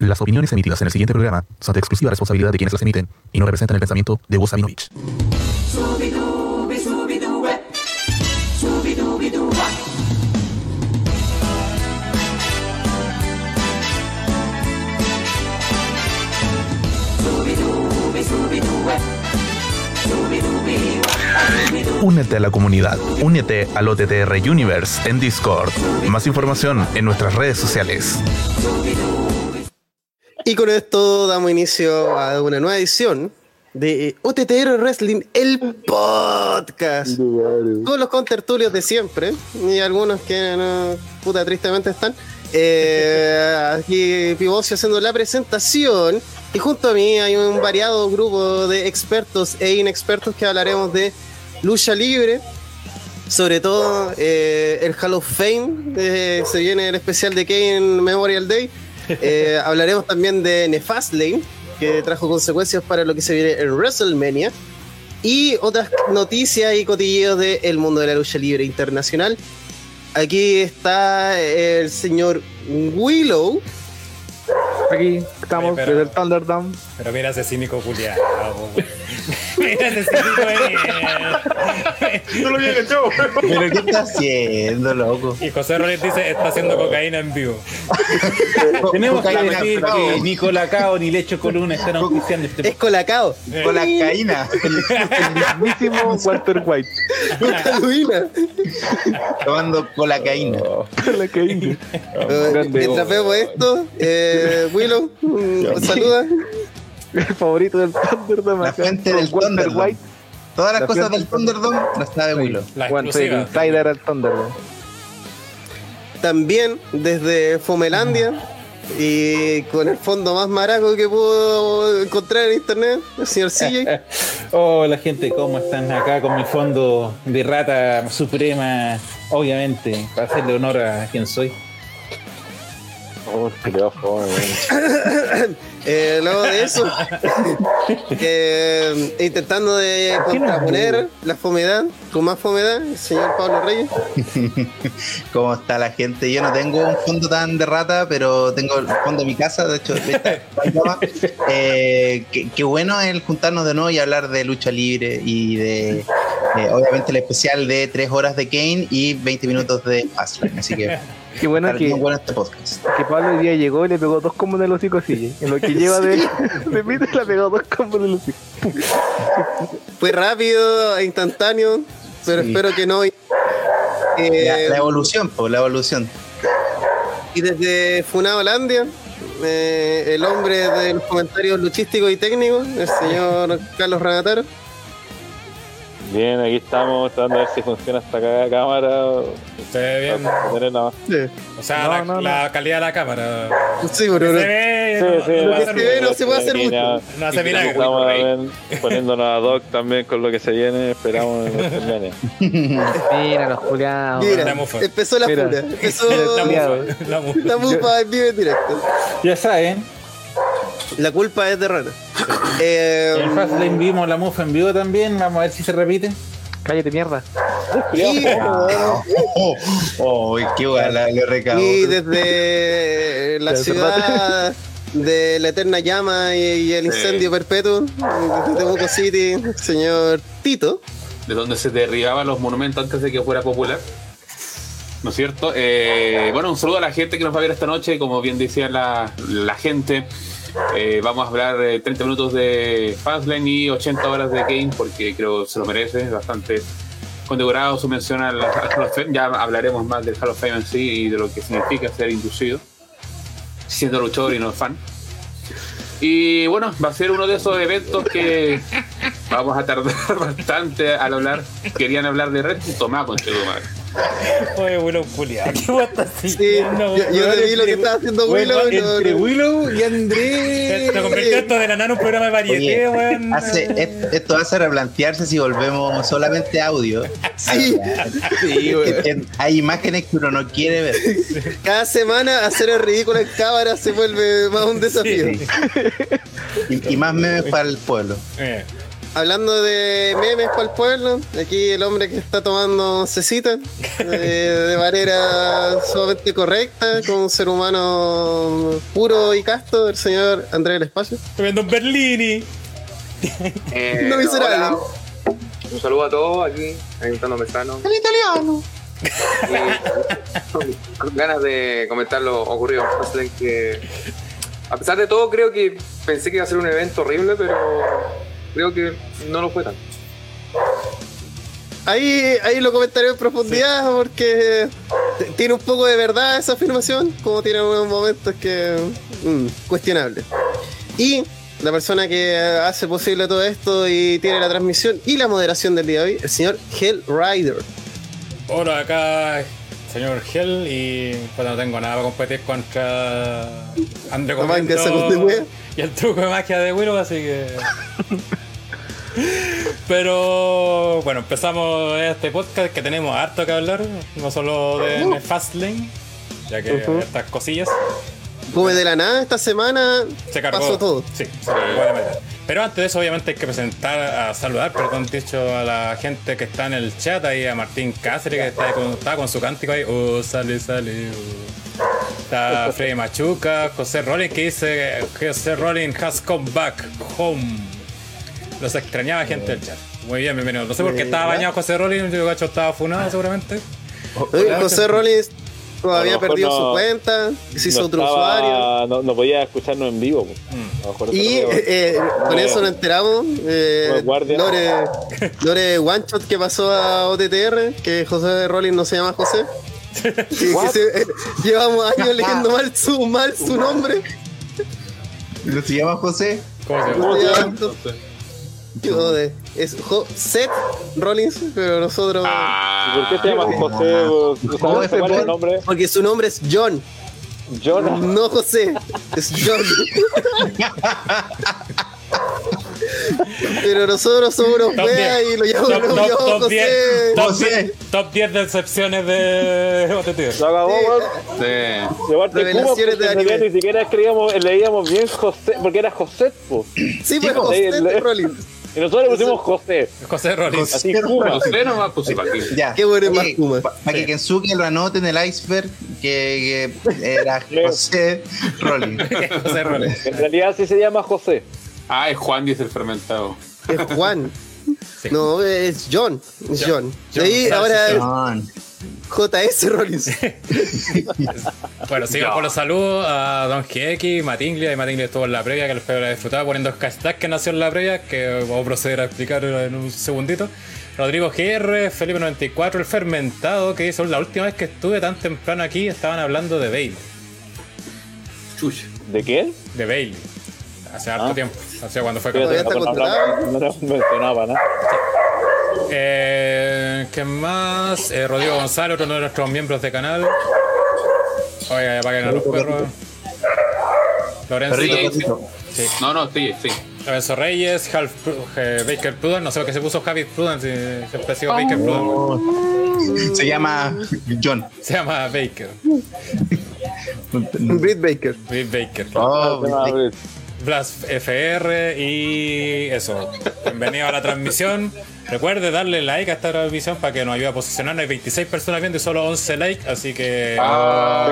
Las opiniones emitidas en el siguiente programa son de exclusiva responsabilidad de quienes las emiten y no representan el pensamiento de Sabinovich. Únete a la comunidad. Únete al OTTR Universe en Discord. Más información en nuestras redes sociales. Y con esto damos inicio a una nueva edición de OTTR Wrestling, el podcast. Con los contertulios de siempre y algunos que no, puta tristemente están. Eh, aquí Pivocio haciendo la presentación. Y junto a mí hay un variado grupo de expertos e inexpertos que hablaremos de lucha libre. Sobre todo eh, el Hall of Fame. eh, se viene el especial de Kane Memorial Day. Eh, hablaremos también de Nefastlane, que trajo consecuencias para lo que se viene en WrestleMania. Y otras noticias y cotilleos del mundo de la lucha libre internacional. Aquí está el señor Willow. Aquí estamos Oye, pero- desde el Thunderdome. Pero mira ese cínico culiado. mira ese cínico de No lo había cachado. ¿Pero qué está haciendo, loco? Y José Rollins dice, está haciendo cocaína en vivo. Tenemos que Cocaína, decir que ni Colacao ni Lecho Coluna están auspiciando este Es Colacao. Con la caína. El mismísimo Walter White. Luina. Tomando colacaína. Eh, Grande. Mientras vemos esto, eh, Willow, mm, saluda. El favorito del Thunderdome. La acá, fuente del Thunderdome. White. Todas las La cosas del Thunderdome las sabe Willow. La exclusiva. insider al Thunderdome. También desde Fomelandia y con el fondo más maraco que pudo encontrar en internet, el señor CJ. Hola gente, ¿cómo están? Acá con mi fondo de rata suprema, obviamente, para hacerle honor a quien soy. Oh. Eh, luego de eso, eh, intentando de contraponer la fomedad con más fomedad, el señor Pablo Reyes. ¿Cómo está la gente? Yo no tengo un fondo tan de rata, pero tengo el fondo de mi casa. De hecho, esta- eh, qué, qué bueno el juntarnos de nuevo y hablar de lucha libre y de, eh, obviamente, el especial de 3 horas de Kane y 20 minutos de Fastlane. Así que, Qué bueno que, este podcast. que Pablo hoy día llegó y le pegó dos combos en el hocico a CJ. En lo que lleva de, de Peter le ha pegado dos combos en el hocico. Fue rápido, e instantáneo, pero Sí. espero que no. La, Eh, la evolución, pues, la evolución. y desde Funaolandia, eh, el hombre de los comentarios luchísticos y técnicos, el señor Carlos Ranataro. Bien, aquí estamos tratando de ver si funciona esta cagada cámara. Se ve bien. tener la- O sea, No, la, no, la calidad de la cámara. Sí, pero Se no- ve, Sí, no, sí, no lo a que se ve no se puede hacer mucho. No hace milagro. Estamos también poniéndonos ad hoc también con lo que se viene, esperamos en WrestleMania. Mira los culiados. Mira, La mufa. empezó la Mira. empezó La Culiado. mufa. La mufa. la mufa en vivo en directo. Ya saben, La culpa es de Rana. Eh, en Fastlane vimos la mufa en vivo también, vamos a ver si se repite. Cállate, mierda. y, Oh, oh, qué guay, le recabo. y desde la ciudad de la eterna llama y, y el incendio perpetuo, desde Temuco City, el señor Tito. de donde se derribaban los monumentos antes de que fuera popular. ¿No es cierto? Eh, bueno, un saludo a la gente que nos va a ver esta noche. Como bien decía la, la gente, eh, vamos a hablar eh, 30 minutos de Fastlane y 80 horas de Kane porque creo que se lo merece. Bastante condecorado su mención al, al Hall of Fame. Ya hablaremos más del Hall of Fame en sí y de lo que significa ser inducido, siendo luchador y no fan. Y bueno, va a ser uno de esos eventos que vamos a tardar bastante al hablar. Querían hablar de Red Tomá con madre. Oye, Willow culiado. ¿Qué vos estás Sí, haciendo? yo, yo te vi lo que estaba haciendo Bueno, Willow. y no- entre no- Willow y Andrés. Te convirtió esto de la nano en un programa de varieté, weón. esto hace replantearse si volvemos solamente a audio. Sí. Hay imágenes que uno no quiere ver. Cada semana hacer el ridículo en cámara se vuelve más un desafío. Sí. Y, y más memes para el pueblo. Eh, hablando de memes para el pueblo, aquí el hombre que está tomando cecita eh, de manera sumamente correcta, con un ser humano puro y casto, el señor Andrés del Espacio. Viendo un Berlini. Eh, No miserable. Un saludo a todos aquí, Ayuntando Mesano. El italiano. con, con ganas de comentar lo ocurrido que a pesar de todo creo que pensé que iba a ser un evento horrible pero creo que no lo fue tanto Ahí, ahí lo comentaré en profundidad porque tiene un poco de verdad esa afirmación, como tiene unos momentos que mm, cuestionable. Y la persona que hace posible todo esto y tiene la transmisión y la moderación del día de hoy, el señor Hell Rider. Hola, acá señor Hell y pues no tengo nada para competir contra André wea. y el truco de magia de Willow, así que... Pero bueno, empezamos este podcast que tenemos harto que hablar, no solo de, de Fastlane, ya que Ujú. estas cosillas Como de la nada esta semana se cargó pasó todo. Sí, se cargó. Pero antes de eso, obviamente, hay que presentar, a saludar, perdón, dicho, a la gente que está en el chat, ahí a Martín Cáceres, que está, con, está con su cántico ahí, oh, sale, sale, oh. Está Freddy Machuca, José Rollins, que dice, José Rollins has come back home. Los extrañaba gente del chat. Muy bien, bienvenido. No sé por qué estaba bañado José Rollins, yo cacho estaba funado seguramente. Oye, José Rollins todavía perdió no- su cuenta, se hizo no otro estaba- usuario. No, no podía escucharnos en vivo. pues. Eso Y eh, eh, con eso nos enteramos. Eh. Lore, Lore One Shot que pasó a OTTR, que José Rollins no se llama José. Que- que se- eh, llevamos años leyendo mal su, mal su nombre. ¿No se llama José? ¿Cómo se llama? ¿Cómo se llama? Joder, es Jo- Seth Rollins, pero nosotros. ¿Y ¿Por qué te llamas José? ¿Tú ¿Cómo ¿Sabes se cuál es el nombre? Porque su nombre es John, John. no José, es John. Pero nosotros somos unos Top weas 10. y lo llamamos, Top, top, llamamos top José. 10, top, José. 10, top 10 decepciones de OTT. Lo acabó, Sí, anime. ni siquiera escribíamos, leíamos bien José, porque era José, po. Sí, pues José Rollins. Y nosotros le pusimos José. José Rollins. Así, Kuma. José nomás, para ti. Ya. Qué bueno más Kuma. pa- Para que Kensuke lo anote en el iceberg, que, que era. José Rollins. José Rollins. En realidad sí se llama José. Ah, es Juan, dice el fermentado. Es Juan. No, es John. Es John. De ahí John, ahora es John. JS Rollins. Bueno, sigo con los saludos a Don GX, Matinglia, y Matinglia estuvo en la previa, que lo espero la disfrutaba poniendo el hashtag que nació en la previa, que vamos a proceder a explicar en un segundito. Rodrigo GR, Felipe94, el fermentado, que hizo la última vez que estuve tan temprano aquí, estaban hablando de Bailey. ¿De quién? De Bailey. Hace harto Ah. tiempo. Hace cuando fue no, no, contratado. no, no mencionaba nada. Eh, ¿Qué más? Eh, Rodrigo González, otro de nuestros miembros de canal. Oye, apaguen a los perros. Lorenzo, Perrito, Sí, perrito. sí. No, no, sí, sí. Lorenzo Reyes, Half, eh, Baker Pruden, no sé por qué se puso Javi Pruden, si siempre ha sido Baker Pruden. Se llama John. Se llama Baker. Britt Baker. Britt Baker. Oh, Blast FR y eso. Bienvenido a la transmisión. Recuerde darle like a esta transmisión para que nos ayude a posicionar. Hay 26 personas viendo y solo 11 likes, así que. Ah,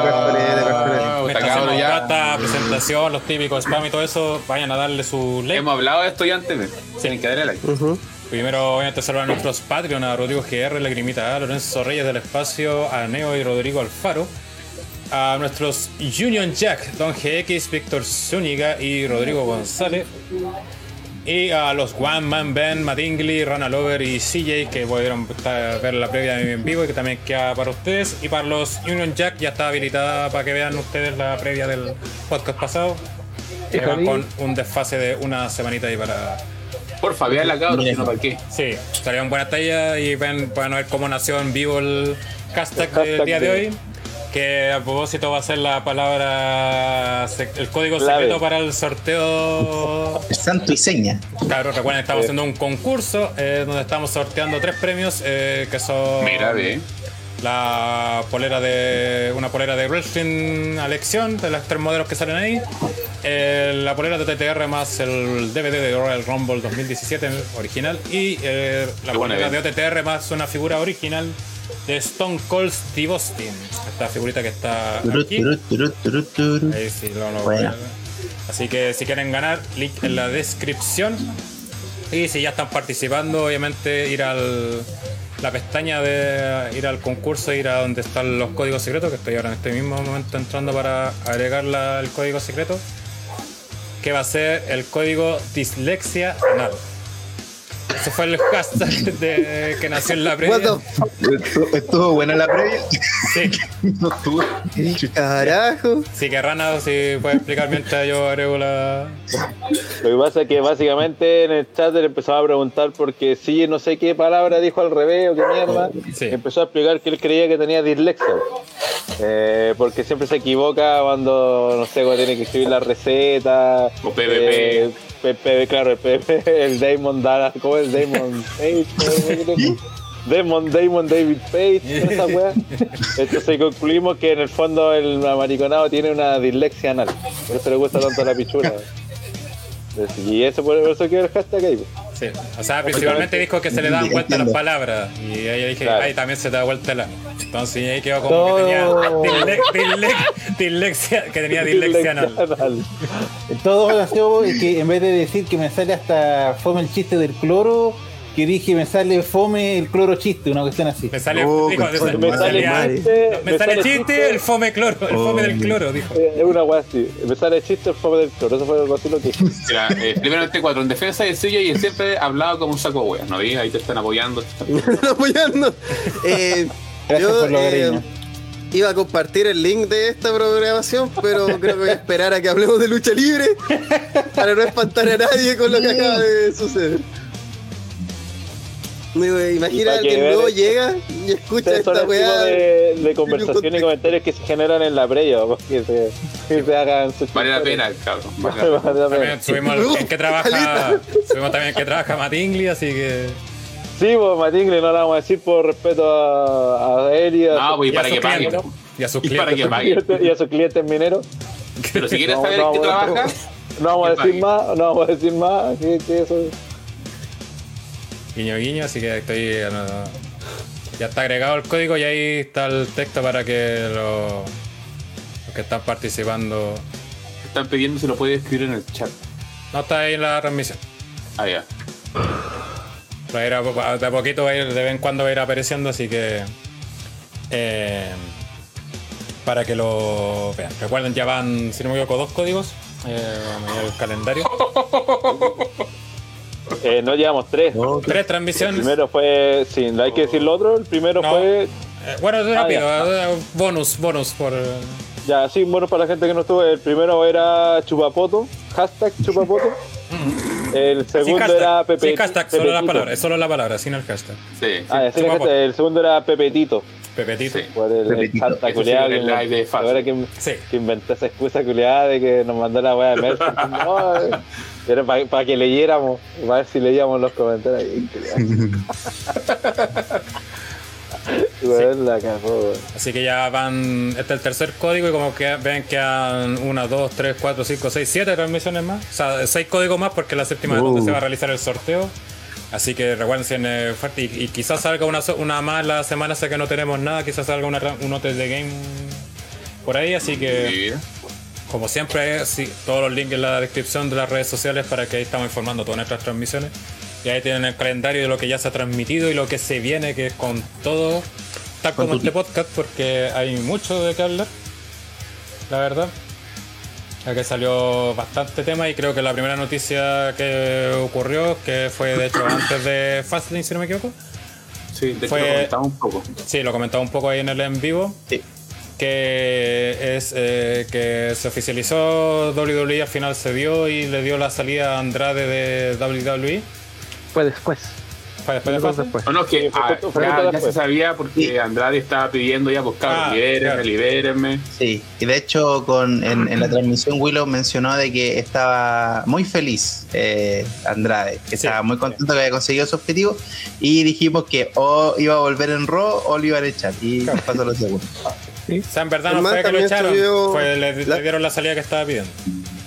ya. data, presentación, los típicos spam y todo eso, vayan a darle su like. Hemos hablado de esto ya antes, tienen que darle like. Ujú. Primero, obviamente, saludar a nuestros Patreon, a Rodrigo GR, Lagrimita A, Lorenzo Reyes del Espacio, a Neo y Rodrigo Alfaro. A nuestros Union Jack, Don GX, Víctor Zúñiga y Rodrigo González. Y a los One Man Ben, Matingly, Rana Lover y CJ que pudieron ver la previa en vivo y que también queda para ustedes. Y para los Union Jack ya está habilitada para que vean ustedes la previa del podcast pasado. Que van con un desfase de una semanita ahí para, Porfa, vean la cabra, si no, ¿para qué? Sí, salieron buenas tallas y ven, pueden ver cómo nació en vivo el hashtag, El hashtag del día de de- hoy. Que a propósito va a ser la palabra, el código Clave. secreto para el sorteo. Santo y seña. Claro, recuerden, estamos haciendo un concurso eh, donde estamos sorteando tres premios eh, que son Mira, ve. la polera de una polera de wrestling a elección de los tres modelos que salen ahí la polera de TTR más el DVD de Royal Rumble 2017 original y eh, la polera de. OTTR más una figura original de Stone Cold Steve Austin. Esta figurita que está aquí. Ahí sí, lo- lo- Buena. Así que si quieren ganar, link en la descripción. Y si ya están participando, obviamente ir al la pestaña de ir al concurso, ir a donde están los códigos secretos, que estoy ahora en este mismo momento entrando para agregar la- el código secreto, que va a ser el código dislexia anal. Ese fue el hashtag de- que nació en la previa. Estuvo, estuvo buena la previa. Sí, No estuvo. carajo? sí que Rana, si puede explicar mientras yo agrego la, Lo que pasa es que básicamente en el chat le empezaba a preguntar porque sí, no sé qué palabra dijo al revés o qué mierda. Sí. Empezó a explicar que él creía que tenía dislexia. Eh, porque siempre se equivoca cuando, no sé, cuando tiene que escribir la receta. O PvP. Eh, PvP, claro, el PvP, el Damon Dara, ¿cómo es Damon Page? Damon, Damon David Page, esa wea. Entonces concluimos que en el fondo el amariconado tiene una dislexia anal. Por eso le gusta tanto la pichula. Y eso por eso quiero el hashtag ahí. Sí, o sea, principalmente dijo que se le daban vuelta las palabras. Y ahí dije, Claro. ay, también se te da vuelta la. Entonces ahí quedó como que tenía dislexia, que tenía dislexia anal. Todo nació que en vez de decir que me sale hasta fome el chiste del cloro, que dije me sale fome el cloro chiste, una cuestión así. Me sale, Oh, dijo, me, sale chiste, me sale chiste chiste, el fome cloro, el fome del cloro, dijo. eh, Es una wea así. Me sale chiste el fome del cloro. Eso fue algo así lo que dije. Mira, eh, primeramente cuatro en defensa y suyo y siempre hablado como un saco de weas, ¿no? vi? Ahí te están apoyando. te están- apoyando. Eh, Gracias yo por lo eh, iba a compartir el link de esta programación, pero creo que voy a esperar a que hablemos de lucha libre para no espantar a nadie con lo que acaba de suceder. Digo, imagina que alguien vean nuevo el- llega y escucha esta weá. de, de conversación y comentarios que se generan en la previa, porque se, que se hagan sus Vale la pena, cabrón. vale la pena. Vale la pena. También subimos el- en que trabaja, subimos también en que trabaja Matt Ingley, así que. Sí, pues Matingle no la vamos a decir por respeto a, a él y a, No, pues y y a para sus que paguen. clientes. Y a sus clientes. que y a sus clientes mineros. Pero si quieres No, saber no, en qué no, trabaja, No vamos a Que decir más, no vamos a decir más, que, que eso Guiño guiño, así que estoy. ya está agregado el código y ahí está el texto para que los, los que están participando. están pidiendo si lo puede escribir en el chat. No está ahí en la transmisión. Ah, ya. Va a de a poquito va a ir, de vez en cuando va a ir apareciendo, así que. eh, para que lo vean. Recuerden, ya van, si no me equivoco, dos códigos. Eh, vamos a ir al calendario. Eh, no llevamos tres. Tres El transmisiones. primero fue, sí, hay que decir lo otro, el primero No. fue, Eh, bueno, rápido, ya. eh, bonus, bonus por. eh, ya, sí, bueno, para la gente que no estuvo, el primero era Chupapoto, hashtag Chupapoto. El segundo hashtag, era Pepe. sin hashtag, solo la Pepetito. palabra, es solo la palabra, sin el hashtag. Sí. Ah, hashtag. el segundo era Pepetito. Pepetito. Sí. Por el, Pepetito. Santa culiada sí, que, el live de Fast. ahora que, Sí. que inventé esa excusa culiada de que nos mandó la wea de Merch. no, era para que leyéramos, para ver si leíamos los comentarios. La cagó, weón. Así que ya van. Este es el tercer código y como que ven que han una, dos, tres, cuatro, cinco, seis, siete transmisiones más. O sea, seis códigos más porque la séptima es donde Uh. se va a realizar el sorteo. Así que recuerden es fuerte y, y quizás salga una, una más la semana, sé que no tenemos nada, quizás salga una, un hotel de game por ahí, así que como siempre, sí, todos los links en la descripción de las redes sociales para que ahí estamos informando todas nuestras transmisiones. Y ahí tienen el calendario de lo que ya se ha transmitido y lo que se viene, que es con todo, tal como este podcast, porque hay mucho de qué hablar, la verdad. Ya que salió bastante tema y creo que la primera noticia que ocurrió, que fue de hecho antes de Fastlane, si no me equivoco. Sí, de hecho Fue- lo comentaba un poco. Sí, lo comentaba un poco ahí en el en vivo. Sí. Que es eh, que se oficializó WWE al final se dio y le dio la salida a Andrade de WWE. Fue después. Fue después de Minutos Fastlane. después. No, no, que Sí, fue ah, ya, ya se sabía porque Sí. Andrade estaba pidiendo ya, pues Ah, libérenme, claro. libérenme. Sí, y de hecho con, en, en la transmisión Willow mencionó de que estaba muy feliz eh, Andrade, que Sí. estaba muy contento que había conseguido su objetivo y dijimos que o iba a volver en Raw o lo iban a echar y pasó lo segundo. O sea, en verdad El no fue que lo echaron, subió fue, le, la- le dieron la salida que estaba pidiendo.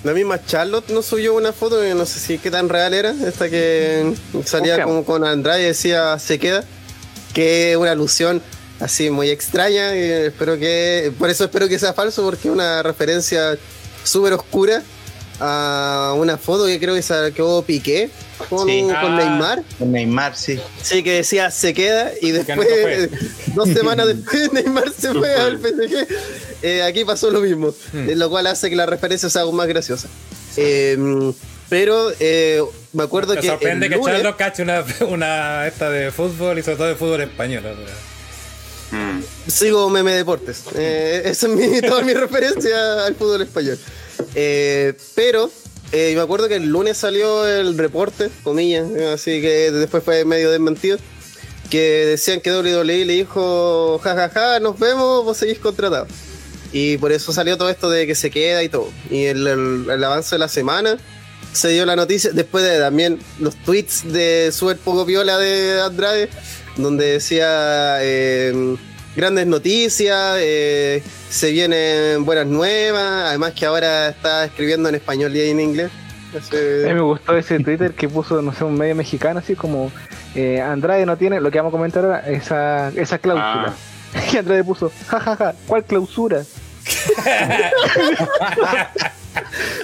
La misma Charlotte nos subió una foto que no sé si qué tan real era, esta que salía como con Andrade y decía se queda, que una alusión así muy extraña y espero que, por eso espero que sea falso porque es una referencia súper oscura a una foto que creo que sacó Piqué con, Sí. con Ah. Neymar. Con Neymar, sí. Sí, que decía se queda y después, dos semanas después, Neymar se fue al PSG. Eh, aquí pasó lo mismo, Hmm. eh, lo cual hace que la referencia sea aún más graciosa. Eh, pero eh, me acuerdo Me que. sorprende que lunes- Charlo cache una, una esta de fútbol y sobre todo de fútbol español. o sea. Mm. Sigo meme deportes. Eh, esa es mi, toda mi referencia al fútbol español. Eh, pero eh, me acuerdo que el lunes salió el reporte, comillas, eh, así que después fue medio desmentido, que decían que WWE le dijo, jajaja, nos vemos, vos seguís contratado. Y por eso salió todo esto de que se queda y todo. Y el, el- avance de la semana se dio la noticia, después de también los tweets de Super Poco Piola de Andrade, donde decía eh, grandes noticias, eh, se vienen buenas nuevas, además que ahora está escribiendo en español y en inglés. A mí me gustó ese Twitter que puso, no sé, un medio mexicano, así como eh, Andrade no tiene, lo que vamos a comentar ahora, esa, esa cláusula. Y Andrade puso, jajaja, ¿cuál clausura?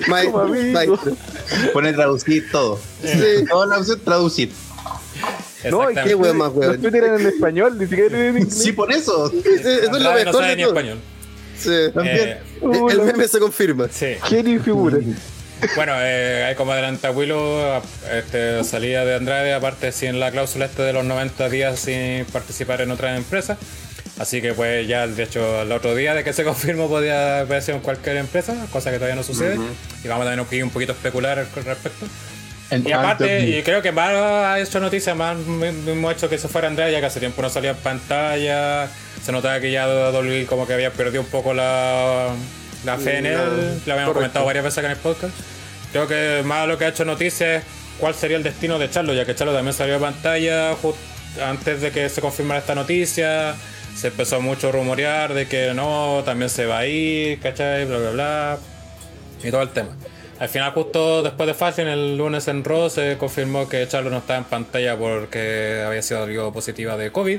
Ma- como amigo. maestro. Pone traducir todo. Sí. Opción traducir. No, y qué weón más Los weón. Twitter eran en español, ni siquiera en inglés. Sí, por eso. Sí, Eso es lo Andrade no sabe ni español. Sí. También. Eh, El- meme se confirma. sí. Genio y figura. Bueno, eh, hay como adelanta Willow, este, salida de Andrade, aparte sin la cláusula este de los 90 días sin participar en otra empresa. Así que pues ya de hecho el otro día de que se confirmó podía haber sido en cualquier empresa, cosa que todavía no sucede. Y vamos a tener un poquito a especular con respecto. En Y aparte, y creo que más ha hecho noticia, más hemos hecho que se fuera Andrade, ya que hace tiempo no salía en pantalla. Se notaba que ya Dolby como que había perdido un poco la, la fe en él. Lo habíamos comentado varias veces acá en el podcast. Creo que más lo que ha hecho noticia es cuál sería el destino de Charlo, ya que Charlo también salió a pantalla antes de que se confirmara esta noticia. Se empezó mucho a rumorear de que no, también se va a ir, ¿cachai? Bla, bla, bla y todo el tema. Al final, justo después de Fashion, el lunes en Raw se confirmó que Charlo no estaba en pantalla porque había sido positiva de COVID.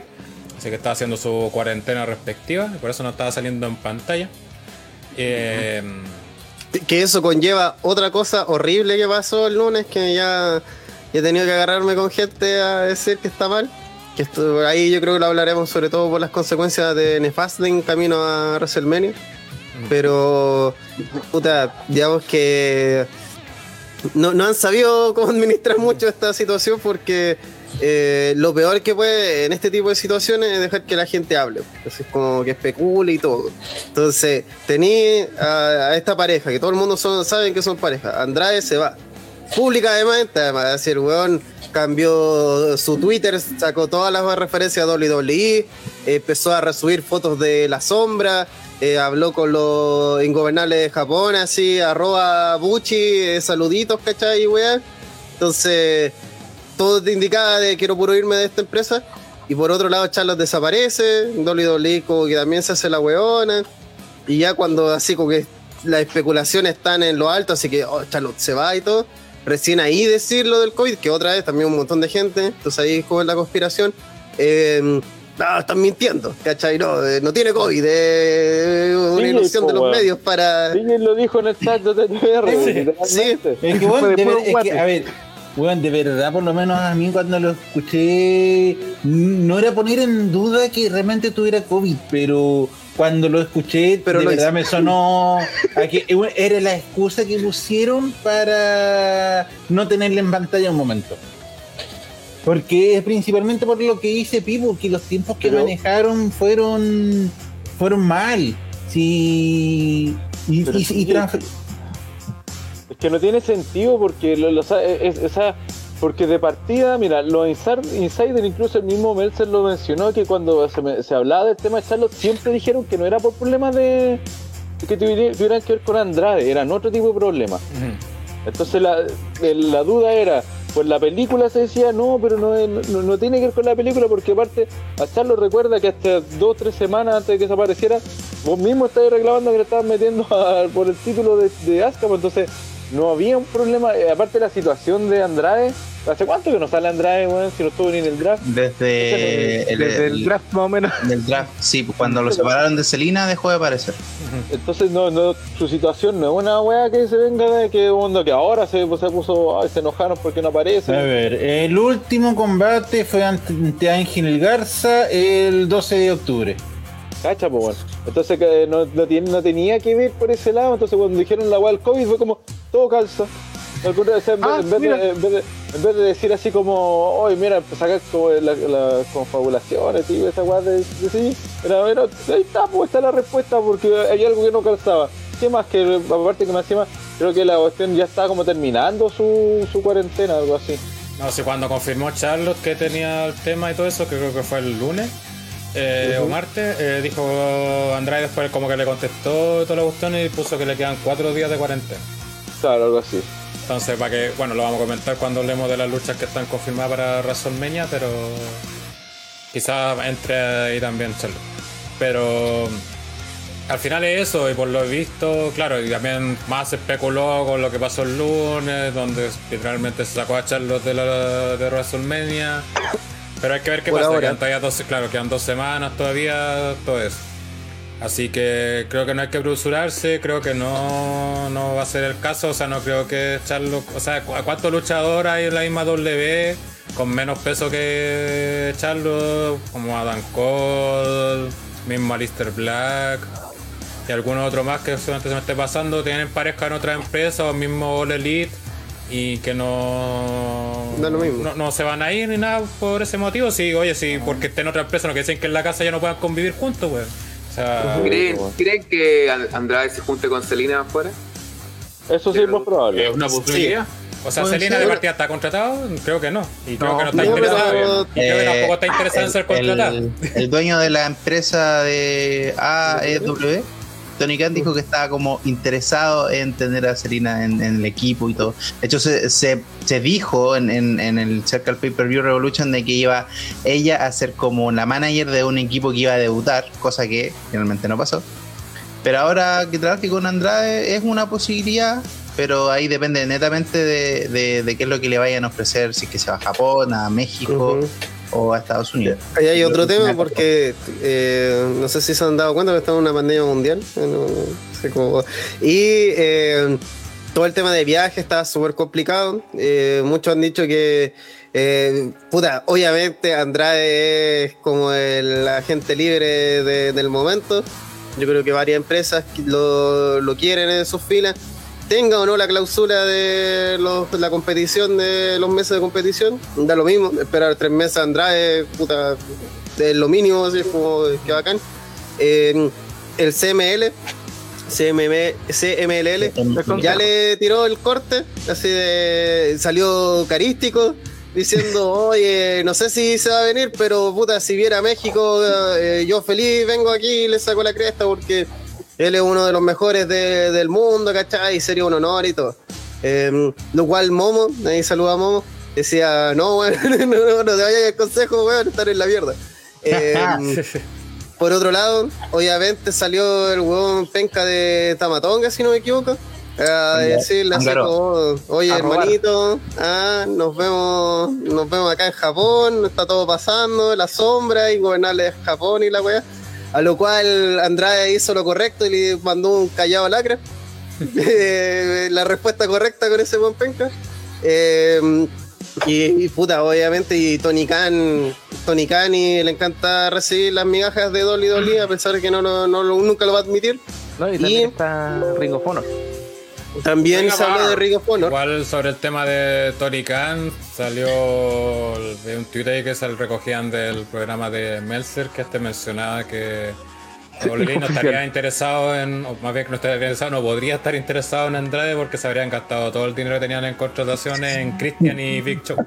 Así que estaba haciendo su cuarentena respectiva y por eso no estaba saliendo en pantalla. Eh, que eso conlleva otra cosa horrible que pasó el lunes, que ya he tenido que agarrarme con gente a decir que está mal. Que esto, ahí yo creo que lo hablaremos sobre todo por las consecuencias de Nefasting camino a WrestleMania. Pero, puta, digamos que no, no han sabido cómo administrar mucho esta situación porque eh, lo peor que puede en este tipo de situaciones es dejar que la gente hable. Así es como que especule y todo. Entonces, tení a, esta pareja, que todo el mundo son, saben que son pareja. Andrade se va. Públicamente, además, decir, el weón cambió su Twitter, sacó todas las referencias a WWE, empezó a resubir fotos de la sombra, eh, habló con los ingobernables de Japón, así, arroba Buchi, eh, saluditos, ¿cachai? weón? Entonces, todo te indicaba de quiero puro irme de esta empresa. Y por otro lado, Charlotte desaparece, WWE como que también se hace la weona. Y ya cuando así como que las especulaciones están en lo alto, así que oh, Charlotte se va y todo. Recién ahí decir lo del COVID, que otra vez también un montón de gente, entonces ahí como la conspiración. Eh, no, están mintiendo, ¿cachai? No, eh, no tiene COVID, es una Sí, ilusión po, de los medios para... Alguien lo dijo en el chat de TTR, literalmente. Es que, bueno, de ver- es que, a ver, weón, de verdad, por lo menos a mí cuando lo escuché, no era poner en duda que realmente tuviera COVID, pero cuando lo escuché, Pero de lo verdad me sonó a que era la excusa que pusieron para no tenerle en pantalla un momento. Porque es principalmente por lo que dice Pipo, que los tiempos que Pero- manejaron fueron fueron mal. Sí. Y, y- y sí. trans- Es que no tiene sentido porque lo, lo sa- es- esa porque de partida, mira, los insiders, incluso el mismo Meltzer lo mencionó que cuando se, me- se hablaba del tema de Charlotte siempre dijeron que no era por problemas de, de que tuviera- tuvieran que ver con Andrade, eran otro tipo de problemas. Entonces la, la duda era, pues la película se decía, no, pero no, tiene que ver con la película porque aparte a Charlo recuerda que hasta dos o tres semanas antes de que desapareciera, vos mismo estabas reclamando que le estaban metiendo por el título de, de entonces no había un problema, eh, aparte de la situación de Andrade. ¿Hace cuánto que no sale Andrade, weón? Si no estuvo ni en el draft. Desde el, Desde el draft más o menos. del draft, sí, pues cuando lo separaron de Celina dejó de aparecer. Entonces, no, no, su situación no es una weá que se venga de que, onda, que ahora se, se puso, ay, se enojaron porque no aparece. A ver, el último combate fue ante Ángel Garza el 12 de octubre. Cacha, pues bueno. Entonces que no, no, tiene- no tenía que ver por ese lado. Entonces cuando dijeron la weá del COVID fue como todo calza. Alguna vez, en, vez, en vez mira. de, en, vez de, en vez de decir así como, oye, mira, sacar como las la confabulaciones y esa weá de, de sí, era, era- ahí está, pues está la respuesta porque hay algo que no calzaba. ¿Qué más que, aparte que más encima, creo que la cuestión ya está como terminando su, su cuarentena, algo así. No sé, cuando confirmó Charlotte que tenía el tema y todo eso, que creo que fue el lunes eh, o martes, eh, dijo Andrade después como que le contestó toda la cuestión y puso que le quedan cuatro días de cuarentena. Claro, algo así. Entonces, para que, bueno, lo vamos a comentar cuando hablemos de las luchas que están confirmadas para WrestleMania, pero quizás entre ahí también Charlotte. Pero al final es eso, y por lo visto, claro, y también más se especuló con lo que pasó el lunes, donde literalmente se sacó a Charlotte de, la, de WrestleMania. Pero hay que ver qué pasa, ahora. quedan todavía dos, claro, quedan dos semanas todavía, todo eso. Así que creo que no hay que apresurarse, creo que no, no va a ser el caso, o sea, no creo que Charlo, o sea, ¿cu- ¿cuántos luchadores hay en la misma W con menos peso que Charlo? Como Adam Cole, mismo Alistair Black y algunos otros más que seguramente se me esté pasando, tienen pareja en otra empresa o mismo All Elite y que no, mismo. no no se van a ir ni nada por ese motivo, sí, oye, sí, porque estén en otra empresa, no quiere decir que en la casa ya no puedan convivir juntos, güey. O sea, ¿Creen, ¿Creen que An- Andrade se junte con Celina afuera? Eso sí es más probable. Es una posibilidad. O sea, Selena de partida está contratado, creo que no. Y creo No, que no está no, interesado. pero- Y creo que Eh, tampoco está interesado en ser contratado. El, el dueño de la empresa de AEW, Tony Khan, dijo que estaba como interesado en tener a Selena en, el equipo y todo. De hecho, se, se, dijo en, el Circle Pay Per View Revolution de que iba ella a ser como la manager de un equipo que iba a debutar, cosa que finalmente no pasó. Pero ahora que trabaje con Andrade es una posibilidad, pero ahí depende netamente de, de- de qué es lo que le vayan a ofrecer, si es que se va a Japón, a México. O a Estados Unidos. Ahí hay otro tema porque eh, no sé si se han dado cuenta que estamos en una pandemia mundial. no- no sé cómo- Y eh, todo el tema de viaje está súper complicado. Eh, muchos han dicho que, puta, obviamente Andrade es como el agente libre de- del momento. Yo creo que varias empresas lo, lo quieren en sus filas. Tenga o no la clausura de los- la competición de los meses de competición, da lo mismo. Esperar tres meses a Andrade, puta, es lo mínimo, así como que bacán. Eh, el CML, CMM, CMLL, ya le tiró el corte, así de. salió carístico, diciendo, oye, no sé si se va a venir, pero puta, si viera México, eh, yo feliz vengo aquí y le saco la cresta porque él es uno de los mejores de- del mundo, ¿cachai? Y sería un honor y todo. Eh, lo cual Momo, ahí saluda a Momo, decía, no, weón, no, no, te vayas al consejo, weón, estar en la mierda. Eh, por otro lado, obviamente salió el huevón penca de Tamatonga, si no me equivoco. A decirle así como, oye A hermanito, ah, nos vemos, nos vemos acá en Japón, está todo pasando, la sombra y gobernarle Japón y la weá. A lo cual Andrade hizo lo correcto y le mandó un callado lacra. Eh, la respuesta correcta con ese buen penca. Eh, y, y puta, obviamente, y Tony Khan, Tony Khan y le encanta recibir las migajas de Dolly Dolly, a pesar de que no, no nunca lo va a admitir. ¿no? Y Y- también está Ring of Honor. También Venga, se habló va. de Ring of Honor. Igual sobre el tema de Tony Khan, salió el- de un tweet ahí que se recogían del programa de Meltzer que este mencionaba que no estaría interesado en, o más bien que no estaría interesado, no podría estar interesado en Andrade porque se habrían gastado todo el dinero que tenían en contrataciones en Christian y Big Show.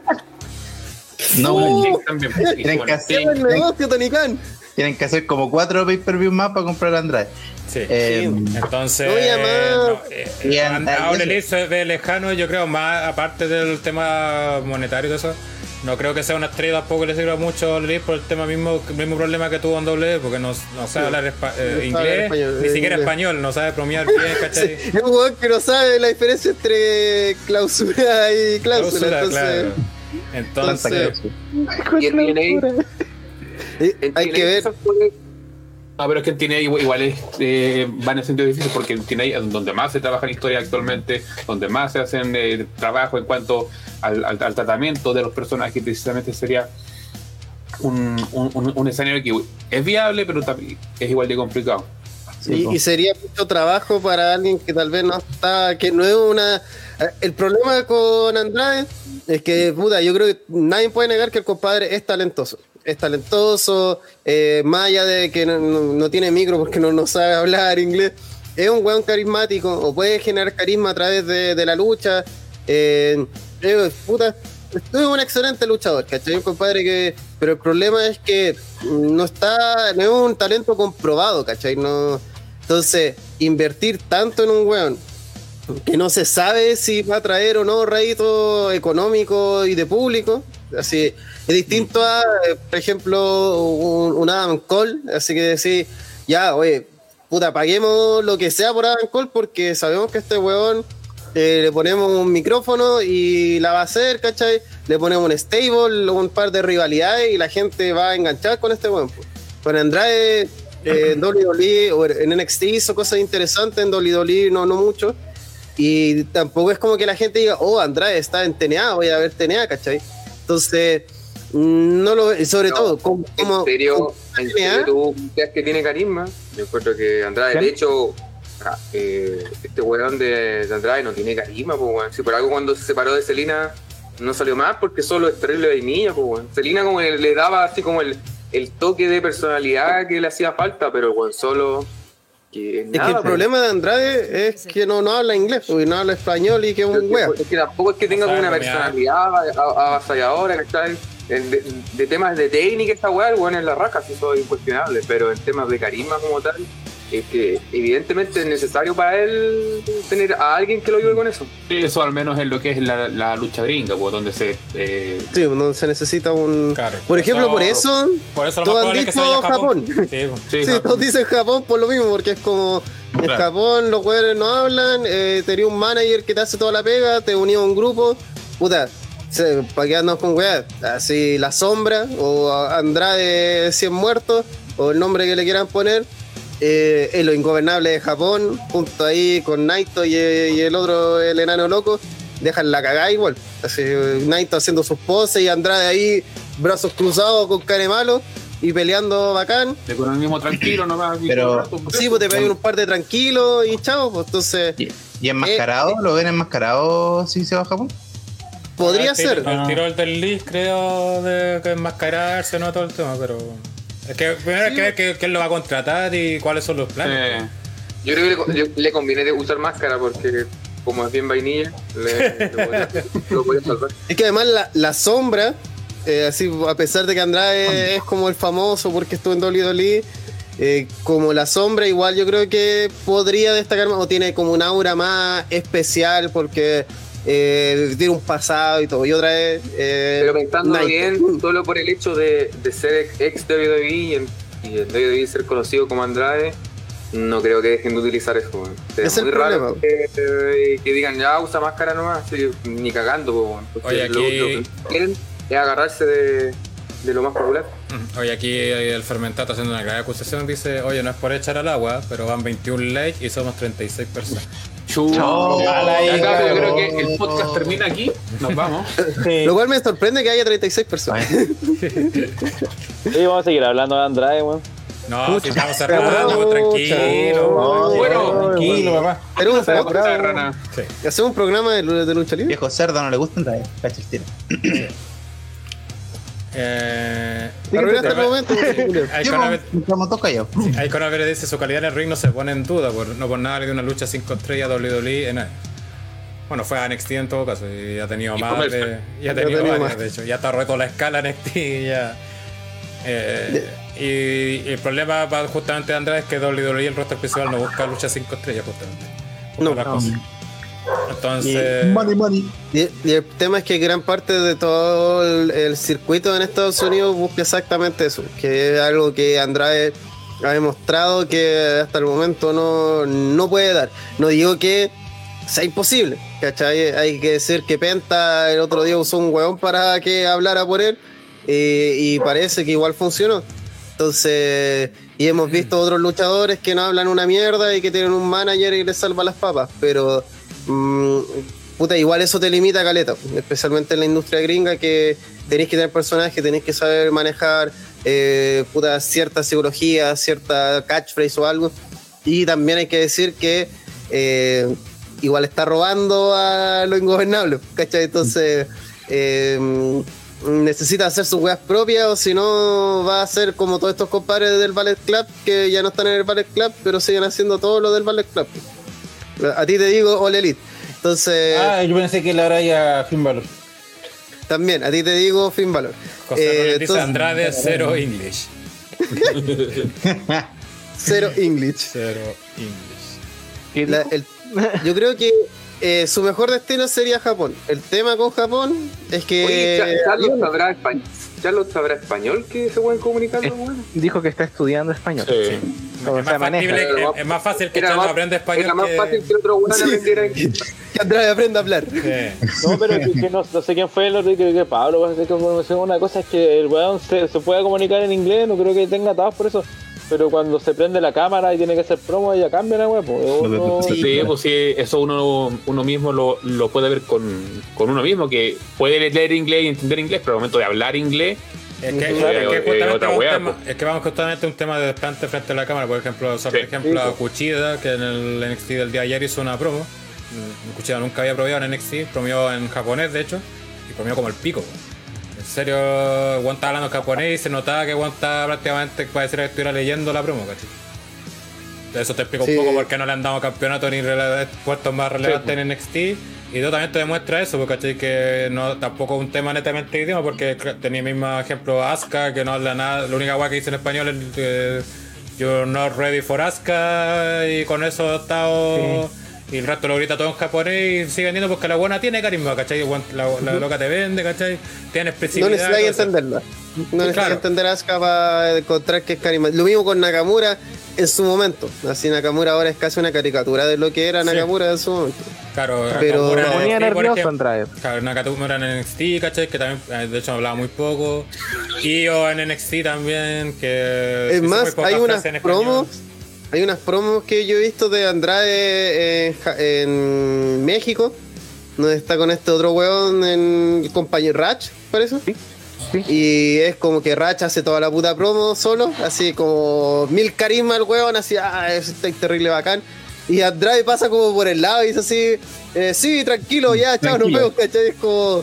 No, Sí, también. tienen, que hacer, ¡Qué buen negocio, Tony Khan! tienen que hacer como cuatro pay-per-view más para comprar a Andrade. Sí. Eh, Entonces, No, eh, Y en- a- a All Elite se ve lejano, yo creo, más aparte del tema monetario y todo eso. No creo que sea una estrella tampoco que le sirva mucho a Luis por el tema mismo, el mismo problema que tuvo en doble porque no, no sabe hablar espa- eh, inglés, español, ni eh, siquiera español, no sabe bromear bien, Sí, ¿cachai? es un weón que no sabe la diferencia entre clausura y cláusula. Cláusula, entonces, claro. Entonces, eh, hay que ver. Fue- Ah, pero es que en TNA igual, igual eh, va en el sentido difícil porque es donde más se trabaja en historia actualmente, donde más se hacen eh, trabajo en cuanto al, tratamiento de los personajes, precisamente sería un, un- un- escenario que es viable, pero también es igual de complicado. Y, y sería mucho trabajo para alguien que tal vez no está, que no es una... eh, El problema con Andrade es que, puta, yo creo que nadie puede negar que el compadre es talentoso. Es talentoso, eh, más de que no, tiene micro porque no, sabe hablar inglés. Es un weón carismático o puede generar carisma a través de, de la lucha. Eh, eh, puta, es un excelente luchador, ¿cachai? Un compadre que. Pero el problema es que no está. No es un talento comprobado, ¿cachai? No. Entonces, invertir tanto en un weón que no se sabe si va a traer o no rédito económico y de público. Así, es distinto a, eh, por ejemplo, un, un Adam Cole. Así que decir, ya, oye, puta, paguemos lo que sea por Adam Cole porque sabemos que este weón eh, le ponemos un micrófono y la va a hacer, ¿cachai? Le ponemos un stable, un par de rivalidades y la gente va a enganchar con este weón. pues. Con Andrade, eh, en WWE o en NXT hizo cosas interesantes, en WWE no, no mucho. Y tampoco es como que la gente diga, oh, Andrade está en TNA, voy a ver TNA, ¿cachai? Entonces, mm, no lo y sobre No, todo, como, en serio, como en TNA, serio tú crees que tiene carisma. Yo encuentro que Andrade, de hecho, ah, eh, este weón de, de Andrade no tiene carisma, pues weón. Si por algo cuando se separó de Selina no salió más porque solo es terrible de niña, pues weón. Selina como le, le daba así como el, el toque de personalidad que le hacía falta, pero el weón solo que es que nada, el pues. problema de Andrade es que no, no habla inglés, porque no habla español y que es un que- Es que tampoco es que tenga como una personalidad avasalladora, ¿cachai? En- De, de temas de técnica, esta weá, el weón es la raja, sí, eso es incuestionable, pero en temas de carisma como tal, es que evidentemente es necesario para él tener a alguien que lo ayude con eso. Eso al menos es lo que es la, la lucha gringa, pues, donde se... eh, Sí, no se necesita un. Claro. Por ejemplo, Eso- por eso. por eso lo todos han dicho Japón. Japón. Sí, pues. sí, Sí, Japón. todos dicen Japón por lo mismo, porque es como en Claro. Japón los jugadores no hablan, eh, tenía un manager que te hace toda la pega, te unía a un grupo, puta, ¿para qué andamos con weas? Así La Sombra, o Andrade 100 muertos, o el nombre que le quieran poner, eh, es lo ingobernable de Japón, junto ahí con Naito y, y el otro, el enano loco, dejan la cagada igual. Así, Naito haciendo sus poses y Andrade ahí, brazos cruzados con care malo y peleando bacán. de con el mismo tranquilo nomás. Pero- el rato, Sí, pues te pegan un par de tranquilos y chao, pues entonces ¿Y, y enmascarado? ¿Lo ven enmascarado si se va a Japón? podría el tiro- ser. El tiro del Lee, creo, de que enmascararse, no todo el tema, pero. Es que primero hay que ver que- quién lo va a contratar y cuáles son los planes. eh, Yo creo que le, le conviene de usar máscara porque como es bien vainilla, le, lo podría salvar. Es que además la, la sombra, eh, así a pesar de que Andrade es como el famoso porque estuvo en WWE, eh, como la sombra igual yo creo que podría destacar más, o tiene como un aura más especial porque eh, tiene un pasado y todo. Y otra vez... eh, Pero pensando bien, solo por el hecho de, de ser ex, WWE y en, y en WWE ser conocido como Andrade, no creo que dejen de utilizar eso. Es el muy raro problema. que, eh, que digan, ya usa máscara nomás, sí, ni cagando. po, Oye, lo, aquí- lo que quieren es agarrarse de, de lo más popular. Ujú. Oye, aquí el fermentato haciendo una grave acusación dice, oye, no es por echar al agua, pero van 21 likes y somos 36 personas. Chu- Ojalá Ya, y cabrón, yo creo que el podcast termina aquí. Nos vamos. Lo cual me sorprende que haya 36 personas. Sí, vamos a seguir hablando de Andrade, weón. No, si estamos cerrando, Pucha. tranquilo. Bueno, Tranquilo, papá. Pero un rana. hacemos un programa de, de lucha libre. Viejo cerdo no le gusta entrar. Cacha el tiro. Eh, Arruinaste el momento. Estamos todos callados. Pérez dice su calidad en el ring no se pone en duda, por, no por nada le dio una lucha 5 estrellas a WWE en Bueno, fue a NXT en todo caso, y ha tenido Y más de, ya ha tenido varias, más. de hecho, ya está roto la escala NXT y ya. Eh, y, y el problema para justamente de Andrade es que WWE el roster principal no busca lucha 5 estrellas justamente. No, no. Entonces, Money, money. Y, y el tema es que gran parte de todo el, el circuito en Estados Unidos busca exactamente eso, que es algo que Andrade ha demostrado que hasta el momento no, no puede dar. No digo que sea imposible, ¿cachai? Hay que decir que Penta el otro día usó un hueón para que hablara por él eh, y parece que igual funcionó. Entonces, y hemos visto otros luchadores que no hablan una mierda y que tienen un manager y les salva las papas, pero mm, puta, igual eso te limita caleta, especialmente en la industria gringa que tenéis que tener personajes, tenéis que saber manejar eh, puta, cierta psicología, cierta catchphrase o algo. Y también hay que decir que eh, igual está robando a lo ingobernable, ¿cachai? Entonces eh, necesita hacer sus weas propias o si no va a ser como todos estos compadres del Ballet Club que ya no están en el Ballet Club pero siguen haciendo todo lo del Ballet Club. A ti te digo All Elite. Entonces, Ah, yo pensé que la hará Finn Balor. también, a ti te digo Finn Balor. José Eh, entonces- Andrade, cero English. Cero English. Cero English. Yo creo que eh, su mejor destino sería Japón. El tema con Japón es que. Oye, Carlos sabrá español. Carlos sabrá español que se pueden comunicar los buenos. Dijo que está estudiando español. Sí. Es más, maneja. factible- Era es, es más fácil que más, aprenda español era más que... fácil que otro bueno aprendiera inglés. que Andrade aprenda a hablar. Sí. No, pero que, que no, no sé quién fue el otro que, que Pablo. Una cosa es que el weón se, se pueda comunicar en inglés, no creo que tenga atados por eso. Pero cuando se prende la cámara y tiene que hacer promo, ella cambia la uno- Sí, pues sí, eso uno, uno mismo lo, lo puede ver con, con uno mismo, que puede leer inglés y entender inglés, pero al momento de hablar inglés, Es que, Sí, es que eh, justamente otra un wea, tema- pues. es que vamos justamente a un tema de desplante frente a la cámara. Por ejemplo, o sea, por Sí. ejemplo, Sí, a Kuchida, que en el NXT del día de ayer hizo una promo. Kuchida nunca había probado en NXT, promió en japonés, de hecho, y promió como el pico. En serio, Juan estaba hablando japonés y se notaba que Juan estaba prácticamente, pareciera que estuviera leyendo la promo, ¿cachai? Eso te explica Sí. un poco por qué no le han dado campeonato ni puestos más relevantes en NXT. Y también te demuestra eso, porque ¿cachai? que no tampoco es un tema netamente idioma, porque tenía el mismo ejemplo Asuka, que no habla nada, la única weá que dice en español es eh, You're not ready for Asuka, y con eso ha estado. Y el resto lo grita todo en japonés y sigue vendiendo porque la buena tiene carisma, ¿cachai? La, la loca te vende, ¿cachai? Tiene No expresividad. necesitas todo eso. entenderla. No necesitas Claro. entender a Asuka para encontrar que es carisma. Lo mismo con Nakamura en su momento. Así Nakamura ahora es casi una caricatura de lo que era Sí. Nakamura en su momento. Claro, Pero- Nakamura en ponía nervioso ejemplo. Andrade. Claro, Nakamura en NXT, ¿cachai? Que también, eh, de hecho, hablaba muy poco. Io en NXT también, que. Es más, hay unas en español. Hay unas promos que yo he visto de Andrade en, Ja- en México. Donde está con este otro weón en compañero Ratch, parece. sí. Y es como que Ratch hace toda la puta promo solo, así como mil carisma el weón, así, ah, es está terrible bacán. Y Andrade pasa como por el lado y dice así, eh, sí, tranquilo, ya, chao, nos vemos, ¿cachai? Es como,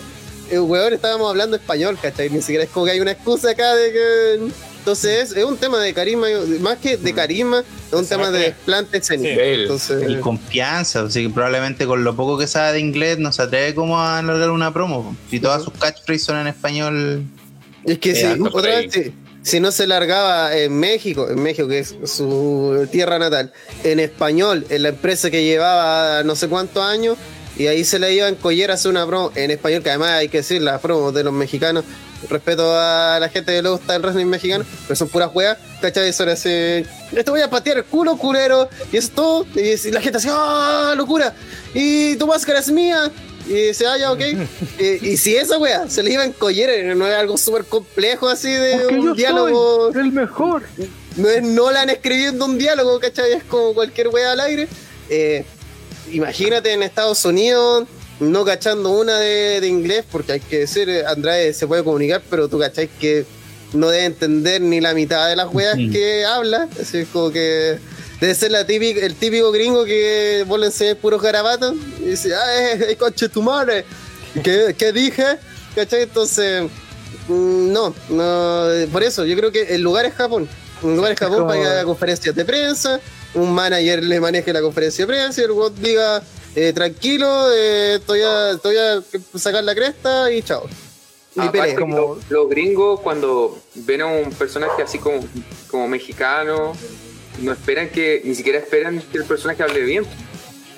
el weón estábamos hablando español, ¿cachai? Ni siquiera es como que hay una excusa acá de que... Entonces es, es un tema de carisma, más que de carisma, es un Se tema de desplante escénico. Sí. Entonces, Y confianza, así que probablemente con lo poco que sabe de inglés no se atreve como a alargar una promo. Si todas sus catchphrases son en español, Es que Eh, otra vez, si, si no se largaba en México, en México que es su tierra natal, en español, en la empresa que llevaba no sé cuántos años, y ahí se le iba en collera a hacer una promo en español, que además hay que decir, las promos de los mexicanos, respeto a la gente que le gusta el wrestling mexicano, pero son puras weas, ¿cachai? Son así, esto voy a patear el culo, culero, y eso es todo, y la gente así, ¡ah, locura! Y tu máscara es mía, y dice, ah, ya, ok. y, y si esa wea se le iba en collera, no es algo súper complejo así de Porque un yo diálogo. soy el mejor. No es Nolan escribiendo un diálogo, ¿cachai? Es como cualquier wea al aire. Eh, imagínate en Estados Unidos no cachando una de, de inglés, porque hay que decir, eh, Andrade se puede comunicar, pero tú cachai que no debe entender ni la mitad de las weas que habla. Así es como que debe ser la típica, el típico gringo que vos le enseñas puros garabatos y dice, ah, eh, eh, conche tu madre. ¿Qué, qué dije? ¿Cachai? Entonces, mm, no, no, por eso yo creo que el lugar es Japón. Un lugar es Japón como- para que haga conferencias de prensa, un manager le maneje la conferencia de prensa y el bot diga, eh, tranquilo, eh, estoy, a, estoy a sacar la cresta y chao. Y Aparte, pelea. como- los, los gringos cuando ven a un personaje así como, como mexicano, no esperan que, ni siquiera esperan que el personaje hable bien.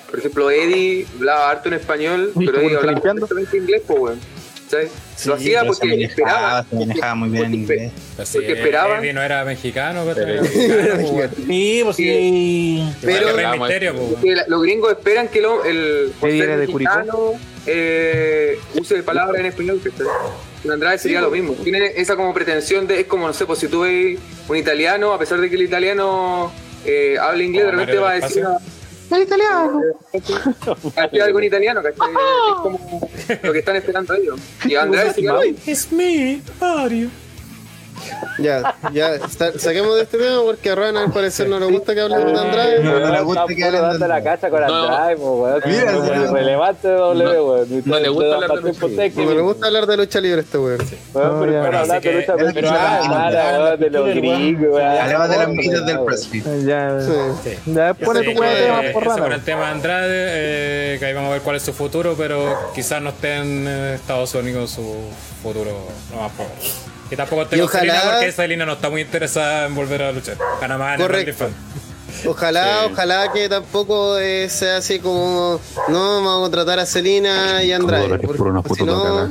Por ejemplo, Eddie hablaba harto en español, pero ¿cómo Eddie hablaba limpiando? perfectamente inglés, pues, weón. ¿Sabes? Sí, lo hacía porque manejaba, esperaba. se manejaba muy bien en porque- inglés. Pues Porque Eddie no era mexicano, pero pues. Sí, pues sí. Pero- pues, los gringos esperan que lo- el por Eddie ser era de Curicó. mexicano, eh, use palabras en español. que Con Andrade sería lo mismo. Tiene esa como pretensión de, es como, no sé, pues si tú ves un italiano, a pesar de que el italiano eh, habla inglés, de repente va a decir Espacio. "El italiano. Algo en italiano, ¿cachai? Es como lo que están esperando ellos. Y lo mismo. It's me, Mario. Ya, ya, sa- saquemos de este tema porque a Rana al parecer no le gusta que hablemos de Andrade. No, no le gusta que hablen dando de la cacha con No. Andrade, weón. Mira, relevante de W, No- weón. no le gusta hablar de lucha libre. No me gusta hablar de lucha libre este weón. Weón, No, pero así de lucha que ah, weón, de los gringos, weón. Hablaba de las amiguitas del weón. CrossFit. Ya, ya pone tu eh, temas por raro. el tema de Andrade, eh, que ahí vamos a ver cuál es su futuro, pero quizás no esté en eh, Estados Unidos su futuro lo más probable. Y tampoco Selena ojalá- porque Selena no está muy interesada en volver a luchar. Gana más en el Correcto. OnlyFans. Ojalá, Sí. ojalá que tampoco eh, sea así como no vamos a contratar a Celina y Andrade. Por una si no.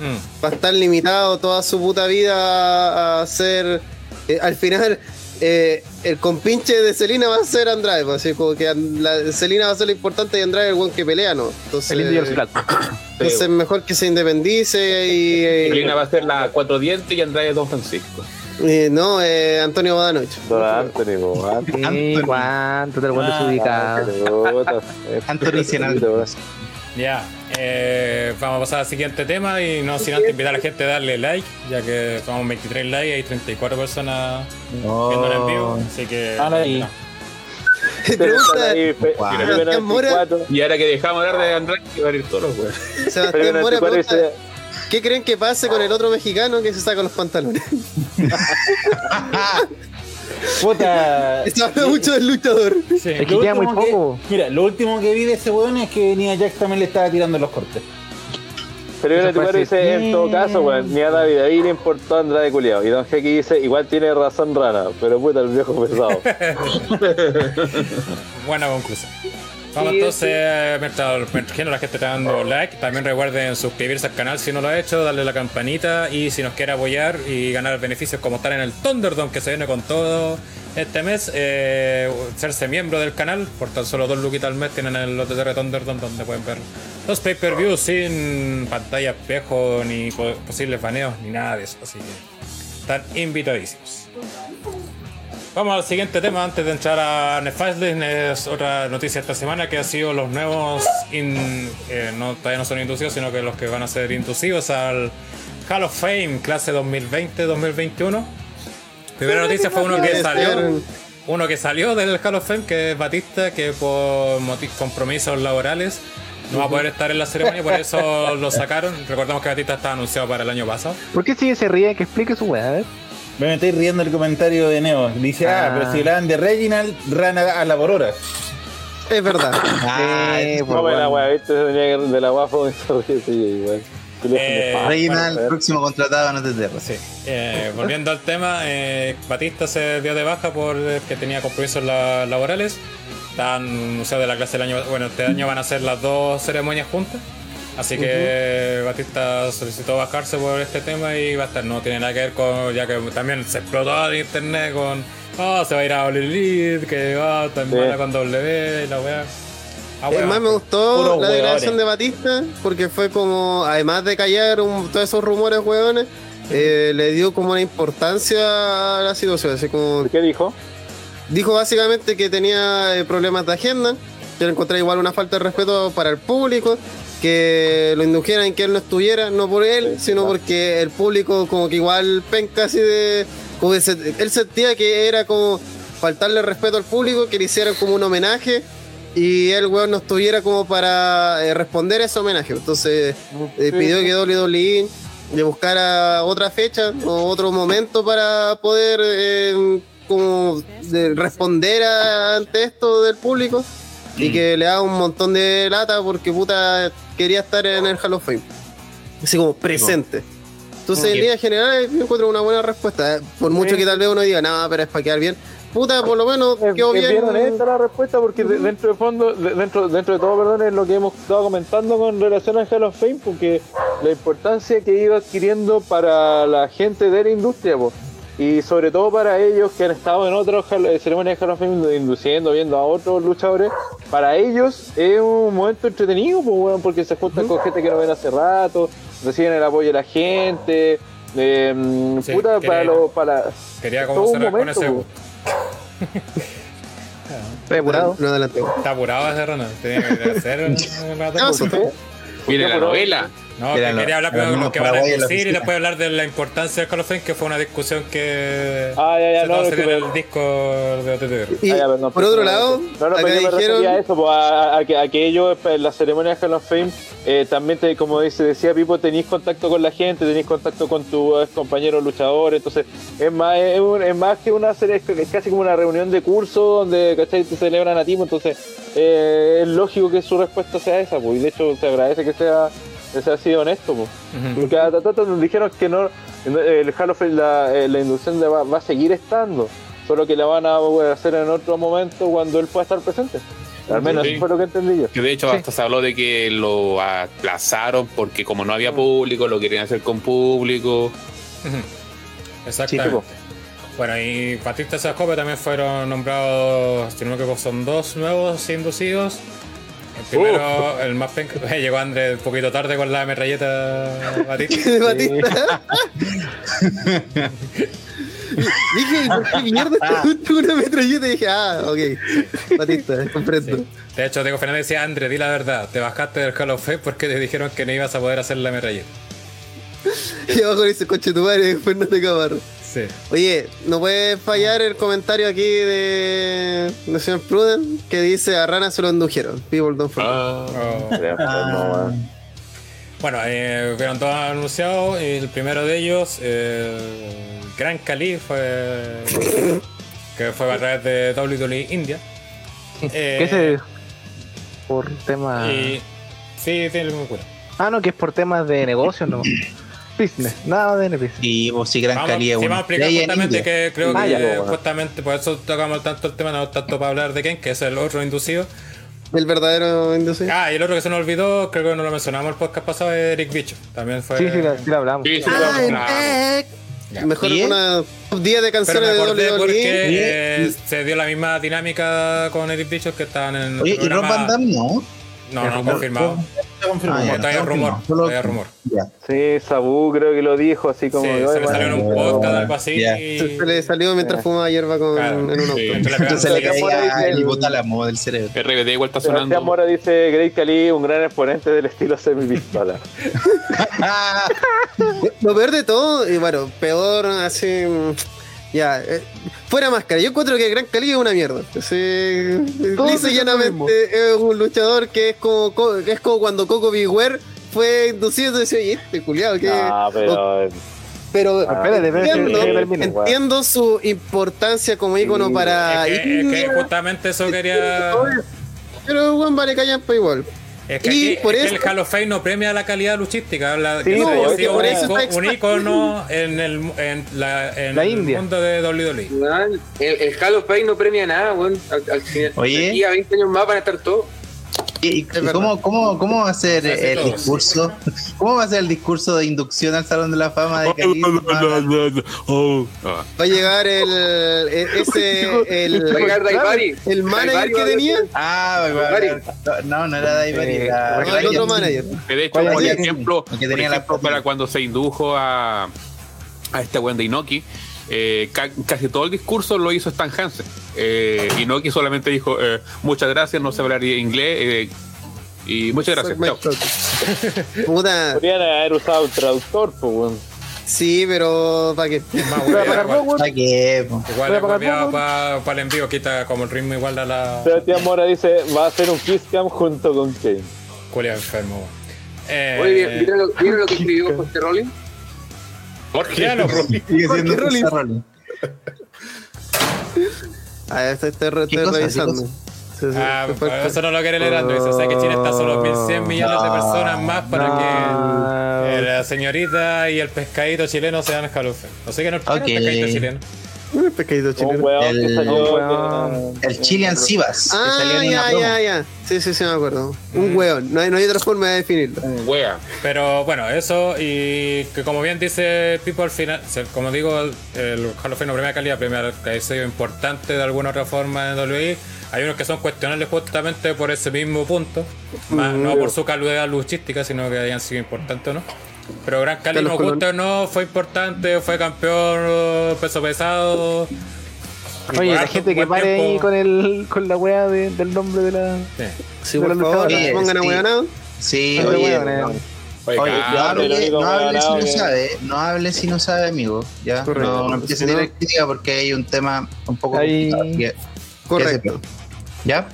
Mm. va a estar limitado toda su puta vida a, a ser. eh, al final, eh, el compinche de Celina va a ser Andrade. pues, así como que Celina va a ser lo importante y Andrade es el buen que pelea, ¿no? Entonces, El indio y el flat. entonces mejor que se independice y. eh, Lina va a ser la cuatro dientes y Andrade Don Francisco. eh, no, eh, Antonio. Don Anthony. Sí, Anthony. cuánto te lo cuento Ah, ubicado. Ya, eh, vamos a pasar al siguiente tema y no sin antes invitar a la gente a darle like, ya que somos 23 likes y hay 34 personas viendo en vivo, así que... Dale ahí. Pregunta Ahí, Wow. Sebastián Mora. 94. Y ahora que dejamos hablar de Andrade, que va a ir todos los weones. Sebastián Mora 94 pregunta, ¿Qué creen que pase con el otro mexicano que se saca los pantalones? Puta. Se habla mucho del luchador. Sí. Es que Lo queda muy que- poco. mira, lo último que vi de ese weón es que Nia Jax también le estaba tirando los cortes. Primero Eso fue 94 dice, en todo caso, weón, ni a David ahí le importó a Andrade culiao. Y Don Jeque dice, igual tiene razón Rana, pero puta, el viejo pesado. Buena conclusión. Vamos Sí, entonces, eh, mientras, mientras la gente está dando like, también recuerden suscribirse al canal si no lo ha hecho, darle la campanita y si nos quiere apoyar y ganar beneficios como estar en el Thunderdome que se viene con todo este mes, eh, hacerse miembro del canal, por tan solo dos luquitas al mes tienen el OTTR Thunderdome donde pueden ver los pay-per-views sin pantalla espejo ni po- posibles baneos ni nada de eso, así que están invitadísimos. Vamos al siguiente tema antes de entrar a Nefastlin. Es otra noticia esta semana que ha sido los nuevos, in- eh, no, todavía no son inducidos, sino que los que van a ser inducidos al Hall of Fame clase 2020-2021. Primera noticia fue uno que salió, uno que salió del Hall of Fame, que es Batista, que por compromisos laborales no va a poder estar en la ceremonia, por eso lo sacaron. Recordamos que Batista estaba anunciado para el año pasado. ¿Por qué sigue se ríe? Que explique su weá, a ver. Me estoy riendo el comentario de Neo. Dice, ah, Ah. pero si hablaban de Reginald, Rana a la. Es verdad. Ah, Eh, es- pues, No, me la bueno. viste, se tenía que de la se ríe, sí, weón. Eh, el Bueno, próximo contratado en OTTR. Sí. Eh, volviendo al tema, eh, Batista se dio de baja porque tenía compromisos la- laborales. Están anunciados de la clase del año. Bueno, este año van a ser las dos ceremonias juntas. Así que Batista solicitó bajarse por este tema y va a estar. No tiene nada que ver con. Ya que también se explotó en internet con. Oh, se va a ir a All Elite, que va oh, tan Sí. con W y la weá. Ah, Es weá. más, me gustó Puros la declaración de Batista porque fue como, además de callar un- todos esos rumores hueones, eh, le dio como una importancia a la situación. Así como ¿Qué dijo? dijo básicamente que tenía eh, problemas de agenda, que le encontré igual una falta de respeto para el público, que lo indujeran en que él no estuviera, no por él, sino porque el público como que igual penca así de... Como que se- él sentía que era como faltarle respeto al público, que le hicieran como un homenaje y el weón no estuviera como para eh, responder a ese homenaje. Entonces eh, pidió que WWE le buscara otra fecha o otro momento para poder eh, como de responder a- ante esto del público y que le haga un montón de lata porque puta quería estar en el Hall of Fame. Así como presente. Entonces, en líneas generales, yo encuentro una buena respuesta. eh. Por mucho que tal vez uno diga, nada, pero es para quedar bien. puta, por lo menos quedó es bien. honesta la respuesta porque de- dentro de fondo, de- dentro, dentro de todo, perdón, es lo que hemos estado comentando con relación al Hall of Fame, porque la importancia que iba adquiriendo para la gente de la industria, po. Y sobre todo para ellos que han estado en otras eh, ceremonias de Hall of Fame induciendo, viendo a otros luchadores, para ellos es un momento entretenido, pues, porque se juntan con gente que no ven hace rato, reciben el apoyo de la gente. eh, Sí, puta, quería- para, lo, para Quería todo como un cerrar con momento, ese. apurado. No adelante. Está apurado ese Ronald. Tenía que hacer un. No, que quería hablar era de lo que van a decir y después hablar de la importancia del Call of Fame, que fue una discusión que Ah, ya, ya, se no, se dio en el disco de OTT. Y Ah, ya, por otro no, lado, no, no, acá pero yo me refería a dijeron. eso, pues, a, a que, a que ellos en la ceremonia de Hall of Fame eh, también, te- como dice, decía Pipo, tenéis contacto con la gente, tenéis contacto con tus compañeros luchadores, entonces es más, es, un- es más que una serie, es casi como una reunión de curso donde ¿cachai? te celebran a ti, pues, entonces eh, es lógico que su respuesta sea esa, pues, y de hecho se agradece que sea, que sea así honesto. Porque a Tatato nos dijeron que no el Hall of Fame, la, eh, la inducción de va, va a seguir estando, solo que la van a hacer en otro momento cuando él pueda estar presente. Al menos Sí. eso fue lo que entendí yo. Que de hecho hasta se habló de que lo aplazaron porque como no había público, lo querían hacer con público. Exactamente. Bueno, y Batista Sascope también fueron nombrados, si no me equivoco, son dos nuevos inducidos. El primero, el más penca, llegó André un poquito tarde con la metralleta Batista. de Batista. dije, ¿por qué mierda te gusta una metralleta? Y dije, ah, ok. Batista, comprendo. Sí. De hecho, Diego Fernández decía, André, di la verdad, te bajaste del Hall of Fame porque te dijeron que no ibas a poder hacer la metralleta. Y abajo dice, coche tu madre, Fernando Camarro. Sí. Oye, no puede fallar el comentario aquí de, de señor Pruden que dice a Rana se lo indujeron. People don't forget. Ah, Oh. Bueno, eh, fueron todos anunciados. El primero de ellos, el Gran Cali, fue. que fue a través de WWE India. Eh, ¿Qué se por temas. Y. Sí, tiene algún culo. Ah, no, que es por temas de negocios, no. Business, nada de business. y vos si Gran Vamos, Cali es sí, vamos a explicar justamente que creo Ah, que eh, bueno. justamente por eso tocamos tanto el tema, no tanto para hablar de Ken, que es el otro inducido. El verdadero inducido. Ah, y el otro que se nos olvidó, creo que no lo mencionamos el podcast pasado, es Eric Bicho. También fue. Sí, sí, la, sí la hablamos. sí, sí, Ah, eh, Ya. Mejor Bien. una top 10 de Pero canciones me de WWE. porque eh, se dio la misma dinámica con Eric Bicho que estaban en el Oye, y Rob programa- Van Damme no. No, no, confirmado. Está confirmado. Ah, ya, no, rumor, no, solo- todavía rumor. Ya. Sí, Sabu creo que lo dijo así como. Sí, se "Oye, le salió en un podcast algo así Ya. y... Se, se le salió mientras fumaba hierba con, Claro, en un auto. sí. Entonces Se le caía el hipotálamo del cerebro. RBD igual está Sebastián sonando. Mora dice Great Cali, un gran exponente del estilo semi-pistola. Ah, Lo peor de todo, y bueno, peor así. Ya, eh, fuera máscara. Yo encuentro que Gran Cali es una mierda. Todos lisa y llanamente es un luchador que es como, que es como cuando Coco Beware fue inducido y decía, oye, este culiado, que. Ah, pero. Pero Ah, espérate, entiendo, que termine, entiendo su importancia como ícono para Es que, es que justamente eso quería... pero Juan vale callampa igual. Es que, Y aquí- por es que eso- el Hall of Fame no premia la calidad luchística, habla Sí, que no, es que un, eso ico- está un icono en, el, en, la, en La el mundo de WWE. Weón, El, el Hall of Fame no premia nada, weón. Al, al final, Oye. de aquí a 20 años más van a estar todos. ¿Y, y verdad. cómo, cómo, cómo va a ser el todos. discurso? ¿Cómo va a ser el discurso de inducción al Salón de la Fama de Carisma? Ah. Va a llegar el, e- ese el, Va a llegar Daivari. el manager que tenía. Ah, no, no era Daivari, Eh, era el otro manager. Que de hecho, ¿Cuál por ejemplo, El que por tenía la ejemplo, para cuando se indujo a, a este buen de Inoki, eh, ca- casi todo el discurso lo hizo Stan Hansen. Eh, Inoki solamente dijo, eh, muchas gracias, no sé hablar inglés, eh, y muchas gracias. Chao. Puta, Podrían haber usado un traductor, pues, weón. sí, pero ¿para qué? ¿Para qué? Igual poco. para el envío, quita como el ritmo igual a la Sebastián Mora dice, va a ser un Kiss Cam junto con Kane. culia enfermo. Eh, Oye, ¿vieron lo, vieron lo que escribió José Rollins? Jorge, ya no, bro. Sigue siendo Jorge Rollins. Ah, estoy, estoy, re- ¿Qué estoy cosa? ¿Qué revisando. Sí, sí, Ah, eso no lo quiere leer Andrés. Dice, sé que Chile está solo 1100 millones de personas más para No. que la señorita y el pescadito chileno sean Fame. No sé qué no el pescadito chileno. Un pescadito Un chileno. weón que El- salió. El Chilean Sivas. que salió Ah, en una ya, ya, ya. Sí, sí, sí, me acuerdo. Un weón. No hay, no hay otra forma de definirlo. Un wea. Pero bueno, eso y que como bien dice Pipo al final, como digo, el, Hall of Fame no primera calidad, primera que ha sido importante de alguna otra forma en WWE. Hay unos que son cuestionables justamente por ese mismo punto, más, no por su calidad luchística, sino que hayan sido importantes o no. Pero Gran Cali, nos guste o no, fue importante, fue campeón peso pesado. Oye, la gente que pare ahí con el con la wea de- del nombre de la. Sí. Sí, De por favor, no pongan a Sí. hueonado. Sí, oye, Oye, no hable, no si no sabe, no hable si no sabe, amigo. Ya, Correcto. no, no empiece a tirar crítica porque hay un tema un poco Ahí- complicado, que- que Correcto. ¿Ya?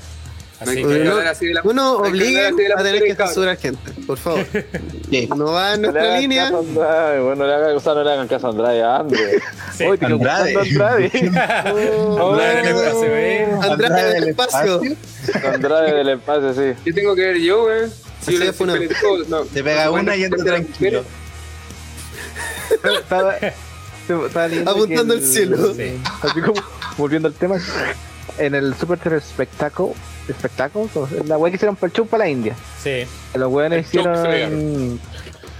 No Así que que, Uno- hablar así de la- Uno no hay que obliga a tener que censurar gente, por favor. No va en No nuestra hagan línea. Andrade, bueno, no le hagan, o sea, no le hagan caso a Andrade, a Andre. sí. Oye, Andrade. Andrade. Andrade en el espacio, ¿eh? Andrade del espacio. Andrade del espacio, sí. ¿Qué tengo que ver yo, weón? Si yo una- le no, Te pega no una y anda defender a las tranquilo. estaba, estaba Apuntando al cielo. Sí. Así como, volviendo al tema, en el Super Terror Spectacle, Spectacle, la wea que hicieron para el show para la India. Sí. Los weones hicieron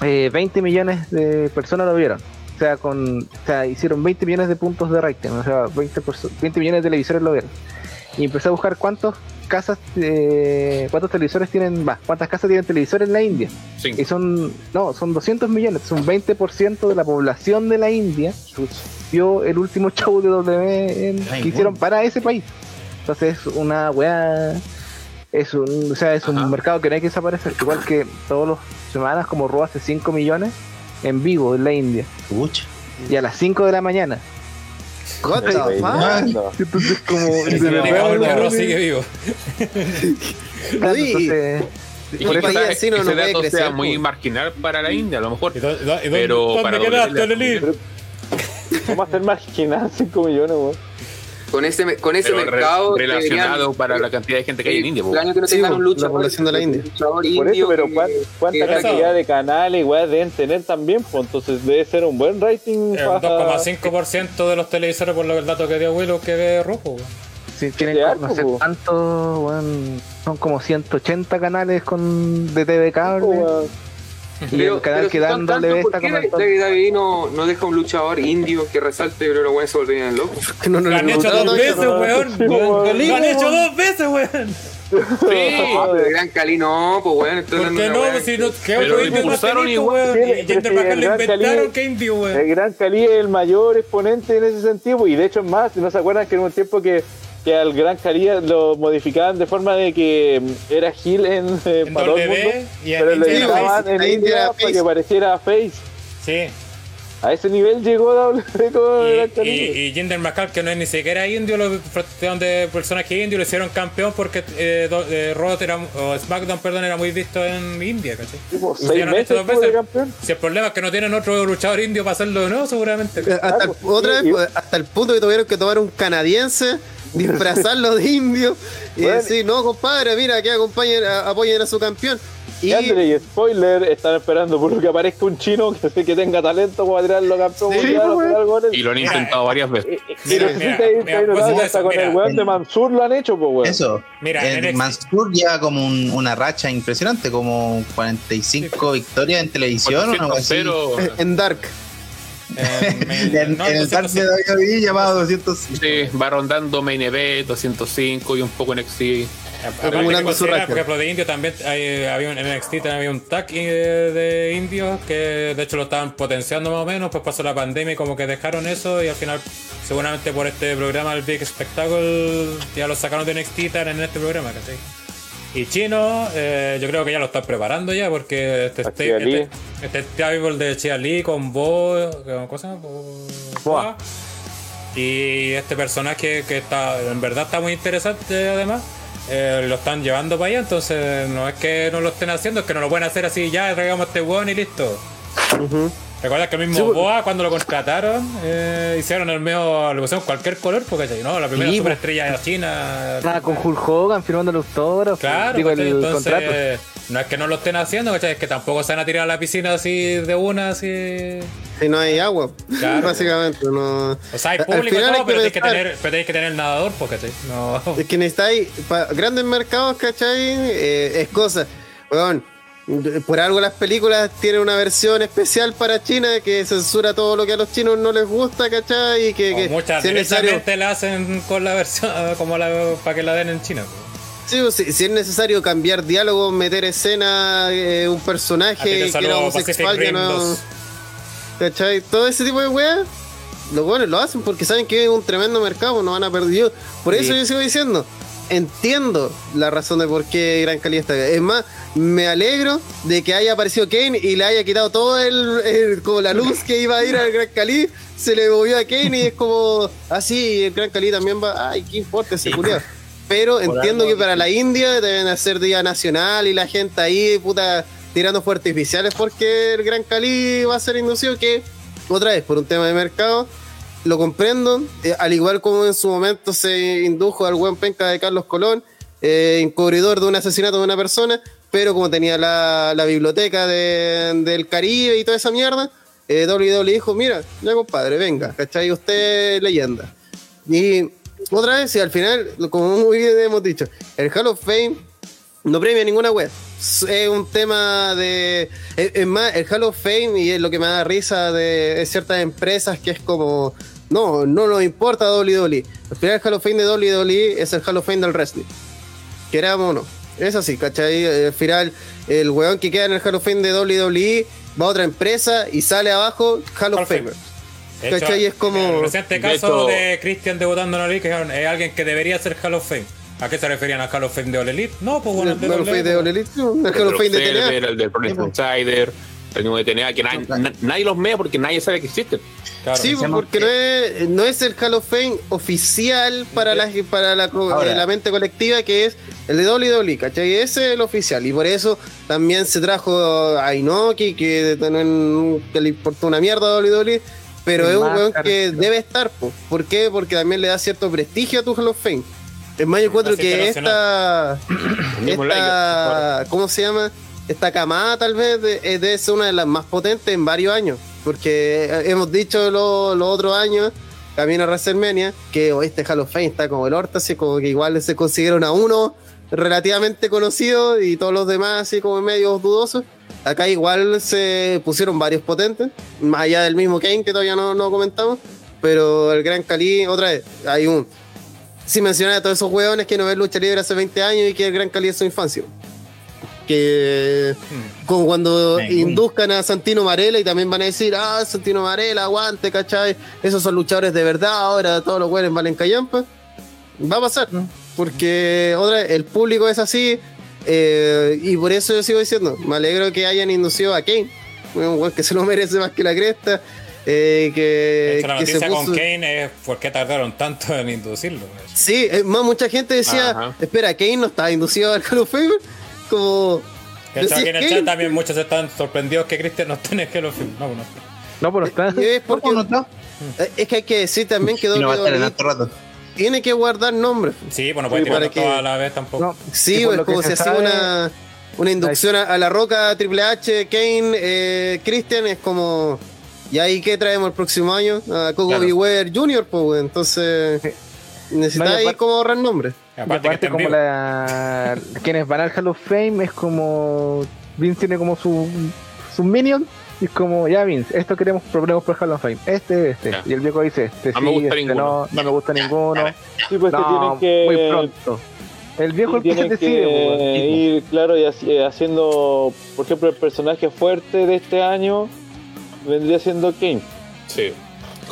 eh, 20 millones de personas lo vieron. O sea, con, o sea, hicieron 20 millones de puntos de rating. O sea, 20, perso- 20 millones de televisores lo vieron. Y empecé a buscar cuántos casas, eh, cuántos televisores tienen, va, cuántas casas tienen televisores en la India. Cinco. Y son, no, son 200 millones, son 20% de la población de la India vio el último show de W que hicieron para ese país. Entonces es una weá, es un, o sea, es un Ajá. mercado que no hay que desaparecer, igual que todas las semanas como Raw hace 5 millones en vivo en la India Pucha. y a las 5 de la mañana. What the fuck? Entonces como weón, Ross sigue vivo. entonces, Y Por eso así no ese nos puede dato crecer, sea muy pues. marginal para la India, a lo mejor. ¿Y dó- y dó- y dó- Pero dónde para quedaste, WWE, Lelí? ¿Cómo hacer marginal 5 millones, weón? Con ese, me- con ese Pero re- mercado. relacionado deberían- para la cantidad de gente que hay en India. año que no Sí, tengan un la luchador. población de la India. Por indio eso, pero que- ¿cuán- ¿cuánta que- cantidad de canales, weón, deben tener también? Pues entonces debe ser un buen rating. El pa- 2,5% de los televisores, por lo que el dato que dio Willow, que ve rojo. sí, tienen no sé po. cuántos, weón, son como 180 canales con de TV cable. Y Pero- el canal que Dan tantos, W ¿por qué. David David no, no deja un luchador indio que resalte, pero los buenos se volverían locos. No, no, Lo han no, hecho dos veces, weón. Sí, weón. Lo han hecho dos veces, weón. Ah, pero de Gran Cali no, pues bueno, estoy ¿Por qué no? Si no, ¿qué Pero otro lo impulsaron igual. weón? Sí, Y sí, lo Gran inventaron Cali- que indio, weón. El Gran Cali es el mayor exponente en ese sentido, pues, y de hecho es más, ¿no se acuerdan que en un tiempo que, que al Gran Cali lo modificaban de forma de que mm, era Gil en, eh, En para todo el W mundo, y en pero le en India para que pareciera Face. Sí. A ese nivel llegó W con el Gran Y, y, y Jinder Mahal, que no es ni siquiera indio, lo trataron de personaje indio, lo hicieron campeón porque eh, do- eh, Raw era, o SmackDown, perdón, era muy visto en India, ¿cachai? Tipo, Y seis meses dos veces. campeón. Si el problema es que no tienen otro luchador indio para hacerlo de nuevo, seguramente. Eh, Hasta el- otra Y- vez, pues, hasta el punto que tuvieron que tomar un canadiense, disfrazarlo de indio y Bueno. decir, no, compadre, mira, aquí acompañen, a- apoyen a su campeón. Y Y spoiler, están esperando por lo que aparezca un chino que, que tenga talento para tirarlo campeón Sí, mundial o pues. algo. Y lo han intentado varias veces. Y- Mira, mira, mira, que eso, hasta con mira. el weón de Mansur lo han hecho, pues weón. Eso. Mira, en el NXT. Mansur lleva como un- una racha impresionante, como 45 victorias en televisión. una cosa así. 400, en Dark. En, En, no, en el Dark de 205. WWE llamado 200. Sí, va rondando Main Event, 205 y un poco en NXT. Acumulando su por ejemplo, de indio también hay- había un, en NXT también había un tag eh, de indios que de hecho lo estaban potenciando más o menos, pues pasó la pandemia y como que dejaron eso y al final seguramente por este programa el Big Spectacle ya lo sacaron de NXT y están en este programa, ¿cachai? Y chino, eh, yo creo que ya lo están preparando ya porque este este, este, este de Chia Lee con Bo, ¿cómo se llama? Bo- Boa. y este personaje que está en verdad está muy interesante además eh, lo están llevando para allá entonces no es que no lo estén haciendo es que no lo pueden hacer así ya traigamos este weón y listo ¿Recuerdas que el mismo Boa cuando lo contrataron eh, hicieron el medio le pusieron cualquier color porque no la primera Sí, superestrella de China Nada, con Hulk Hogan firmando el autógrafo. Claro, digo, ¿cachai? el entonces contrato. No es que no lo estén haciendo, ¿cachai? Es que tampoco se van a tirar a la piscina así de una, así. Si no hay agua, Claro. básicamente. No. O sea, hay público y todo, hay pero tenéis que tener, pero tenéis que tener nadador, pues, ¿cachai? No. Es que necesitáis, para grandes mercados, ¿cachai? Eh, es cosa. Weón, por algo las películas tienen una versión especial para China que censura todo lo que a los chinos no les gusta, ¿cachai? Y que, que muchas si es necesario, directamente la hacen con la versión, como la, para que la den en China. sí, si, si es necesario cambiar diálogo, meter escena, eh, un personaje que era saludo homosexual, Pacific que Rim no. 2. ¿Cachai? Todo ese tipo de weas, los buenos lo hacen porque saben que es un tremendo mercado, no van a perder. Yo- Por eso Sí. yo sigo diciendo, entiendo la razón de por qué Gran Cali está acá. Es más, me alegro de que haya aparecido Kane y le haya quitado todo el, el- como la luz que iba a ir al Gran Cali, se le movió a Kane y es como, así, el Gran Cali también va, ay, qué importa ese culiao. Pero entiendo que para la India deben hacer día nacional y la gente ahí, puta, tirando fuegos artificiales porque el Gran Cali va a ser inducido que, otra vez, por un tema de mercado, lo comprendo, eh, al igual como en su momento se indujo al buen penca de Carlos Colón, eh, encubridor de un asesinato de una persona, pero como tenía la, biblioteca de- del Caribe y toda esa mierda, eh, WWE dijo, mira, ya compadre, venga, ¿cachai? Usted leyenda. Y otra vez, y al final, como muy bien hemos dicho, el Hall of Fame no premia ninguna web. Es un tema de. Es, más, el Hall of Fame y es lo que me da risa de ciertas empresas que es como. No, no nos importa WWE. Al final, el Hall of Fame de WWE es el Hall of Fame del wrestling. Queramos o no. Es así, ¿cachai? Al final, el weón que queda en el Hall of Fame de WWE va a otra empresa y sale abajo Hall of. Famer. De hecho, ¿Cachai? Es como- En el reciente De caso hecho- de Christian debutando en la liga, dijeron, es alguien que debería ser Hall of Fame. ¿A qué se referían a Hall of Fame de All Elite? No, pues bueno, el Hall of Fame de All Elite, el Hall of Fame de TNA. El, el del Pro Insider, que nadie, na- nadie los mea porque nadie sabe que existen. Claro. Sí, porque no es, no es el Hall of Fame oficial para la, para la, Ahora. la mente colectiva, que es el de WWE, ¿cachai? Ese es el oficial. Y por eso también se trajo a Inoki, que, que le importó una mierda a WWE, pero es un weón que debe estar. po. ¿Por qué? Porque también le da cierto prestigio a tu Hall of Fame. Es más, yo encuentro Así que que esta, esta ¿cómo se llama? Esta camada tal vez de- eh, debe ser una de las más potentes en varios años, porque eh, hemos dicho lo- los otros años, camino a WrestleMania, que oh, este Hall of Fame está como el orto, así como que igual se consiguieron a uno relativamente conocido y todos los demás así como medio dudosos. Acá igual se pusieron varios potentes, más allá del mismo Kane que todavía no, no comentamos, pero el Gran Cali, otra vez, hay un sin mencionar a todos esos hueones que no ven lucha libre hace 20 años y que el Gran Cali es su infancia. Que como cuando Ningún. induzcan a Santino Marella y también van a decir, ah, Santino Marella, aguante, ¿cachai? Esos son luchadores de verdad, ahora todos los hueones valen callampa. Va a pasar, porque otra vez, el público es así eh, y por eso yo sigo diciendo, me alegro que hayan inducido a Kane, un que se lo merece más que la cresta. eh, que, hecho, la que se noticia con Kane es por qué tardaron tanto en inducirlo. Sí, es más, mucha gente decía, Ajá. espera, Kane no está inducido al Hall of Fame. Como. En el chat también muchos están sorprendidos que Christian no esté en el Hall of Fame. No, no. No, pero está. y es, porque- ¿Cómo no está? es que hay que decir también que no a rato. tiene que guardar nombres. Sí, pues no puede Sí, tirar para que- toda la vez tampoco. No, Sí, y por es lo que como si hacía una, una inducción a, a la roca, Triple H, Kane, eh, Christian, es como. ¿Y ahí qué traemos el próximo año? A Coco Claro. Beware Jr., pues, entonces. Necesitáis No, como ahorrar nombres. Aparte que como la... quienes van al Hall of Fame es como. Vince tiene como su, su minion. Y es como, ya Vince, esto queremos, proponemos por Hall of Fame. Este, este. Ya. Y el viejo dice, este No sí, me gusta este ninguno. no, no me gusta ninguno. Sí, pues No, que tienen que. muy pronto. El viejo el que decide, que po, weón. ir, claro, y eh, haciendo, por ejemplo, el personaje fuerte de este año vendría siendo Kane. Sí.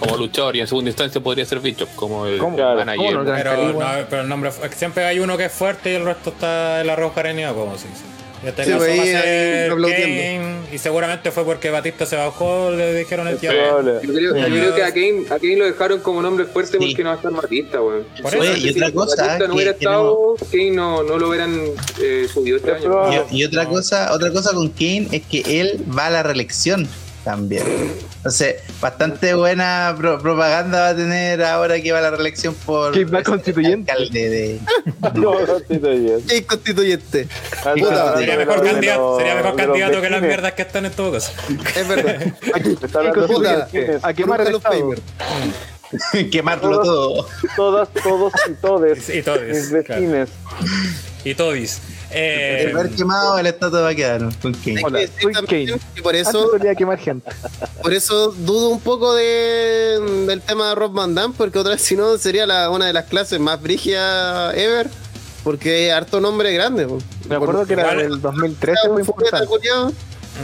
Como luchador y en segunda instancia podría ser Bishop, como el ¿Cómo? manager. ¿Cómo no? Pero, no, pero el nombre es que siempre hay uno que es fuerte y el resto está en la roja arenea, como se dice. Y este Sí, caso ahí- va a ahí ser aplaudiendo. Kane, y seguramente fue porque Batista se bajó, le dijeron el. Probable. Yo creo, yo creo que a Kane, a Kane lo dejaron como nombre fuerte Sí. porque no va a estar Batista, weón. Oye, y otra si cosa, Batista no que- hubiera que estado, Kane no, no lo hubieran eh, subido este Es año. y otra cosa, otra cosa con Kane es que él va a la reelección. También. Entonces, bastante buena pro- propaganda va a tener ahora que va a la reelección por Que va constituyente. alcalde de. No, constituyente. ¿Qué constituyente? Ah, Sería mejor candidato, sería mejor candidato que las mierdas que están en todo caso. Es verdad. A quemar el los papers. Quemarlo todo. Todas, todos y todes. Y todos, Mis claro. Y todis. Eh, El ver quemado, el estatua va a quedar con Kane. Hola, Es que soy también- Kane. y por eso, solía quemar gente. por eso dudo un poco de, del tema de Rob Van Damme, porque otra vez si no sería la, una de las clases más brígidas ever, porque es harto nombre grande. po. Me acuerdo que era del 2013, Era muy un fuleta, importante. culiao.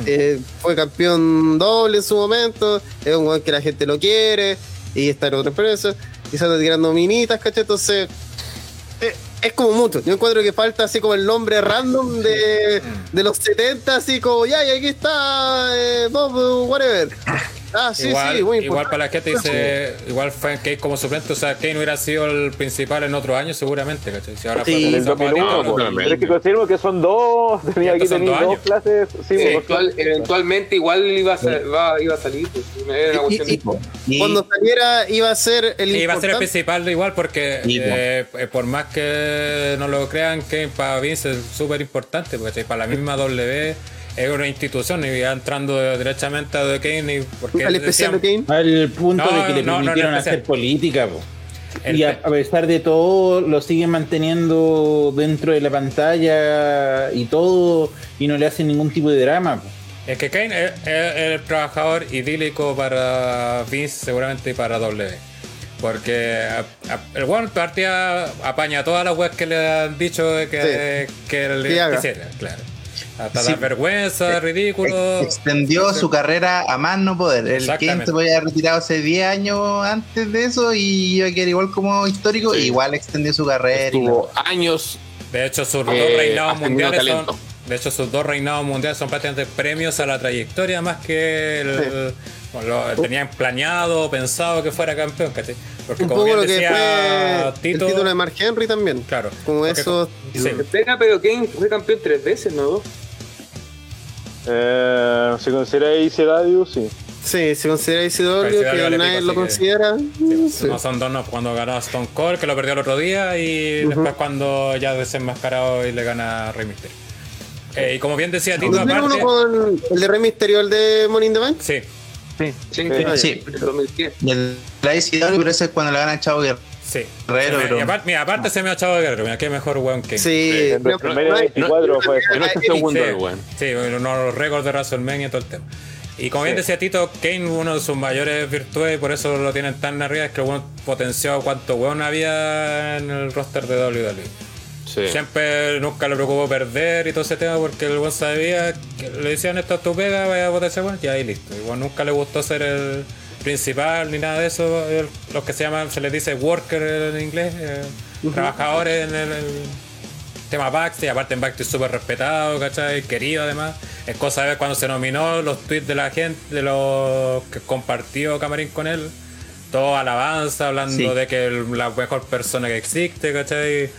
Eh, fue campeón doble en su momento, es un weón que la gente lo quiere, y está en otra empresa, y se anda tirando minitas, ¿cachai? Entonces, eh, es como mucho. Yo encuentro que falta así como el nombre random de, de los 70, así como, ya, y aquí está eh, Bob, whatever. Ah, sí, igual, sí, muy igual importante. para la gente dice, igual fue Kane como suplente, o sea, Kane hubiera sido el principal en otro año seguramente, ¿cachai? Si ahora Sí, el como 2001, Zapatero, po. no, pero es que confirmo que son dos. Tenía aquí son tenía dos clases. Sí, pues, Eventual- eventualmente igual iba a, va- iba a salir. Pues, era una Y- cuestión y- de- y- Cuando saliera iba a ser el va a ser el principal igual porque po. eh, eh, por más que no lo crean, Kane para Vince es súper importante, porque para la misma W es una institución y ya entrando derechamente a The Kane y porque al especial de Kane. Al punto No, de que le no, no, no permitieron especial. hacer política, po. El Y a, pe- a pesar de todo, lo siguen manteniendo dentro de la pantalla y todo, y no le hacen ningún tipo de drama. po. Es que Kane es, es el trabajador idílico para Vince, seguramente y para W. Porque a- a- el one partía apaña todas las webs que le han dicho que, que le Que haga. quisiera, claro. Hasta Sí. las vergüenzas, ridículo. Extendió su carrera a más no poder. El Kane se podía haber retirado hace 10 años antes de eso y iba a quedar igual como histórico. Sí. Igual extendió su carrera. y Tuvo años De hecho, sus dos Eh, reinados mundiales son. De hecho, sus dos reinados mundiales son prácticamente premios a la trayectoria más que el, bueno, lo tenían planeado, pensado que fuera campeón, ¿cachai? Porque Un como poco bien lo que decía fue Tito, el título de Mark Henry también. claro, Como porque- eso. sí, Pena, pero Kane fue campeón tres veces, ¿no? Eh, si considera ICW, sí. Sí, se considera ICW, Parecido al que Vale nadie Pico, lo así que- considera. sí, Sí. no son dos, no, cuando ganó a Stone Cold, que lo perdió el otro día, y después cuando ya desenmascarado y le gana a Rey Mysterio. Eh, y como bien decía Tito, ¿No tiene uno aparte. con el de Rey Mysterio, el de Money in the Bank? Sí, Sí. Sí, Ah, Sí. 2010. Y el la ICW, pero ese es cuando le gana a Chavo Guerrero. Sí. Guerrero, y mira, aparte se me ha echado de guerrero, mira, qué mejor weón que. Sí, En pero- WrestleMania no hay- 24 fue en este segundo, Sí, weón. sí, bueno, no, los récords de WrestleMania y todo el tema. Y como bien decía Tito, Kane, uno de sus mayores virtudes, y por eso lo tienen tan arriba, es que el weón potenció cuánto weón había en el roster de WWE. Sí. Siempre nunca le preocupó perder y todo ese tema porque el weón sabía que le decían esto es tu pega, vaya a potenciar weón, y ahí listo. Weón nunca le gustó ser el principal ni nada de eso. Los que se llaman, se les dice worker en inglés, eh, trabajadores en el, el tema Backstage, aparte en Backstage súper respetado, ¿cachai? Querido además. Es cosa de ver cuando se nominó los tweets de la gente, de los que compartió Camarín con él. Todo alabanza, hablando Sí. de que el- la mejor persona que existe, ¿cachai?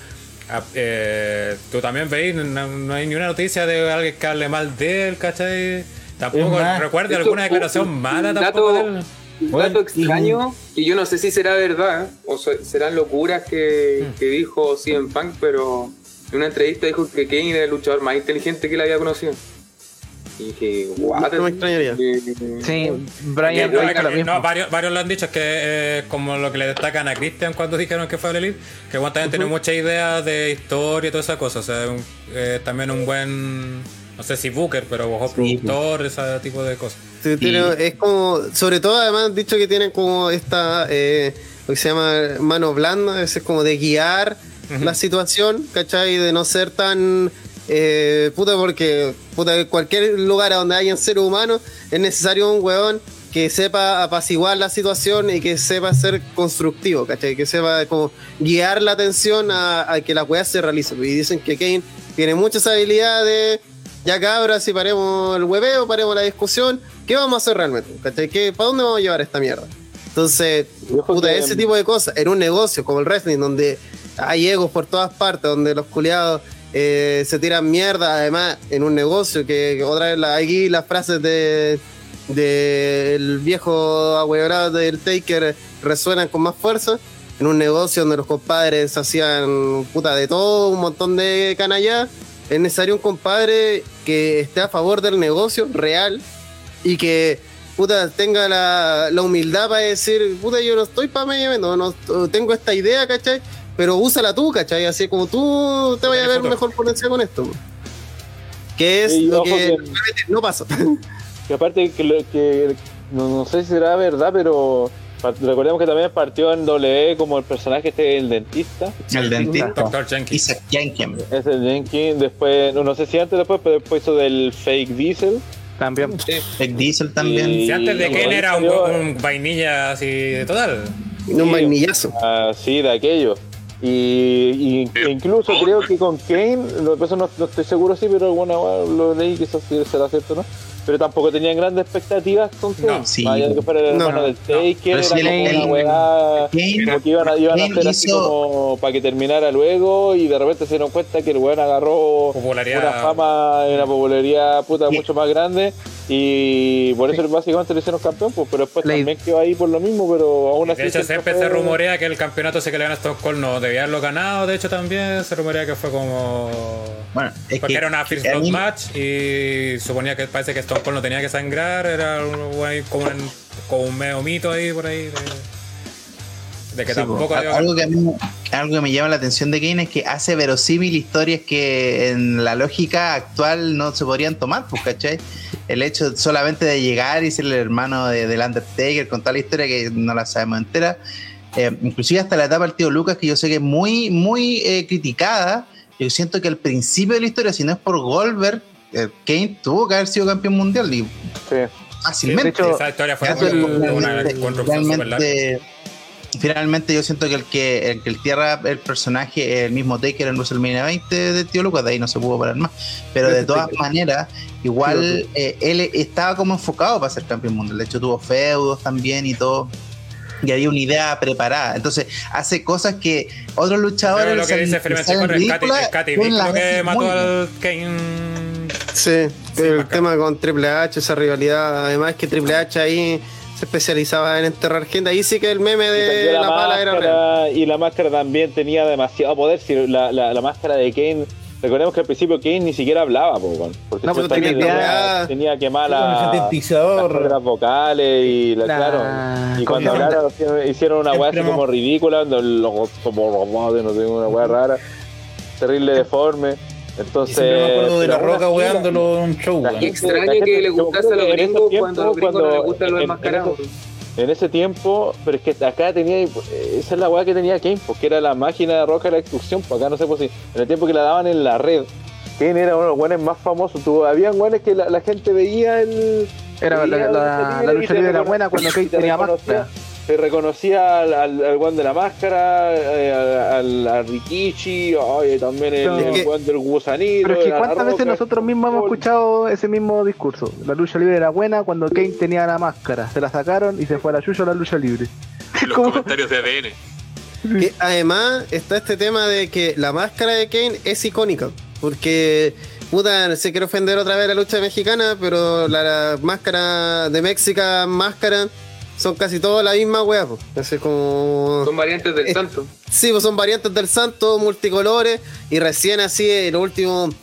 Ah, eh, tú también veis, no, no hay ni una noticia de alguien que hable mal de él, ¿cachai? Tampoco Es recuerda alguna declaración mala tampoco dato- de él. Un Bueno, dato extraño, y yo no sé si será verdad o se- serán locuras que, Hmm. que dijo CM Punk, pero en una entrevista dijo que Kane era el luchador más inteligente que él había conocido. Y dije, what? No me extrañaría. Sí, Brian no, dicho lo mismo. no, varios, varios lo han dicho, es que eh, como lo que le destacan a Christian cuando dijeron que fue a Elite, que Juan también tiene muchas ideas de historia y toda esa cosa. O sea, un- eh, también un buen, no sé si Booker, pero ojo, productor, ese tipo de cosas. Sí, tiene- es como, sobre todo además han dicho que tienen como esta, eh, lo que se llama mano blanda, a veces como de guiar la situación, ¿cachai? De no ser tan, eh, puta, porque puta, en cualquier lugar a donde hayan seres humanos es necesario un weón que sepa apaciguar la situación y que sepa ser constructivo, ¿cachai? Que sepa como guiar la atención a, a que la weá se realice. Y dicen que Kane tiene muchas habilidades ya cabras, si paremos el hueveo, paremos la discusión, ¿qué vamos a hacer realmente? ¿Qué- ¿Para dónde vamos a llevar esta mierda? Entonces, puta, ese tipo de cosas, en un negocio como el wrestling, donde hay egos por todas partes, donde los culiados eh, se tiran mierda, además, en un negocio, que, que otra vez la, aquí las frases de, del viejo ahuebrado del Taker resuenan con más fuerza. En un negocio donde los compadres hacían puta de todo, un montón de canallas. Es necesario un compadre que esté a favor del negocio real y que puta tenga la, la humildad para decir, puta, yo no estoy para medio, no, no tengo esta idea, ¿cachai? Pero úsala tú, ¿cachai? Así como tú te vayas a ver mejor potencia con esto. Que es lo que no pasa. Que aparte que, que no, no sé si será verdad, pero recordemos que también partió en W como el personaje este el dentista. El dentista. Doctor Jenkins. Isaac Jenkins. Es el Jenkins, después, no, no sé si antes después, pero después hizo del fake diesel. También. Tech Diesel también. Y- Si antes de Kane era un, vainilla así total. un vainillazo. Ah, sí, de aquello. Y, y- incluso creo que con Kane, lo eso no, no estoy seguro sí, pero bueno, bueno, lo leí, quizás será cierto, ¿no? Pero tampoco tenían grandes expectativas con Kane. No, sí. De que fuera el No, hermano no, del Taker, Pero sí, era como el- una weá. Como que iban a, iban a hacer así hizo- como para que terminara luego y de repente se dieron cuenta que el weón agarró Popularidad. una fama y una popularidad puta mucho más grande y por eso básicamente le hicieron campeón, pues, pero después La- también quedó ahí por lo mismo, pero aún así De hecho, siempre se rumorea que el campeonato ese que le ganó a Stone Cold no debía haberlo ganado. De hecho, también se rumorea que fue como. Bueno, es Porque que era una First Blood mí- Match y suponía que parece que Stone Cold no tenía que sangrar. Era como, un, como un medio mito ahí por ahí. De, de que Sí, tampoco po. dio- algo, que a mí- algo que me llama la atención de Kane es que hace verosímil historias que en la lógica actual no se podrían tomar, pues, ¿cachai? El hecho solamente de llegar y ser el hermano de, del Undertaker con tal historia que no la sabemos entera. Eh, inclusive hasta la etapa del tío Lucas, que yo sé que es muy, muy eh, criticada. Yo siento que al principio de la historia, si no es por Goldberg, eh, Kane tuvo que haber sido campeón mundial y Sí. fácilmente. de hecho, esa historia fue una construcción súper larga. Finalmente, finalmente yo siento que el que el que el tierra el personaje el mismo Taker en WrestleMania 20 de Tío Lucas de ahí no se pudo parar más pero de todas maneras igual eh, él estaba como enfocado para ser campeón mundial de hecho tuvo feudos también y todo y había una idea preparada entonces hace cosas que otros luchadores Pero lo que dice salen Chico es Katy, lo que mató al Kane. Sí, el bacán. tema con Triple H, esa rivalidad. Además que Triple H ahí se especializaba en enterrar gente. Ahí sí que el meme de la, pala era real. y la máscara también tenía demasiado poder. Si la, la, la máscara de Kane, recordemos que al principio Kane ni siquiera hablaba, po, porque No, pues tenía- tenía, tenía la, sintetizador. las vocales y la, La- claro. Y cuando hablaron, hicieron una weá así como ridícula, donde los como robots, no sé, una weá rara, terrible deforme. Y Entonces, siempre me acuerdo de la roca weándolo en un show. Qué extraño la que le gustase a los gringos cuando a los gringos no les gustan los en- en enmascarados. ese- en ese tiempo, pero es que acá tenía, esa es la weá que tenía Kane, porque era la máquina de roca de la destrucción, pues acá no sé por si, en el tiempo que la daban en la red, Kane era uno de los weones más famosos, tuvo, habían weones que la, la gente veía el... Era la, veía la, el la y lucha libre era buena cuando y Kane te tenía reconocía- Se reconocía al, al, de la máscara, eh, al, al, a Rikichi, también el, el weón del gusanito. Pero es que cuántas veces nosotros mismos hemos escuchado ese mismo discurso. La lucha libre era buena cuando Kane tenía la máscara. Se la sacaron y se fue a la yuya a la lucha libre. Los ¿Cómo? comentarios de ADN. Que además está este tema de que la máscara de Kane es icónica. Porque, puta, no sé, quiero ofender otra vez la lucha mexicana, pero la, la máscara de México, máscara, son casi todas la misma wea. po. Así como. Son variantes del Eh, santo. Sí, pues son variantes del santo, multicolores, y recién así en los últimos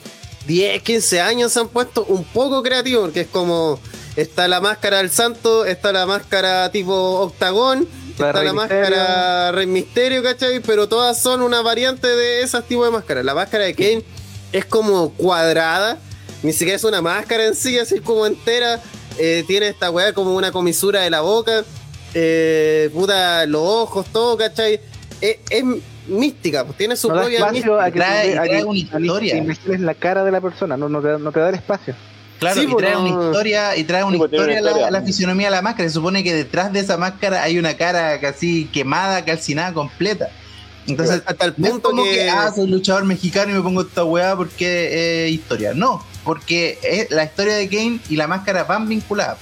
10, 15 años se han puesto un poco creativos, porque es como, está la máscara del santo, está la máscara tipo octagón, La está Rey la Misterio. máscara Rey Misterio, ¿cachai? Pero todas son una variante de esos tipos de máscaras. La máscara de Kane es como cuadrada, ni siquiera es una máscara en sí, así como entera, eh, tiene esta weá como una comisura de la boca, eh, puta, los ojos, todo, ¿cachai? Es, es mística, pues tiene su No propia espacio a que, Trae- trae una que historia. imagines la cara de la persona. No, no, te, da- no te da el espacio. Claro, Sí, y pues, trae no. una historia, y trae una pues, tiene una historia, la, historia. la fisionomía de la máscara. Se supone que detrás de esa máscara hay una cara casi quemada, calcinada, completa. Entonces, hasta el no es punto como que, que, ah, soy luchador mexicano y me pongo esta weá porque es historia. No, porque es- la historia de Kane y la máscara van vinculadas.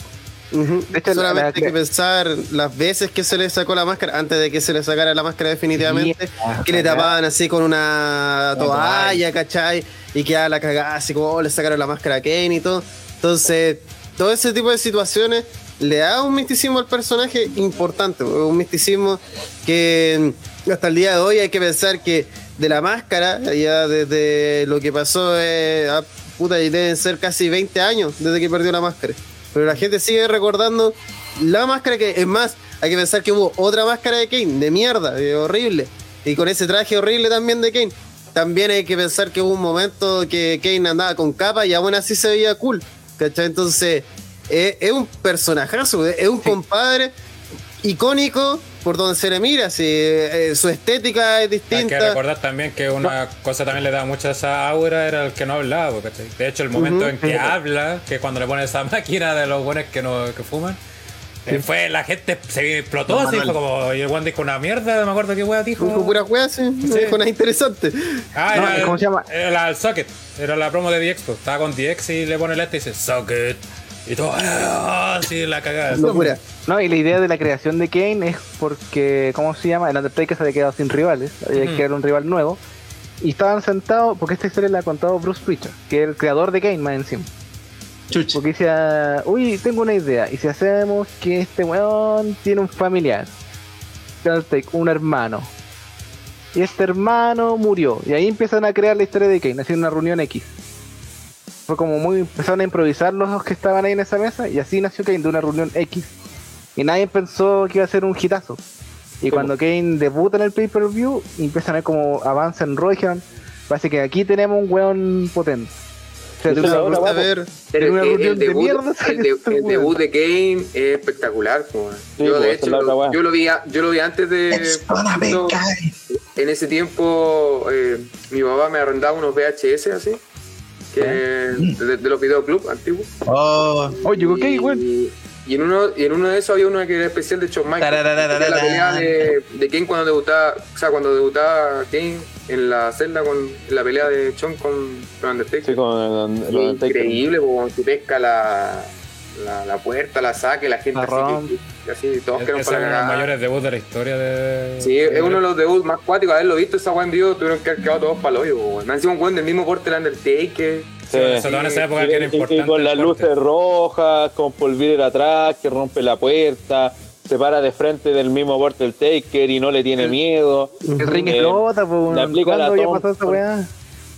De hecho, la- solamente la- hay que pensar las veces que se le sacó la máscara, antes de que se le sacara la máscara definitivamente, que le tapaban así con una toalla, ¿cachai? Y que la cagada así como oh, le sacaron la máscara a Kane y todo. Entonces, todo ese tipo de situaciones le da un misticismo al personaje importante, un misticismo que mm, hasta el día de hoy hay que pensar que de la máscara, ya desde lo que pasó, eh, a- puta, y deben ser casi 20 años desde que perdió la máscara. Pero la gente sigue recordando la máscara que, es más, hay que pensar que hubo otra máscara de Kane, de mierda, de horrible. Y con ese traje horrible también de Kane. También hay que pensar que hubo un momento que Kane andaba con capa y aún así se veía cool. ¿Cachai? Entonces, eh, es un personajazo, es un compadre icónico por donde se le mira. si, eh, su estética es Hay que distinta. recordar también que una cosa también le da mucha esa aura era el que no hablaba, ¿cachai? De hecho, el momento en que habla, que cuando le pone esa máquina de los buenos que no que fuman, eh, fue la gente se explotó así, fue como y el one dijo una mierda, no me acuerdo qué wea dijo. Dijo pura wea, sí, no Sí. dijo nada interesante. Ah, No, era, ¿cómo se llama? Era la, el Socket, era la promo de DX, estaba con DX y le pone el este y dice Socket. Y todo, ah, así la cagada. Locura. No, y la idea de la creación de Kane es porque, ¿cómo se llama? El Undertaker se había quedado sin rivales, había que era un rival nuevo. Y estaban sentados, porque esta historia la ha contado Bruce Prichard, que es el creador de Kane más encima. Chucha. Porque decía, uy, tengo una idea. Y si hacemos que este weón tiene un familiar, un hermano. Y este hermano murió. Y ahí empiezan a crear la historia de Kane, haciendo una reunión X. Fue como muy, empezaron a improvisar los que estaban ahí en esa mesa. Y así nació Kane de una reunión X. Y nadie pensó que iba a ser un hitazo. Y cuando Kane debuta en el pay-per-view, y empiezan a ver como avanza en dijeron, parece que aquí tenemos un weón potente. O sea, una- ahora, A ver, Pero el de debut, mierda el, salió de- este el debut de Kane es espectacular. Sí, yo, de hecho, lo- yo lo vi, a- yo lo vi antes de. Justo en ese tiempo, eh, mi papá me arrendaba unos VHS así, que de, de los videoclubs antiguos. Oh, Oye, ok, y, weón. y en uno y en uno de esos había uno que era especial de Shawn Michaels. Era la pelea de, de Kane cuando debutaba, o sea, cuando debutaba Kane en la celda con en la pelea de Shawn con, con Undertaker. Sí, con el, el Undertaker. increíble, porque que pesca la, la, la puerta, la saque, la gente La así, así, todos Ese quedan es para uno de los mayores debuts de la historia de. Sí, es uno de los debuts más cuáticos. Haberlo visto esa weá en vivo, tuvieron que haber quedado todos para el hoyo. weón. Me han sido un weón del mismo porte del Undertaker. Sí, sobre todo en esa época Y- que era y- y importante. con las luces rojas, con Paul Bearer atrás, que rompe la puerta, se para de frente del mismo Portal Taker y no le tiene miedo. El ring Eh, explota, pues, le aplica ¿cuándo la había Tom- pasado esa weá?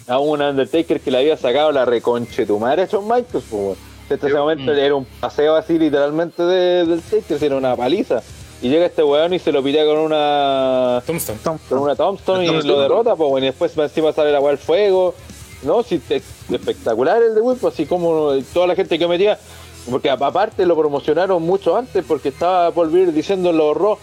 A un Undertaker que le había sacado la reconche tu madre a Shawn Michaels. Pues, Este ese momento era un paseo así literalmente de- del Taker, era una paliza. Y llega este weón y se lo pide con una Tombstone. con una Tombstone y Tombstone. lo derrota, pues, bueno, y después encima sale la weá al fuego. No, sí, te- espectacular el debut, pues así como toda la gente que metía, porque aparte lo promocionaron mucho antes, porque estaba Paul Bearer diciendo en los Raw,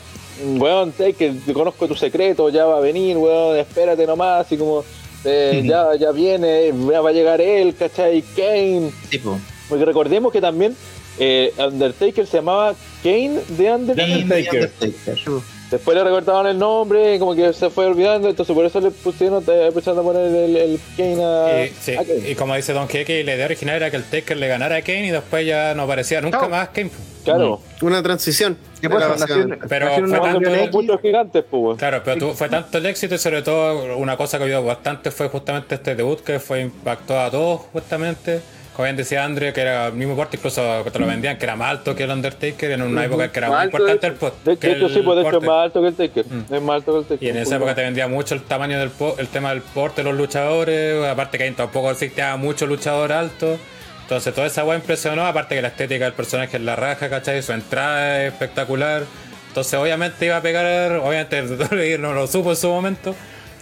weón, Taker, te conozco tu secreto, ya va a venir, weón, espérate nomás, y como, eh, ya, ya viene, ya va a llegar él, ¿cachai? Kane, tipo. Porque recordemos que también eh, Undertaker se llamaba Kane de Undertaker. Kane the Undertaker. Después le recortaban el nombre, como que se fue olvidando, entonces por eso le pusieron, empezaron a poner el, el Kane a, Y, sí, a Kane. y como dice Don Keke, la idea original era que el Taker le ganara a Kane y después ya no aparecía nunca más Kane. Claro, una transición. ¿Qué pasa? Pero fue tanto- muchos gigantes, pues. Claro, pero tu- fue tanto el éxito y sobre todo una cosa que ayudó bastante fue justamente este debut que fue impactó a todos justamente. Como bien decía André, que era el mismo porte, incluso que te lo vendían, que era más alto que el Undertaker, en una época que era Más muy importante el pot. De, hecho, sí, pues de hecho es porte. más alto que el Taker. Mm. Es más alto que el Taker. Y en esa época te vendía mucho el tamaño del po- el tema del porte de los luchadores, aparte que ahí tampoco existía mucho luchador alto. Entonces toda esa weá impresionó, aparte que la estética del personaje es la raja, ¿cachai? Su entrada es espectacular. Entonces obviamente iba a pegar, obviamente el no lo supo en su momento.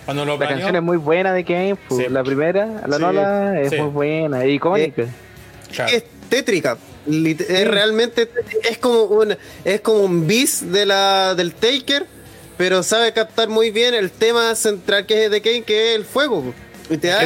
Cuando lo La planeó. canción es muy buena de Kane, pues, Sí. la primera, la Sí, Nola, es sí. muy buena, es icónica. Claro. Es tétrica. Es realmente es como un es como un bis de la del Taker, pero sabe captar muy bien el tema central que es de Kane, que es el fuego. Y te da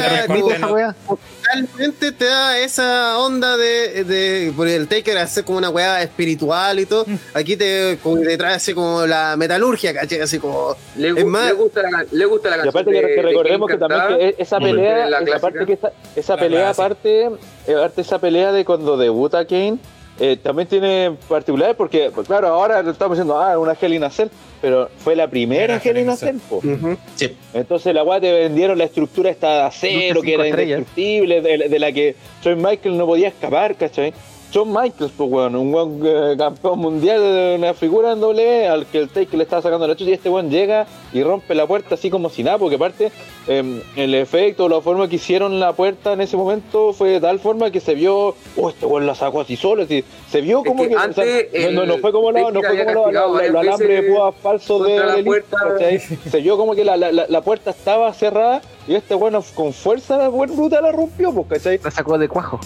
realmente te da esa onda de, de porque el Taker hace como una weá espiritual y todo. Aquí te, te trae así como la metalurgia, ¿cachai? Así como. Le, es más, le gusta la, le gusta la Y canción. aparte que, de- que de recordemos que también que esa Mm. pelea, La esa, parte que esa, esa La pelea aparte, eh, aparte esa pelea de cuando debuta Kane, eh, también tiene particulares porque, pues, claro, ahora lo estamos diciendo, ah, una Hell in a Cell, pero fue la primera Era Hell in a Hell in a Cell. Sí. Entonces la weá te vendieron la estructura esta de acero, que era estrellas. indestructible, de, de la que Shawn Michael no podía escapar, ¿cachai? Shawn Michaels, pues weón, un weón eh, campeón mundial, una figura en doble al que el Take le estaba sacando la chucha y este weón llega y rompe la puerta así como si nada, porque aparte eh, el efecto, la forma que hicieron la puerta en ese momento fue de tal forma que se vio, oh, este weón la sacó así solo, así, se vio como que que, o sea, antes no, fue como la, no fue como los varias alambres de púas falsos de, la de puerta. Se vio como que la, la- la puerta estaba cerrada y este bueno con fuerza la buen bruta la rompió, pues, ¿cachai? La sacó de cuajo.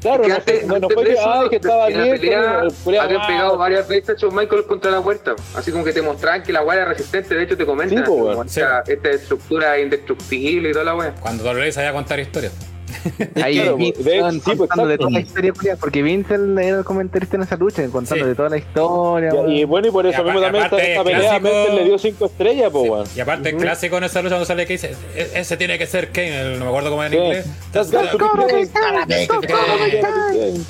Claro, Que no, antes- no, no antes fue de que, eso, ah, que estaba en la bien, pelea el habían ah, pegado varias veces a Shawn Michaels contra la puerta. Así como que te mostraban que la weá era resistente. De hecho, te comentan Sí, po, como weón. esta, esta estructura indestructible y toda la weá. Cuando WWE sabía contar historias. Ahí claro, de- sí, pues, contando de exacto. toda la historia, porque Vince él era el comentarista en esa lucha, contando Sí. de toda la historia. Y bueno, y por eso Y mismo también esta, aparte, esta pelea clásico- Mente le dio 5 estrellas, pues, weón. Y aparte, el clásico en esa lucha cuando sale que dice: "E- Ese tiene que ser Kane, no me acuerdo cómo era en Sí. inglés. That's got to be Kane.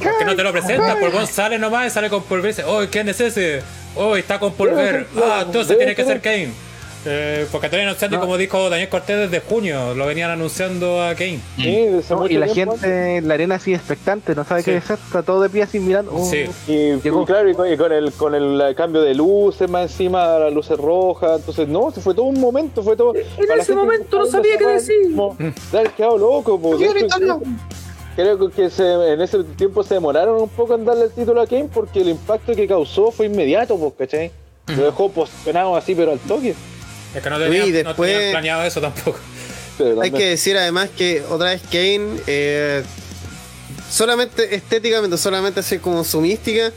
¿Por qué no te lo presenta? Por vos sale nomás y sale con y dice: Oh, ¿quién es ese? Oh, está con Paul Bear. Ah, entonces tiene que ser Kane. Eh, porque estaban anunciando, y como dijo Daniel Cortés, desde junio lo venían anunciando a Kane. Sí, No, mucho y la tiempo gente en la arena así expectante, no sabe Sí. qué hacer, está todo de pie así mirando. oh, Sí. Y, Llegó. y claro, y con, y con el, con el cambio de luces más encima, las luces rojas, entonces no, se fue todo un momento, fue todo. para la ese gente momento no sabía qué decir. haber quedado loco, pues. Creo que se, en ese tiempo se demoraron un poco en darle el título a Kane porque el impacto que causó fue inmediato, pues, ¿cachai? Lo dejó posicionado así, pero al toque. Es que no Uy, tenían, no después- tenían planeado eso tampoco. Hay que decir además que otra vez Kane, eh, solamente estéticamente, solamente así como su mística,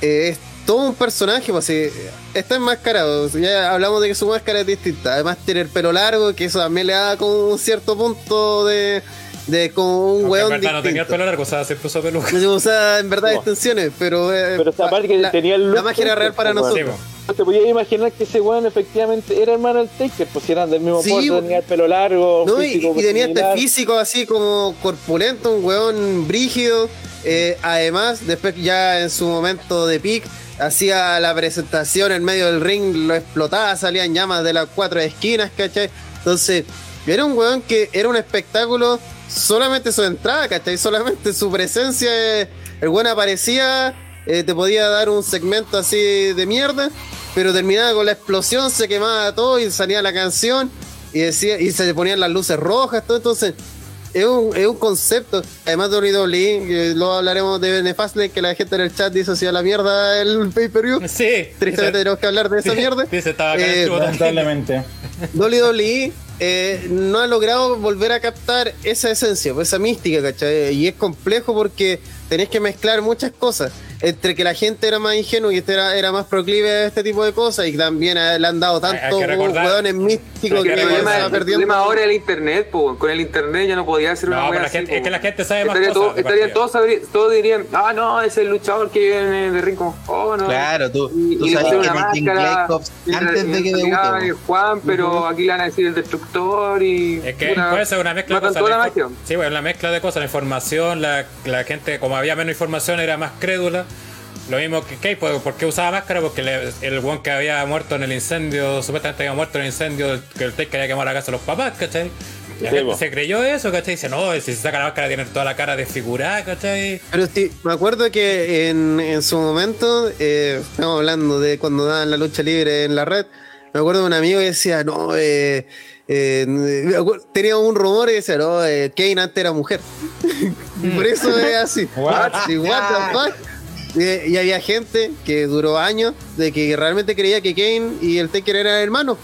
eh, es todo un personaje, pues así, está enmascarado. Ya hablamos de que su máscara es distinta. Además, tiene el pelo largo, que eso también le da como un cierto punto de, de como un Aunque en weón verdad no tenía el distinto. pelo largo, o sea, siempre usó peluca. No se usa en verdad No. extensiones, pero, eh, Pero esta parte que la, tenía el look la magia era real para pues, nosotros. Sí, No te podías imaginar que ese weón efectivamente era hermano del Taker, pues si eran del mismo Sí, porte, tenía el pelo largo, No, y, físico, y tenía este físico así como corpulento, un weón brígido. Eh, además, después ya en su momento de pick, hacía la presentación en medio del ring, lo explotaba, salían llamas de las cuatro esquinas, ¿cachai? Entonces, era un weón que era un espectáculo solamente su entrada, ¿cachai? Solamente su presencia. eh, el weón aparecía, eh, te podía dar un segmento así de mierda, pero terminaba con la explosión, se quemaba todo y salía la canción y decía y se ponían las luces rojas, todo entonces es un, es un concepto. Además de WWE, que luego hablaremos de Nefastlane, que la gente en el chat dice a la mierda el pay-per-view. Sí. Tristemente tenemos que hablar de esa mierda. Dice, estaba acá en Eh. Lamentablemente. WWE eh, no ha logrado volver a captar esa esencia, pues, esa mística, ¿cachai? Y es complejo porque tenés que mezclar muchas cosas. Entre que la gente era más ingenua y este era, era más proclive a este tipo de cosas y también le han dado tantos hueones místicos que que El se va el perdiendo. problema ahora es el internet, po. con el internet ya no podía hacer No, una la así, gente- es que la gente sabe más Estaría cosas todo- partida. todos, todos dirían, ah, no, es el luchador que viene de ring como, oh, no. Claro, tú, Y- tú y sabes que una Martin Jacobs, antes de que debute. Juan, pero aquí le van a decir el destructor y. Es que puta, puede ser una mezcla de cosas. la. Sí, bueno, la mezcla de cosas, la información, la, la gente, como había menos información, era más crédula. Lo mismo que Kate, pues, ¿por qué usaba máscara? Porque le- el one que había muerto en el incendio, supuestamente había muerto en el incendio, que el Take quería quemar la casa de los papás, ¿cachai? La Sí, gente po. se creyó eso, ¿cachai? Dice, no, si se saca la máscara tiene toda la cara desfigurada, ¿cachai? Pero sí, me acuerdo que en, en su momento, eh, estamos hablando de cuando daban la lucha libre en la red, me acuerdo de un amigo que decía, no, eh, eh, tenía un rumor y decía, no, eh, Kane antes era mujer. Por eso es así. What? Sí, what the fuck? Y, y había gente que duró años de que realmente creía que Kane y el Taker eran hermanos.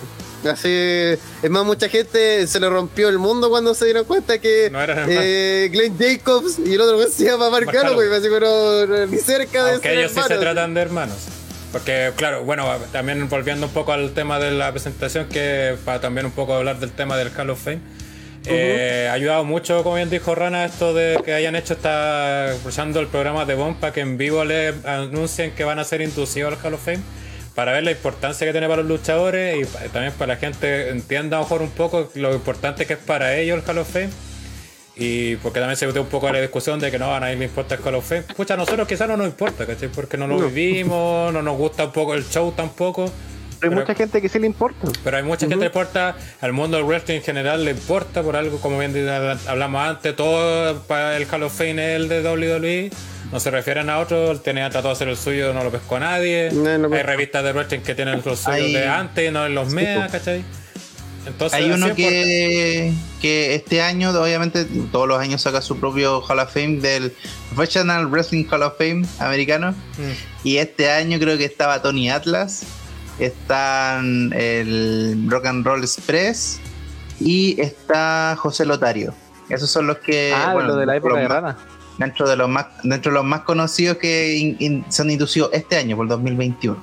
Así, es más, mucha gente se le rompió el mundo cuando se dieron cuenta que No hermanos. eh, Glenn Jacobs y el otro que se llama Mark Calloway, así no, no, ni cerca de Aunque ser ellos sí se hermanos. tratan de hermanos. Porque, claro, bueno, también volviendo un poco al tema de la presentación, que para también un poco hablar del tema del Hall of Fame, eh, ha ayudado mucho, como bien dijo Rana, esto de que hayan hecho esta, usando el programa de Bomba, que en vivo le anuncien que van a ser inducidos al Hall of Fame, para ver la importancia que tiene para los luchadores y pa- también para la gente entienda a lo mejor un poco lo importante que es para ellos el Hall of Fame. Y porque también se metió un poco la discusión de que no, a nadie le importa el Call of Fame. Pucha, a nosotros quizás no nos importa, ¿cachai? Porque no lo vivimos, no nos gusta un poco el show tampoco. Hay Pero- mucha gente que sí le importa. Pero hay mucha gente que le importa, al mundo del wrestling en general le importa por algo, como bien hablamos antes, todo para el Hall of Fame es el de WWE. no se refieren a otros. El TNA trató de hacer el suyo, no lo pescó nadie. No, no Hay revistas de wrestling que tienen los suyos Hay- de antes, no en los MEA, ¿cachai? Entonces, Hay uno que, que este año, obviamente, todos los años saca su propio Hall of Fame del Professional Wrestling Hall of Fame americano. Mm. Y este año creo que estaba Tony Atlas, están el Rock and Roll Express y está José Lotario. Esos son los que ah, bueno, lo de la dentro época de los más- Rana. dentro de los más dentro de los más conocidos que in- in- son inducidos este año por 2021.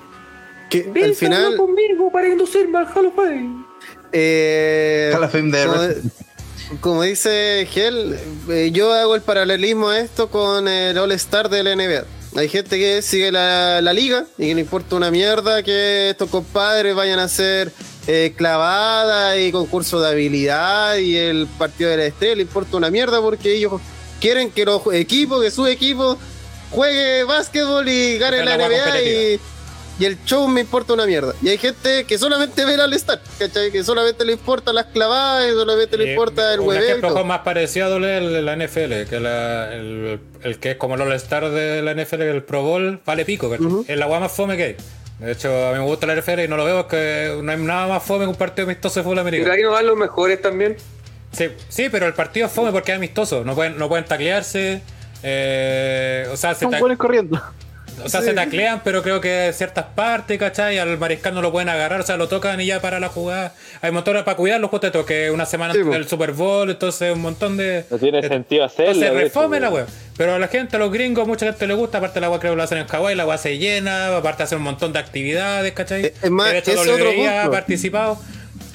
Que al final. conmigo para inducirme al Hall of Fame. eh, Hall of Fame de como, como dice Gel, eh, yo hago el paralelismo a esto con el All Star de la NBA. Hay gente que sigue la, la liga y que le importa una mierda que estos compadres vayan a hacer eh, clavada y concurso de habilidad y el partido de la estrella le importa una mierda porque ellos quieren que los equipos, que su equipo juegue básquetbol y gane la la NBA y. y el show me importa una mierda. Y hay gente que solamente ve el All-Star, ¿cachai? Que solamente le importa las clavadas y solamente le Y importa el Un hueveo. y ejemplo más parecido a doble el de la NFL, que la- el, el que es como el All-Star de la NFL, el Pro Bowl, vale pico, ¿cachai? Ujú. Es la guay más fome que hay. De hecho, a mí me gusta la NFL y no lo veo, es que no hay nada más fome que un partido amistoso de fútbol Y americano. ahí no van los mejores también. Sí, sí, pero el partido es fome porque es amistoso, no pueden, no pueden taclearse. eh, o sea, se, Son ta- buenos corriendo. O sea, se taclean, pero creo que ciertas partes, ¿cachai? Al mariscal no lo pueden agarrar, o sea, lo tocan y ya para la jugada. Hay montones para cuidar los juegos que una semana Sí, antes del Super Bowl, entonces un montón de. No tiene de- sentido hacerlo. Entonces refome la web. Pero a la gente, a los gringos, mucha gente le gusta. Aparte, la web creo que lo hacen en Hawái, la web se llena. Aparte, hacen un montón de actividades, ¿cachai? Es más, de hecho, es otro ha participado.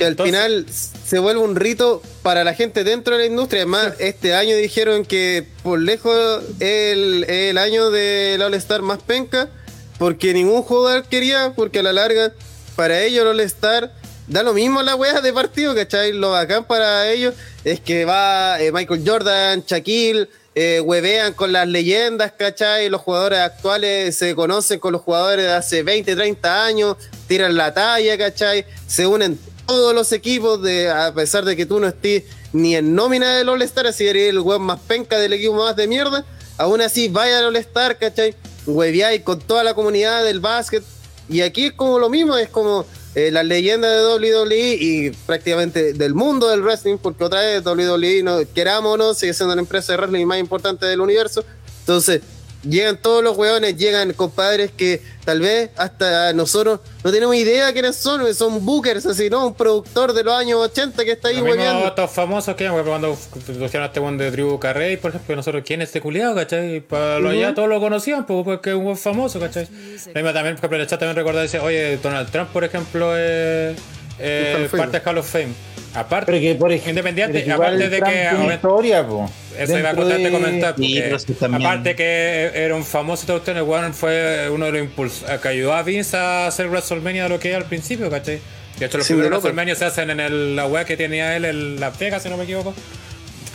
Que al Entonces- final se vuelve un rito para la gente dentro de la industria. Además, este año dijeron que por lejos el, el año del All-Star más penca, porque ningún jugador quería, porque a la larga, para ellos el All-Star da lo mismo la wea de partido, ¿cachai? Lo bacán para ellos es que va eh, Michael Jordan, Shaquille, eh, huevean con las leyendas, ¿cachai? Los jugadores actuales se conocen con los jugadores de hace 20, 30 años, tiran la talla, ¿cachai? Se unen todos los equipos, de, a pesar de que tú no estés ni en nómina del All-Star, así eres el weón más penca del equipo más de mierda, aún así vaya al All-Star, ¿cachai? Hueveáis con toda la comunidad del básquet. Y aquí es como lo mismo, es como eh, las leyendas de WWE y prácticamente del mundo del wrestling, porque otra vez WWE, no, queramos sigue siendo la empresa de wrestling más importante del universo. Entonces, llegan todos los hueones, llegan compadres que tal vez hasta nosotros no tenemos idea quiénes son, son bookers, así, ¿no? Un productor de los años 80 que está ahí hueveando. estos famosos que cuando pusieron a este one de Drew Carrey, por ejemplo, nosotros, ¿quién es este culiado, cachai? Y Para los Ujú. ya todos lo conocían, pues, porque es un buen famoso, cachai. Lo mismo también, por ejemplo, en el chat también recordaba, dice, oye, Donald Trump, por ejemplo, es eh, Fame. parte de Hall of Fame. Aparte, Pero que, por ejemplo, Independiente, pero que igual aparte de Trump que ahora- historia, po. Eso iba a contarte de- comentar, porque sí aparte que era un famoso cuestión, el weón fue uno de los impulsos que ayudó a Vince a hacer WrestleMania de lo que era al principio, ¿cachai? De hecho, los Sí, primeros. WrestleMania se hacen en el- la wea que tenía él en Las Vegas, si no me equivoco.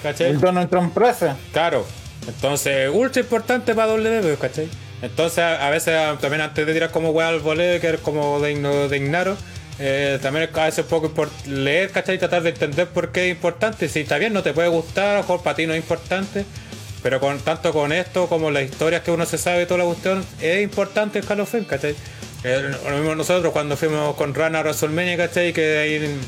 ¿Cachai? El Donald Trump Plaza. Claro. Entonces, ultra importante para WWE, ¿cachai? Entonces, a veces, también antes de tirar como weá al voleo, que es como de, de ignaro, eh, también es a veces un poco leer, ¿cachai? Y tratar de entender por qué es importante. Si está bien, no te puede gustar, a lo mejor para ti no es importante, pero con tanto con esto como las historias que uno se sabe toda la cuestión, es importante el Hall of Fame, ¿cachai? Eh, lo mismo nosotros cuando fuimos con Rana a WrestleMania, ¿cachai? Que ahí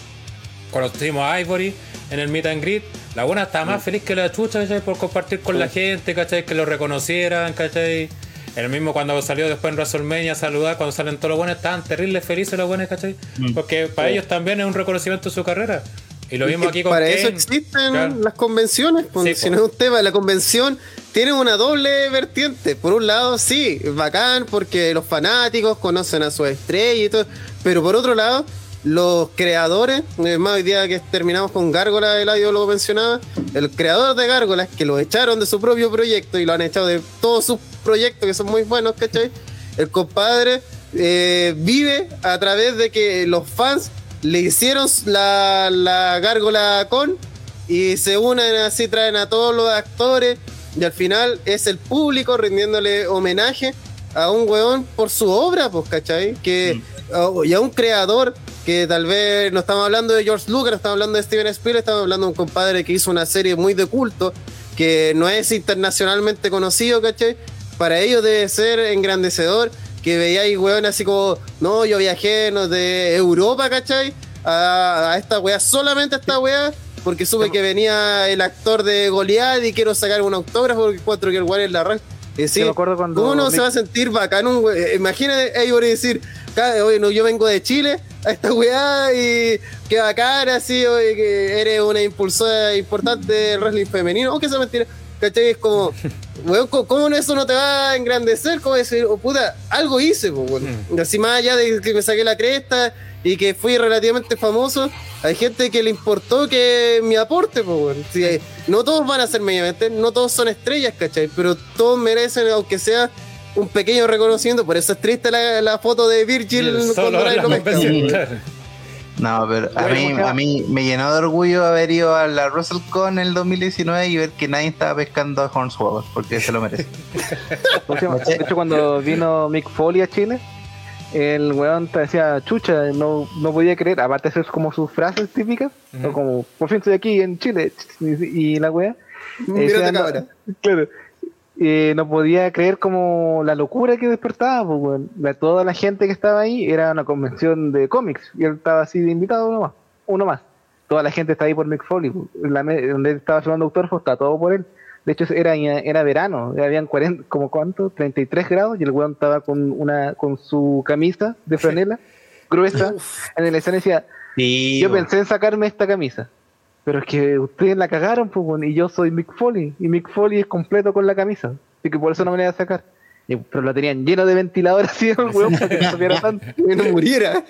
conocimos a Ivory en el meet and greet. La buena estaba más feliz que la chucha, ¿cachai? Por compartir con la gente, ¿cachai? Que lo reconocieran, ¿cachai? El mismo cuando salió después en WrestleMania a saludar, cuando salen todos los buenos, estaban terribles felices los buenos, ¿cachai? Porque para ellos también es un reconocimiento de su carrera. Y lo mismo aquí con Para eso existen Claro. las convenciones. pues, Sí, si no es un tema, la convención tiene una doble vertiente. Por un lado, sí, es bacán porque los fanáticos conocen a su estrella y todo. Pero por otro lado, los creadores, eh, más hoy día que terminamos con Gárgola, el audio lo mencionaba, el creador de Gárgolas, que lo echaron de su propio proyecto y lo han echado de todos sus proyectos que son muy buenos, ¿cachai? El compadre eh, vive a través de que los fans le hicieron la, la gárgola con y se unen así, traen a todos los actores y al final es el público rindiéndole homenaje a un weón por su obra, pues, ¿cachai? Que, o- y a un creador que tal vez no estamos hablando de George Lucas, no estamos hablando de Steven Spielberg, estamos hablando de un compadre que hizo una serie muy de culto, que no es internacionalmente conocido, ¿cachai? Para ellos debe ser engrandecedor que veíais, weón, así como, no, yo viajé no, de Europa, ¿cachai? A, a esta weá, solamente a esta weá, porque supe que venía el actor de Goliath y quiero sacar un autógrafo porque encuentro que el weón es la raja. Y decir, acuerdo cuando ¿Cómo no Mick- se va a sentir bacán un we- Imagínate, ellos decir, "Ca- oye, no, yo vengo de Chile a esta weá y qué bacán, así, oye, que eres una impulsora importante del wrestling femenino. Aunque sea mentira, ¿cachai? Es como, weón, ¿cómo- ¿cómo eso no te va a engrandecer? ¿Cómo decir, oh, puta, algo hice, pues. Mm. Así más allá de que me saqué la cresta y que fui relativamente famoso, hay gente que le importó que mi aporte, pues. Sí, eh, no todos van a ser mediamente, no todos son estrellas, ¿cachai? Pero todos merecen, aunque sea un pequeño reconocimiento. Por eso es triste la, la foto de Virgil cuando la weón. claro. No, pero a mí, a mí me llenó de orgullo haber ido a la WrestleCon en el 2019 y ver que nadie estaba pescando a Hornswoggle, porque se lo merece. De hecho, cuando vino Mick Foley a Chile, el weón te decía, chucha, no, no podía creer, aparte de eso es como sus frases típicas, o como, por fin estoy aquí en Chile, y, la wea. Mírate, cabra. Claro. Eh, no podía creer como la locura que despertaba, pues. La- toda la gente que estaba ahí era una convención de cómics y él estaba así de invitado uno más, uno más. Toda la gente está ahí por Mick Foley, pues. la donde él estaba llevando autógrafos está todo por él. De hecho era, era verano, habían 40, como cuánto, 33 grados y el weón estaba con una con su camisa de franela gruesa en el escenario decía, Sí, yo pensé en sacarme esta camisa. Pero es que ustedes la cagaron, pues, y yo soy Mick Foley. Y Mick Foley es completo con la camisa. Así que por eso no me la iba a sacar. Y- pero lo tenían lleno de ventiladores así el weón para que no tanto. Que no muriera.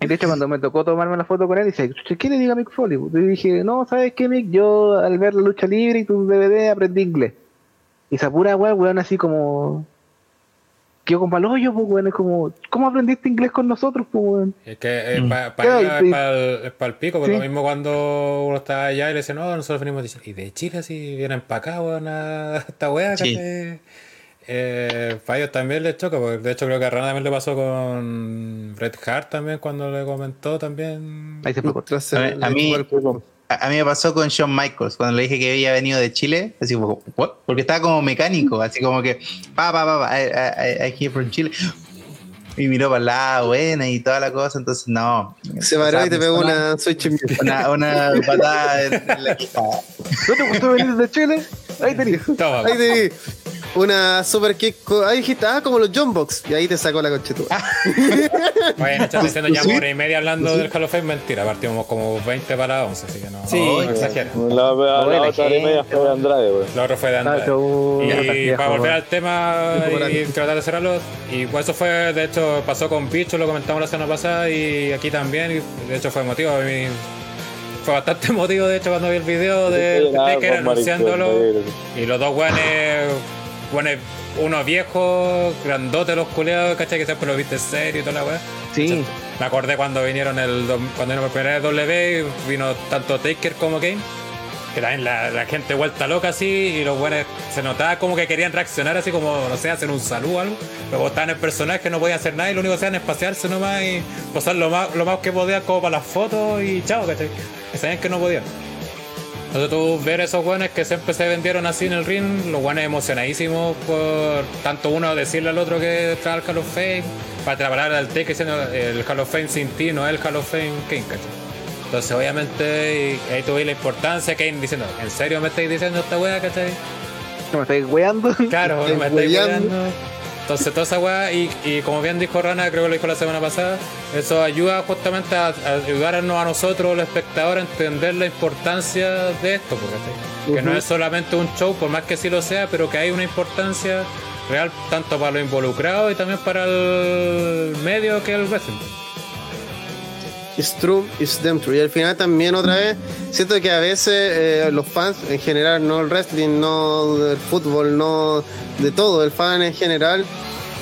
Y de hecho, cuando me tocó tomarme la foto con él, dice, "Chucha, ¿qué le diga a Mick Foley? Y dije, no, ¿sabes qué, Mick? Yo al ver la lucha libre y tu DVD aprendí inglés. Y esa pura weón, weón, así como. Quedó con palollo, pues, weón. Es como, ¿cómo aprendiste inglés con nosotros, pues, weón? Es que es Mm. para es y- para el pico, porque Sí. lo mismo cuando uno está allá y le dice, no, nosotros venimos de Chile. Y de Chile así vienen para acá, weón, a esta weá, Sí. ¿cachai? Eh, para ellos también les choca, porque de hecho creo que a Rana también le pasó con Red Hart también cuando le comentó también. Ahí se fue. Tras A mí- a mí-. A, a mí me pasó con Shawn Michaels, cuando le dije que había venido de Chile, así como, ¿what? Porque estaba como mecánico, así como que, pa, pa, pa, pa, I, I, I came from Chile. Y miró para lado, buena y toda la cosa, entonces no. Se paró Esa y te pegó una Una, una patada en, en la. ¿No te gustó venir de Chile? Ahí. Toma, Ahí te di una super kick. co- Ahí dijiste, ah, como los John Box. Y ahí te sacó la conchetúa. Bueno, estás diciendo ya Sí. hora y media hablando del Hall of Fame, mentira, partimos como 20 para 11, así que no, Sí. no exageres. La, la, la otra hora y media fue de Andrade, weón. Lo otro fue de Andrade. Ah, Y viejo, para volver al tema y tratar de cerrarlo, y pues eso fue, de hecho, pasó con Bicho, lo comentamos la semana pasada, y aquí también, y de hecho fue emotivo. A mí fue bastante emotivo, de hecho, cuando vi el video de pues, anunciándolo, y los dos guanes, guanes, uno viejo, grandote los culeados, ¿cachai? Que siempre lo viste serio y toda la weá. Sí. Me acordé cuando vinieron el cuando vino por primera vez W, vino tanto Taker como Kane. Que también la, la gente vuelta loca así y los buenos se notaba como que querían reaccionar así como, no sé, hacer un saludo o algo. Pero estaban el personaje, no podían hacer nada y lo único que hacían es pasearse nomás y posar lo más, lo más que podían como para las fotos y chao, ¿cachai? Que sabían que no podían. Entonces tú ver esos guanes que siempre se vendieron así en el ring, los guanes emocionadísimos por tanto uno decirle al otro que trae al Hall of Fame, para la palabra del diciendo el Hall of Fame sin ti no es el Hall of Fame King, ¿cachai? Entonces obviamente y ahí tuve la importancia Kane diciendo, ¿en serio me estáis diciendo esta wea, cachai? ¿No me estáis weando? Claro, no me Estáis estáis weyando. Entonces toda esa weá, y, y como bien dijo Rana, creo que lo dijo la semana pasada, eso ayuda justamente a, a ayudarnos a nosotros, los espectadores, a entender la importancia de esto, porque, no es solamente un show, por más que sí lo sea, pero que hay una importancia real tanto para los involucrados y también para el medio que el wrestling. True, it's them true. Y al final también otra vez, siento que a veces eh, los fans en general, no el wrestling, no del fútbol, no de todo, el fan en general,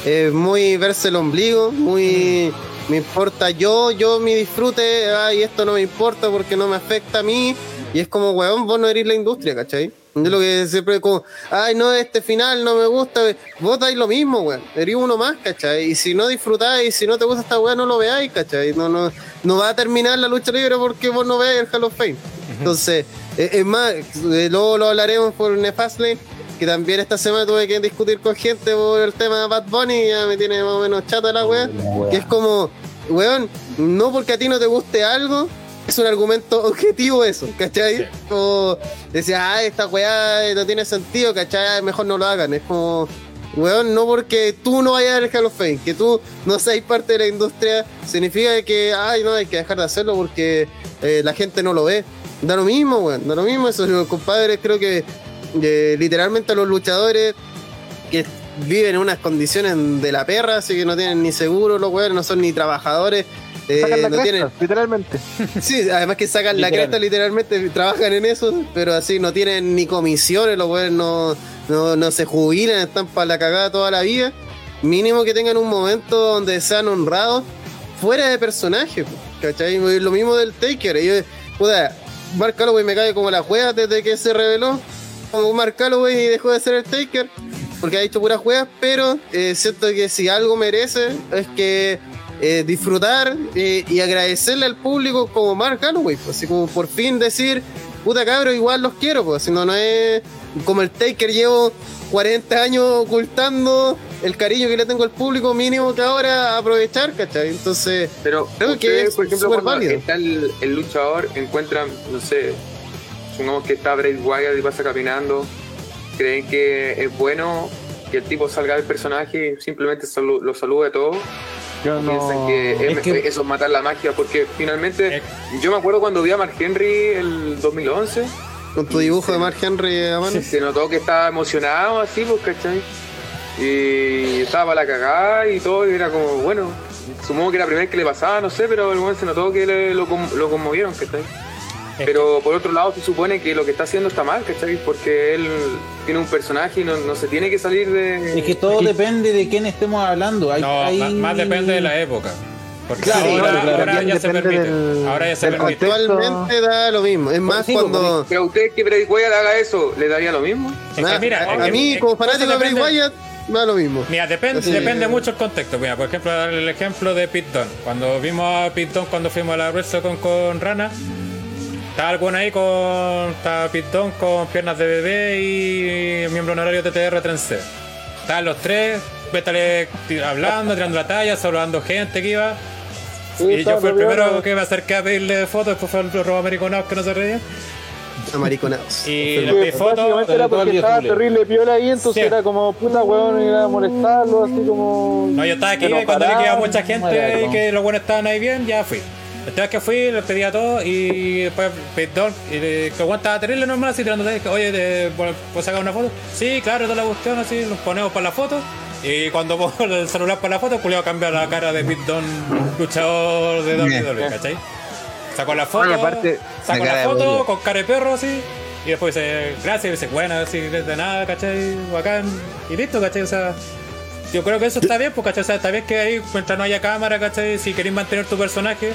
es muy verse el ombligo, muy me importa yo, yo mi disfrute, ay, esto no me importa porque no me afecta a mí. Y es como, weón, vos no eres la industria, ¿cachai? Es lo que siempre como, ay, no, este final no me gusta. Vos dais lo mismo, weón. Eres uno más, ¿cachai? Y si no disfrutáis, si no te gusta esta weá, no lo veáis, ¿cachai? No, no, no va a terminar la lucha libre porque vos no veáis el Hall of Fame. Entonces, eh, es más, luego lo hablaremos por Nefastlane. que también esta semana tuve que discutir con gente por el tema de Bad Bunny y ya me tiene más o menos chata la wea. Que es como, weón, no porque a ti no te guste algo, es un argumento objetivo eso, ¿cachai? Como decía, ah, esta weá no tiene sentido, ¿cachai? Mejor no lo hagan. Es como, weón, no porque tú no vayas al Hall of Fame, que tú no seas parte de la industria, significa que, ay, no, hay que dejar de hacerlo porque eh, la gente no lo ve. Da lo mismo, weón, da lo mismo. Eso, los compadres, creo que eh, literalmente a los luchadores que viven en unas condiciones de la perra, así que no tienen ni seguro los weones, no son ni trabajadores. Eh, Sacan la no cresta, tienen, literalmente. Sí, además que sacan la cresta literalmente, trabajan en eso, pero así no tienen ni comisiones, los weones no, no, no se jubilan, están para la cagada toda la vida. Mínimo que tengan un momento donde sean honrados fuera de personaje, ¿cachai? Y Lo mismo del Taker. Yo, puta, Mark Calloway me cae como la juega desde que se reveló como Mark Calloway y dejó de ser el Taker, porque ha dicho puras juegas, pero eh, siento que si algo merece es que eh, disfrutar eh, y agradecerle al público como Mark Calloway, pues, así como por fin decir, puta cabro, igual los quiero, pues, si no, no es como el Taker llevo 40 años ocultando el cariño que le tengo al público, mínimo que ahora aprovechar, ¿cachai? Entonces, Pero Creo que es por ejemplo, cuando válido. está el, el luchador, encuentran, no sé, supongamos que está Bray Wyatt y pasa caminando, creen que es bueno que el tipo salga del personaje y simplemente salu- lo salude todo. Yo Piensan que, es- Es que- eso es matar la magia, porque finalmente, yo me acuerdo cuando vi a Mark Henry el 2011, con tu dibujo de Mark Henry a mano. se notó que estaba emocionado así, pues, ¿cachai? Y estaba para la cagada y todo, y era como, bueno, supongo que era la primera vez que le pasaba, no sé, pero el momento se notó que le- lo, lo conmovieron, ¿cachai? Pero por otro lado se supone que lo que está haciendo está mal, ¿cachai? Porque él tiene un personaje y no, no se tiene que salir de... Es que todo depende de quién estemos hablando. Hay, No, hay- más, más depende de la época. Porque Claro, ahora, claro, claro. ahora ya se permite. del- ahora ya se permite. Actualmente da lo mismo. Es más, sí, cuando. Pero a usted que Bray Wyatt haga eso, ¿le daría lo mismo? Es que mira, a, mí, es- como fanático de Bray Wyatt, da lo mismo. Mira, depende, Así- depende mucho el contexto. Mira, por ejemplo, darle el ejemplo de Pete Dunne. Cuando vimos a Pete Dunne cuando fuimos a la WrestleCon con Rana, estaba alguno ahí con. Dunne con piernas de bebé y el miembro honorario de TTR 3C. Estaban los tres, vétale ti- hablando, tirando la talla, saludando gente que iba. y yo fui el primero que me acerqué a pedirle fotos, después fue el robo americano que no se reía. Amariconados. Y le pedí fotos. Básicamente era porque estaba terrible piola ahí, entonces Sí. era como puta weón, ir a molestarlo, así como. No, yo estaba aquí cuando vi que iba mucha gente y que los buenos estaban ahí bien, ya fui. La última vez que fui, les pedí a todos y después perdón, y le- que el estaba terrible normal, así tirando oye, ¿te- ¿puedo sacar una foto? Sí, claro, toda la cuestión, así, nos ponemos para la foto. Y cuando pongo el celular para la foto, Julio cambia la cara de Pete Dunne, luchador de WWE, ¿cachai? Sacó la foto, aparte, sacó la de foto con cara de perro así. Y después dice, gracias, y dice, bueno, así, de nada, ¿cachai? Bacán. Y listo, ¿cachai? O sea, yo creo que eso está bien, porque ¿cachai? O sea, está bien que ahí, mientras no haya cámara, ¿cachai? Si queréis mantener tu personaje,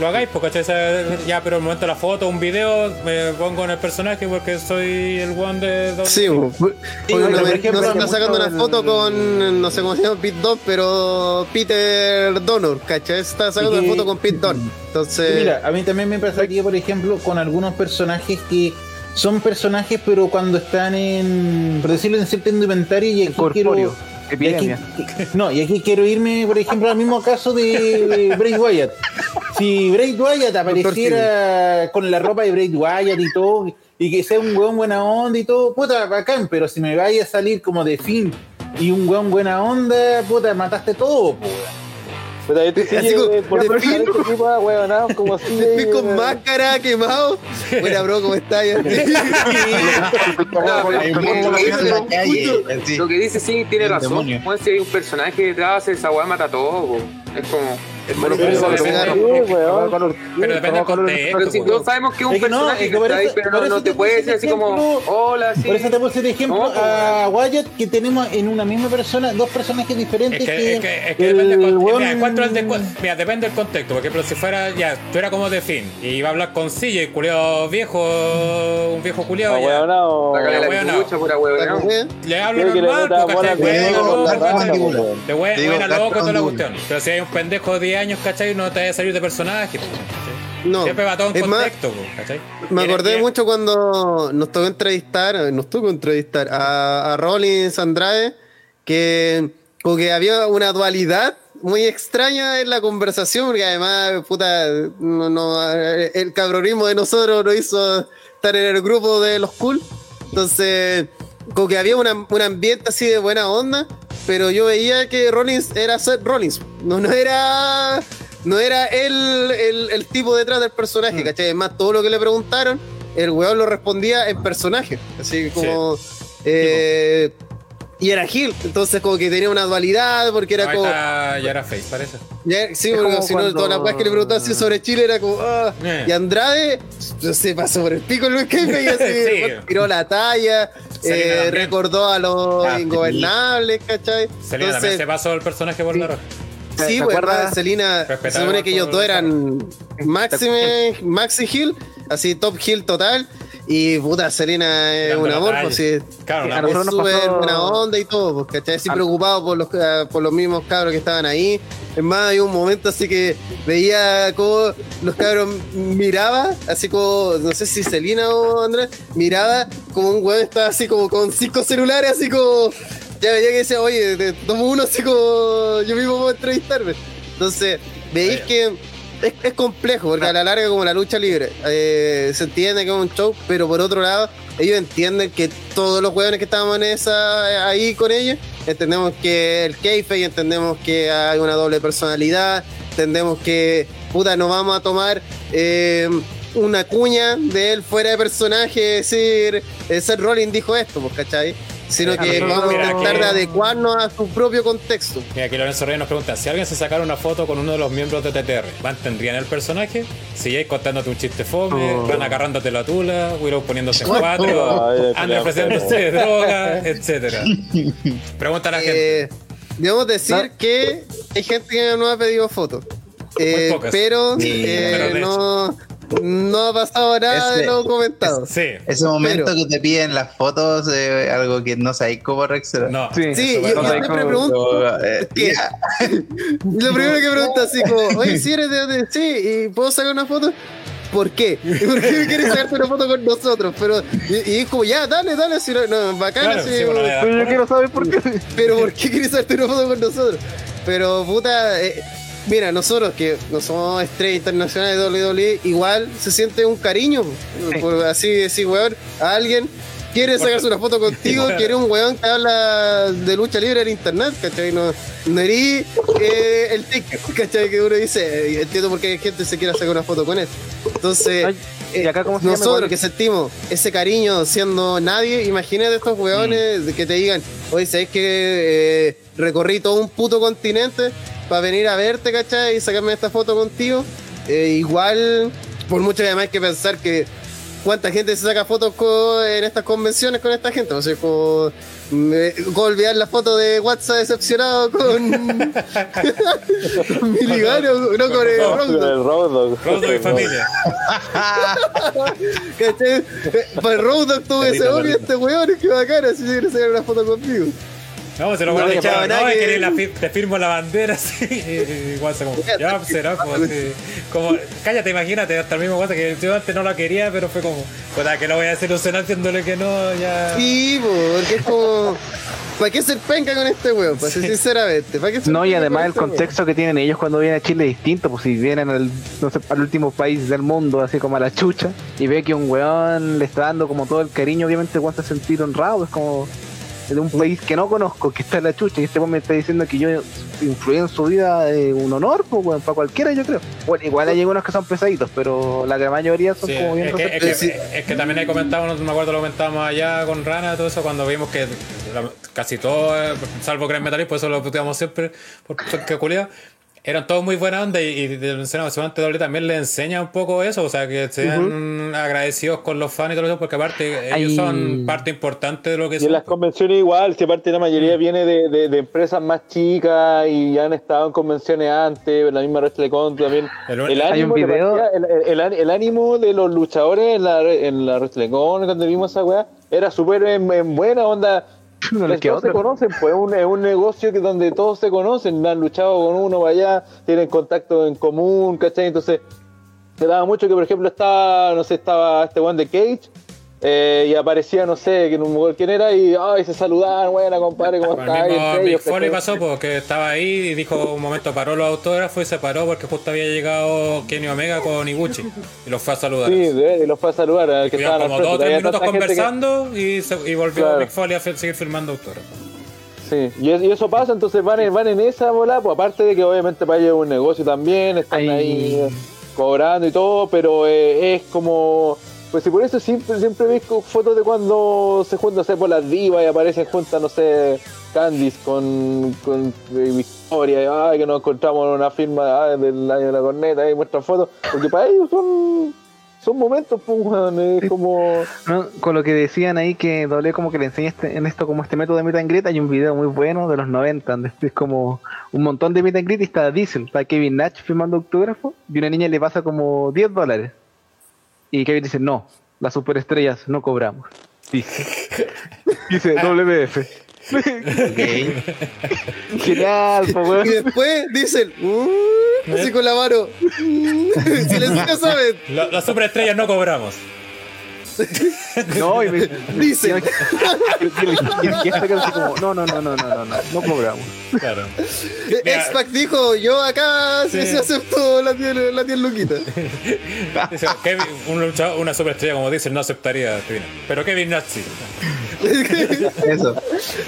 lo hagáis, porque. O sea, ya, pero el momento de la foto, un video, me pongo en el personaje porque soy el one de... Sí. Porque pero no, por me- ejemplo, no mucho sacando una el- foto con, no sé cómo se llama, Pete Dunne, pero Peter Donor, ¿cachai? Está sacando una foto con Pete Dunne. Entonces, Mira, a mí también me pasaría, por ejemplo, con algunos personajes que son personajes, pero cuando están en, por decirlo, en cierto inventario y aquí Corpóreo, quiero... y aquí- epidemia. no, y aquí quiero irme, por ejemplo, al mismo caso de Bray Wyatt. Si Bray Wyatt apareciera con la ropa de Bray Wyatt y todo, y que sea un weón buena onda y todo, puta, bacán, pero si me vaya a salir como de fin y un weón buena onda, puta, mataste todo, weón. Pero ahí te Así sigue, como- por de fin. este tipo de huevonados, como así. Te con máscara, quemado. Buena, bro, ¿cómo estás? Lo que dice sí tiene razón. si hay un personaje detrás, esa weá mata todo. po. Es como. Bueno, por pero de- Sí, weón. Pero depende del contexto. Pero si po. todos sabemos que es un Es no, personaje que está ahí, pero no, te te puede decir así el como, hola, sí. Por eso te puse el ejemplo No, pues, a Wyatt que tenemos en una misma persona dos personajes diferentes Es que, es que, es que el depende, del mira, el de- depende del contexto. Por ejemplo, si fuera, ya, tú eras como de fin y iba a hablar con Silla y culiado viejo, un viejo culiado, ya. Huevona. Le hablo le normal, pues, de mandíbula. De buena, loco toda la cuestión. Pero si hay un pendejo de 10 años, ¿cachai? No te vaya a salir de personaje. ¿cachai? No. Siempre va todo en Es más, contexto, po, ¿cachai? Me acordé mucho cuando nos tocó entrevistar, nos tocó entrevistar a, a Rollins Andrade, que como que había una dualidad muy extraña en la conversación, porque además, puta, no, no, el cabronismo de nosotros nos hizo estar en el grupo de los cool. Entonces, como que había una- un ambiente así de buena onda, pero yo veía que Rollins era Seth Rollins, no, no era no era él el, el tipo detrás del personaje, Mm. ¿cachai? Además, todo lo que le preguntaron, el weón lo respondía en personaje, así como... eh, y era Gil, entonces como que tenía una dualidad, porque era como... está, ya era face, parece. Ya, sí, Es porque si no, todas las weas que le preguntaban así sobre Chile era como. ah. Eh. Y Andrade se pasó por el pico Luis Kempe y así Sí. tiró la talla, eh, recordó a los Ah, ingobernables, ¿cachai? Selena también Entonces, se pasó el personaje por la roja. sí, ¿Te pues, Selena, se supone que ellos dos eran Maxime, Maxi Hill, así top Hill total. Y puta, Selena es un amor, pues sí. Claro, Es súper pasó- buena onda y todo, pues, ¿cachai? Así A- preocupado por los, eh, por los mismos cabros que estaban ahí. Es más, hay un momento así que veía como los cabros miraba, así como, no sé si Celina o Andrés, miraba como un weón estaba así como con cinco celulares, así como, ya veía que decía, oye, te tomo uno así como, yo mismo puedo entrevistarme. Entonces, veis que es, es complejo, porque a la larga como la lucha libre, eh, se entiende que es un show, pero por otro lado, ellos entienden que todos los hueones que estábamos en esa, ahí con ellos, entendemos que el keife y entendemos que hay una doble personalidad, entendemos que, puta, no vamos a tomar eh, una cuña de él fuera de personaje, decir, eh, Seth Rollins dijo esto, pues, ¿cachai? Sino que vamos a intentar que- de adecuarnos a su propio contexto. Mira, aquí Lorenzo Reyes nos pregunta, si alguien se sacara una foto con uno de los miembros de TTR, ¿mantendrían el personaje? Sigues contándote un chiste fome, Oh. van agarrándote la tula, Willow poniéndose cuatro, culiao, ofreciéndose droga, etcétera. Pregunta a la gente. Eh, debemos decir que hay gente que no ha pedido fotos. Eh, pocas. pero Sí, eh, pero no, no ha pasado nada de Ese- lo comentado. Sí. Ese momento Pero- que te piden las fotos, eh, algo que no sabéis cómo reaccionar. No. Sí, Sí, yo, yo siempre pregunto. Eh. Lo primero que pregunto así como, oye, si eres de donde sí, y puedo sacar una foto. ¿Por qué? ¿Por qué quieres sacarte una foto con nosotros? Pero, y, y es como, ya, dale, dale, si no, no, bacán, Claro, así, sí, bueno, Pero yo quiero saber por qué. pero ¿por qué quieres sacarte una foto con nosotros? Pero puta, eh, mira, nosotros que no somos estrellas internacionales de WWE, igual se siente un cariño, por así decir, weón, a alguien quiere sacarse una foto contigo, quiere un weón que habla de lucha libre en internet, ¿cachai? No, no erí eh, el ticket, ¿cachai? Que uno dice, eh, entiendo por qué hay gente que se quiere sacar una foto con él. Entonces, nosotros que sentimos ese cariño siendo nadie, imagínate estos weones de que te digan, oye, ¿sabes que eh, recorrí todo un puto continente para venir a verte, ¿cachai? Y sacarme esta foto contigo? Eh, igual, por mucho que además hay que pensar que cuánta gente se saca fotos co- en estas convenciones con esta gente. O sea, como, me, como olvidar la foto de WhatsApp decepcionado con, con Miligano, no con el Con- Con Rondo. el Road y familia. ¿Cachai? Para el Road tuve ese obvio este weón es que bacana si se quiere sacar una foto conmigo. No, se lo echar. para No, que- que la fi- te firmo la bandera así. y Igual se como, ya, será, pues sí. Como, cállate, imagínate, hasta el mismo cosa que yo antes no la quería, pero fue como, puta, que lo voy a hacer ilusionar diciéndole que no, ya. Sí, po, porque es como. ¿Para qué ser penca con este weón? Para ser sinceramente. ¿para qué ser No, y además el este weón? contexto que tienen ellos cuando vienen a Chile es distinto, pues si vienen al, no sé, al último país del mundo, así como a la chucha, y ve que un weón le está dando como todo el cariño, obviamente el weón se sentir honrado, es como de un país que no conozco, que está en la chucha, y este me está diciendo que yo influí en su vida de un honor, pues weón, para cualquiera yo creo. Bueno, igual hay algunos que son pesaditos, pero la gran mayoría son Sí, como bien es, que, es, que, es que también he comentado, no me acuerdo lo comentábamos allá con Rana, todo eso, cuando vimos que la- casi todo, eh, salvo Gran Metal, por eso lo puteamos siempre, porque que culiao, eran todos muy buena onda y, y te seguramente doble también le enseña un poco eso, o sea, que sean agradecidos con los fans y todo eso, porque aparte ellos son parte importante de lo que Y en son. las convenciones igual, si aparte la Mm. mayoría viene de, de- de empresas más chicas y ya han estado en convenciones antes, la misma WrestleCon también. El- El, Hay ánimo un que video- partía- el, el- el- el ánimo de los luchadores en la, en la WrestleCon, cuando vimos esa weá, era súper en, en buena onda. Todos se conocen, pues es un, es un negocio que donde todos se conocen, han luchado con uno para allá, tienen contacto en común, ¿cachai? Entonces, se daba mucho que, por ejemplo, estaba, no sé, estaba este one de Cage. Eh, y aparecía, no sé, que no me acuerdo quién era, y ay, se saludaban, buena compadre, ¿cómo Con el estás? mismo ellos, Foley pasó porque estaba ahí y dijo un momento paró los autógrafos y se paró porque justo había llegado Kenny Omega con Iguchi y los fue a saludar. Sí, de- y los fue a saludar, al que estaban como dos o tres minutos que- conversando y, se- y volvió Claro. Big Foley a seguir filmando autógrafos. Sí, y, es- y eso pasa, entonces van en, van en esa bola, pues aparte de que obviamente para ellos es un negocio también, están ahí eh, cobrando y todo, pero eh, es como... Pues si por eso siempre, siempre ves co- fotos de cuando se juntan, no sé, por las divas y aparecen juntas, no sé, Candice con, con eh, Victoria, y, ay, que nos encontramos en una firma ay, del año de la corneta y muestran fotos, porque para ellos son, son momentos, pues, como... No, con lo que decían ahí que doble como que le enseña este- en esto como este método de meet and greet, hay un video muy bueno de los 90 donde es como un montón de meet and greet y está Diesel, está Kevin Nash firmando autógrafo y una niña le pasa como 10 dólares. Y Kevin dice, no, las superestrellas no cobramos. Dice, dice WF. Genial, po, weón. Y después dicen, "Uh", así con la mano. Silenciosamente. La- las superestrellas no cobramos. No, y me Dice. y como, no, no, no, no, no, no, no, no cobramos. Claro. X-Pac dijo, yo acá sí, Sí. sí acepto la 10 la 10 luquitas. Dice, Kevin, un luchador- una superestrella como dice no aceptaría. Pero Kevin sí. Eso.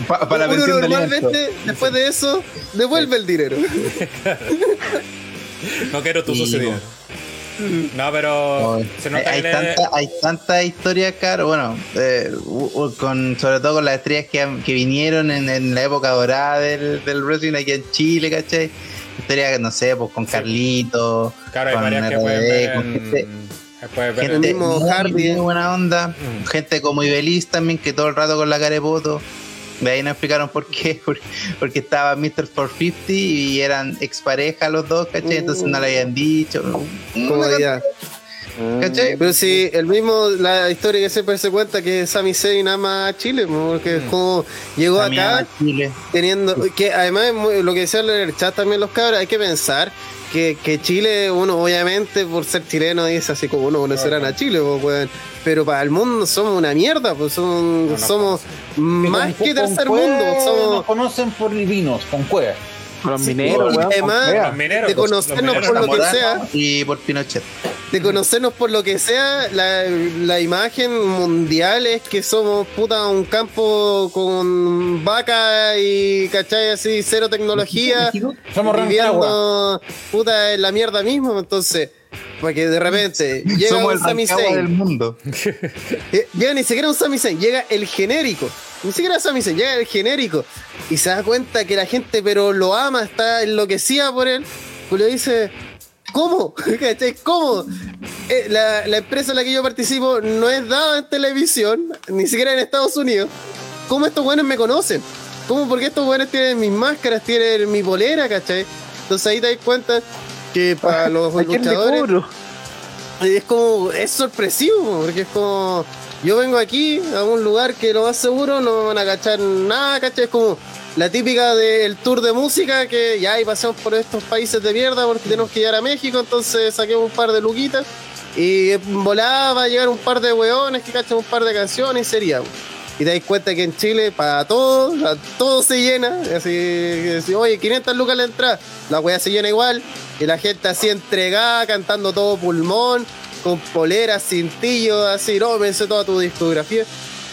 Pa- para Uno pensión de normalmente, después de eso, devuelve el dinero. No quiero tu sucio no. pero No, se hay, nota hay que le- tanta, hay tanta historia, caro. Bueno, eh, con, sobre todo con las estrellas que, que vinieron en, en la época dorada del, del wrestling aquí en Chile, ¿cachai? Historias, no sé, pues con Carlito, Claro, hay con varias que RD, pueden ver con en- gente, puedes ver en- gente mismo muy, Hardy. muy buena onda. Mm. Gente como Ibeliz también, que todo el rato con la cara de poto. De ahí nos explicaron por qué, por- porque estaba Mr. 450 y eran expareja los dos, ¿cachai? Entonces no le habían dicho. Comodidad. ¿Cachai? Pero sí, el mismo, la historia que siempre se cuenta que Sami Zayn ama a Chile, porque es como llegó acá teniendo, que además es muy- lo que decían en el chat también los cabros, hay que pensar que, que Chile, uno obviamente por ser chileno dice así como uno conocerán a Chile, pues, weón. pero para el mundo somos una mierda, pues somos, no somos más con- que tercer mundo, Nos conocen por vinos, con cuevas. Los Sí, mineros, weón. además- los mineros. de los- los conocernos por lo que sea. Y por Pinochet. de conocernos por lo que sea, la, la imagen mundial es que somos puta un campo con vaca y cachai así, cero tecnología, Somos viviendo puta en la mierda mismo, entonces, porque de repente llega Somos un Sami del Zayn, mundo. eh, llega ni siquiera un Sami Zayn, llega el genérico, ni siquiera Sami Zayn, llega el genérico y se da cuenta que la gente pero lo ama, está enloquecida por él, pues le dice, ¿cómo? ¿Cómo? Eh, la, la empresa en la que yo participo no es dada en televisión, ni siquiera en Estados Unidos. ¿Cómo estos buenos me conocen? ¿Cómo? Porque estos buenos tienen mis máscaras, tienen mi polera, ¿cachai? Entonces ahí te das cuenta que para los ¿A quién le luchadores es como, es sorpresivo, porque es como, yo vengo aquí a un lugar que lo más seguro no me van a cachar nada, ¿cachai? Es como la típica del tour de música que ya y pasamos por estos países de mierda porque tenemos que llegar a México, entonces saquemos un par de luquitas y volaba a llegar un par de weones que cachan un par de canciones y sería. Y te das cuenta que en Chile, para todo, a todo se llena. Así, si, oye, 500 lucas la entrada, la weá se llena igual. Y la gente así entregada, cantando todo pulmón, con poleras, cintillos, así, no, me sé toda tu discografía.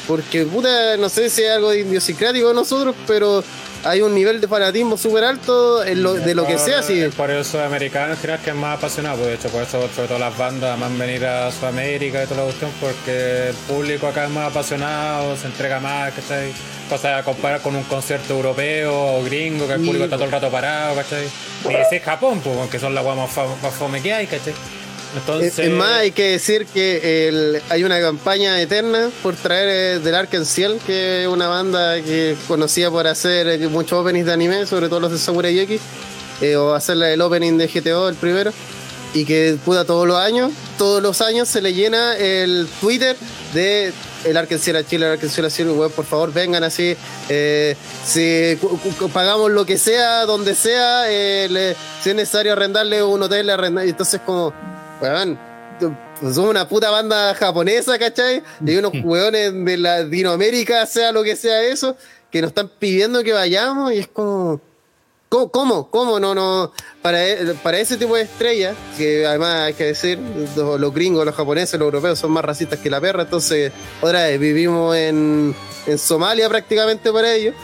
Porque, puta, no sé si es algo de idiosincrático de nosotros, pero hay un nivel de fanatismo súper alto en lo- de lo que sea. Así. Por el sudamericano en general que es más apasionado, pues de hecho por eso sobre todo las bandas más venir a Sudamérica y toda la cuestión, porque el público acá es más apasionado, se entrega más, ¿cachai? Cosa a comparar con un concierto europeo o gringo, que el Sí. público está todo el rato parado, ¿cachai? Ni decir Japón, pues, porque son las guas más fome que hay, ¿cachai? Entonces, Es, es más, hay que decir que hay una campaña eterna por traer eh, del Arkansas, que es una banda que conocía por hacer eh, muchos openings de anime, sobre todo los de Samurai X, eh, o hacer el opening de GTO, el primero, y que puta todos los años, todos los años se le llena el Twitter de el Arkansas a Chile, el Arkansas a Chile, weón, por favor vengan así, eh, si pagamos lo que sea, donde sea, eh, si es necesario arrendarle un hotel, entonces como weón, somos una puta banda japonesa, ¿cachai? Y hay unos weones de Latinoamérica, sea lo que sea eso, que nos están pidiendo que vayamos y es como... ¿Cómo? ¿Cómo? ¿Cómo? No, no. Para, e- para ese tipo de estrellas, que además hay que decir, los, los gringos, los japoneses, los europeos son más racistas que la perra, entonces, otra vez, vivimos en, en Somalia prácticamente para ellos.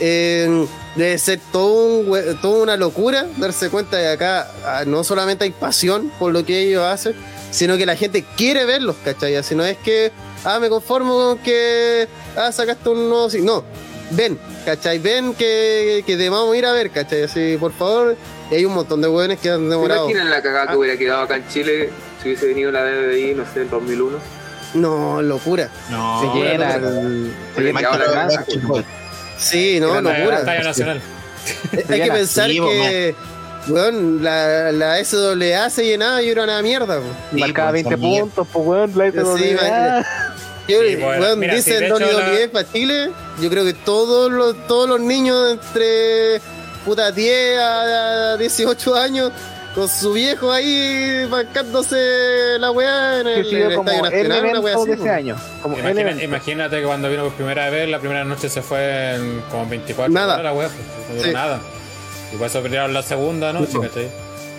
Eh, debe ser todo un toda una locura darse cuenta de acá ah, no solamente hay pasión por lo que ellos hacen, sino que la gente quiere verlos, ¿cachai? Así no es que, ah, me conformo con que, ah, sacaste un nuevo... sí, No, ven, ¿cachai? Ven que, que debamos ir a ver, ¿cachai? Así, por favor, y hay un montón de hueones que han ¿Se demorado. imaginan la cagada que hubiera quedado acá en Chile si hubiese venido la BBI, no sé, en 2001? No, locura. No, se no, el. Se Sí, no, locura. Nacional. Hay que pensar Sí, que, weón, la, la SWA se llenaba y era una mierda. Sí, Marcaba pues, 20 son mierda. puntos, pues weón, la Sí, SWA. Yo, Sí, bueno, weón, mira, dicen sí, hecho, WWE la- para Chile, yo creo que todos los, todos los niños entre puta 10 a 18 años con su viejo ahí bancándose la weá en el, el como Estadio el Nacional, una weá así, de po. ese año. Como el Imagina- evento. imagínate que cuando vino por primera vez, la primera noche se fue en como 24 Nada. horas, weón, pues, no Sí. nada. Y por eso pelearon la segunda noche, Sí. ¿cachai?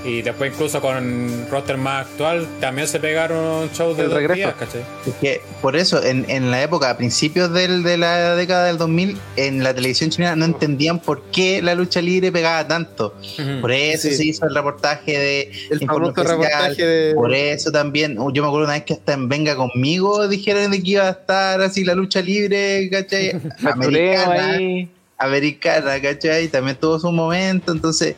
Y después incluso con roster más actual también se pegaron shows de El dos regreso. días, ¿cachai? Es que por eso, en, en la época, a principios del, de la década del 2000, en la televisión chilena no entendían por qué la lucha libre pegaba tanto. Por eso Sí. se hizo el reportaje de El famoso reportaje de. Por eso también, uh, yo me acuerdo una vez que hasta en Venga Conmigo dijeron de que iba a estar así la lucha libre, ¿cachai? Americana, ahí. americana, ¿cachai? También tuvo su momento, entonces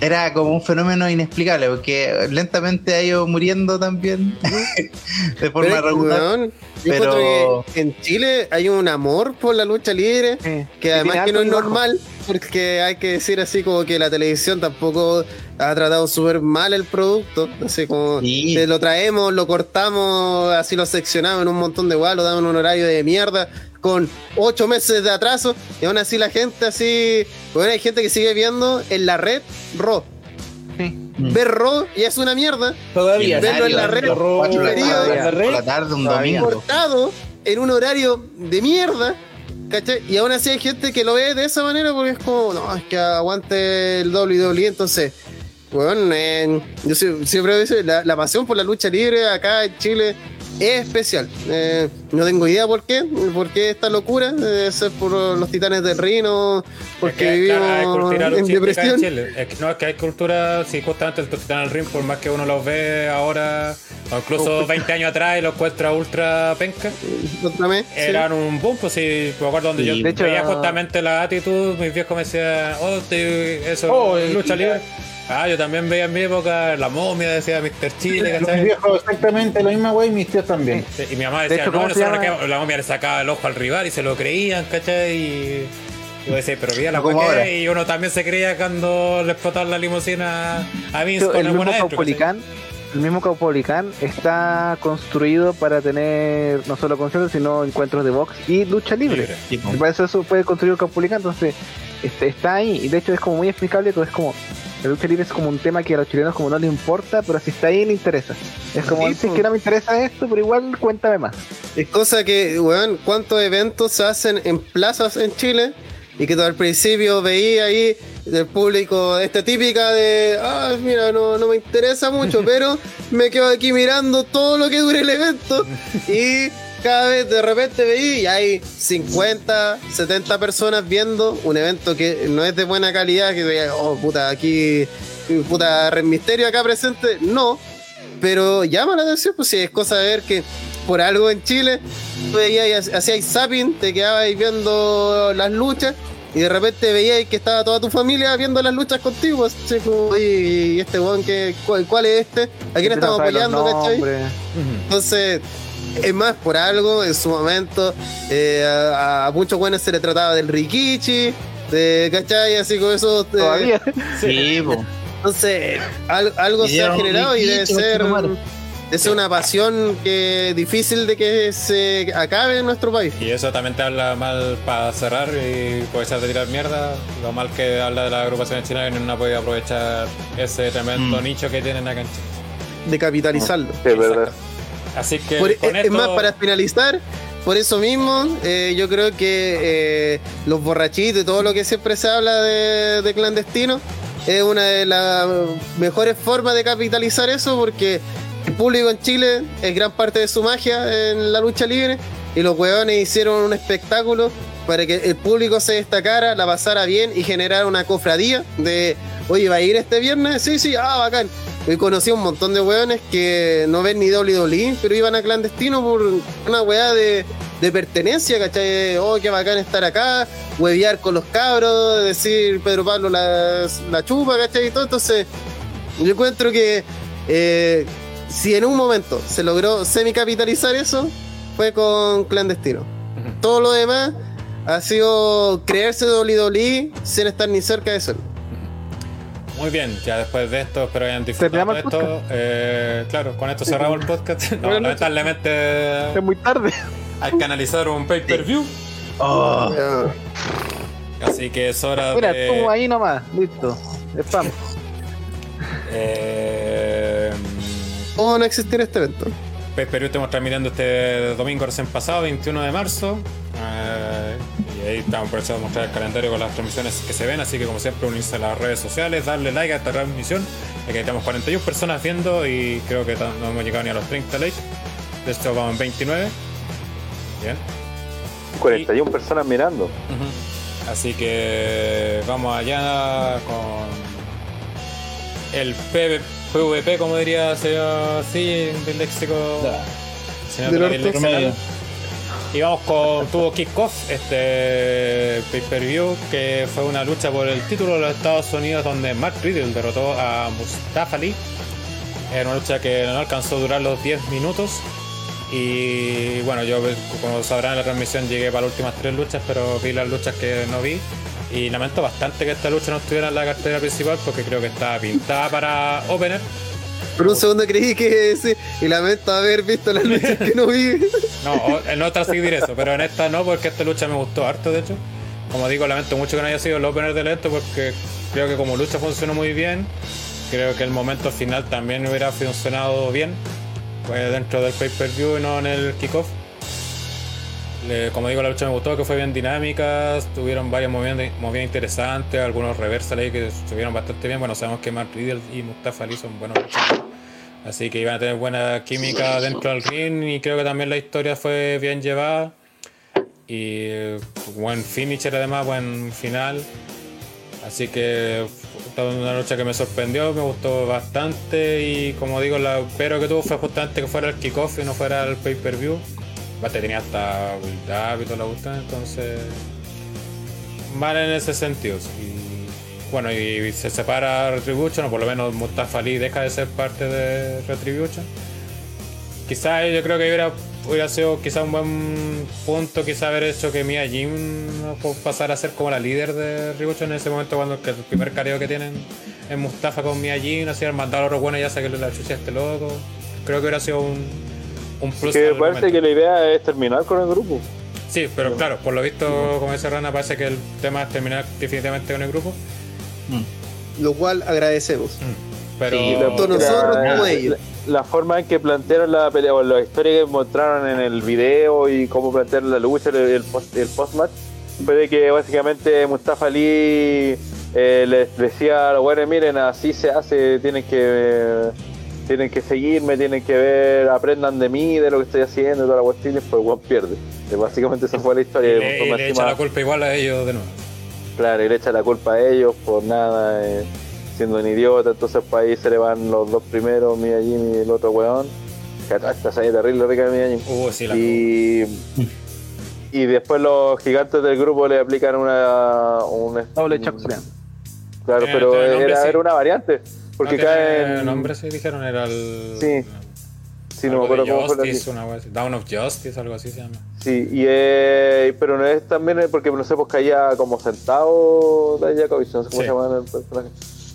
era como un fenómeno inexplicable, porque lentamente ha ido muriendo también de forma Pero, regular. pero- que en Chile hay un amor por la lucha libre Sí. que además que no es normal, porque hay que decir así como que la televisión tampoco ha tratado súper mal el producto, así como Sí. te lo traemos, lo cortamos, así lo seccionamos en un montón de guas, lo damos en un horario de mierda, con ocho meses de atraso, y aún así la gente así, bueno, hay gente que sigue viendo en la red Raw. Sí. Ver Raw y es una mierda, Todavía. Verlo en la red, cortado en un horario de mierda. ¿Cachai? Y aún así hay gente que lo ve de esa manera porque es como, no, es que aguante el WWE. Entonces, bueno, eh, yo sie- siempre digo, la, la pasión por la lucha libre acá en Chile es especial. Eh, no tengo idea por qué, por qué esta locura. Debe ser por los titanes del Rino, porque Es que, vivimos claro, hay cultura en depresión. en Chile. Es que, no, es que hay cultura, sí, justamente el Titán al Ring, por más que uno los ve ahora, o incluso 20 años atrás y los encuentra ultra penca, sí. eran un boom, pues sí, me acuerdo donde Sí, yo hecho, veía no- justamente la actitud, mis viejos me decían, oh, te- eso, Oh, lucha y- libre. Ah, yo también veía en mi época la momia, decía Mr. Chile, ¿cachai? viejos exactamente la misma wey, mis tíos también. Sí, Y mi mamá De decía, hecho, no, ¿cómo no llama? que la momia le sacaba el ojo al rival y se lo creían, ¿cachai? Y yo decía, pero vi la es", y uno también se creía cuando le explotaron la limusina a Vince Esto, con el mismo Caupolicán, el mismo Caupolicán está construido para tener no solo conciertos, sino encuentros de box y lucha libre. Libre. Y para eso, eso puede construir Caupolicán, entonces este, está ahí y de hecho es como muy explicable, todo es como la lucha libre es como un tema que a los chilenos como no les importa, pero si está ahí le interesa. Es como, Sí, si es po. que no me interesa esto, pero igual cuéntame más. Es cosa que, weón, cuántos eventos se hacen en plazas en Chile y que todo al principio veía ahí del público esta típica de, ah, mira, no, no me interesa mucho, pero me quedo aquí mirando todo lo que dure el evento y cada vez de repente veí y hay 50, 70 personas viendo un evento que no es de buena calidad, que oh, puta, aquí, puta, Red Misterio acá presente, no, pero llama la atención, pues si es cosa de ver que por algo en Chile, tú veías, hacías zapping, te quedabas ahí viendo las luchas y de repente veías que estaba toda tu familia viendo las luchas contigo. Así como, ¿y este weón que, cuál, cuál es este? ¿A quién Empiezan estamos apoyando, cachai? Entonces, es más, por algo, en su momento, eh, a, a muchos buenos se le trataba del Rikichi, de, ¿cachai? Así como eso. eh, Todavía. Sí, po. entonces, al- algo se ha generado y debe ser, ser una pasión que difícil de que se acabe en nuestro país. Y eso también te habla mal para cerrar y puede ser de tirar mierda. Lo mal que habla de la agrupación chilena que no ha podido aprovechar ese tremendo Mm. nicho que tienen acá en Chile. de capitalizarlo. Sí, es verdad. Así que Por- con es esto, más, para finalizar, por eso mismo, eh, yo creo que eh, los borrachitos y todo lo que siempre se habla de, de clandestino es una de las mejores formas de capitalizar eso porque el público en Chile es gran parte de su magia en la lucha libre y los huevones hicieron un espectáculo para que el público se destacara, la pasara bien y generara una cofradía de, oye, ¿va a ir este viernes? Sí, sí, ah, bacán. Y conocí un montón de weones que no ven ni WWE, pero iban a clandestino por una weá de, de pertenencia, ¿cachai? Oh, qué bacán estar acá, huevear con los cabros, decir Pedro Pablo la, la chupa, ¿cachai? Y todo. Entonces, yo encuentro que eh, si en un momento se logró semicapitalizar eso, fue con clandestino. Todo lo demás ha sido creerse WWE sin estar ni cerca de eso. Muy bien, ya después de esto, espero hayan disfrutado ¿Terminamos de esto. Eh, claro, con esto cerramos el podcast. No, lamentablemente Es muy tarde. hay que analizar un pay-per-view. Ya. Así que es hora Mira, de. tú ahí nomás, listo. Spam. Eh, ¿Cómo no existir este evento? Pay Per View estamos transmitiendo este domingo recién pasado, 21 de marzo. Eh, y ahí estamos por eso mostrar el calendario con las transmisiones que se ven. Así que, como siempre, unirse a las redes sociales, darle like a esta transmisión. Ya que tenemos 41 personas viendo y creo que no hemos llegado ni a los 30 likes. De hecho, vamos en 29. Bien. 41 personas mirando. Así que vamos allá con el PV PVP, como diría señor sí, del léxico. Del. Y vamos con tuvo kickoff este pay-per-view que fue una lucha por el título de los Estados Unidos donde Mark Riddle derrotó a Mustafa Ali. Era una lucha que no alcanzó a durar los 10 minutos. Y bueno, yo como sabrán en la transmisión llegué para las últimas tres luchas, pero vi las luchas que no vi. Y lamento bastante que esta lucha no estuviera en la cartera principal porque creo que estaba pintada para opener. Por un segundo creí que sí, y lamento haber visto las luchas que no vi. No, en otras sí diré eso, pero en esta no, porque esta lucha me gustó harto, de hecho. Como digo, lamento mucho que no haya sido el opener del evento porque creo que como lucha funcionó muy bien. Creo que el momento final también hubiera funcionado bien. Pues dentro del pay-per-view y no en el kickoff. Le- como digo, la lucha me gustó, que fue bien dinámica, tuvieron varios movimientos, interesantes, algunos reversal ahí que estuvieron bastante bien. Bueno, sabemos que Mark Riddle y Mustafa Ali son buenos luchadores. Así que iban a tener buena química dentro del ring y creo que también la historia fue bien llevada. Y buen finisher además, buen final. Así que fue una lucha que me sorprendió, me gustó bastante y como digo, la pero que tuvo fue justamente que fuera el kickoff y no fuera el pay-per-view. Aparte tenía hasta build-up y toda la cuestión, entonces mal en ese sentido. Y bueno, y se separa Retribution, o por lo menos Mustafa Ali deja de ser parte de Retribution. Quizás yo creo que hubiera, hubiera sido quizá un buen punto, quizá haber hecho que Mia Jim pasara a ser como la líder de Retribution en ese momento cuando el primer careo que tienen es Mustafa con Mia Jim, así han mandado a los buenos ya sacarle la chucha este loco. Creo que hubiera sido un, un plus. Que al parece momento. que la idea es terminar con el grupo. Sí, pero claro, por lo visto, como dice Rana, parece que el tema es terminar definitivamente con el grupo. Lo cual agradecemos. Pero Sí, tanto nosotros La- como ellos. La, la forma en que plantearon la pelea, o la historia que mostraron en el video y cómo plantearon la lucha, el, el post, el post-match, fue de que básicamente Mustafa Ali eh, les decía a los buenos, miren, así se hace, tienen que tienen que seguirme, tienen que ver, aprendan de mí, de lo que estoy haciendo, y toda la cuestión, y después Juan pierde. Eh, Básicamente esa fue la y historia. le, Después, y le echa la culpa igual a ellos de nuevo. Claro, y le echa la culpa a ellos por nada, eh, siendo un idiota. Entonces, para ahí se le van los dos primeros, Mia Jim y el otro weón. Catacha, se terrible rica Mia Jim. Uh, sí, la Y, y después los gigantes del grupo le aplican una. Un, Doble chakra. Claro, Tiene- pero era, sí. era una variante. Porque no tiene caen. nombre, sí, dijeron, era el. Sí. Sí, no me acuerdo cómo fue la una. Down of Justice, algo así se llama. Sí, y eh, pero no es también porque no sé, pues caía como sentado de Jacobich, no sé cómo Sí. se llama el personaje.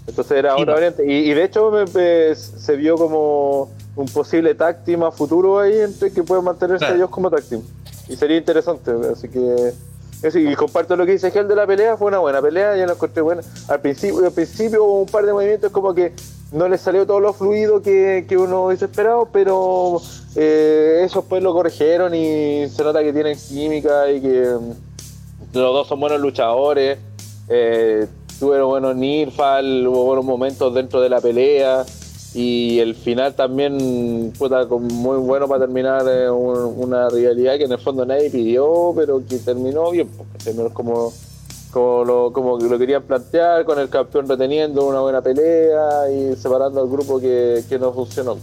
Entonces era Sí, otra variante. Y, y de hecho me- me- se vio como un posible tag team a futuro ahí entre que pueden mantenerse Claro. ellos como tag team. Y sería interesante, así que. Y comparto lo que dice Gel de la pelea, fue una buena pelea, yo la encontré buena. Al principio, al principio hubo un par de movimientos como que no le salió todo lo fluido que, que uno hubiese esperado, pero eh, eso pues lo corrigieron y se nota que tienen química y que mm, los dos son buenos luchadores. Eh, tuvieron buenos Nirfal, hubo buenos momentos dentro de la pelea y el final también puta, muy bueno para terminar eh, un- una rivalidad que en el fondo nadie pidió, pero que terminó bien, porque terminó como como lo, como que lo querían plantear, con el campeón reteniendo una buena pelea y separando al grupo que, que no funcionó.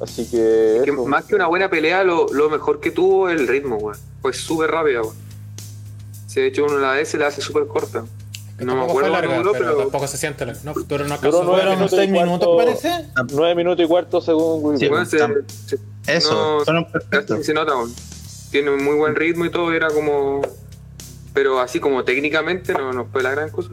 Así que. Más que una buena pelea, lo, lo mejor que tuvo es el ritmo, weón. Fue súper rápida, weón. Si de hecho uno la vez se la hace súper corta. No me acuerdo larga, duró, pero, pero- tampoco se siente. No, duró no alcanzó nueve nueve ¿Fueron minutos y minutos, cuarto. parece? Nueve minutos y cuarto según Wikipedia. Se- Eso, no- casi se nota. Tiene un muy buen ritmo y todo, era como. Pero así como técnicamente no, no fue la gran cosa.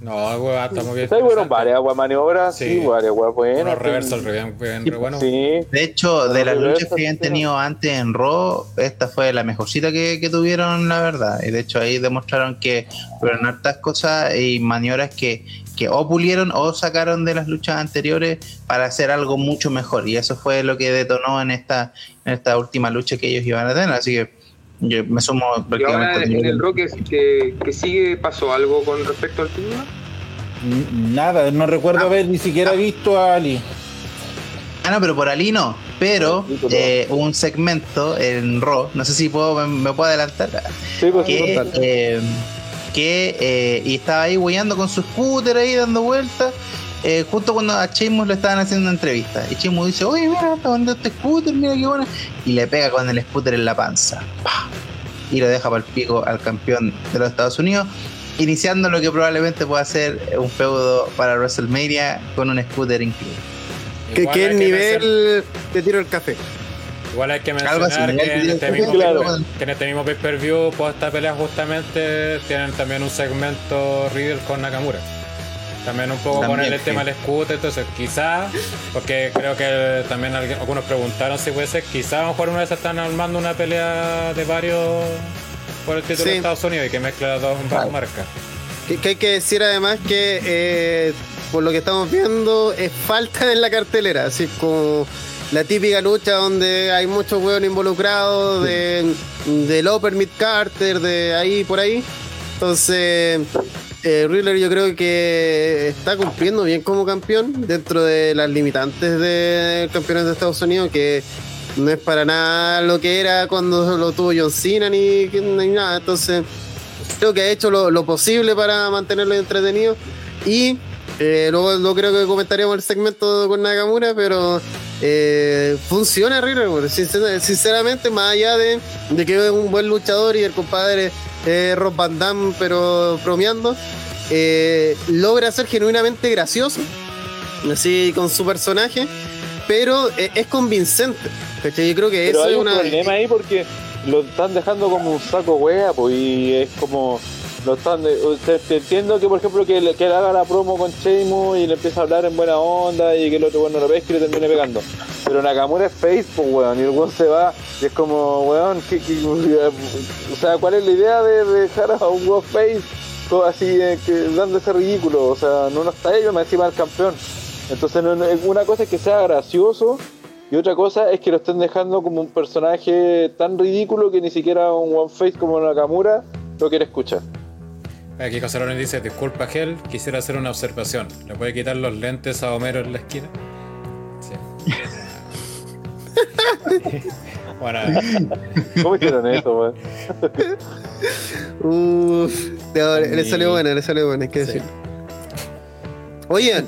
No, weón, está muy bien. Ahí fueron varias maniobras, sí, Sí. varias buenas. Unos reversals re bien, bien, re buenos. Sí, De hecho, de las luchas que habían sí, tenido antes en Raw, esta fue la mejorcita que, que tuvieron, la verdad. Y de hecho ahí demostraron que fueron hartas cosas y maniobras que, que o pulieron o sacaron de las luchas anteriores para hacer algo mucho mejor. Y eso fue lo que detonó en esta, en esta última lucha que ellos iban a tener. Así que yo me sumo Y ahora prácticamente. en el rock que, que, que sigue, ¿pasó algo con respecto al título? Nada, no recuerdo Ah. haber ni siquiera visto a Ali. Ah, no, pero por Ali no. Pero Sí, eh, hubo un segmento en Raw, no sé si puedo, me, me puedo adelantar. sí, pues sí, que, eh, que eh, y estaba ahí hueando con su scooter ahí dando vueltas eh, justo cuando a Sheamus le estaban haciendo una entrevista y Sheamus dice oye mira está vendiendo este scooter mira qué bueno y le pega con el scooter en la panza ¡Pah! y lo deja para el pico al campeón de los Estados Unidos iniciando lo que probablemente pueda ser un feudo para WrestleMania con un scooter incluido el mencionar- nivel de tiro el café. Igual hay que mencionar que en este mismo, Claro. que en este mismo pay-per-view, por esta pelea justamente, tienen también un segmento Riddle con Nakamura. También un poco con También, el sí. tema del scooter, entonces quizás, porque creo que también alguien- algunos preguntaron si puede ser, quizás a lo mejor una vez están armando una pelea de varios por el título Sí. de Estados Unidos y que mezcla las dos marcas. Que, que hay que decir además que eh, por lo que estamos viendo es falta en la cartelera, así como la típica lucha donde hay muchos huevos involucrados de, de Loper Mid Carter, de ahí por ahí. Entonces, eh, yo creo que está cumpliendo bien como campeón dentro de las limitantes de campeones de Estados Unidos, que no es para nada lo que era cuando lo tuvo John Cena ni, nada. Entonces, creo que ha hecho lo, posible para mantenerlo entretenido y eh, luego lo creo que comentaremos el segmento con Nakamura pero eh, funciona Riddler sinceramente más allá de que es un buen luchador y el compadre eh, Rob Van Damme pero bromeando eh, logra ser genuinamente gracioso así con su personaje pero eh, es convincente ¿cachai? yo creo que Pero eso hay es un una problema ahí porque lo están dejando como un saco wea, pues, y es como. Lo están te entiendo que, por ejemplo, que, le- haga la promo con Sheamus y le empieza a hablar en buena onda y que el otro bueno lo pesque y le termine pegando. Pero Nakamura es face, pues, weón, y el weón se va y es como, weón, ¿qué- qué- o sea, ¿cuál es la idea de dejar a un weón face así, eh, dando ese ridículo? O sea, no, no está ellos, más encima el campeón. Entonces, una cosa es que sea gracioso y otra cosa es que lo estén dejando como un personaje tan ridículo que ni siquiera un One Face como Nakamura lo quiere escuchar. Aquí Casarones dice, disculpa Gel, quisiera hacer una observación. ¿Le puede quitar los lentes a Homero en la esquina? Sí. bueno, ¿Cómo hicieron eso, weón? Uf, no, le salió buena, le salió buena, hay que Sí. decirlo. Oigan,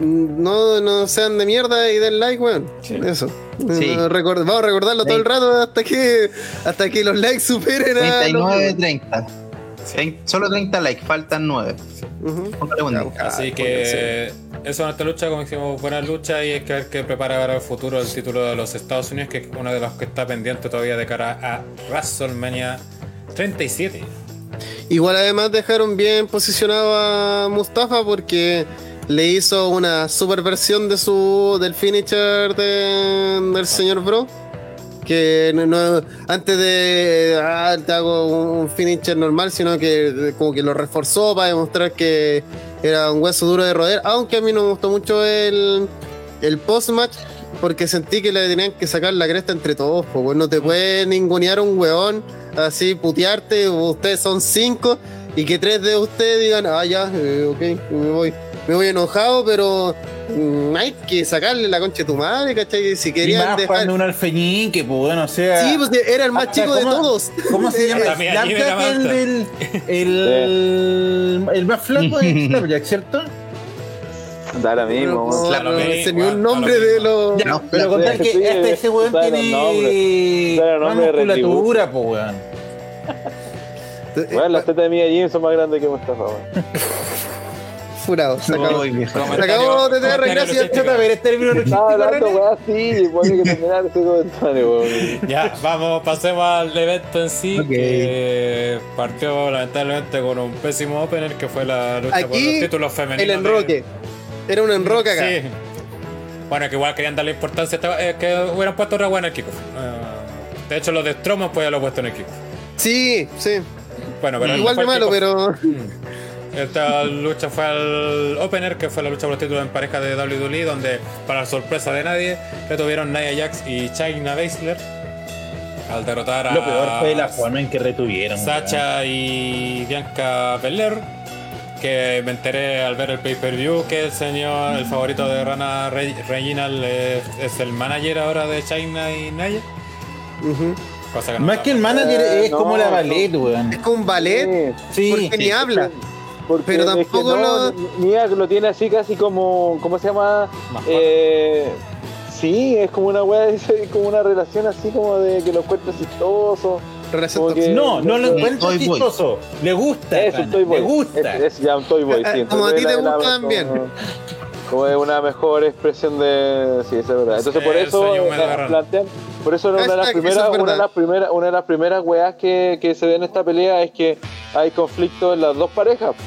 no, no sean de mierda y den like, weón. Eso. Sí. No, record- vamos a recordarlo todo el rato hasta que hasta que los likes superen a. 39 los- 30 Trein- solo 30 likes faltan 9 Ujú. Póngale un día. así que eso en esta lucha, como decimos, buena lucha y es que hay que preparar para el futuro el título de los Estados Unidos, que es uno de los que está pendiente todavía de cara a WrestleMania 37. Igual además dejaron bien posicionado a Mustafa porque le hizo una super versión de su del finisher de- del señor Bro. Que no, no- antes de ah, te hago un finisher normal, sino que como que lo reforzó para demostrar que era un hueso duro de roer. Aunque a mí no me gustó mucho el, el post-match, porque sentí que le tenían que sacar la cresta entre todos. pues no te puede ningunear un weón, así putearte. Ustedes son cinco y que tres de ustedes digan, ah, ya, eh, ok, me voy. Me voy enojado, pero mm, hay que sacarle la concha de tu madre, ¿cachai? Si Y querían más dejar. un alfeñique, pues bueno, o sea. Sí, pues era el más hasta chico de todos. ¿Cómo se llama? La el, del- el, el más flaco es Slapjack, ¿cierto? Da lo mismo, No, weón. Claro, no sé ni bueno, un nombre de los. Ya, No, pero contar que sí, este, ese weón tiene más musculatura, pues weón. Weón, las tetas de Mia Jim son más grandes que Mustafa, weón. Furado, se acabó. Uy, viejo. Se acabó, TTR, gracias. Chota, ver este término Estaba hablando, René. weón, sí, weón, hay que terminar comentario, weón. Ya, vamos, pasemos al evento en sí, Ok. que partió lamentablemente con un pésimo opener que fue la lucha por Aquí, los títulos femeninos. El de- enroque. Era un enroque acá. Sí. Bueno, que igual querían darle importancia, a esta- eh, que hubieran puesto otra buena en el kickoff. Eh, de hecho, los de Strowman pues ya lo he puesto en el kickoff. Sí, sí. Bueno, pero Igual de malo, pero. Esta lucha fue al Opener, que fue la lucha por los títulos en pareja de WWE, donde, para sorpresa de nadie, retuvieron Nia Jax y China Baszler al derrotar a Lo peor fue la forma en que retuvieron. Sacha y Bianca Belair. Que me enteré al ver el pay-per-view que el señor, el favorito de Rana Re- Reginald, es, es el manager ahora de China y Nia. Ujú. Cosa que no Más que el manager Eh, es no, como la no. ballet, weón. Es como un ballet. Sí, porque ni habla. Porque Pero es que tampoco no, lo- Mia lo tiene así casi como, ¿cómo se llama? Eh, sí, es como una weá, es como una relación así como de que lo encuentra chistoso. Relación Como que-. No, no lo encuentro chistoso. Le gusta. Es un Toy Boy. Le gusta. Es, es ya un Toy Boy, sí. Ah, como a ti te gusta como- también. Como es una mejor expresión de. Sí, eso es verdad. Entonces por eso eh, plantean. Por eso una de las primeras, es una de las primeras, una de las primeras weas que, que se ve en esta pelea es que hay conflicto en las dos parejas. po.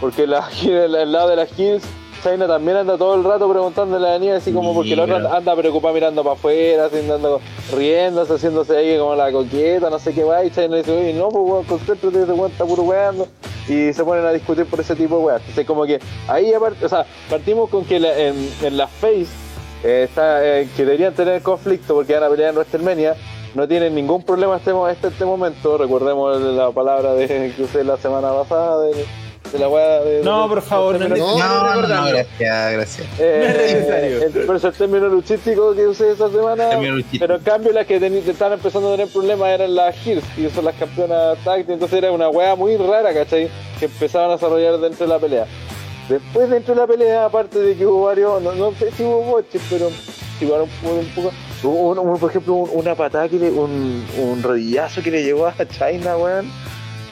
Porque la, el, el lado de las Hills, China también anda todo el rato preguntándole a la niña así como porque la otra anda preocupada mirando para afuera, así, andando riéndose, haciéndose ahí como la coqueta, no sé qué va, y China dice, oye, no, pues weón, concéntrate, ese weón está puro weando. Y se ponen a discutir por ese tipo de weas. Entonces como que ahí aparte, o sea, partimos con que la- en, en las face eh, está, eh, que deberían tener conflicto porque van a pelear en WrestleMania, no tienen ningún problema este, este, este momento. Recordemos la palabra de, que usé la semana pasada de, de la weá de. No, de- por favor, no No, No, no, no, recordando. gracias, gracias. eh, No es necesario. el- pero es el término luchístico que usé esa semana. Pero en cambio, las que estaban empezando a tener problemas eran las Hills, y son las campeonas tag Entonces era una weá muy rara, ¿cachai? Que empezaban a desarrollar dentro de la pelea. Después, dentro de la pelea, aparte de que hubo varios, no, no sé si hubo boches, pero igual un, poco- un poco. Hubo, un- un- por ejemplo, un- una patada que le, un, un rodillazo que le llegó a China, weón.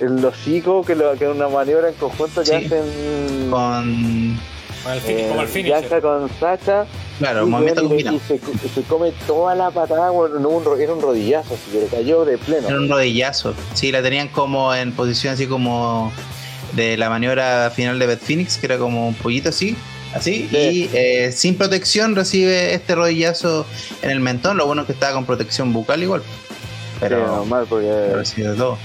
El hocico, que, lo, que una maniobra en conjunto que Sí. hacen. Con. Como el, fin- eh, como el finisher. Bianca con Sacha. Claro, Y, movimiento y y se, se come toda la patada, weón, no, un era un rodillazo, así que le cayó de pleno. Era un rodillazo. Sí, la tenían como en posición así como de la maniobra final de Beth Phoenix, que era como un pollito así. Así, Sí. y eh, sin protección recibe este rodillazo en el mentón. Lo bueno es que estaba con protección bucal igual. Pero Sí, normal, porque. de todo.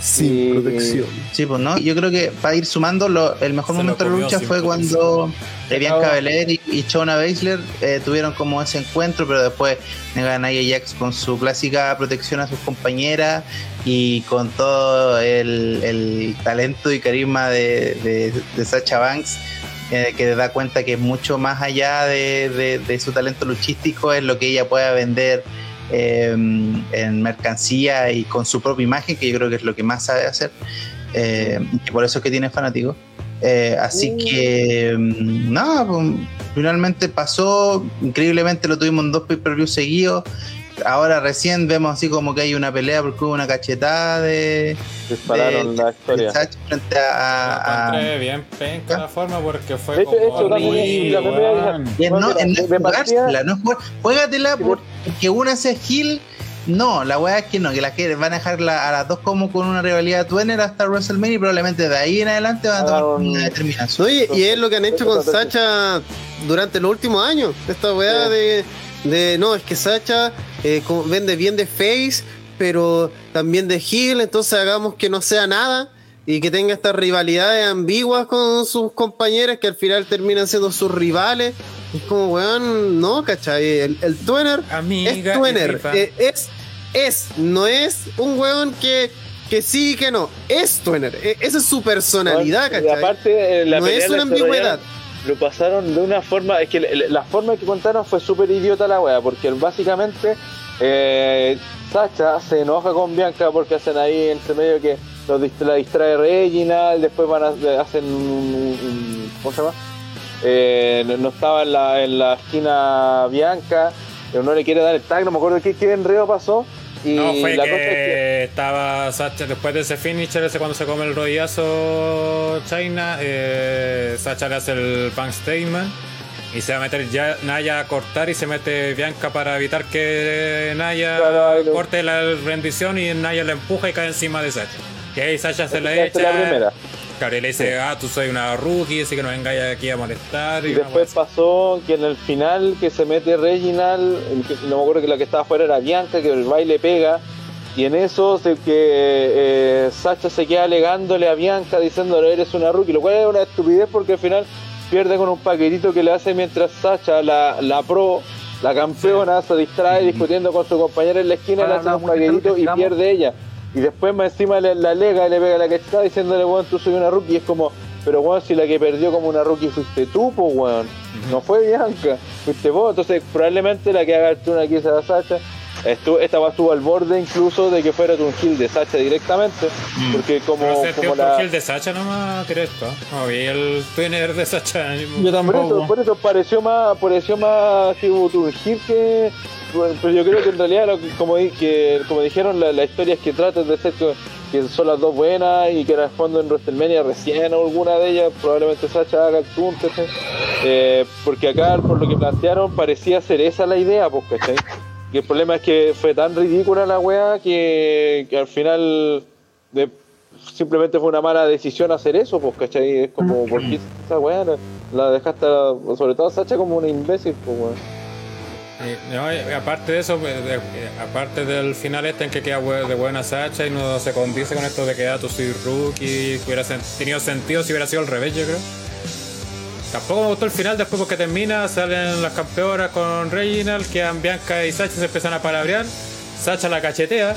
Sin Y- protección. Sí, pues no. Yo creo que para ir sumando, lo- el mejor Se momento de la lucha fue protección. cuando Bianca. Belair y, y Shona Baszler eh, tuvieron como ese encuentro, pero después Nia Jax con su clásica protección a sus compañeras y con todo el, el talento y carisma de, de, de Sacha Banks. eh, que da cuenta que mucho más allá de, de- de su talento luchístico es lo que ella pueda vender eh, en mercancía y con su propia imagen, que yo creo que es lo que más sabe hacer. Eh, y por eso es que tiene fanáticos. Eh, así que, mm, nada, pues, finalmente pasó. Increíblemente lo tuvimos en dos pay-per-views seguidos. Ahora recién vemos así como que hay una pelea porque hubo una cachetada de, Dispararon de- la historia. frente a. bien penca la forma porque fue De hecho, como eso también muy- la no, en no de partida- jugársela, no jugar- juégatela porque una se Hill. No, la weá es que no, que las que van a dejar la- a las dos como con una rivalidad Twenner hasta WrestleMania y probablemente de ahí en adelante van a tomar Ah, un- una determinación. No, y, y es lo que han hecho con Sacha durante los últimos años. Esta weá Sí. de, de no, es que Sacha eh, como- vende bien de face, pero también de heel, entonces hagamos que no sea nada y que tenga estas rivalidades ambiguas con sus compañeros que al final terminan siendo sus rivales. Es como, weón, no, ¿cachai? El, el Twenner Amiga es y Twenner, eh, es, es, no es un weón que, que sí y que no, es Twenner, eh, esa es su personalidad, Y ¿cachai? aparte, eh, la No pelea es una ambigüedad. Lo pasaron de una forma, es que la, forma que contaron fue súper idiota la wea, porque básicamente eh, Sacha se enoja con Bianca porque hacen ahí entre medio que la distrae Reginald, después van a, hacen un, ¿cómo se llama? Eh, no, estaba en la, en la esquina Bianca, no le quiere dar el tag, no me acuerdo qué, qué enredo pasó. Y No, fue la que, cosa es que estaba Sacha después de ese finisher, ese cuando se come el rodillazo China, eh, Sacha le hace el bank statement y se va a meter ya Naya a cortar y se mete Bianca para evitar que Naya Claro, corte la rendición y Naya la empuja y cae encima de Sacha. Y ahí Sacha se la echa. es la primera. Y le dice, ah, tú soy una rookie, así que no vengáis aquí a molestar. Y después pasó que en el final que se mete Reginald, el que- no me acuerdo que la que estaba afuera era Bianca, que el baile pega. Y en eso se, que eh, Sacha se queda alegándole a Bianca diciéndole eres una rookie, lo cual es una estupidez porque al final pierde con un paquetito que le hace mientras Sacha, la, la pro, la campeona, se distrae discutiendo con su compañera en la esquina, le hace no, un paquetito que y pierde ella. Y después más encima le, la alega y le pega la cacheta diciéndole, weón, tú soy una rookie. Y es como, pero weón, si la que perdió como una rookie fuiste tú, pues weón. No fue Bianca, fuiste vos. Entonces probablemente la que haga el turno aquí será Sacha. Estuvo, esta va estuvo al borde incluso de que fuera un kill de Sacha directamente. Porque como, Pero se como por la... Gil de Sacha nomás directo. No vi el Twinner de Sacha. Yo Por eso, por eso pareció más, pareció más que. bueno, Pero yo creo que en realidad, lo que- como, di- que, como dijeron, la, la historia es que tratan de ser que, que son las dos buenas y que responden en WrestleMania recién o alguna de ellas. Probablemente Sacha haga el ¿cachai? Eh, porque acá, por lo que plantearon, parecía ser esa la idea, pues, ¿cachai? Y el problema es que fue tan ridícula la weá que, que al final. de- simplemente fue una mala decisión hacer eso, pues, ¿cachai? Es como, ¿por qué esa weá la, la dejaste, sobre todo a Sacha, como una imbécil, pues, weón? Y, no, y aparte de eso, de- eh, aparte del final este en que queda de buena Sacha y no se condice con esto de que ah, tú soy rookie, que hubiera sen- tenido sentido si hubiera sido al revés, yo creo. Tampoco me gustó el final después porque termina, salen las campeonas con Reginald, quedan Bianca y Sacha se empiezan a palabrear, Sacha la cachetea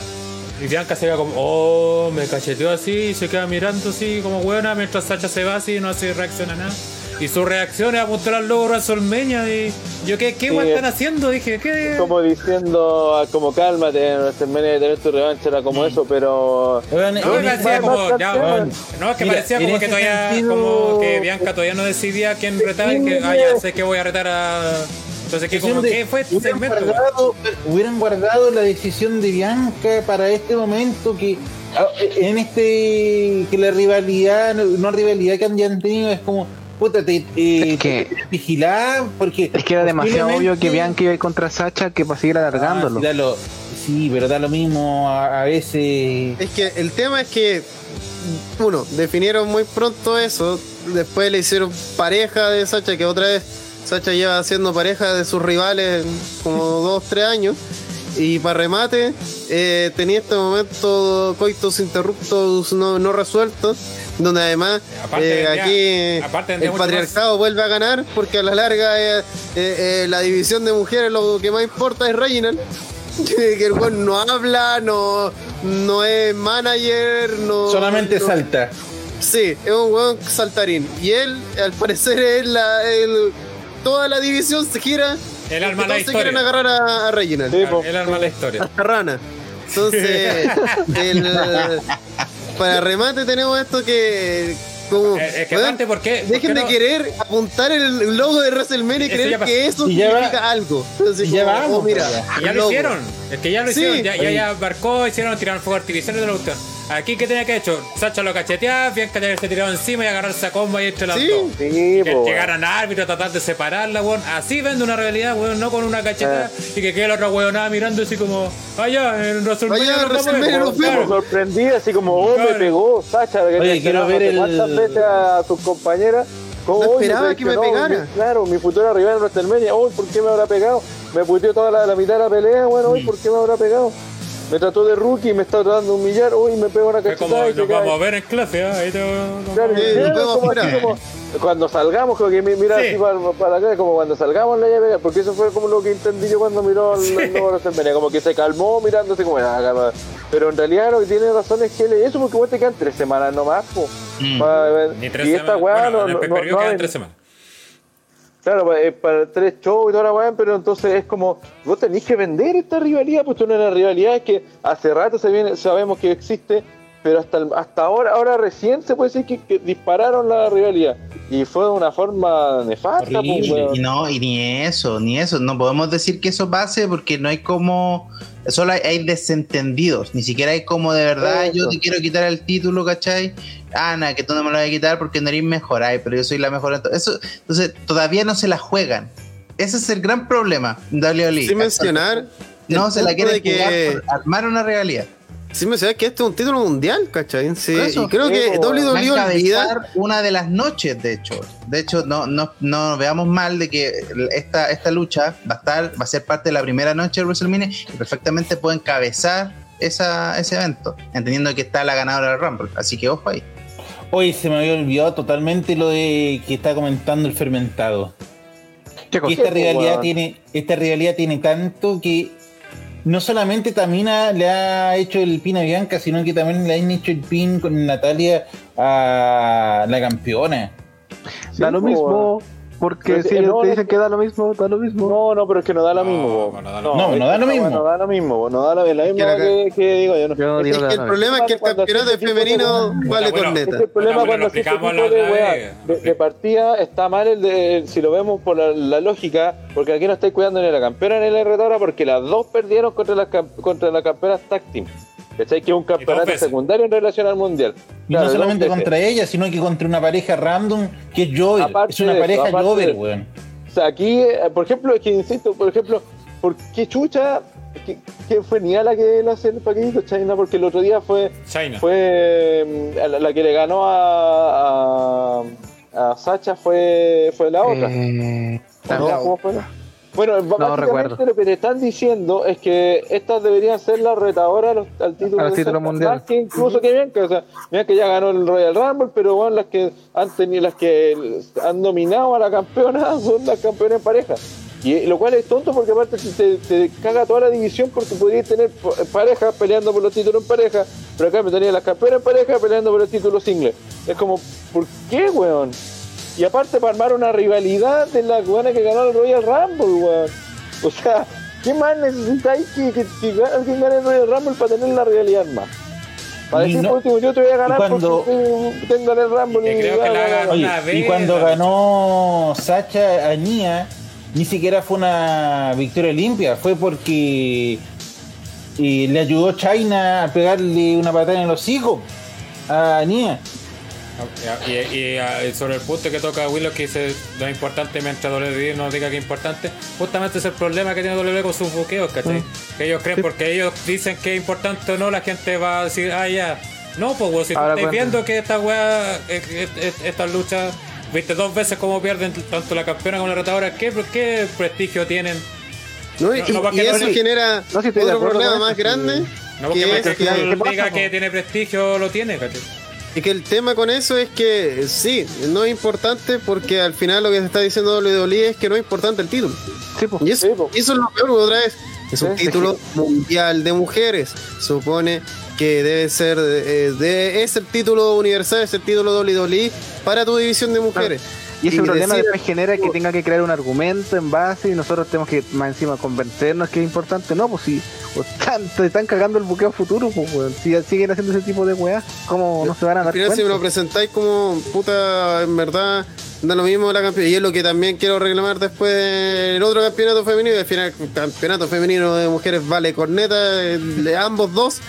y Bianca se queda como, oh, me cacheteó así y se queda mirando así como buena mientras Sacha se va así y no hace reacción a nada. Y su reacción es apuntar al logo WrestleMania y yo, ¿qué, qué Sí, están haciendo? Dije, ¿qué? Como diciendo, ah, como cálmate, WrestleMania de tener tu revancha era como eso, pero. No, en- me parecía más- como, más ya, campeón. no, es que Mira, parecía como que todavía, sentido- como que Bianca todavía no decidía quién retar, y que, ah, ya sé que voy a retar a... Entonces, ¿qué, como, de- ¿qué fue este hubieran segmento? guardado, hubieran guardado la decisión de Bianca para este momento que ah, en este que la rivalidad no, rivalidad que han tenido es como puta te, eh, Es que- te- vigilar porque Es que era demasiado obvio que posiblemente- Bianca iba a ir contra Sacha que para seguir alargándolo. Ah, sí, da lo- sí, pero da lo mismo a, a veces Es que el tema es que, uno, definieron muy pronto eso. Después le hicieron pareja de Sacha, que otra vez Sacha lleva siendo pareja de sus rivales como dos, tres años. Y para remate, eh, tenía este momento coitus interruptos no, no resueltos, donde además Aparte eh, vendría- aquí aparte vendría el patriarcado vuelve a ganar, porque a la larga eh, eh, eh, la división de mujeres lo que más importa es Reginald. que el weón no habla, no, no es manager, no. solamente no- salta Sí, es un weón saltarín. Y él, al parecer, es la. el- toda la división se gira. El todos la se historia. quieren agarrar a, a Reginald. Sí. El arma de la historia. Hasta rana. Entonces, el- para remate tenemos esto que. Como, es que ¿por qué? ¿Por Dejen qué de no? querer apuntar el logo de WrestleMania y creer que eso significa algo. Entonces, como, oh, mira, Y ya lo hicieron. Es que ya lo Sí. hicieron. Ya, ya, ya marcó, hicieron, tiraron fuego artificial de la cuestión. Aquí, ¿qué tenía que hecho? Sacha lo cacheteaba, tenía que haberse tirado encima y agarrarse a combo ahí entre las Sí. dos. Sí, Que llegaran árbitros a tratar de separarla, weón. Así vende una realidad, weón, no con una cacheta y que quede la otra weonada mirando así como, allá, en. Allá, en nos a ver". WrestleMania nos Claro. Me sorprendí, así como, oh, me Claro. pegó Sacha, que Oye, le quiero ver el- cuántas veces a sus compañeras, ¿Cómo? No esperaba que me no, pegara. mi- claro, mi futura rival en WrestleMania. Uy, ¿por qué me habrá pegado? Me puteó toda la, la mitad de la pelea. Bueno, uy, ¿por qué me habrá pegado? Me trató de rookie, me está tratando de humillar. Uy, me pega una Es como cachetada y nos cae. vamos a ver en clase, ¿ah? ahí te nos Claro. Sí, como así como- cuando salgamos, como que mi- mira Sí. así para, para acá, como cuando salgamos le voy a pegar, porque eso fue como lo que entendí yo cuando miró al nuevo como que se calmó mirándose como "Ah, calma". pero en realidad lo que tiene razón es que él- eso porque vos te quedan tres semanas nomás, po. Mm. Ni tres y esta semanas. weá Bueno, no, en el no, no- no quedan tres semanas. Claro, pa- eh, para tres shows y toda la weá, pero entonces es como, vos tenés que vender esta rivalidad, pues una rivalidades que hace rato se viene, sabemos que existe, pero hasta el- hasta ahora, ahora recién se puede decir que, que dispararon la rivalidad. Y fue de una forma nefasta, pues, Horrible. Y no, y ni eso, ni eso. No podemos decir que eso pase porque no hay como. Solo hay, hay desentendidos. Ni siquiera hay como de verdad, Eso. yo te quiero quitar el título, ¿cachai? Ana, que tú no me lo vas a quitar porque no eres mejor. Ay, pero yo soy la mejor. Eso, entonces, todavía no se la juegan. Ese es el gran problema. WWE. Sin mencionar. No se la quieren que- jugar armar una realidad. Sin mencionar que este es un título mundial, ¿cachai? Sí, eso, y creo que WWE Va a olvida. una de las noches, de hecho. De hecho, no, no, no veamos mal de que esta, esta lucha va a estar, va a ser parte de la primera noche de WrestleMania y perfectamente puede encabezar esa, ese evento, entendiendo que está la ganadora del Rumble. Así que ojo ahí. Hoy se me había olvidado totalmente lo de que está comentando el fermentado. ¿Qué Que cosa? esta rivalidad tiene, esta rivalidad tiene tanto que no solamente Tamina le ha hecho el pin a Bianca, sino que también le han hecho el pin con Natalia a la campeona. Da lo Sí, mismo, porque Pero si ellos no, te dicen que da lo mismo, da lo mismo. No, no, pero es que no da lo mismo. no da lo mismo. No, no da lo mismo. No da lo mismo, no da lo, mismo Que la- que, que digo yo. No. Yo Es que el problema es que el Cuando campeonato femenino vale Bueno, corneta. Es el problema Bueno, cuando este tipo la de. De, de partida está mal el de, si lo vemos por la, la lógica, porque aquí no estáis cuidando ni la campeona ni la retadora, porque las dos perdieron contra las cam- contra la campeona tag team. ¿Cachai? Que es un campeonato secundario en relación al mundial. Y Claro, no solamente contra ella, sino que contra una pareja random que es. Aparte es una eso, pareja aparte Jover, de- weón. O sea, aquí, eh, por ejemplo, es que insisto, por ejemplo, ¿por qué chucha? que ¿Quién fue Nia la que la hace el paquetito, China? Porque el otro día fue China. fue mm, la, la que le ganó a, a, a Sacha fue, fue la otra. Eh. ¿Cómo fue? Bueno, básicamente recuerdo. lo que te están diciendo es que estas deberían ser las retadoras los- al título, Al título mundial. Más que incluso que Bianca. O sea, Bianca ya ganó el Royal Rumble, pero bueno, las que han tenido, las que han dominado a la campeona son las campeonas en pareja. Y lo cual es tonto porque aparte te, te caga toda la división porque podrías tener parejas peleando por los títulos en pareja, pero acá me tenías las campeonas en pareja peleando por el título single. Es como, ¿por qué, weón? Y aparte para armar una rivalidad de la buena que ganó el Royal Rumble, weón. O sea, ¿qué más necesitáis que, que, que alguien gane el Royal Rumble para tener la rivalidad más? Para Y decir no- por último, yo te voy a ganar y cuando- porque tú tengas el Rumble Y y, creo que bla, la ganó. Oye, vez, y cuando la ganó Sacha a Nia, ni siquiera fue una victoria limpia, fue porque le ayudó China a pegarle una patada en los hijos a Nia. Y, y- y sobre el punto que toca Willow que dice lo importante mientras WWE no diga que es importante, justamente es el problema que tiene WWE con sus buqueos, ¿cachai? Que ellos creen porque ellos dicen que es importante o no, la gente va a decir, ah, ya. No, pues weón, si tú Ahora cuenta. viendo que esta weá, eh, eh, eh, estas luchas, viste dos veces cómo pierden tanto la campeona como la retadora, ¿qué, ¿qué prestigio tienen? ¿no? Y, No, no, porque y no eso genera otro acuerdo problema más grande. No porque que es que que- ¿qué pasa, diga que tiene prestigio, lo tiene, ¿cachai? Y que el tema con eso es que sí, no es importante porque al final lo que se está diciendo WWE es que no es importante el título. sí. Y eso, Sí, eso es lo peor, otra vez. Es un Sí. título mundial de mujeres. Supone que debe ser, eh, de- es el título universal, es el título WWE para tu división de mujeres. Y ese problema después genera que tenga que crear un argumento en base y nosotros tenemos que más encima convencernos que es importante. No, pues si pues, están, te están cagando el buqueo futuro, pues. Si siguen haciendo ese tipo de weas, ¿cómo no se van a Al dar final, si me cuenta? lo presentáis como puta, en verdad, da lo mismo la campeona. Y es lo que también quiero reclamar después el otro campeonato femenino. y Al final, el campeonato femenino de mujeres vale corneta, eh, de ambos dos.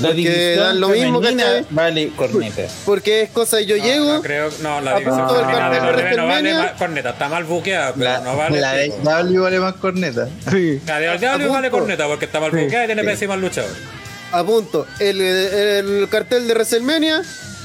La Porque división dan lo mismo, ¿cachai? vale corneta. Porque es cosa, yo No, llego. No, creo, no, la a división femenina de de no vale más corneta, está mal buqueada, pero La, no vale. la pico. W vale más corneta. Sí. La de WWE vale corneta porque está mal buqueada y tiene pésimas luchadores. a punto el, el cartel de WrestleMania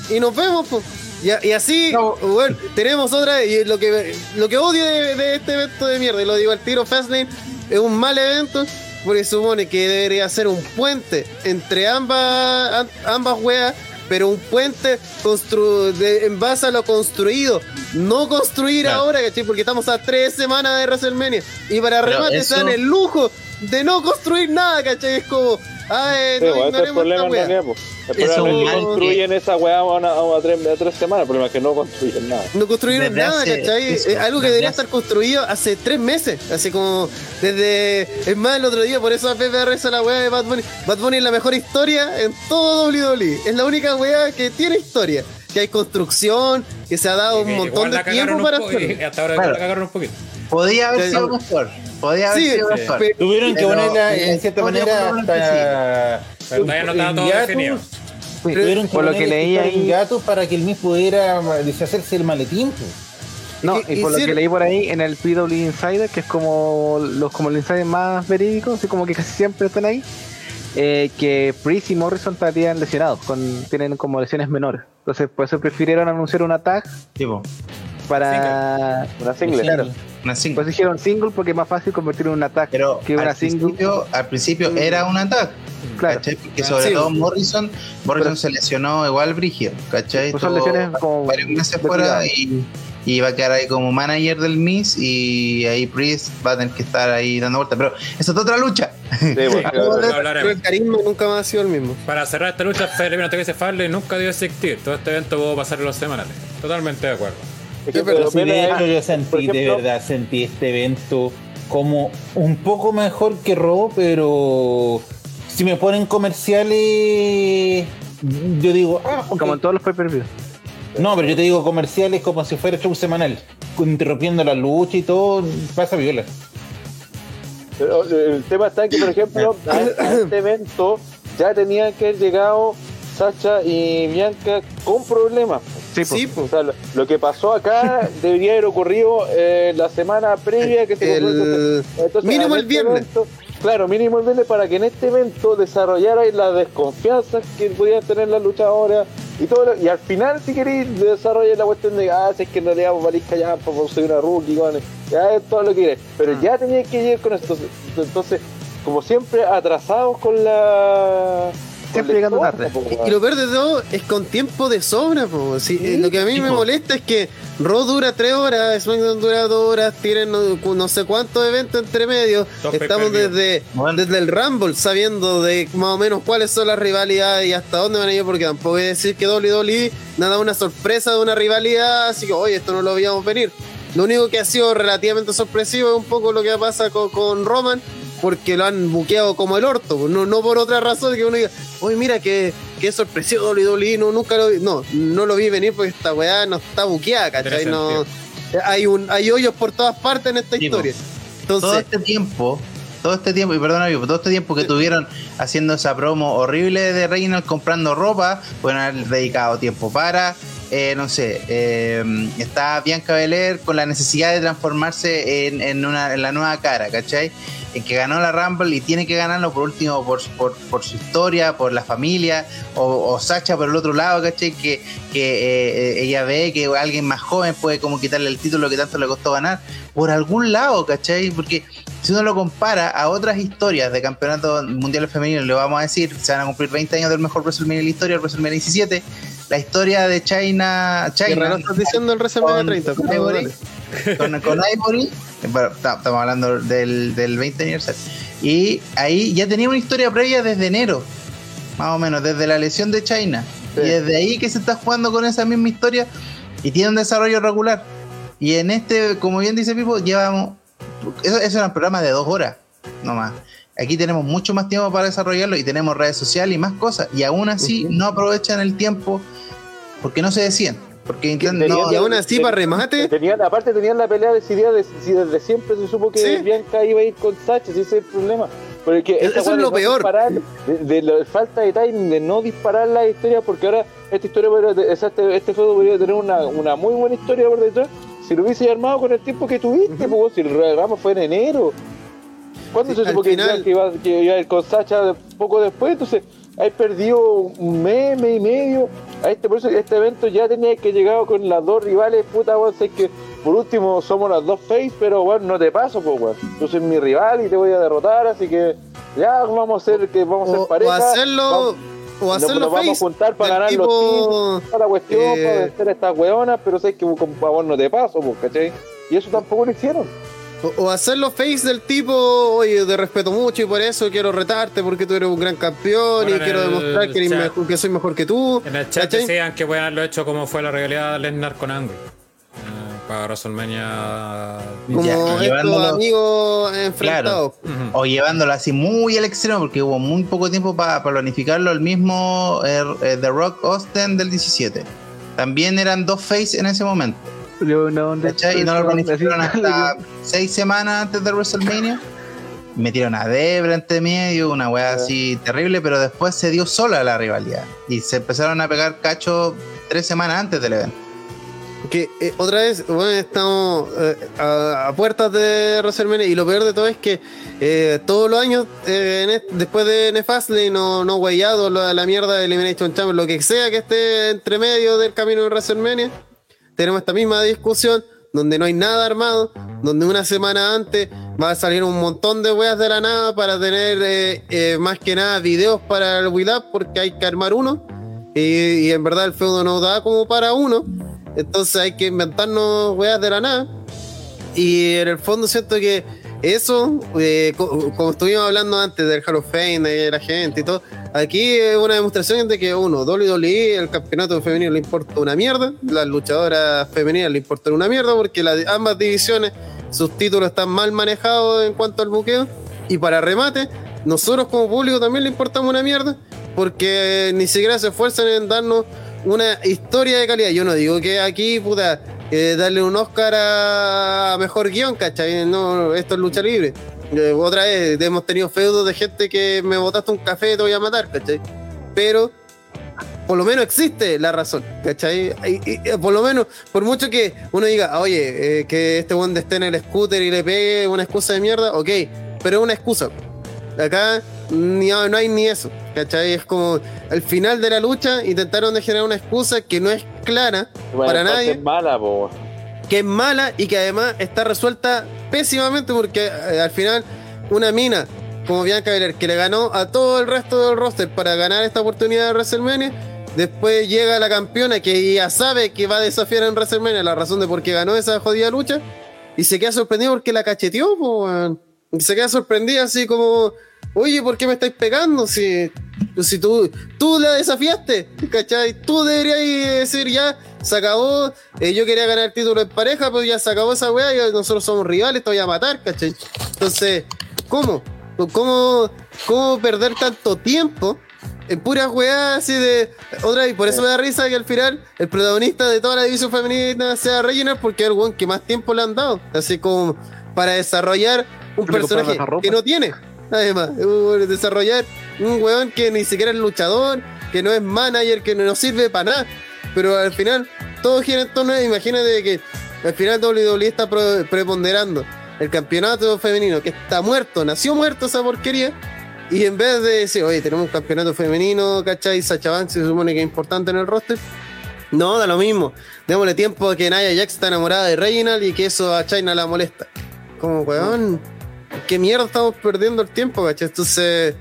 y nos vemos, pues. Y, y así, bueno, tenemos otra, y lo que, lo que odio de, de este evento de mierda, y lo digo al tiro, Fastlane es un mal evento, porque supone que debería ser un puente entre ambas, am- ambas weas, pero un puente constru de- en base a lo construido, no construir Claro. ahora, ¿cachai? Porque estamos a tres semanas de WrestleMania, y para Pero remate eso- se dan el lujo de no construir nada, ¿cachai? Es como, ay, Sí, no pues, ese es el problema en realidad. El Eso problema no es que que- construyen esa weá a, una- a tres, a tres semanas, el problema es que no construyen nada. No construyeron Desde nada, hace- ¿cachai? eso, Es algo que debería hace- estar construido hace tres meses. Así como desde. Es más, el otro día, por eso a Pepe reza la weá de Bad Bunny. Bad Bunny es la mejor historia en todo WWE. Es la única weá que tiene historia. Que hay construcción, que se ha dado un Que montón de tiempo un para hacerlo. hasta ahora Claro. la cagaron un poquito. Podía haber Sí, sido sí. mejor. Podía haber Sí, sido sí. mejor. Pero- Tuvieron que ponerla en cierta manera hasta. Pero todavía no estaba todo definido. Tuvieron que por lo que leí ahí- gatos para que el mismo pudiera deshacerse el maletín. pues. No, y por lo que leí por ahí en el PW Insider, que es como los como el insider más verídico, así como que casi siempre están ahí, eh, que Priest y Morrison estarían lesionados, con, tienen como lesiones menores. Entonces, por eso prefirieron anunciar un attack Tipo, para. Una single. Claro. una single. Pues dijeron single porque es más fácil convertir en un attack Pero que una al single. principio, al principio era un ataque. Claro. ¿cachai? Porque Ah, sobre sí. todo Morrison, Morrison Pero- se lesionó igual Brigio, ¿cachai? Pues son lesiones como meses fuera y, y va a quedar ahí como manager del Miss y ahí Priest va a tener que estar ahí dando vueltas. Pero eso es otra lucha. Sí, pues, claro. El carisma nunca más ha sido el mismo. Para cerrar esta lucha, Felipe que dice Farley nunca debió existir. Todo este evento pudo pasar en los semanales. Totalmente de acuerdo. Es que pero Sí, de hecho, yo sentí, de verdad, sentí este evento como un poco mejor que Raw, pero si me ponen comerciales, yo digo, ah. Como en todos los pay-per-view. No, pero yo te digo comerciales como si fuera show semanal, interrumpiendo la lucha y todo, pasa viola. Pero el tema está en que, por ejemplo, a este evento ya tenían que haber llegado Sacha y Bianca con problemas. Sí, pues. Sí, O sea, lo, lo que pasó acá debería haber ocurrido eh, la semana previa que se El- ocurrió. Entonces, mínimo el este viernes. evento- claro, mínimo el viernes para que en este evento desarrollarais las desconfianzas que podían tener las luchadoras y todo. lo- y al final, si queréis, desarrollar la cuestión de, ah, si es que en realidad vos valís callar, pues soy una rookie, bueno, ya es todo lo que quieres. Pero ya tenía que llegar con esto. Entonces, como siempre, atrasados con la. Siempre llegando tarde. Y lo peor de todo es con tiempo de sobra, po. Sí, eh, lo que a mí me molesta es que Raw dura tres horas, SmackDown dura dos horas, tienen no, no sé cuántos eventos entre medio. Estamos desde, Bueno. desde el Rumble sabiendo de más o menos cuáles son las rivalidades y hasta dónde van a ir, porque tampoco voy a decir que WWE nada una sorpresa de una rivalidad, así que oye, esto no lo veíamos venir. Lo único que ha sido relativamente sorpresivo es un poco lo que pasa con, con Roman, porque lo han buqueado como el orto, pues, no, no por otra razón que uno diga, oye, mira que, que sorpresivo WWE, no, nunca lo vi, no, no lo vi venir porque esta weá no está buqueada, ¿cachai? No, hay, un, hay hoyos por todas partes en esta historia. todo Entonces, este tiempo, todo este tiempo, y perdona, todo este tiempo que tuvieron haciendo esa promo horrible de Reynolds comprando ropa, pueden haber dedicado tiempo para, eh, no sé, eh, está Bianca Belair con la necesidad de transformarse en, en una, en la nueva cara, ¿cachai? En que ganó la Rumble y tiene que ganarlo por último por, por, por su historia, por la familia, o, o Sacha por el otro lado, ¿cachai? Que, que eh, ella ve que alguien más joven puede como quitarle el título que tanto le costó ganar, por algún lado, ¿cachai? Porque si uno lo compara a otras historias de campeonato mundial femenino, le vamos a decir, se van a cumplir 20 años del mejor WrestleMania de la historia, el WrestleMania 17, la historia de China, ¿qué China raro estás diciendo el WrestleMania con 30? con Ivory, con, con Ivory, eh, bueno, ta- estamos hablando del, del 20 aniversario, y ahí ya tenía una historia previa desde enero, más o menos, desde la lesión de China, y desde ahí que se está jugando con esa misma historia y tiene un desarrollo regular. Y en este, como bien dice Pipo, llevamos, eso, eso era un programa de dos horas, no más. Aquí tenemos mucho más tiempo para desarrollarlo y tenemos redes sociales y más cosas, y aún así no aprovechan el tiempo porque no se deciden. Porque intentan, no, y aún así, para remate, Tenían, aparte tenían la pelea decidida de, si desde siempre se supo que Sí. Bianca iba a ir con Sacha, ese es el problema. Porque Eso es lo no peor. disparar, de, de la falta de timing, de no disparar la historia, porque ahora esta historia, podría- este, este juego podría tener una, una muy buena historia por detrás, si lo hubiese armado con el tiempo que tuviste, pues, si el programa fue en enero. ¿Cuándo Sí, se supo que, final- Bianca iba, que iba a ir con Sacha poco después? Entonces, hay perdido un mes, mes y medio a este, por eso que este evento ya tenía que llegar con las dos rivales, puta, weón, sé que por último somos las dos face, pero weón, no te paso, pues weón. Tú eres mi rival y te voy a derrotar, así que ya vamos a hacer que vamos a O, ser o pareja. hacerlo, vamos- o nos- hacerlo nos vamos a face. juntar para ganar los tipo, títulos, toda la cuestión, eh, para vencer a estas weonas, pero sé que con favor no te paso, pues, ¿cachai? Y eso tampoco lo hicieron. O, o hacerlo face del tipo, oye, te respeto mucho y por eso quiero retarte porque tú eres un gran campeón Bueno, y quiero demostrar que, eres chat- mejor- que soy mejor que tú. En el chat ¿cachai? decían que pueden haberlo hecho como fue la realidad de Lesnar con Angle. Eh, para WrestleMania. Como Ya, estos amigos enfrentados. O llevándolo así muy al extremo, porque hubo muy poco tiempo para planificarlo. El mismo eh, eh, The Rock Austin del 17. También eran dos face en ese momento. Yo, ¿dónde ¿cachai? Y no lo planificaron hasta seis semanas antes de WrestleMania. Metieron a Debra entre medio, una weá así terrible, pero después se dio sola la rivalidad. Y se empezaron a pegar cacho tres semanas antes del evento. Que eh, otra vez, bueno, estamos eh, a, a puertas de WrestleMania y lo peor de todo es que eh, todos los años, eh, después de Nefastley, no, no guayado la, la mierda de Elimination Chamber, lo que sea que esté entre medio del camino de WrestleMania, tenemos esta misma discusión donde no hay nada armado, donde una semana antes va a salir un montón de weas de la nada para tener eh, eh, más que nada videos para el Will Up porque hay que armar uno y, y en verdad el feudo no da como para uno. Entonces hay que inventarnos weas de la nada. Y en el fondo siento que eso, eh, co- como estuvimos hablando antes del Hall of Fame, de la gente y todo, aquí es una demostración de que uno, WWE, el campeonato femenino le importa una mierda, las luchadoras femeninas le importan una mierda porque las, ambas divisiones, sus títulos están mal manejados en cuanto al buqueo. Y para remate, nosotros como público también le importamos una mierda porque ni siquiera se esfuerzan en darnos una historia de calidad. Yo no digo que aquí, puta, eh, darle un Oscar a mejor guion, ¿cachai? No, esto es lucha libre. Eh, otra vez, hemos tenido feudos de gente que me botaste un café, te voy a matar, ¿cachai? Pero por lo menos existe la razón, ¿cachai? Y- y- por lo menos, por mucho que uno diga, oye, eh, que este buen esté en el scooter y le pegue una excusa de mierda, ok, pero es una excusa. Acá ni- no hay ni eso, ¿cachai? Es como al final de la lucha intentaron de generar una excusa que no es clara Bueno, para nadie Es mala, po. que es mala y que además está resuelta pésimamente porque eh, al final una mina como Bianca Belair que le ganó a todo el resto del roster para ganar esta oportunidad de WrestleMania después llega la campeona que ya sabe que va a desafiar en WrestleMania la razón de por qué ganó esa jodida lucha y se queda sorprendido porque la cacheteó po, se queda sorprendida así como oye ¿por qué me estáis pegando? si si tú, tú la desafiaste, ¿cachai? Tú deberías decir ya, se acabó, eh, yo quería ganar el título en pareja, pero ya se acabó esa weá, ya nosotros somos rivales, te voy a matar, ¿cachai? Entonces, ¿cómo? ¿Cómo, cómo perder tanto tiempo en puras weas así de. Otra vez, por eso me da risa que al final el protagonista de toda la división femenina sea Reginald, porque es el weón que más tiempo le han dado, así como para desarrollar un personaje que no tiene. Además, uh, desarrollar un weón que ni siquiera es luchador, que no es manager, que no sirve para nada. Pero al final, todo gira en torno imagínate que al final WWE está preponderando el campeonato femenino, que está muerto, nació muerto esa porquería. Y en vez de decir, oye, tenemos un campeonato femenino, ¿cachai? Sacha Banks se supone que es importante en el roster. No, da lo mismo. Démosle tiempo a que Naya Jax está enamorada de Reginald y que eso a China la molesta. Como, weón, ¿qué mierda estamos perdiendo el tiempo? Entonces,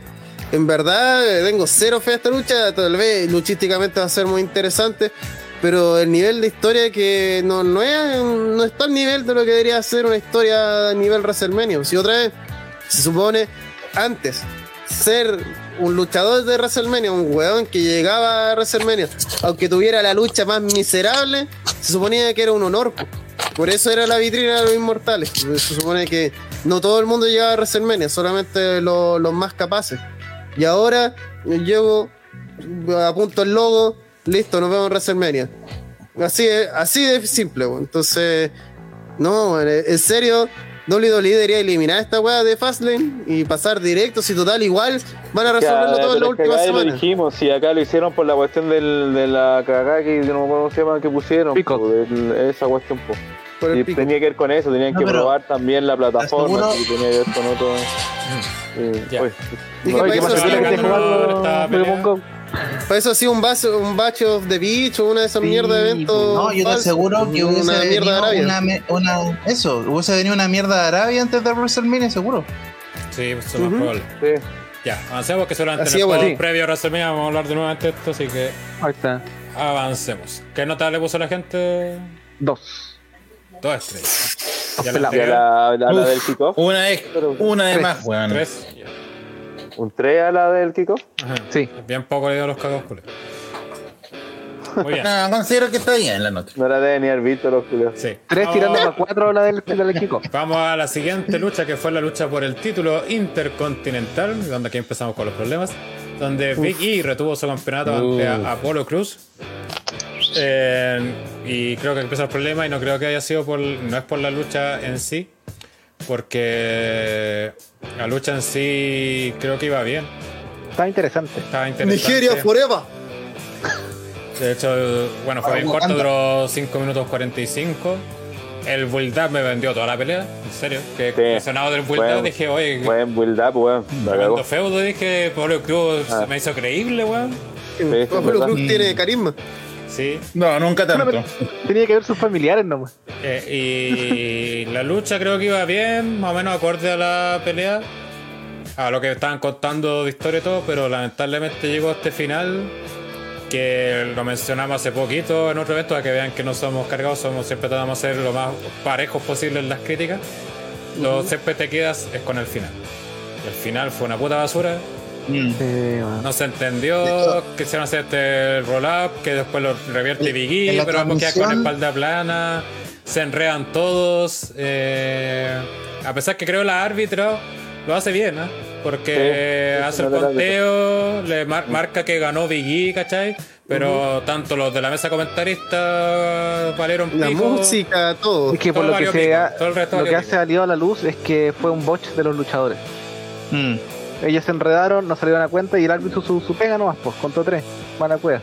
en verdad, eh, tengo cero fe a esta lucha. Tal vez luchísticamente va a ser muy interesante, pero el nivel de historia que no, no, es, no está al nivel de lo que debería ser una historia a nivel WrestleMania. Si otra vez se supone antes ser un luchador de WrestleMania, un weón que llegaba a WrestleMania, aunque tuviera la lucha más miserable, se suponía que era un honor. po. Por eso era la vitrina de los inmortales. Se supone que no todo el mundo llegaba a WrestleMania, solamente lo- los más capaces. Y ahora llego, apunto el logo, listo, nos vemos en WrestleMania. Así, así de simple. Entonces, no, en serio, WWE debería eliminar esta weá de Fastlane y pasar directo, si total igual van a resolverlo todo en la que última acá ya lo semana. dijimos, si acá lo hicieron por la cuestión del, de la cagada que no me acuerdo cómo se llama que pusieron, Pico. po, del- esa cuestión, po. Por Y pico. tenía que ver con eso, tenían No, que probar también la plataforma, y tenía que ver con otro. eh, Ya. oye, Dije, no, para ¿qué eso que jugando Para eso sí un batch, un batch of the beach o una de esas mierdas de eventos. No, yo te aseguro que hubiese una mierda de Arabia. una, una- eso, hubiese venido una mierda de Arabia antes de WrestleMania, seguro. Sí, eso es más probable. Sí. Ya, avancemos que seguramente Así en el es, bueno. juego previo a WrestleMania vamos a hablar de nuevamente esto, así que Ahí está. avancemos. ¿Qué nota le puso la gente? Dos. Dos estrellas. Ya la a la, a la Uf. del kickoff. Una vez, una vez Tres. más, weón. tres. Un 3 a la del. Ajá. Sí. Bien poco le dio los cagos culos. Muy bien. No, considero que está bien la nota. No la debe ni haber visto los culos. Sí. Tres Vamos- tirando para cuatro la del, la del Kiko. Vamos a la siguiente lucha que fue la lucha por el título intercontinental, donde aquí empezamos con los problemas, donde Big E retuvo su campeonato ante a- Apollo Cruz. Eh, y creo que empieza el problema y no creo que haya sido por, no es por la lucha en sí, porque la lucha en sí creo que iba bien, Está interesante. estaba interesante. Nigeria forever. De hecho, bueno, fue bien corto, duró 5 minutos 45. El build up me vendió toda la pelea, en serio. Que Sí. del build up dije, oye, Buen build up, weón. Cuando feudo dije, Pablo Cruz Ah. me hizo creíble, weón. Sí, Pablo. Cruz tiene carisma. Sí. No, nunca tanto. Tenía que ver sus familiares nomás. Eh, y la lucha creo que iba bien, más o menos acorde a la pelea. A lo que estaban contando de historia y todo, pero lamentablemente llegó este final que lo mencionamos hace poquito en otro evento, para que vean que no somos cargados, somos siempre tratamos de ser lo más parejos posible en las críticas. Lo siempre te quedas es con el final. El final fue una puta basura. Mm. Bueno. No se entendió, quisieron hacer este roll-up, que después lo revierte En- Big en E, la pero vamos a quedar con espalda plana, se enredan todos. eh, a pesar que creo la árbitro lo hace bien, ¿eh? porque Sí, hace el conteo, le mar- marca que ganó Big E, ¿cachai? Pero tanto los de la mesa comentarista valieron La pico. música, todo. Es que por lo que valió se pico, ha, todo el resto lo que ha salido a la luz es que fue un botch de los luchadores. Mm. Ellos se enredaron, no salieron a cuenta y el árbitro su, su pega nomás, pues, contó tres. Van a cueva.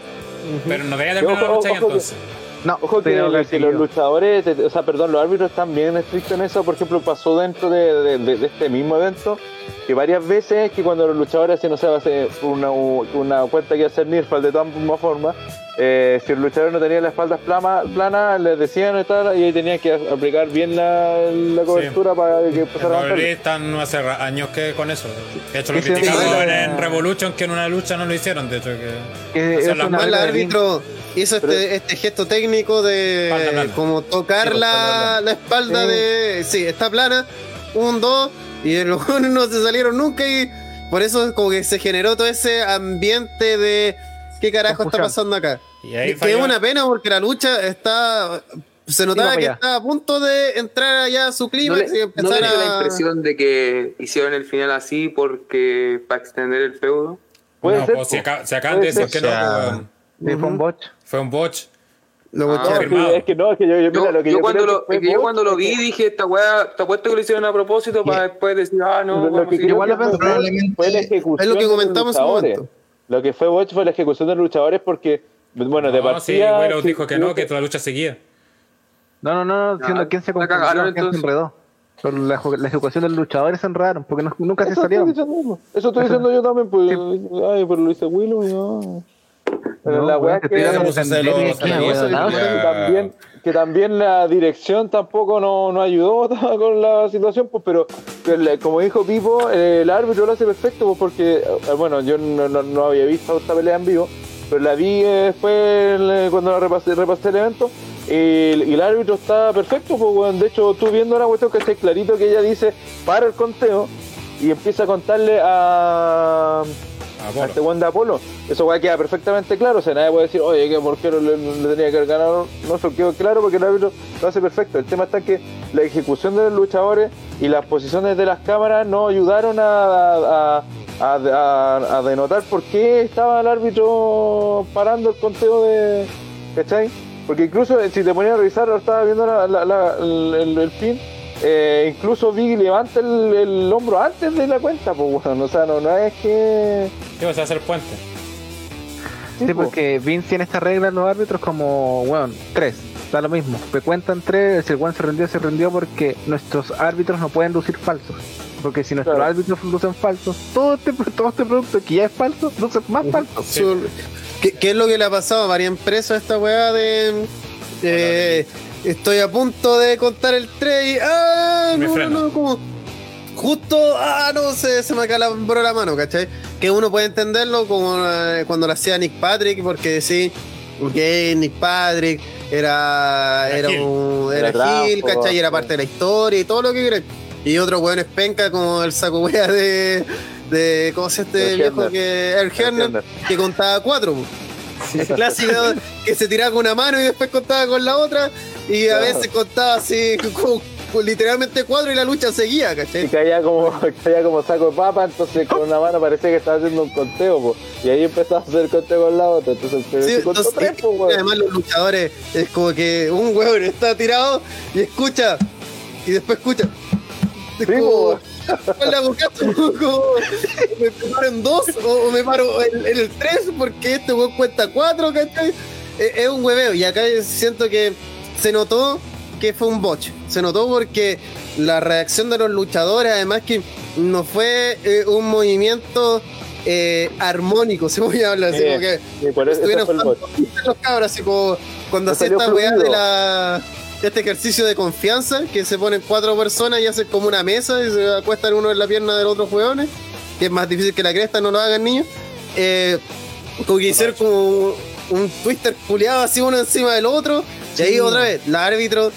Pero no debería terminar la Ojo, lucha ahí ojo que- entonces. No, Ojo que, que los luchadores, eh, o sea, perdón, los árbitros están bien estrictos en eso. Por ejemplo, pasó dentro de, de- de- de este mismo evento que varias veces que cuando los luchadores hacen, no sé, hace una, una cuenta que hacer Nirfal de todas formas, eh, si el luchador no tenía la espalda plana, plana les decían y tal, y ahí tenían que aplicar bien la, la cobertura para que empezara a están hace años que con eso. De hecho, lo criticaron en, Revolution, que en una lucha no lo hicieron. De hecho, que. Que es de árbitro hizo este, este gesto técnico de plana. como tocar Sí, la, espalda la espalda de. Sí, está plana. Un, dos. Y los jóvenes no se salieron nunca. Y por eso, como que se generó todo ese ambiente de. ¿Qué carajo está pasando acá? Y ahí Que es una pena porque la lucha está. Se notaba que estaba a punto de entrar allá a su ¿No clímax le, y ¿no empezar le dio la a. impresión de que hicieron el final así porque para extender el feudo? Puede No, ser, pues, po. se, aca- se acaban de Puede decir ser. que no, O sea, pues, fue un botch. Fue un botch. Lo Ah, No, es que- no, es que yo, yo, Yo, mira, lo que yo yo cuando lo, que es que yo cuando lo vi dije, esta weá, te apuesto que lo hicieron a propósito para después decir, ah, no, Lo vamos que igual lo pensé. fue fue la ejecución Es lo que de comentamos en momento. Lo que fue Botch fue la ejecución de los luchadores porque, bueno, de No, sí, partida... Sí, dijo que no, que toda la lucha seguía. No, no, no, diciendo Ah, quién se cagaron, quién se enredó. Pero la, la ejecución de los luchadores se enredaron porque no- nunca se Eso estoy, salieron. diciendo, eso estoy diciendo yo también, pues, ay, pero lo dice Willow y no. Pero No, la weá que... también, que también la dirección tampoco no, no ayudó con la situación, pues, pero como dijo Pipo, eh, el árbitro lo hace perfecto, pues, porque, eh, bueno, yo no, no- no había visto esta pelea en vivo, pero la vi después eh, cuando la repasé, repasé el evento, y, y el árbitro está perfecto, pues, weón. de hecho, tú viendo la cuestión que está clarito que ella dice, para el conteo, y empieza a contarle a a este buen de Apolo. Eso va queda perfectamente claro. O sea, nadie puede decir, oye, que por qué no le, le tenía que haber ganado. No, eso quedó claro porque el árbitro lo hace perfecto. El tema está que la ejecución de los luchadores y las posiciones de las cámaras no ayudaron a, a, a- a- a denotar por qué estaba el árbitro parando el conteo de. ¿Cachai? Porque incluso eh, si te ponías a revisar, estaba viendo la- la- la- el, el- el fin. Eh, incluso Big levanta el, el hombro antes de la cuenta, pues bueno, o sea, no, no es que. ¿Qué vas a hacer puente? Sí, po. porque Vince tiene esta regla en los árbitros como, bueno, tres, da lo mismo. Me cuentan tres, si el one se rindió, se rindió porque nuestros árbitros no pueden lucir falsos. Porque si nuestros Claro. árbitros lucen falsos, todo este, todo este producto que ya es falso, luce más falso. Sí. ¿Qué, qué es lo que le ha pasado a varias empresas a esta weá de. eh, estoy a punto de contar el 3 y. ¡Ah! Me No, no, freno. no, como. Justo, ah, no sé, se me acalambró la mano, ¿cachai? Que uno puede entenderlo como eh, cuando lo hacía Nick Patrick, porque sí, porque Nick Patrick era, Era era, Gil. un, era, Era Gil, trampo, ¿cachai? Y era sí. parte de la historia y todo lo que quieras. Y otro weón es penca como el saco wea de, de ¿cómo se llama este El viejo que el Herner. que contaba cuatro. El clásico que se tiraba con una mano y después contaba con la otra y a veces contaba así con- con literalmente cuatro y la lucha seguía, Y ¿cachai? caía como, caía como saco de papa, entonces con una mano parecía que estaba haciendo un conteo, po. y ahí empezaba a hacer conteo con la otra, entonces pero Sí, se contó entonces, tres, po, y además los luchadores es como que un hueón está tirado y escucha y después escucha Es Sí, como, po. ¿Cuál me paro en dos o, me paro en, en el tres porque este hueón cuenta cuatro ¿cachai? Es, es un hueveo y acá siento que se notó que fue un botch se notó porque la reacción de los luchadores además que no fue eh, un movimiento eh, armónico se voy a hablar así Sí. como que estuvieron los cabros, así como cuando hacía esta weá de la este ejercicio de confianza, que se ponen cuatro personas y hacen como una mesa y se acuestan uno en la pierna del otro hueones, que es más difícil que la cresta, no lo hagan niños. Eh, como que hicieron como un twister culiado así uno encima del otro, y ahí otra vez, la árbitro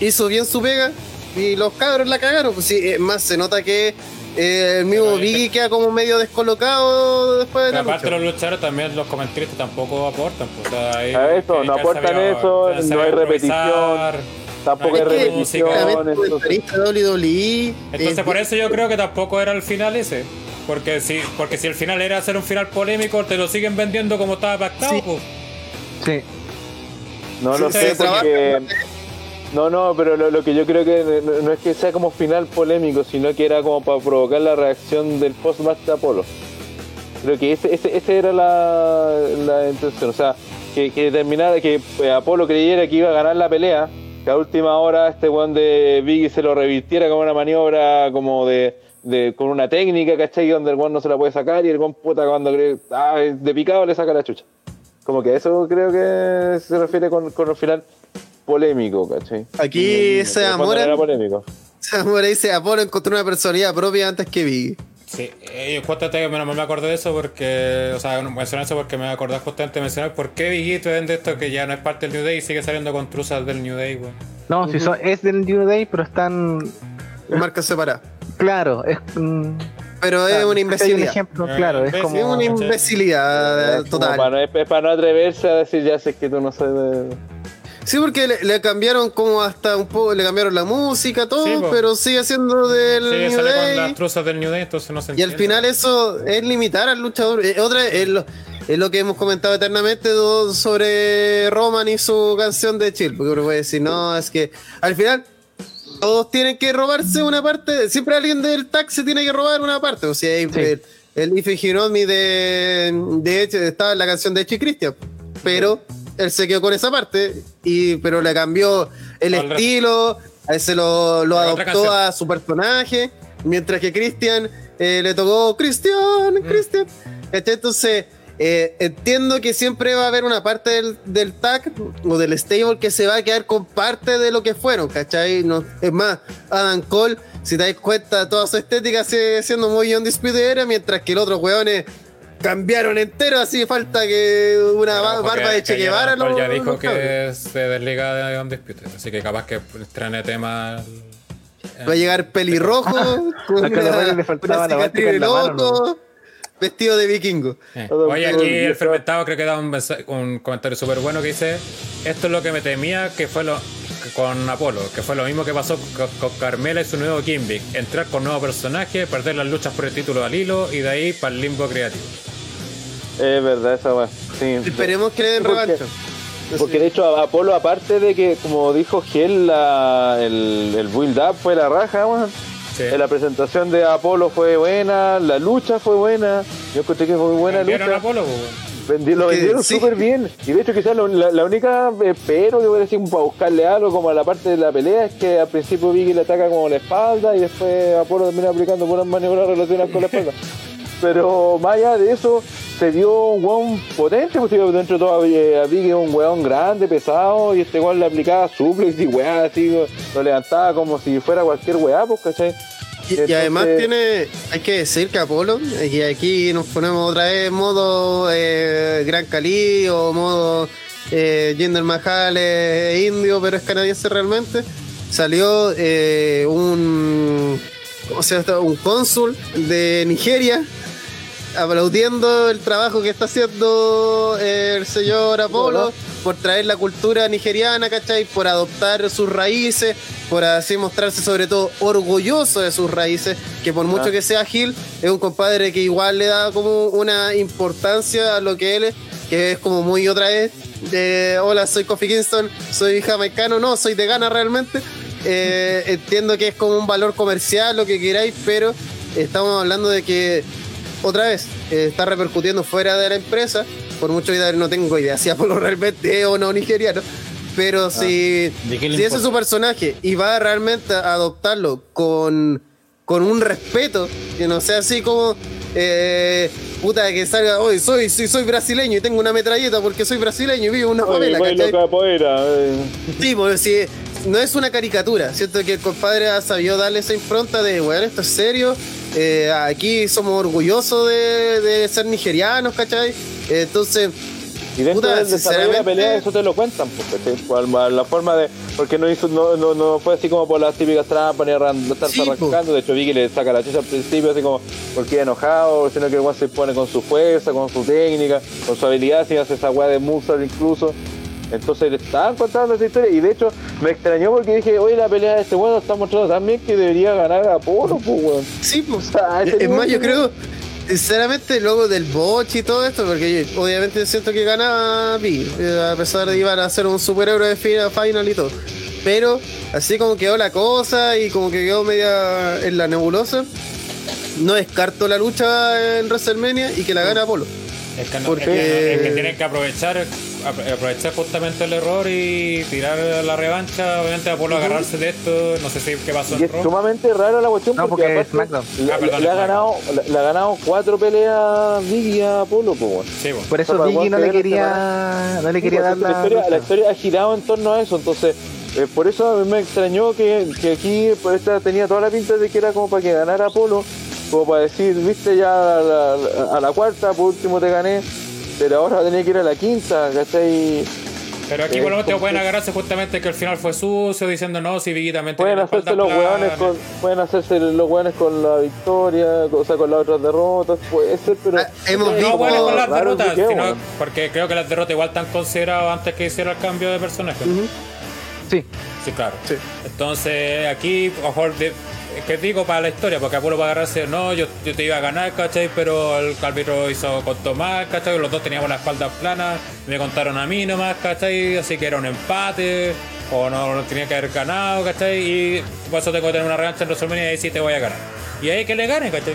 hizo bien su pega y los cabros la cagaron. Pues sí, es más, se nota que eh, el mismo Biggie queda como medio descolocado después de la aparte lucha. de los luchadores también los comentaristas tampoco aportan. Pues, o sea, ahí- A eso, no aportan sabía- eso, sabía no hay improvisar. Tampoco que- repetición, Técnicamente, entonces, WWE, eh, por eso yo creo que tampoco era el final ese. Porque si, porque si el final era hacer un final polémico, te lo siguen vendiendo como estaba pactado. Sí. pues. Sí. No lo sé, porque. No, no, pero lo, que yo creo que no, es que sea como final polémico, sino que era como para provocar la reacción del post-match de Apolo. Creo que ese, ese, ese era la, la intención. O sea, que, que que eh, Apolo creyera que iba a ganar la pelea, que a última hora este weón de Biggie se lo revirtiera como una maniobra como de, de con una técnica, ¿cachai? Donde el weón no se la puede sacar y el weón puta cuando cree, ah, de picado le saca la chucha. Como que eso creo que se refiere con, con el final polémico, ¿cachai? Aquí se Zamora, Era polémico. Zamora dice Apolo encontró una personalidad propia antes que Biggie. Sí, eh, justamente que menos mal me acordé de eso porque, o sea, mencioné eso porque me acordé justamente de mencionar por qué Biggie te vende esto que ya no es parte del New Day y sigue saliendo con truzas del New Day, weón. No, si son, es del New Day, pero están. Marcas separadas. Claro, es. mm, Pero es una imbecilidad. ejemplo, Eh, claro, es imbécil. como. Es una imbecilidad Es para, total. no, es para no atreverse a decir ya sé que tú no sabes de... Sí, porque le, le cambiaron como hasta un poco, le cambiaron la música, todo, Sí, pero sigue siendo del Sí, New sale con Day. las truzas del New Day, entonces no se Y al entiende. final eso es limitar al luchador. Eh, otra es lo, es lo que hemos comentado eternamente do- sobre Roman y su canción de Chill. Porque uno puede decir, no, es que al final todos tienen que robarse una parte. Siempre alguien del tag se tiene que robar una parte. O sea, el, Sí. el, el If Hiromi de, de hecho estaba en la canción de Echi Christian. Pero él se quedó con esa parte, y, pero le cambió el estilo, a ese lo, lo otra adoptó a su personaje, mientras que Christian eh, le tocó Cristian, Mm. Cristian. ¿Cachai? Entonces, eh, entiendo que siempre va a haber una parte del, del tag o del stable que se va a quedar con parte de lo que fueron, ¿cachai? No, es más, Adam Cole, si te das cuenta, toda su estética sigue siendo muy Undisputed Era, mientras que los otros weones cambiaron entero, así falta que una Pero barba de Che ya Guevara. Lo- ya dijo que se desliga de Undisputed, así que capaz que estrene tema. Va a llegar pelirrojo, con a Conor Reyes le una, faltaba una la cicatriz en el ojo, vestido de vikingo. Eh, Oye, aquí el fermentado creo que da un, un comentario súper bueno que dice: Esto es lo que me temía que fue lo que con Apolo, que fue lo mismo que pasó con, con Carmela y su nuevo Kimbic. Entrar con nuevos personajes, perder las luchas por el título al hilo y de ahí para el limbo creativo. Es verdad esa weá. Sí. Esperemos que le den revancha. Porque de hecho Apolo, aparte de que, como dijo Gel, la, el, el build-up fue la raja, weón. Sí. Eh, La presentación de Apolo fue buena, la lucha fue buena. Yo encontré que fue muy buena ¿Vendieron a lucha. Apolo? Vendi- lo vendieron sí. súper bien. Y de hecho quizás lo- la, la única eh, pero que voy a decir para buscarle algo como a la parte de la pelea es que al principio Vicky le ataca como la espalda y después Apolo termina aplicando puras maniobras relacionadas con la espalda. Pero más allá de eso, se dio un weón potente, pues dentro de todo Biggie es un weón grande, pesado, y este weón le aplicaba suplex y weá, así, lo levantaba como si fuera cualquier weá, pues, ¿cachai? Y, además tiene, hay que decir que Apolo, y aquí nos ponemos otra vez en modo eh, Gran Cali o modo eh, Jinder Mahal eh, indio, pero es canadiense realmente, salió eh, un, ¿cómo se llama esto? un cónsul de Nigeria aplaudiendo el trabajo que está haciendo eh, el señor Apolo por traer la cultura nigeriana, ¿cachai? Por adoptar sus raíces, por así mostrarse sobre todo orgulloso de sus raíces, que por mucho Ah. que sea Gil, es un compadre que igual le da como una importancia a lo que él es, que es como muy otra vez, de, hola, soy Kofi Kingston, soy jamaicano, no, soy de Ghana realmente. Eh, entiendo que es como un valor comercial, lo que queráis, pero estamos hablando de que otra vez, eh, está repercutiendo fuera de la empresa. Por mucho que no tengo idea si Apolo realmente es o no nigeriano. Pero si, ¿de qué le si ese es su personaje y va realmente a adoptarlo con, con un respeto, que no sea así como. eh, puta, que salga hoy, soy, soy, soy brasileño y tengo una metralleta porque soy brasileño y vivo en una favela, eh. Sí, porque si no es una caricatura, siento que el compadre ha sabido darle esa impronta de, bueno, esto es serio, eh, aquí somos orgullosos de, de ser nigerianos, ¿cachai? Eh, entonces, Y dentro Puta, del desarrollo de la pelea eso te lo cuentan. Cual- la forma de... Porque no hizo, no, no, no fue así como por las típicas trampas ni estarse Sí, arrancando. De hecho, vi que le saca la chucha al principio así como porque enojado, sino que el se pone con su fuerza, con su técnica, con su habilidad, si hace esa weá de moonsault incluso. Entonces le estaban contando esa historia y de hecho me extrañó porque dije, oye, la pelea de este weón lo está mostrando también que debería ganar a Apolo, pues weón. sí, pues. O sea, Es más, yo creo, sinceramente, luego del botch y todo esto, porque yo, obviamente siento que gana Biggie, eh, a pesar de que iban a ser un superhéroe de fi- final y todo. Pero así como quedó la cosa y como que quedó media en la nebulosa, no descarto la lucha en WrestleMania y que la gana Apolo. Es que, no- Porque- es que- es que tienen que aprovechar apro- aprovechar justamente el error y tirar la revancha. Obviamente, Apolo agarrarse de esto. No sé si qué pasó Y en es Raw. sumamente rara la cuestión No, porque, porque le, Ah, perdón, le ha ganado, le, le ha ganado cuatro peleas Biggie a Apolo, weón. Sí, bueno. Por eso Para Biggie no le quería, no le quería Sí, dar la, la. historia, la lucha. historia ha girado en torno a eso, entonces eh, por eso a mí me extrañó que, que aquí por esta tenía toda la pinta de que era como para que ganara Apolo, como para decir, viste ya a la, a la cuarta, por último te gané, pero ahora tenía que ir a la quinta, ¿cachai? Pero aquí Eh, por lo menos como pueden agarrarse justamente que el final fue sucio, diciendo no, si Biggie también Pueden hacerse los hueones con, pueden hacerse los hueones con la victoria, o sea con las otras derrotas, puede ser, pero Ah, hemos No, visto- bueno, con las derrotas, sino- porque creo que las derrotas igual están consideradas antes que hiciera el cambio de personaje. Sí, Sí, claro. Sí. Entonces, aquí, a de- ¿qué digo para la historia? Porque Apolo va a agarrarse, no, yo, yo te iba a ganar, ¿cachai? Pero el árbitro hizo con Tomás, ¿cachai? Los dos teníamos la espalda plana, me contaron a mí nomás, ¿cachai? Así que era un empate, o no, no tenía que haber ganado, ¿cachai? Y por eso tengo que tener una revancha en WrestleMania y ahí sí te voy a ganar. Y ahí que le gane, ¿cachai?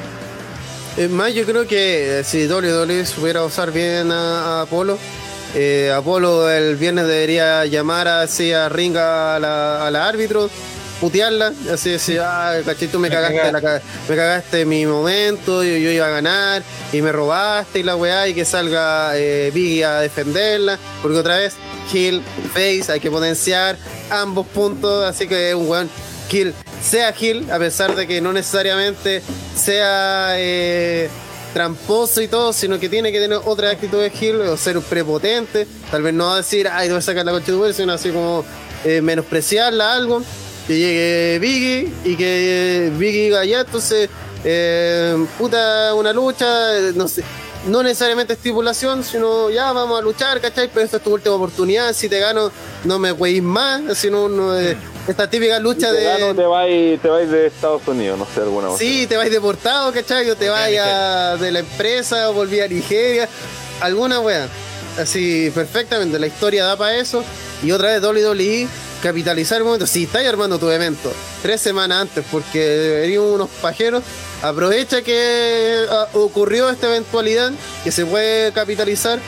Es más, yo creo que eh, si WWE supiera usar bien a, a Apolo, eh, Apolo el viernes debería llamar así a Ringa a la, a la árbitro, putearla, así decir, ah, cachai, tú me cagaste, la me cagaste mi momento, yo, yo iba a ganar, y me robaste y la weá, y que salga eh, Biggie a defenderla, porque otra vez, Hill, Face, hay que potenciar ambos puntos, así que es un weón Hill sea Hill, a pesar de que no necesariamente sea eh, tramposo y todo, sino que tiene que tener otra actitud de Hill o ser prepotente. Tal vez no va a decir, ay, te voy a sacar la concha de tu madre", sino así como eh, menospreciarla algo. Que llegue Biggie y que Biggie diga ya, entonces, eh, puta, una lucha, no sé. No necesariamente estipulación, sino ya vamos a luchar, ¿cachai? Pero esta es tu última oportunidad. Si te gano, no me weís más. Sino no, eh, esta típica lucha Si te de. gano, te vais te vais de Estados Unidos, no sé, alguna cosa. Sí, te vais deportado, ¿cachai? O te vayas de la empresa o volví a Nigeria. Alguna wea. Así, perfectamente. La historia da para eso. Y otra vez WWE capitalizar el momento. Si estáis armando tu evento tres semanas antes porque venían unos pajeros, aprovecha que ah, ocurrió esta eventualidad que se puede capitalizar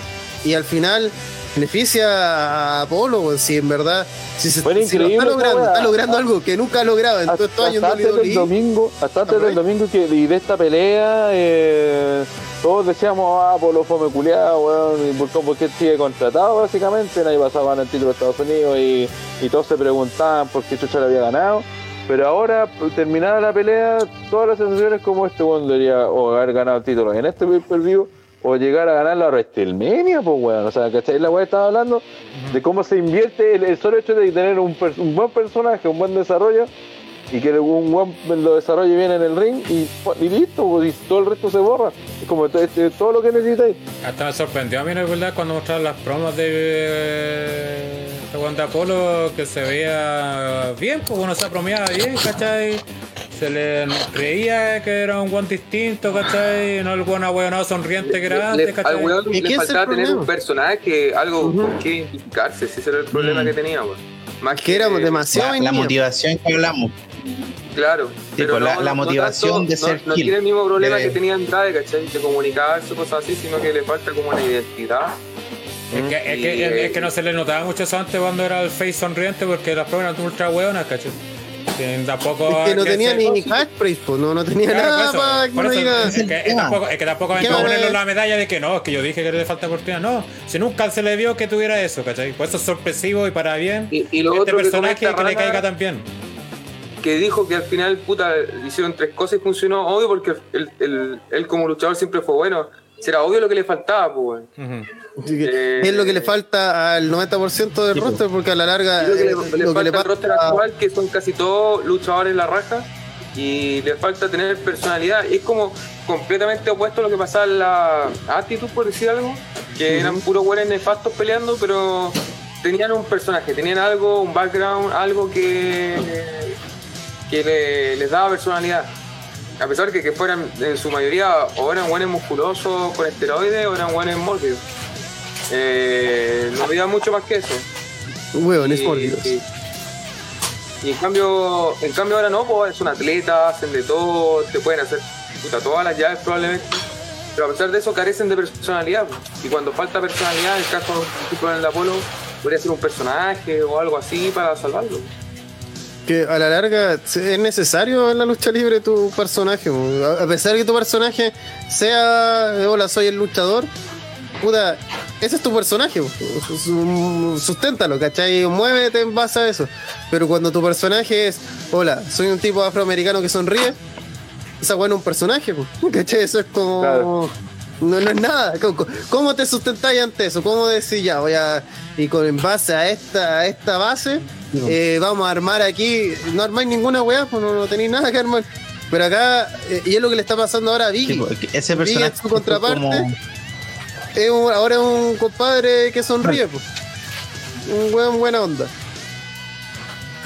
y al final beneficia a Apolo, si en verdad, si, se, si lo está logrando, está logrando algo que nunca ha logrado en todos estos años hasta antes del domingo, hasta antes del domingo que y de esta pelea, eh, todos decíamos, ah, por los fome weón, y por, qué sigue contratado básicamente, nadie pasaba en el título de Estados Unidos y, y todos se preguntaban por qué Chucha le había ganado. Pero ahora, terminada la pelea, todas las sensaciones como este weón debería o haber ganado el título en este pay-per-view o llegar a ganar la WrestleMania, pues weón. O sea, ¿cachai? La weá estaba hablando de cómo se invierte el, solo hecho de tener un, un buen personaje, un buen desarrollo y que un buen lo desarrolle bien en el ring y, y listo, pues, y todo el resto se borra. Es como este, todo lo que necesitáis. Hasta me sorprendió a mí, la verdad, cuando mostraron las promos de, de Juan de Apolo, que se veía bien, pues uno se promeaba bien, ¿cachai? Se le creía que era un guan distinto, ¿cachai? No el guan ahueonado sonriente que era antes, Le- ¿cachai? al weón ¿Y le faltaba tener un personaje, algo con que identificarse, si ese era el problema Mm. que tenía, weón. Más Que éramos demasiado La, la motivación que hablamos. Claro. pues, la- la motivación de ser no, no tiene el mismo problema De- que tenía Andrade, ¿cachai? De comunicarse, cosas así, sino que le falta como una identidad. Es que, es, Y, que, eh, es que no se le notaba mucho eso antes cuando era el face sonriente porque las pruebas eran ultra hueonas, ¿cachai? Que tampoco. Es que no que tenía se- ni catchphrase, pues, no, no tenía Claro, nada eso, para que eso, diga. es, que, es que tampoco, es que tampoco ¿Qué vengo a van a ponerle la medalla de que no, es que yo dije que le falta oportunidad. No, si nunca se le vio que tuviera eso, ¿cachai? Por eso es sorpresivo y para bien Y, y lo este otro que personaje que, comenta le caiga tan bien. que dijo que al final, puta, hicieron tres cosas y funcionó, obvio, porque él, él- él como luchador siempre fue bueno. Será obvio lo que le faltaba, pues, weón. Ujú. Que Eh, es lo que le falta al 90% del roster, porque a la larga lo que le, que falta le al roster actual, que son casi todos luchadores en la raja, y le falta tener personalidad. Es como completamente opuesto a lo que pasaba en la actitud, por decir algo, que eran puros güeyes nefastos peleando, pero tenían un personaje, tenían algo, un background, algo que, que le- les daba personalidad. A pesar que, que fueran en su mayoría o eran buenos musculosos con esteroides o eran buenos mórbidos. Eh, no había mucho más que eso. hueones Y- mórbidos. Y, y en cambio, en cambio ahora no, pues son atletas, hacen de todo, te pueden hacer puta, todas las llaves probablemente. Pero a pesar de eso carecen de personalidad. pues. Y cuando falta personalidad, en el caso, por ejemplo, en el Apolo, podría ser un personaje o algo así para salvarlo. Que a la larga es necesario en la lucha libre tu personaje. A pesar de que tu personaje sea, hola, soy el luchador, puta, ese es tu personaje. Susténtalo, ¿cachai? Muévete en base a eso. Pero cuando tu personaje es, hola, soy un tipo afroamericano que sonríe, esa weá no es un personaje. ¿cachai? Eso es como. Claro. No, no es nada. ¿Cómo, te sustentáis ante eso? ¿Cómo decir ya voy a. Y con en base a esta, a esta base, eh, vamos a armar aquí. No armáis ninguna weá, pues no, no tenéis nada que armar. Pero acá, eh, y es lo que le está pasando ahora a Vicky. Sí, ese Vicky personaje es su contraparte. como- Es un- ahora es un compadre que sonríe, pues. Un weón buena onda.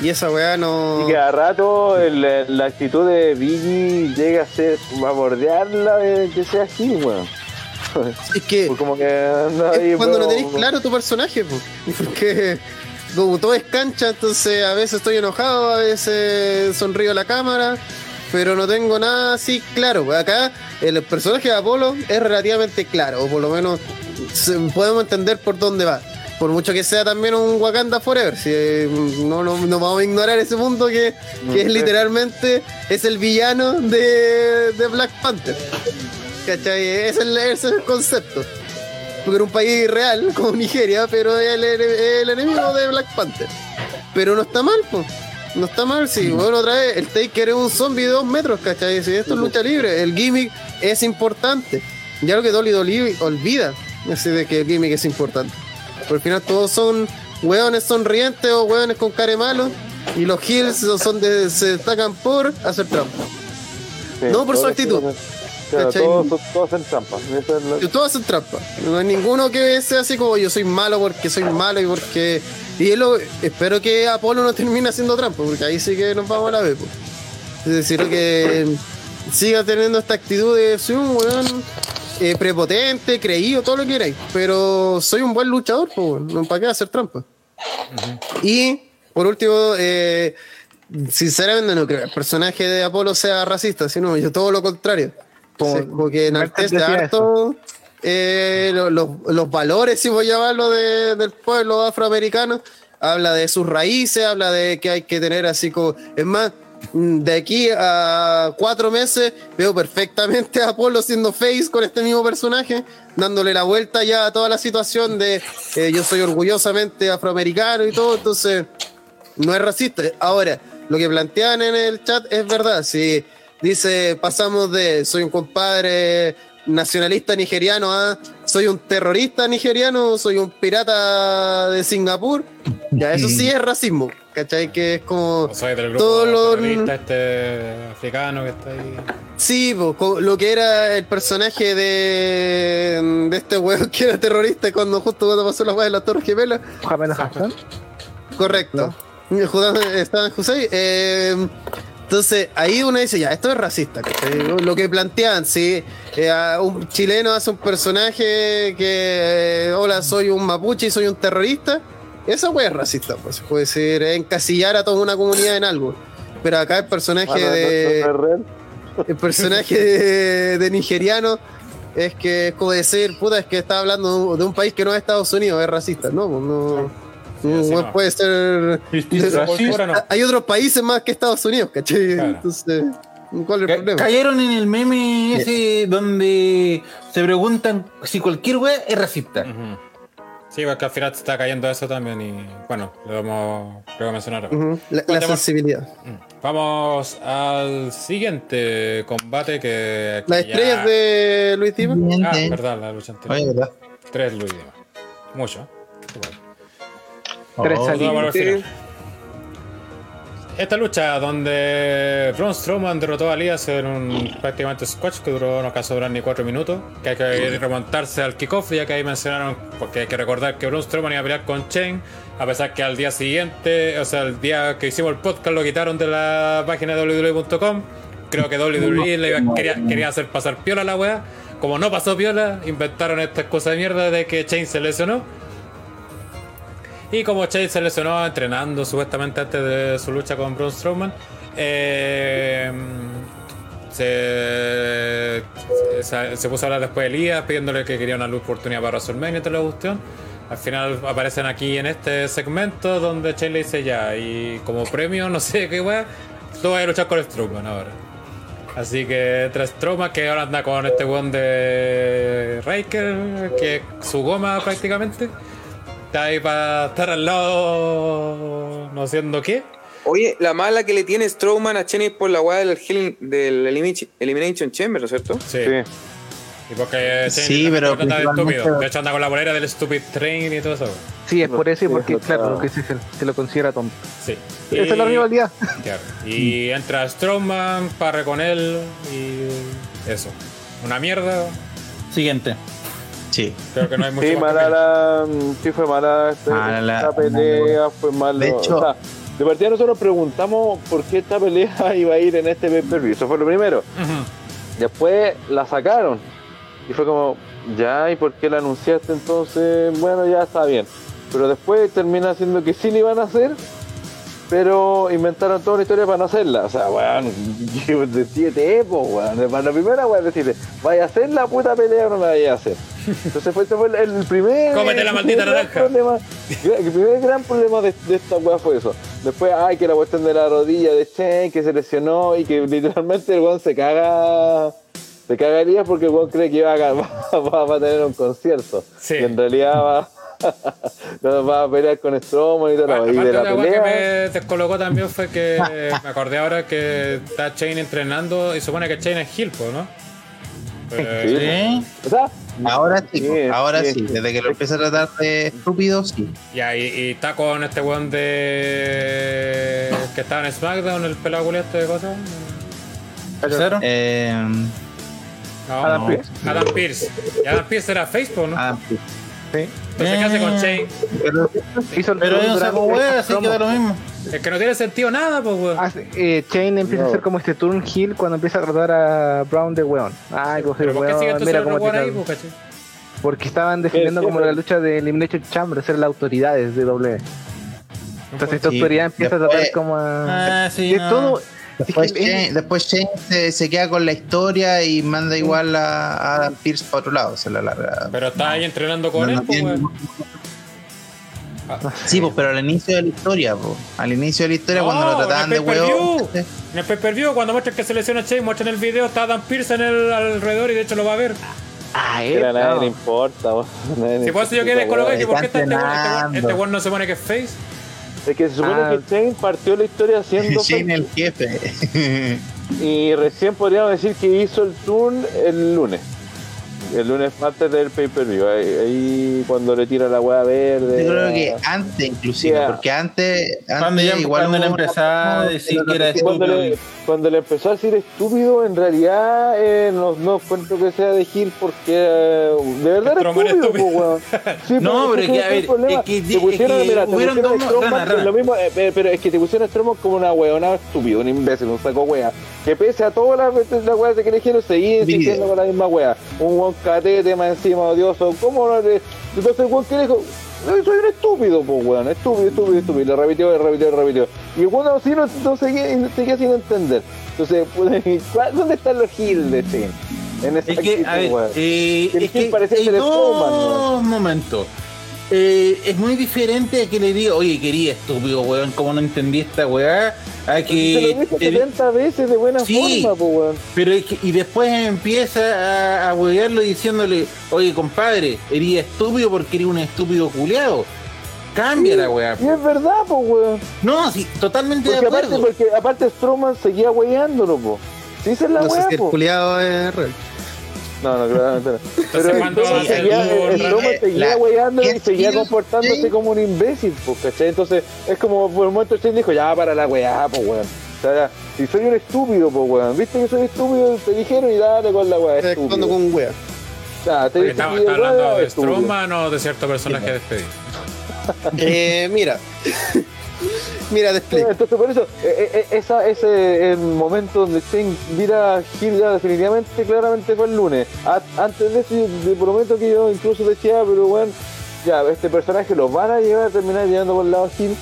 Y esa weá no. Y que a rato el- la actitud de Biggie llega a ser a bordearla de que sea así, weón. Es que. Pues como que anda ahí, Es cuando no tenéis claro tu personaje, po. porque como todo es cancha, entonces a veces estoy enojado, a veces sonrío a la cámara, pero no tengo nada así claro. Pues Acá el personaje de Apolo es relativamente claro, o por lo menos podemos entender por dónde va. Por mucho que sea también un Wakanda Forever, si, no, no, no vamos a ignorar ese mundo que, que es literalmente es el villano de, de Black Panther. ¿Cachai? Ese es el, ese es el concepto. Porque era un país real, como Nigeria, pero es el, el enemigo de Black Panther. Pero no está mal, pues. No está mal, sí. Bueno, otra vez, el Taker es un zombie de dos metros, ¿cachai? Si esto es lucha libre, el gimmick es importante. Ya lo que Dolly Dolly olvida, así de que el gimmick es importante. Por al final todos son hueones sonrientes o hueones con care malo. Y los heels son de, se destacan por hacer trampa. Sí, no por su actitud. Claro, todos, todos hacen trampa. Esa es la- Todos hacen trampa. No hay ninguno que sea así como yo soy malo porque soy malo y porque. Y lo- espero que Apolo no termine haciendo trampa, porque ahí sí que nos vamos a la vez. pues. Es decir, que siga teniendo esta actitud de soy un weón eh, prepotente, creído, todo lo que queráis. Pero soy un buen luchador, pues, weón. no para qué hacer trampa. Y por último, eh, sinceramente no creo que el personaje de Apolo sea racista, sino yo todo lo contrario. Como- Sí, porque enaltece harto eh, lo- los, valores, si voy a llamarlo, de- del pueblo afroamericano. Habla de sus raíces, habla de que hay que tener así como. Es más, mm, de aquí a cuatro meses veo perfectamente a Apolo siendo face con este mismo personaje, dándole la vuelta ya a toda la situación de eh, yo soy orgullosamente afroamericano y todo. Entonces, no es racista. Ahora, lo que plantean en el chat es verdad. Si dice, pasamos de soy un compadre nacionalista nigeriano a soy un terrorista nigeriano, soy un pirata de Singapur, ya eso sí es racismo. ¿Cachai? Que es como O del grupo todo lo, terrorista este africano que está ahí. Sí, po, lo que era el personaje de, de este weón que era terrorista cuando justo cuando pasó la weá de la Torre Gemela. Mohamed Hassan. Correcto. Judá- Estaba en Hussein. eh, entonces, ahí uno dice, ya, esto es racista. ¿cachai? Lo que plantean, si eh, un chileno hace un personaje que, eh, hola, soy un mapuche y soy un terrorista, esa wea es racista. Pues puede ser encasillar a toda una comunidad en algo. Pero acá el personaje no, no, de no el personaje de, de nigeriano es que es como decir, puta, es que está hablando de un país que no es Estados Unidos, es racista, ¿no? pues No, no, así no no. puede ser. No. Hay otros países más que Estados Unidos, ¿cachai? Claro. Entonces, ¿cuál es el problema? Cayeron en el meme ese donde se preguntan si cualquier wea es racista. Sí, porque al final está cayendo eso también y bueno, lo vamos lo voy a mencionar. ahora. La, sensibilidad. Vamos al siguiente combate que... que Las ya- estrellas de Luis Dima. Ah, verdad, la lucha anterior. Oye, ¿verdad? Tres Luis Dima. Mucho. Igual. Tres final. Esta lucha donde Braun Strowman derrotó a Elias en un prácticamente squash que duró no casi durar ni cuatro minutos. Que hay que remontarse al kickoff, ya que ahí mencionaron, porque hay que recordar que Braun Strowman iba a pelear con Chain, a pesar que al día siguiente, o sea, el día que hicimos el podcast lo quitaron de la página de WWE.com. Creo que WWE le iba- quería, quería hacer pasar piola a la wea. Como no pasó piola, inventaron esta excusa de mierda de que Chain se lesionó. Y como Chase se lesionó entrenando supuestamente antes de su lucha con Braun Strowman, eh, se, puso a hablar después de Elías pidiéndole que quería una luz oportunidad para WrestleMania y toda la cuestión. Al final aparecen aquí en este segmento donde Chase le dice ya, y como premio, no sé qué wea, tú vas a luchar con Strowman ahora. Así que tras Strowman, que ahora anda con este weón de Riker, que es su goma prácticamente. Está ahí para estar al lado, no siendo qué. Oye, la mala que le tiene Strowman a Cheney por la weá del, del Elimination, Chamber, ¿no es cierto? Sí. Sí. Y porque Sí, pero anda de. De hecho, anda con la bolera del Stupid Train y todo eso. Sí, es por eso y porque, claro, porque se, se lo considera tonto. Sí. Esa es la rivalidad. Claro. Y entra Strowman, parre con él y eso. Una mierda. Siguiente. Sí. Creo que no hay mucho Sí, más mala la, sí fue mala este- Mala la- esta pelea, fue malo. De hecho- o sea, de partida nosotros preguntamos por qué esta pelea iba a ir en este pay-per-view. Eso fue lo primero. Después la sacaron. Y fue como, ya, ¿y por qué la anunciaste entonces? Bueno, ya está bien. Pero después termina siendo que sí la iban a hacer, pero inventaron toda una historia para no hacerla. O sea, weón, yo decídete, pues, weón. Para la primera, weón, decirle, vaya a hacer la puta pelea o no la vaya a hacer. Entonces fue, fue el, el primer. Cómete la el maldita primer gran naranja. Problema, el primer gran problema de, de esta weá fue eso. Después, ay, que la cuestión de la rodilla de Chen, que se lesionó y que literalmente el weón se caga. Se caga Elías porque el weón cree que va a, va, va a tener un concierto. Sí. Y en realidad va, no, va a pelear con Strowman y todo. Aparte y de la otra cosa que pelea. me descolocó también fue que me acordé ahora que está Chain entrenando y supone que Chain es Hill, pues, ¿no? Eh, Sí. O sea, Ahora sí, Sí, ahora sí. sí. Desde que lo empieza a tratar de estúpido, sí. Ya, y, y está con este weón de. que estaba en SmackDown, el pelado este de cosas. Tercero. Eh, No, Adam no. Pearce. Adam Pierce. Y Adam Pierce era Facebook, ¿no? ah, sí. Entonces, ¿qué hace con Chain? Pero Hizo el Pero wea, así que da lo mismo. Es que no tiene sentido nada, pues, weón. Hace- eh, Chain empieza a hacer como este turn heel cuando empieza a tratar a Brown de weón. Ay, coge Pero ¿por qué sigue weón, entonces mira el cómo weón te ahí, pues? Porque estaban defendiendo Sí, sí, como la pero- lucha de Elimination Chamber, ser las autoridades de W. Entonces esta Sí, autoridad empieza a tratar como a... Ah, sí. no. todo, Después, Shane, después Shane se, se queda con la historia y manda igual a, a Adam Pierce para otro lado, se la larga. Pero está ahí entrenando con No, él, no pues, tiene- weón. Sí, pues, pero al inicio de la historia, pues. Al inicio de la historia, No, cuando lo trataban en de huevo. En el pay-per-view, cuando muestran que se lesiona Shane, muestran el video, está Adam Pierce en el alrededor y de hecho lo va a ver. Ah, a nadie no. le importa, le Si por eso yo quedé weón. colocado, ¿y por qué está este weón? Este weón-. Este weón no se pone que es face. Es que se supone Ah. que Shane partió la historia haciendo Shane el jefe. y recién podríamos decir que hizo el turn el lunes. El lunes antes del pay-per-view. Ahí, ahí cuando le tira la hueá verde. Yo creo la- que antes, inclusive, Yeah. porque antes, Cuando antes ya igual cuando le empezaba a decir que era cuando, estúpido. le, cuando le empezó a decir estúpido, en realidad eh, no, no encuentro que sea de Gil porque eh, de verdad era es estúpido, estúpido. po, weón. Sí, No, pero es que, a ver, es que- te es pusieron, que mira, te hubieron pusieron dos- a Strowman rana, con rana. lo mismo, eh, pero es que te pusieron a como una weona estúpido, un imbécil, un saco wea. Que pese a todas las veces las weas que eligieron, seguía Video. insistiendo con la misma wea. Un buen catete más encima, odioso. ¿Cómo no le.? Entonces el weón que dijo. "Yo Soy un estúpido, pues weón, estúpido, estúpido, estúpido. Le repitió, le repitió, le repitió. Y el weón así no, no seguía, seguía sin entender. Entonces, pues, ¿cuál- ¿dónde están los Gil de Shane? En esa Es que, actitud, a ver, eh, es que parecía dos momentos. Eh, es muy diferente a que le diga, oye, quería estúpido, weón, ¿cómo no entendí esta weá? A Se que. lo dijo te- 70 veces de buena Sí. forma, pues weón. pero es que- y después empieza a, a huevearlo diciéndole, oye, compadre, eres estúpido porque eres un estúpido culeado. Cambia la weá. Y es verdad, pues weón. No, sí, totalmente Porque de aparte, acuerdo. porque aparte Strowman seguía weyándolo, po. Sí, esa es la No sé weá, si el po. culiado es real. No, no, claramente no. Pero el- seguía, el- seguía weyándolo y seguía comportándose sí. como un imbécil, pues, ¿cachai? Entonces, es como por un momento Shane dijo, ya para la weá, pues weón. O sea, ya, si soy un estúpido, pues weón. ¿Viste que soy estúpido? Te dijeron y dale con la weá, Actuando estúpido. con un wea. Ya, te que está hablando weá, de. Strowman o de cierto personaje despedido. Eh, mira. Mira, te explico. Entonces por eso, eh, eh, esa, ese el momento donde Shane mira a Gil ya definitivamente, claramente fue el lunes. A- antes de eso, yo te prometo que yo incluso decía, pero bueno, ya, este personaje lo van a llevar a terminar llevando por el lado Gil,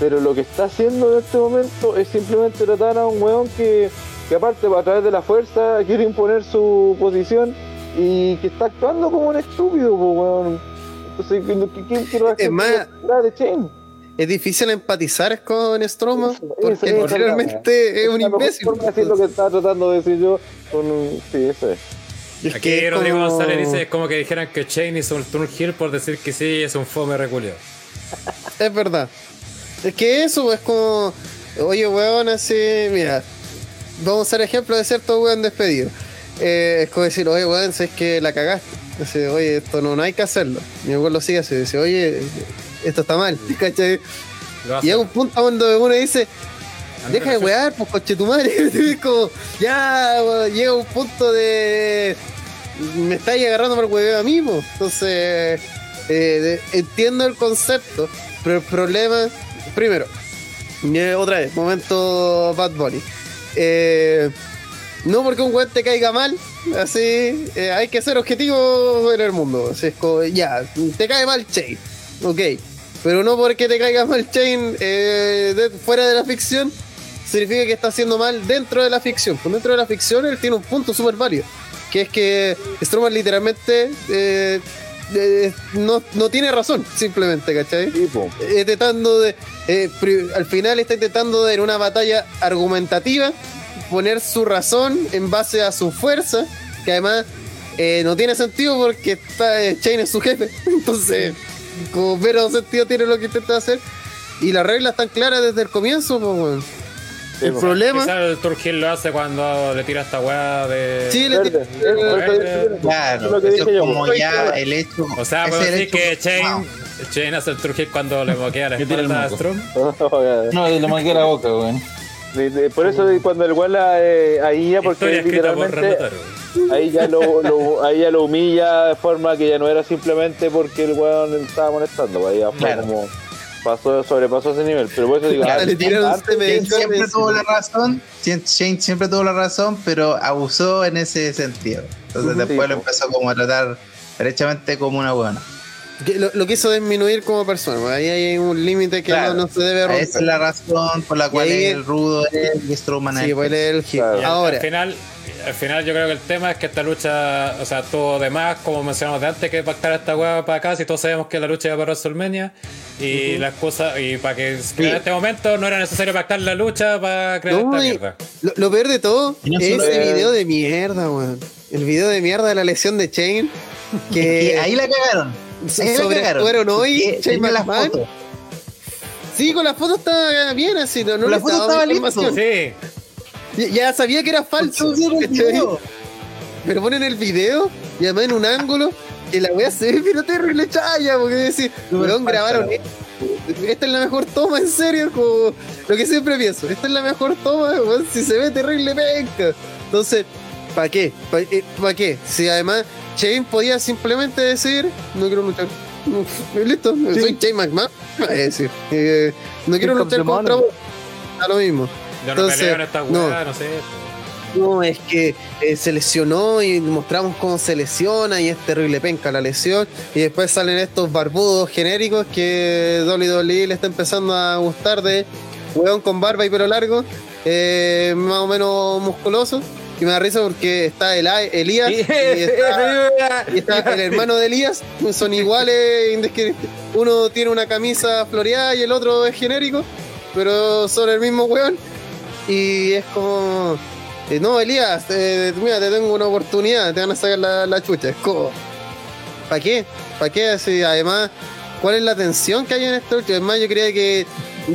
pero lo que está haciendo en este momento es simplemente tratar a un weón que, que aparte a través de la fuerza quiere imponer su posición y que está actuando como un estúpido, pues, weón. Entonces, ¿quién, quién, quién va a Es más- de Shane? Es difícil empatizar con Strowman Eso, porque eso, realmente es un imbécil. lo que estaba tratando de decir yo con un... Sí, es. Es Aquí que es Rodrigo como- González dice es como que dijeran que Shane hizo un turn heel por decir que sí es un fome reculio. Es verdad. Es que eso es como, oye, weón, así, mira, vamos a hacer ejemplo de cierto weón despedido. Eh, es como decir, oye, weón, sabes que la cagaste. Dice, oye, esto no, no hay que hacerlo. Mi weón lo sigue así, dice, oye, esto está mal, ¿cachai? Y llega un punto donde uno dice, deja de wear, pues coche tu madre. Es como, ya, llega un punto de. Me estáis agarrando por el hueveo a mí, po. Entonces, eh, entiendo el concepto, pero el problema, primero, eh, otra vez, momento Bad Bunny. Eh, no porque un weón te caiga mal, así, eh, hay que ser objetivo en el mundo. Así es como, ya, te cae mal Chain, ok. Pero no porque te caiga mal Chain eh, de- fuera de la ficción, significa que está haciendo mal dentro de la ficción. Pues dentro de la ficción él tiene un punto súper válido, que es que Strowman literalmente eh, eh, no, no tiene razón, simplemente, ¿cachai? Intentando de eh, al final está intentando de en una batalla argumentativa poner su razón en base a su fuerza que además eh, no tiene sentido porque está eh, Shane es su jefe entonces como pero sentido tiene lo que intenta hacer y las reglas están claras desde el comienzo pues, weón. el problema Quizá el turn heel lo hace cuando le tira esta weá de. sí le tira- Claro, es lo que eso es yo. como pues. ya el hecho. O sea, puedo decir que Shane, wow. Shane hace el turn heel cuando le moquea la espalda a. Strong. No, le marqué la boca, weón. De- de- Por eso de- cuando el weón la, eh, ahí ya porque literalmente ahí ya lo, lo- ahí ya lo humilla de forma que ya no era simplemente porque el weón le estaba molestando, ahí ya fue Claro. como pasó, sobrepasó ese nivel. Pero por eso digo, antes- le Shane siempre tuvo la razón. Shane siempre tuvo la razón, pero abusó en ese sentido. Entonces después Sí, lo empezó como a tratar derechamente como una buena. Que lo, lo quiso disminuir como persona. pues, Ahí hay un límite que Claro. no, no se debe romper. Esa es la razón por la cual el rudo es y Strowman Sí, es. pues él es el. Claro. Ahora, Al final, al final yo creo que el tema es que esta lucha, o sea, tuvo de más, como mencionamos de antes, que pactar esta hueá para acá, si todos sabemos que la lucha iba para WrestleMania. Y la excusa, y para que en este momento no era necesario pactar la lucha para crear No, esta mierda. lo, lo peor de todo no es ese video de mierda, weón. El video de mierda de la lesión de Chain. Que, Que ahí la cagaron. La sobreactuaron hoy. La McMahon. Sí, con la foto estaba bien así. No, no la le foto estaba listo. información. Sí, Ya, ya sabía que era falso. Pero ponen el video y además en un ángulo que la wea se ve pero terrible chaya, porque decir, weón, grabaron esto. Esta es la mejor toma, en serio, como lo que siempre pienso. Esta es la mejor toma, weón, si se ve terrible penca. Entonces, ¿para qué? ¿Para qué? Si además Shane podía simplemente decir, no quiero luchar. Listo, soy Shane McMahon. decir, eh, no quiero luchar contra vos. Da lo mismo. yo no Entonces, en esta no. hueá, no. sé. No, es que eh, se lesionó y mostramos cómo se lesiona y es terrible penca la lesión. Y después salen estos barbudos genéricos que WWE le está empezando a gustar de hueón con barba y pelo largo, eh, más o menos musculoso. Y me da risa porque está el Elías y está, y está el hermano de Elías. Son iguales, uno tiene una camisa floreada y el otro es genérico, pero son el mismo hueón. Y es como. eh, no, Elías, eh, mira, te tengo una oportunidad, te van a sacar la, la chucha. Es como. ¿Para qué? ¿Para qué? Así, además, ¿cuál es la tensión que hay en lucha? Además, yo creía que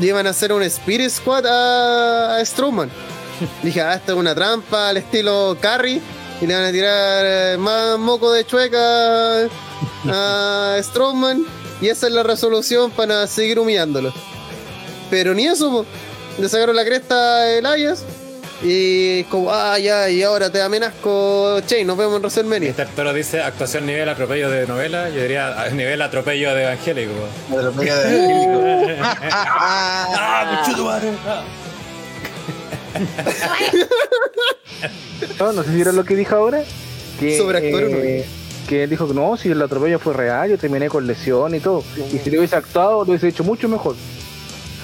iban a hacer un Spirit Squad a, a Strowman. Dije, ah, esta es una trampa al estilo Carry. Y le van a tirar eh, más moco de chueca a Strowman. Y esa es la resolución para seguir humillándolo. Pero ni eso, po. le sacaron la cresta a Elias. Y como, ah, ya, y ahora te amenazco, Chain, nos vemos en WrestleMania. Mr. Toro dice actuación nivel atropello de novela, yo diría a nivel atropello de evangélico. Atropello de- ¡Ah, No, no sé si vieron lo que dijo ahora. Que, Sobreactuaron, eh, que él dijo que no, si el atropello fue real, yo terminé con lesión y todo. Y si lo hubiese actuado, lo hubiese hecho mucho mejor.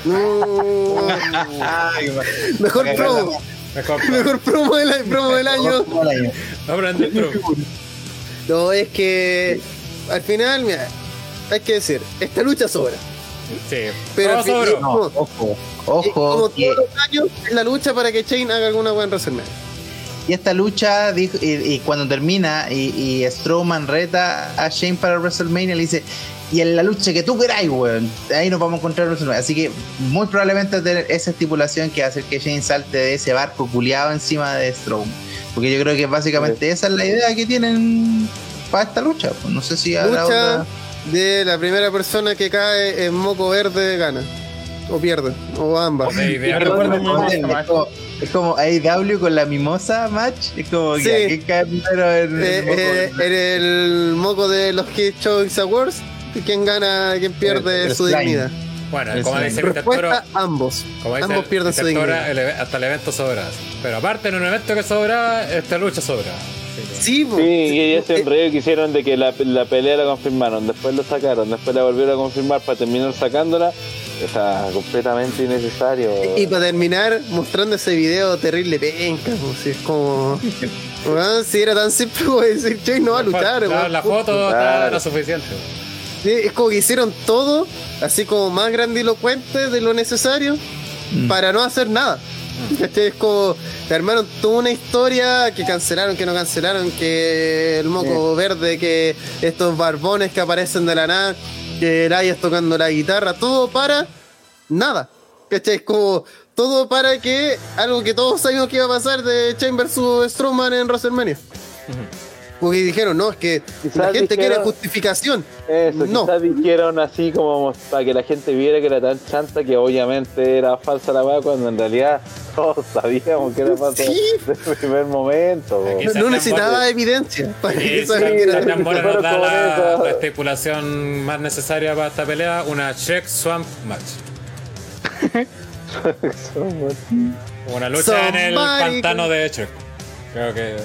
No. Ay, ma- Mejor promo, Mejor mejor promo del, promo del año. No, es que al final, mira, hay que decir, esta lucha sobra. Sí, Pero y- No, ojo, y como ojo. que- todos los años, es la lucha para que Chain haga alguna buena WrestleMania. Y esta lucha, dijo- y, y cuando termina y, y Strowman reta a Shane para WrestleMania, le dice, y en la lucha que tú queráis, weón, ahí nos vamos a encontrar en WrestleMania. Así que muy probablemente tener esa estipulación que hace que Shane salte de ese barco culiado encima de Strowman. Porque yo creo que básicamente esa es la idea que tienen para esta lucha. Pues no sé si habrá Lucha otra- de la primera persona que cae en moco verde gana. O pierde, o ambas. De Es como, es como AEW con la mimosa match. Es como Sí. ¿quién cae primero en, Eh, el moco eh, verde? en el moco de los Hit Choice Awards, ¿quién gana, quién pierde El- el su slime. dignidad? Bueno, como la dice Respuesta, ambos. como dice ambos pierden su dignidad. hasta el evento sobra. Pero aparte, en un evento que sobra, esta lucha sobra. Sí, po. Sí, y ese Eh, enredo que hicieron de que la, la pelea la confirmaron, después lo sacaron, después la volvieron a confirmar para terminar sacándola. Está completamente innecesario. Y para terminar, mostrando ese video terrible penca, pues, si es como. Si era tan simple, como decir, Che, no va a luchar, la, la foto Claro. lo suficiente. Sí, es como que hicieron todo, así como más grandilocuente de lo necesario, Mm. para no hacer nada. ¿Cachai? Es como, armaron toda una historia que cancelaron, que no cancelaron, que el moco verde, que estos barbones que aparecen de la nada, que Elias tocando la guitarra, todo para nada. ¿Cachai? Es como todo para que algo que todos sabíamos que iba a pasar de Chain vs Strowman en WrestleMania. Porque dijeron, no, es que la gente quiere justificación. Eso, No. quizás dijeron así como para que la gente viera que era tan chanta que obviamente era falsa la weá cuando en realidad todos sabíamos que era falsa Sí. desde el primer momento. No, necesitaba evidencia para que Y sabían que era- nos da la, la estipulación más necesaria para esta pelea, una Shrek Swamp Match. Una lucha en el pantano de Shrek. Creo que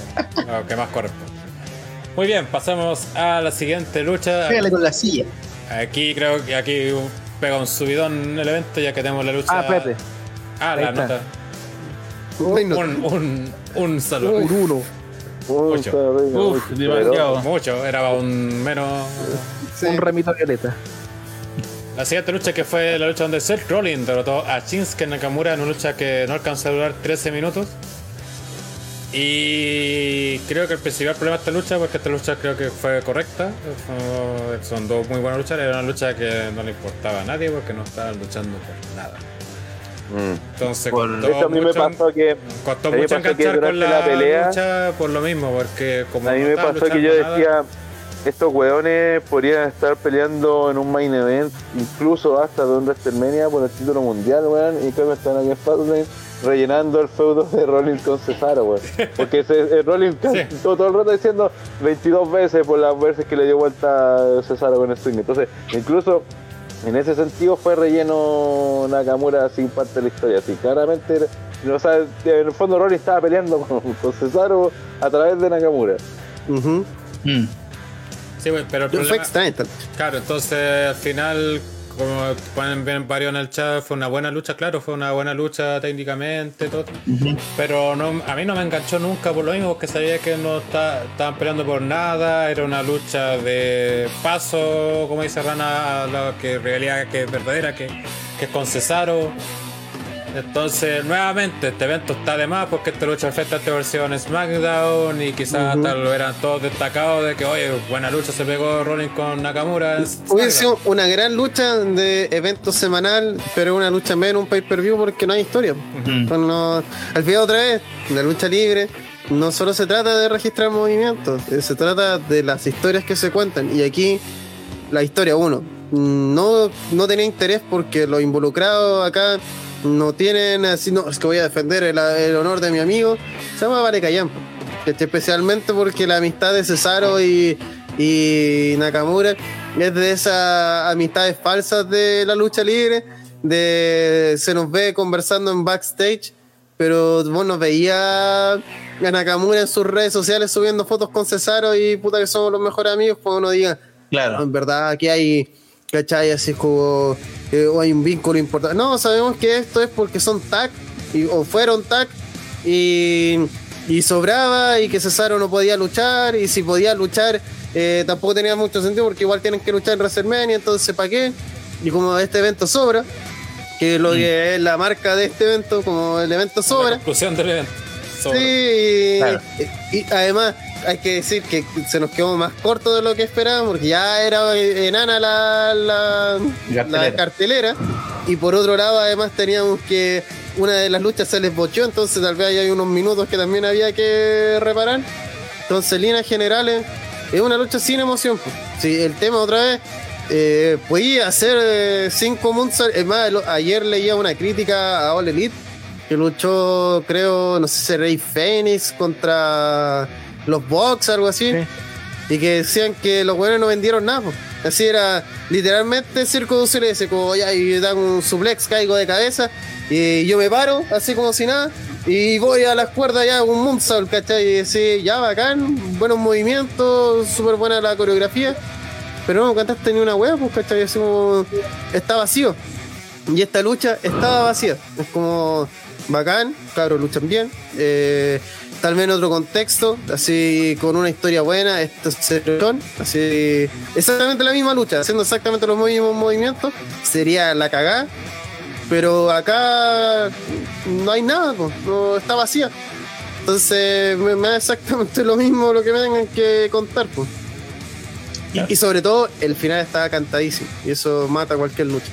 lo que más corresponde. Muy bien, pasamos a la siguiente lucha. Pégale con la silla. Aquí creo que aquí pega un subidón el evento ya que tenemos la lucha. Ah, espérate. Ah, Ahí la está. nota. Un, un, un saludo. Un uno. Venga, Uf, mucho, demasiado. Mucho, era un menos. Sí. Un remito violeta. La siguiente lucha que fue la lucha donde Seth Rollins derrotó a Shinsuke Nakamura en una lucha que no alcanzó a durar 13 minutos. Y creo que el principal problema de esta lucha, porque esta lucha creo que fue correcta, son dos muy buenas luchas, era una lucha que no le importaba a nadie porque no estaban luchando por nada. Mm. Entonces Por- costó a mí me pasó que Costó a mí me mucho pasó que enganchar con la, la pelea- lucha por lo mismo, porque como a mí no me pasó que yo nada- decía, estos weones podrían estar peleando en un main event, incluso hasta de un WrestleMania por el título mundial, weón, y creo que están aquí en Fastlane rellenando el feudo de Rollins con Cesaro, weón. Porque se, eh, Rollins Sí. todo, todo el rato diciendo 22 veces por las veces que le dio vuelta Cesaro con el swing. Entonces, incluso en ese sentido fue relleno Nakamura sin parte de la historia. Así claramente, o sea, en el fondo Rollins estaba peleando con, con Cesaro a través de Nakamura. Ujú. Mm. Sí, pero el Fue problema, esta lucha. Claro, entonces al final, como ponen varios en el chat, fue una buena lucha, claro, fue una buena lucha técnicamente, todo. Pero no, a mí no me enganchó nunca por lo mismo, porque sabía que no está- estaban peleando por nada, era una lucha de paso, como dice Rana, a lo que realidad que es verdadera, que, que es con Cesaro. Entonces, nuevamente, este evento está de más porque esta lucha afecta a esta versión SmackDown y quizás hasta lo eran todos destacados de que, oye, buena lucha se pegó Rollins con Nakamura. Hubiese sido una gran lucha de evento semanal, pero una lucha menos, un pay-per-view porque no hay historia. Pues no- al final otra vez, la lucha libre no solo se trata de registrar movimientos, eh, se trata de las historias que se cuentan. Y aquí, la historia uno, no, no tenía interés porque los involucrados acá no tienen así, no, es que voy a defender el, el honor de mi amigo. Se llama Vale Callampa. Especialmente porque la amistad de Cesaro y, y Nakamura es de esas amistades falsas de la lucha libre. De se nos ve conversando en backstage, pero vos nos veía a Nakamura en sus redes sociales subiendo fotos con Cesaro y puta que somos los mejores amigos, pues uno diga, Claro. en verdad aquí hay, ¿cachai? Así es como, eh, o hay un vínculo importante. No, sabemos que esto es porque son tag, y, o fueron tag, y, y sobraba, y que Cesaro no podía luchar, y si podía luchar, eh, tampoco tenía mucho sentido, porque igual tienen que luchar en WrestleMania, entonces ¿para qué? Y como este evento sobra, que es lo que es la marca de este evento, como el evento La sobra. conclusión del evento. Sobra. Sí, y, Claro. y- y además hay que decir que se nos quedó más corto de lo que esperábamos, porque ya era enana la, la, Cartelera. la cartelera. Y por otro lado, además teníamos que una de las luchas se les bochó, entonces tal vez ahí hay unos minutos que también había que reparar. Entonces, en líneas generales, es una lucha sin emoción. Sí, el tema otra vez, eh, podía hacer eh, cinco moonsaults. Es más, ayer leía una crítica a All Elite que luchó, creo, no sé si Rey Phoenix contra los Bucks, algo así. Y que decían que los buenos no vendieron nada. po. Así era literalmente Circo de UCLS, como ya y dan un suplex, caigo de cabeza, y yo me paro, así como si nada, y voy a las cuerdas ya, un moonsault, ¿cachai? Y así, ya bacán, buenos movimientos, súper buena la coreografía, pero no cantaste ni una hueá, pues, ¿cachai? Así como, está vacío. Y esta lucha estaba vacía. Es como bacán, cabros luchan bien. Eh, tal vez en otro contexto, así con una historia buena, esto así exactamente la misma lucha, haciendo exactamente los mismos movimientos, sería la cagada. Pero acá no hay nada, no está vacía. Entonces me, me da exactamente lo mismo lo que me tengan que contar, pues. Y, y sobre todo el final estaba cantadísimo. Y eso mata cualquier lucha.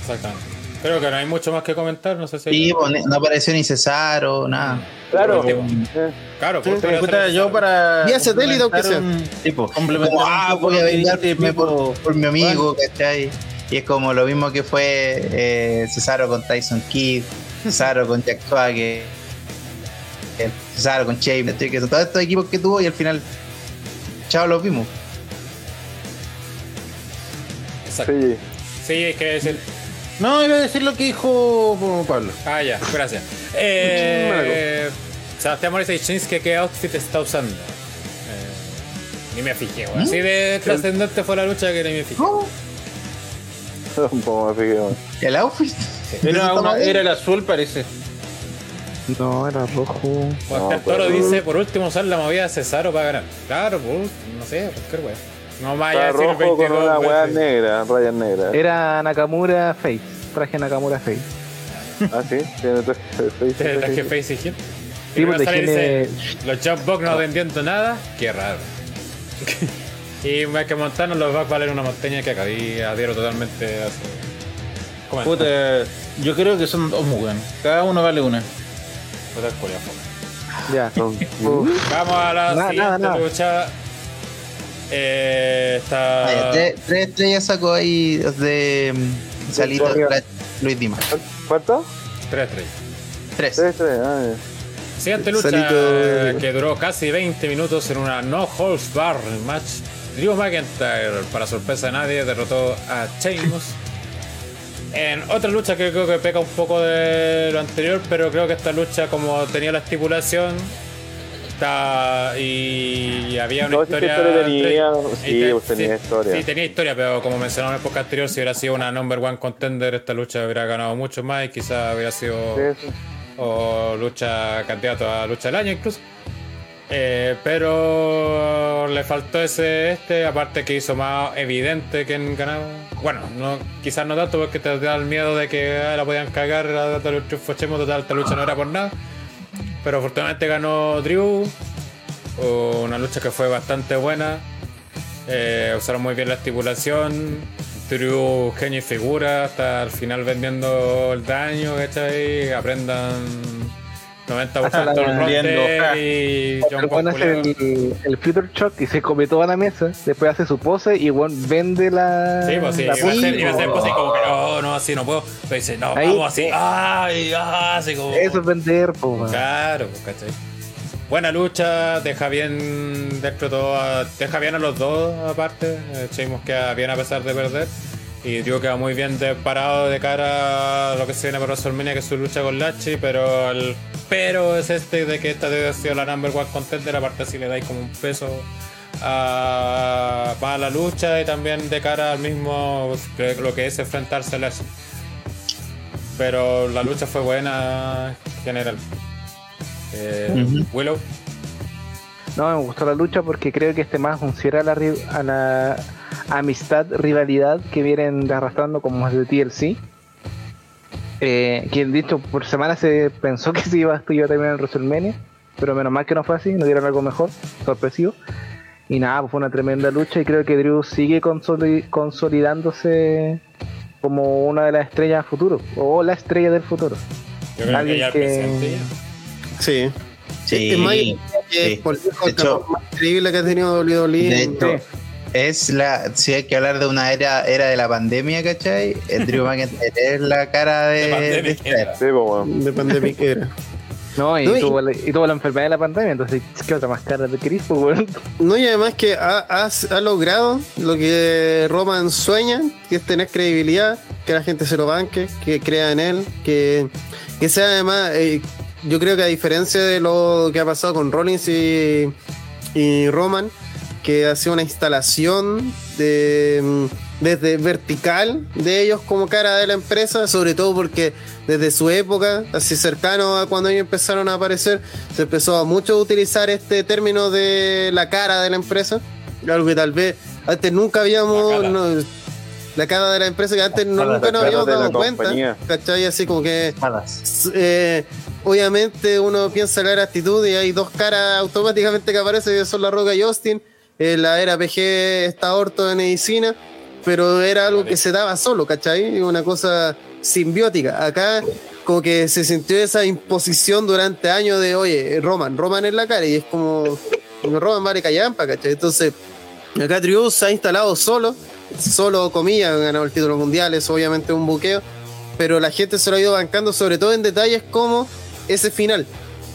Exactamente. Creo que no hay mucho más que comentar, no sé si... Sí, pues, no apareció ni Cesaro, nada. Claro. Eh, Claro, Sí, pues, puta, yo para. Vía satélite, aunque sea. pues. Complementar ah, voy a vengarme por, por mi amigo, ¿cachai? Y es como lo mismo que fue eh, Cesaro con Tyson Kidd, Cesaro con Jack Swagger, Cesaro con Shane, que son todos estos equipos que tuvo y al final, chao, los vimos. Exacto. sí. Sí, hay que decir... No, iba a decir lo que dijo Pablo. Ah, ya, gracias. Eh, Sebastián Morris y Shinsuke, ¿qué outfit está usando? Eh, Ni me fijé, weón. Así de trascendente fue la lucha que ni me fijé. Un poco me fijé. El outfit. Era, una- era el azul, parece. No, era rojo. Juan el Toro dice, por último, usar la movida de Cesaro para ganar. Claro, pues, no sé, cualquier weón. No vaya a decir rojo con 22. una weá negra, rayas negras. Era Nakamura Face. Traje Nakamura Face. Ah, sí, tiene traje. Face y Heel. Sí, dice, los Jump Box no vendiendo nada, qué raro. y más que Montano los va a valer una montaña que acá y adhiero totalmente a su comentario. Puta, yo creo que son dos muy buenos. Cada uno vale una. Puta. Ya. Uf. Vamos a la Nada, siguiente nada, nada. lucha. Eh, está. Vaya, tres, tres estrellas sacó ahí de mm, salida para Luis Dimas. ¿Cuánto? Tres estrellas. Tres. Tres, tres. Ah. Siguiente lucha Salito que duró casi 20 minutos en una no holds bar match. Drew McIntyre, para sorpresa de nadie, derrotó a Sheamus. En otra lucha que creo que peca un poco de lo anterior, pero creo que esta lucha, como tenía la estipulación, está y había una No, historia. sí, tenía- sí, historia. Sí, tenía historia, pero como mencionaba en el podcast anterior, si hubiera sido una number one contender, esta lucha hubiera ganado mucho más y quizás hubiera sido Sí, o lucha candidato a lucha del año incluso. Eh, pero le faltó ese este, aparte que hizo más evidente quién ganaba. Bueno, no, quizás no tanto porque te da el miedo de que ah, la podían cagar, la data del triunfo Chemo, total, esta lucha no era por nada. Pero afortunadamente ganó Drew, una lucha que fue bastante buena. Eh, usaron muy bien la estipulación. Drew, genio y figura, hasta el final vendiendo el daño, ¿cachai? Aprendan 90% del y John hace el, el Future Shock y se come toda la mesa. Después hace su pose y bueno, vende la. Sí, pues sí, la iba a ser, pose. iba a ser pose como que no, no, así no puedo. Pero dice, no, Ahí- vamos así, ay, ah, así como. Eso es vender, po, man. Claro, pues, ¿cachai? Buena lucha, deja bien dentro de todo, a- deja bien a los dos aparte. Eh, Sheamus queda bien a pesar de perder. Y Drew queda muy bien de- parado de cara a lo que se viene por WrestleMania, que es su lucha con Lachi, pero el pero es este de que esta debe haber sido la number one contender, aparte si le dais como un peso a, para la lucha y también de cara al mismo lo que es enfrentarse a Lachi. Pero la lucha fue buena en general. Eh, Willow. No, me gustó la lucha porque creo que este más funciona a la, ri- a la amistad, rivalidad que vienen arrastrando como es de TLC. Eh, que dicho por semana se pensó que se iba, esto iba a terminar en WrestleMania, pero menos mal que no fue así, nos dieron algo mejor, sorpresivo. Y nada, pues fue una tremenda lucha y creo que Drew sigue consoli- consolidándose como una de las estrellas del futuro, o la estrella del futuro. Yo creo que Alguien ya que- presente ya. Sí. Sí, es más, que sí. por lejos De el hecho- más increíble que ha tenido WWE. Es la. Si hay que hablar de una era, era de la pandemia, ¿cachai? El Drew McIntyre es la cara de. De pandemia, de era. Sí. No, y, No, y- tuvo, la, y tuvo la enfermedad de la pandemia, entonces, ¿qué otra más cara de Chris? Pues, weón? No, y además que ha, ha- ha logrado lo que Roman sueña, que es tener credibilidad, que la gente se lo banque, que crea en él, que, que sea además, eh, yo creo que a diferencia de lo que ha pasado con Rollins y, y Roman, que ha sido una instalación de, mm, desde vertical de ellos como cara de la empresa, sobre todo porque desde su época, así cercano a cuando ellos empezaron a aparecer, se empezó a mucho utilizar este término de la cara de la empresa, algo que tal vez antes nunca habíamos... La cara. no, la cara de la empresa que antes no, nunca nos habíamos dado cuenta, compañía. ¿cachai? Así como que eh, obviamente uno piensa en la actitud y hay dos caras automáticamente que aparecen, que son la Roca y Austin. La era PG está Orto de medicina, pero era algo que se daba solo, ¿cachai? Una cosa simbiótica. Acá como que se sintió esa imposición durante años de, oye, Roman, Roman en la cara, y es como, Roman vale callampa, ¿cachai? Entonces, acá Trius se ha instalado solo, solo comillas, ha ganado el título mundial, es obviamente un buqueo, pero la gente se lo ha ido bancando, sobre todo en detalles como ese final.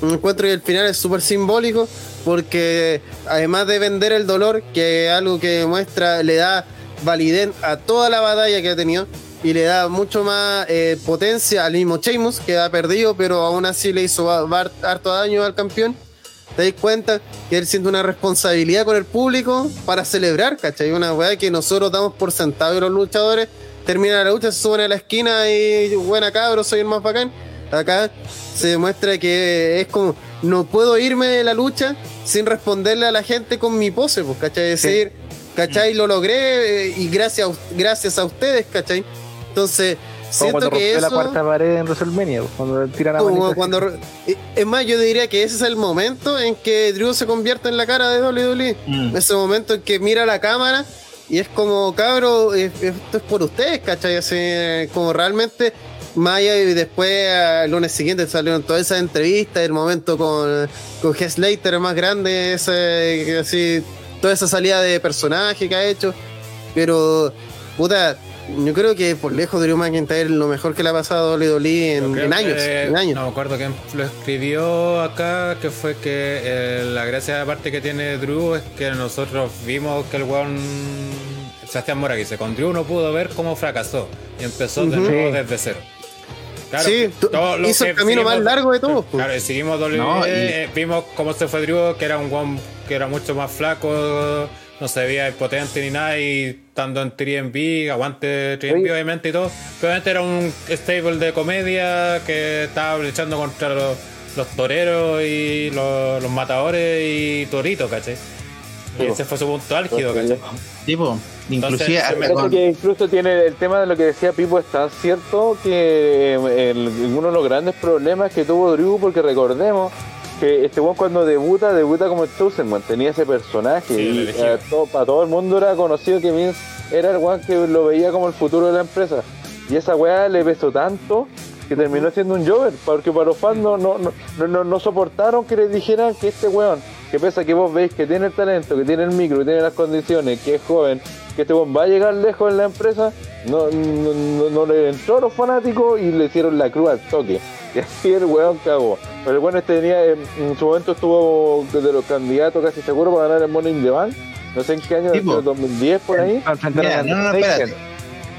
Encuentro que el final es súper simbólico porque además de vender el dolor, que es algo que muestra, le da validez a toda la batalla que ha tenido y le da mucho más eh, potencia al mismo Sheamus, que ha perdido, pero aún así le hizo harto daño al campeón. te das cuenta que él siente una responsabilidad con el público para celebrar, ¿cachai? Una weá que nosotros damos por sentado y los luchadores terminan la lucha, se suben a la esquina y buena cabro, soy el más bacán. Acá se demuestra que es como, no puedo irme de la lucha sin responderle a la gente con mi pose, pues, ¿cachai? Decir, ¿cachai? Lo logré eh, y gracias a, gracias a ustedes, ¿cachai? Entonces, Como siento que eso... la cuarta pared en WrestleMania, pues, cuando tiran a Como cuando, eh, es más, yo diría que ese es el momento en que Drew se convierte en la cara de WWE. Mm. Ese momento en que mira la cámara y es como, cabro, esto es por ustedes, ¿cachai? Así, como realmente, Maya y después al lunes siguiente salieron todas esas entrevistas, el momento con, con Heath Slater más grande, ese, así, toda esa salida de personaje que ha hecho. Pero, puta, yo creo que por lejos Drew McIntyre lo mejor que le ha pasado a WWE en, en años. que- en años. No me acuerdo quién lo escribió acá, que fue que eh, la gracia aparte que tiene Drew es que nosotros vimos que el weón Sebastián Mora que dice, con Drew no pudo ver cómo fracasó y empezó de nuevo desde cero. Claro, Sí, tú- todo lo hizo que el camino más largo de todos, pues. Claro, y seguimos WWE, No, y- eh, vimos cómo se fue Drew, que era un weón que era mucho más flaco, no se veía impotente ni nada, y estando en 3MB, aguante 3MB Oye. obviamente y todo, pero obviamente era un stable de comedia que estaba luchando contra los, los toreros y los, los matadores y toritos, ¿cachai? Y ese fue su punto álgido, ¿cachai? Tipo, inclusive Entonces, hasta se con- que incluso tiene el tema de lo que decía Pipo es tan cierto que eh, el- uno de los grandes problemas que tuvo Drew, porque recordemos que este weón cuando debuta, debuta como Chosen One, tenía ese personaje Sí, y a todo, para todo el mundo era conocido que Vince era el weón que lo veía como el futuro de la empresa. Y esa weá le pesó tanto que terminó siendo un Jover, porque para los fans no, no, no, no, no- no soportaron que les dijeran que este weón, que pese a que vos veis que tiene el talento, que tiene el micro, que tiene las condiciones, que es joven, que este va a llegar lejos en la empresa, no, no, no- no le entró a los fanáticos y le hicieron la cruz al toque. Y así el weón cagó. Pero weón este tenía, en, en su momento estuvo de los candidatos casi seguro para ganar el Money in the Bank. No sé en qué año, Tipo. 2010 por ahí. Al enfrentar Mira, no, no, espérate.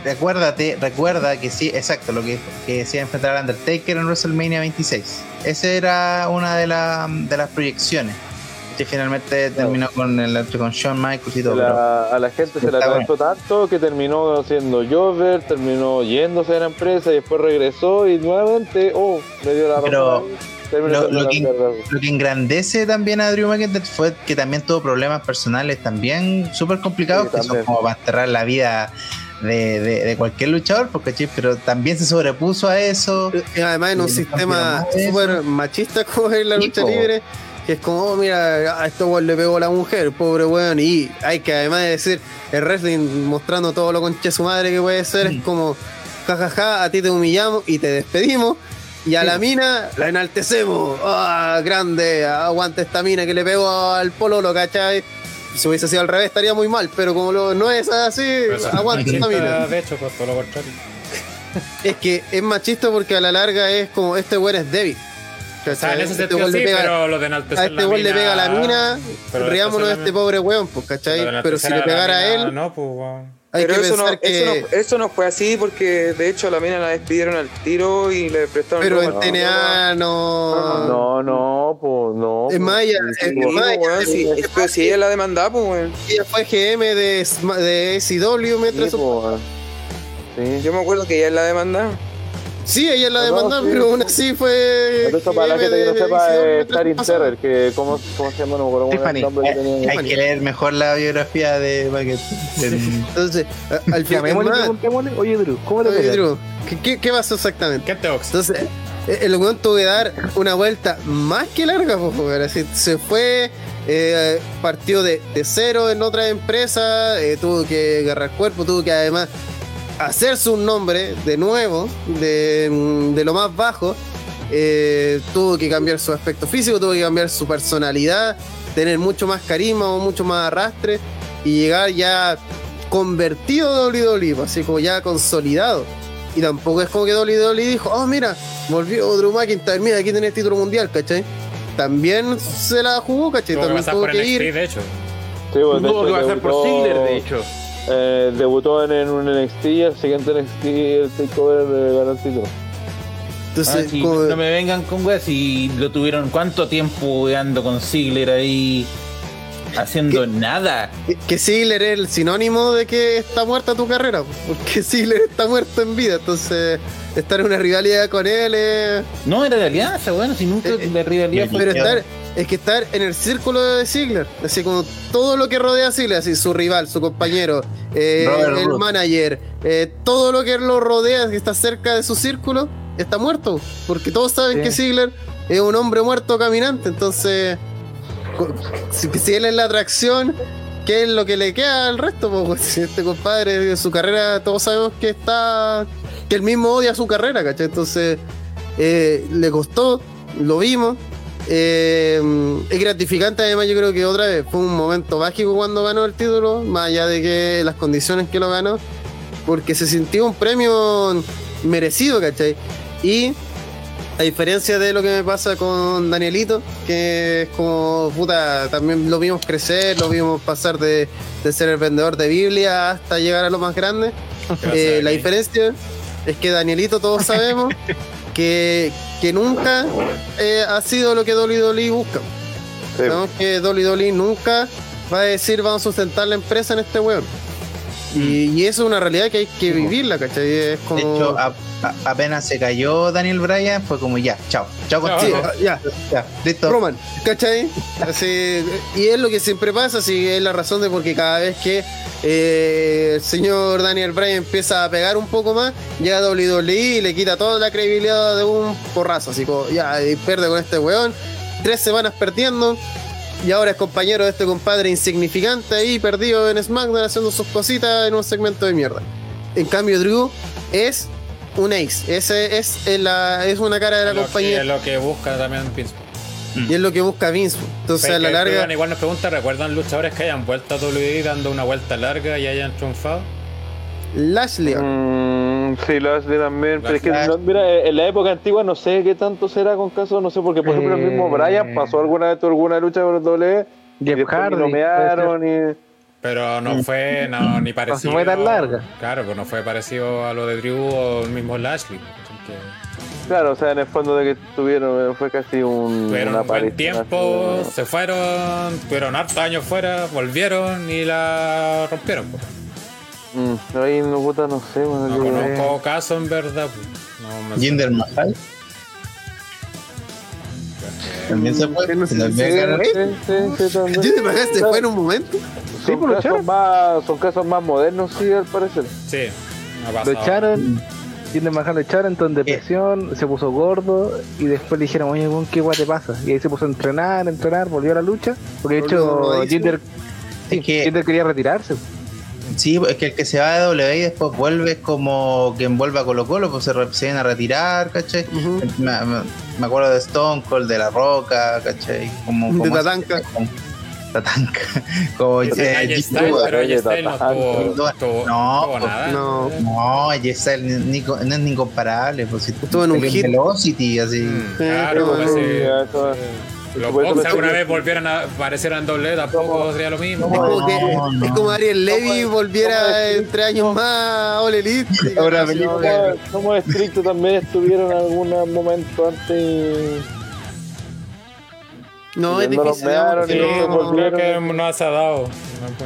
Recuérdate, recuerda que sí, exacto, lo que, que decía enfrentar a Undertaker en WrestleMania 26. Esa era una de, la- de las proyecciones. Que finalmente terminó con el con Shawn Michaels y todo. pero- La- a la gente se la Está calentó tanto que terminó siendo Jover, terminó yéndose de la empresa y después regresó y nuevamente, oh, me dio la Pero lo, lo la que, lo que engrandece también a Drew McIntyre fue que también tuvo problemas personales también súper complicados, Sí, que son como para enterrar la vida de, de- de cualquier luchador, porque ¿cachai? pero también se sobrepuso a eso. Y además en un Y sistema súper machista como es la lucha libre, es como, oh, mira, a este weón le pegó a la mujer, pobre weón, y hay que además de decir, el wrestling mostrando todo lo conche su madre que puede ser, Mm. es como, jajaja, a ti te humillamos y te despedimos, y a la mina la enaltecemos, ah, grande, aguante esta mina que le pegó al pololo, ¿cachai? Si hubiese sido al revés estaría muy mal, pero como lo- no es así, Pero eso no es aguante esta mina. machista, De hecho, pues todo lo contrario. Es que es machista porque a la larga es como este weón es débil. O sea, en ese Este sentido sí, pega- pero lo de enaltecer a este la weón le pega a la mina, pero riámonos de este pobre weón, pues, ¿cachai? Pero enaltecer si le pegara a mina, él, No, pues, weón. hay Pero que eso no, pensar eso, que. no, eso no fue así porque de hecho a la mina la despidieron al tiro y le prestaron Pero en. TNA no. No, no, pues no. Es pues, Maya, es pues. Sí, Maya, pero si ella la demandaba, pues, weón. Ella fue GM de, de SW mientras. Sí, pues, sí. Yo me acuerdo que ella la demandaba. Sí, ella la No, demandó, sí. pero aún así fue. Pero eso para la gente que no de sepa es pasaba. Terrer, que ¿cómo, cómo se llama? No me acuerdo Tiffany. nombre que tenía. Hay que leer mejor la biografía de McIntyre. Entonces, al final. Preguntémosle, oye Drew, ¿cómo te Oye? Drew, ¿qué, qué, qué pasó exactamente? ¿Qué te box? Entonces, eh, el weón tuvo que dar una vuelta más que larga. Así, se fue, eh, partió de, de cero en otra empresa, eh, tuvo que agarrar cuerpo, tuvo que además hacerse un nombre de nuevo, de, mm, de lo más bajo. eh, tuvo que cambiar su aspecto físico, tuvo que cambiar su personalidad, tener mucho más carisma o mucho más arrastre y llegar ya convertido a WWE, pues, así como ya consolidado. Y tampoco es como que WWE dijo, oh mira, volvió Drew McIntyre, mira, aquí tenés título mundial, ¿cachai? También se la jugó, ¿cachai? Tuvo También tuvo que ir. de hecho. Sí, pues, de Tuvo hecho, que pasar por Ziggler, de hecho. Eh, debutó en, en un NXT y el siguiente NXT el takeover eh, ganó el título. Entonces, Ah, sí, no me vengan con weas si lo tuvieron cuánto tiempo weando con Ziggler ahí haciendo nada. que- Ziggler es el sinónimo de que está muerta tu carrera, porque Ziggler está muerto en vida, entonces estar en una rivalidad con él es... No, era de alianza, bueno, si nunca Eh, la rivalidad fue. Pero estar, es que estar en el círculo de Ziggler, así como todo lo que rodea a Ziggler, así su rival, su compañero, eh, el manager, eh, todo lo que lo rodea, que está cerca de su círculo, está muerto, porque todos saben Sí. que Ziggler es un hombre muerto caminante, entonces si, si él es la atracción, ¿qué es lo que le queda al resto? Pues, si este compadre, su carrera, todos sabemos que está, que él mismo odia su carrera, ¿cachai? Entonces, eh, le costó, lo vimos. Eh, es gratificante, además, yo creo que otra vez fue un momento mágico cuando ganó el título, más allá de que las condiciones que lo ganó, porque se sintió un premio merecido, ¿cachai? Y a diferencia de lo que me pasa con Danielito, que es como, puta, también lo vimos crecer, lo vimos pasar de, de ser el vendedor de Biblia hasta llegar a lo más grande. Eh, la diferencia es que Danielito todos sabemos que, que nunca eh, ha sido lo que Dolly Dolly busca. Sí. Sabemos que Dolly Dolly nunca va a decir vamos a sustentar la empresa en este weón. Y, y eso es una realidad que hay que vivirla, ¿cachai? Es como... De hecho, a- a- apenas se cayó Daniel Bryan, fue como ya, chao, chao Sí, contigo. ya, Ya, listo. Roman, ¿cachai? Así, y es lo que siempre pasa, así es la razón de por qué cada vez que eh, el señor Daniel Bryan empieza a pegar un poco más, llega WWE y le quita toda la credibilidad de un porrazo, así como ya y pierde con este weón, tres semanas perdiendo. Y ahora es compañero de este compadre insignificante ahí, perdido en SmackDown, haciendo sus cositas en un segmento de mierda. En cambio, Drew es un ace. Ese es, el- la, es una cara de la lo, que, compañía. es lo que busca también Vince. Y es lo que busca Vince. Entonces, a la larga. Igual nos pregunta, ¿recuerdan luchadores que hayan vuelto a WWE dando una vuelta larga y hayan triunfado? Lashley. Mm, sí, Lashley también. Pero es que, no, mira, en la época antigua no sé qué tanto será con caso, no sé, porque por ejemplo el mismo Eh. Bryan pasó alguna vez alguna lucha con el doble y Jeff después Hardy, lo mearon y... Pero no fue no, ni parecido. fue tan larga. Claro, pues no fue parecido a lo de Drew o el mismo Lashley. Así que Claro, o sea, en el fondo de que tuvieron, eh, fue casi un... Tuvieron un buen tiempo, así, se fueron, tuvieron hartos años fuera, volvieron y la rompieron. pues. ¿No? Mm, ahí no, puta, no sé, bueno, No conozco caso en verdad. pues. No Jinder Mahal. También se fue. No sé si También se. Sí, sí, sí. ¿Fue en un momento? Son, pues, lo casos más, son casos más modernos, sí, al parecer. Sí, Lo echaron, Jinder Mahal lo echaron, entró en depresión, se puso gordo y después le dijeron, oye, ¿qué guay te pasa? Y ahí se puso a entrenar, a entrenar, volvió a la lucha. Porque de hecho. Jinder, Jinder quería retirarse. Sí, es que el que se va de W y después vuelve es como quien vuelve a Colo Colo, pues se, re- se viene a retirar, ¿cachai? Me, me- me acuerdo de Stone Cold, de La Roca, ¿cachai? Como, De como Tatanka. como- Tatanka. Como, Sí, eh, no No, pues, no. No, AJ Styles ni, no es ni incomparable, pues si Estuvo en un hit. Velocity, así. Mm, Sí, claro, pero- pues, sí. Eso- Los me- alguna vez volvieran a aparecer en doble, tampoco sería lo mismo. Es como, que, no. es como Ariel Levy volviera entre años más a All Elite. Ahora somos estrictos también estuvieron en algún momento antes. No, es difícil. mearon Sí, y no, no no, creo que no se ha dado.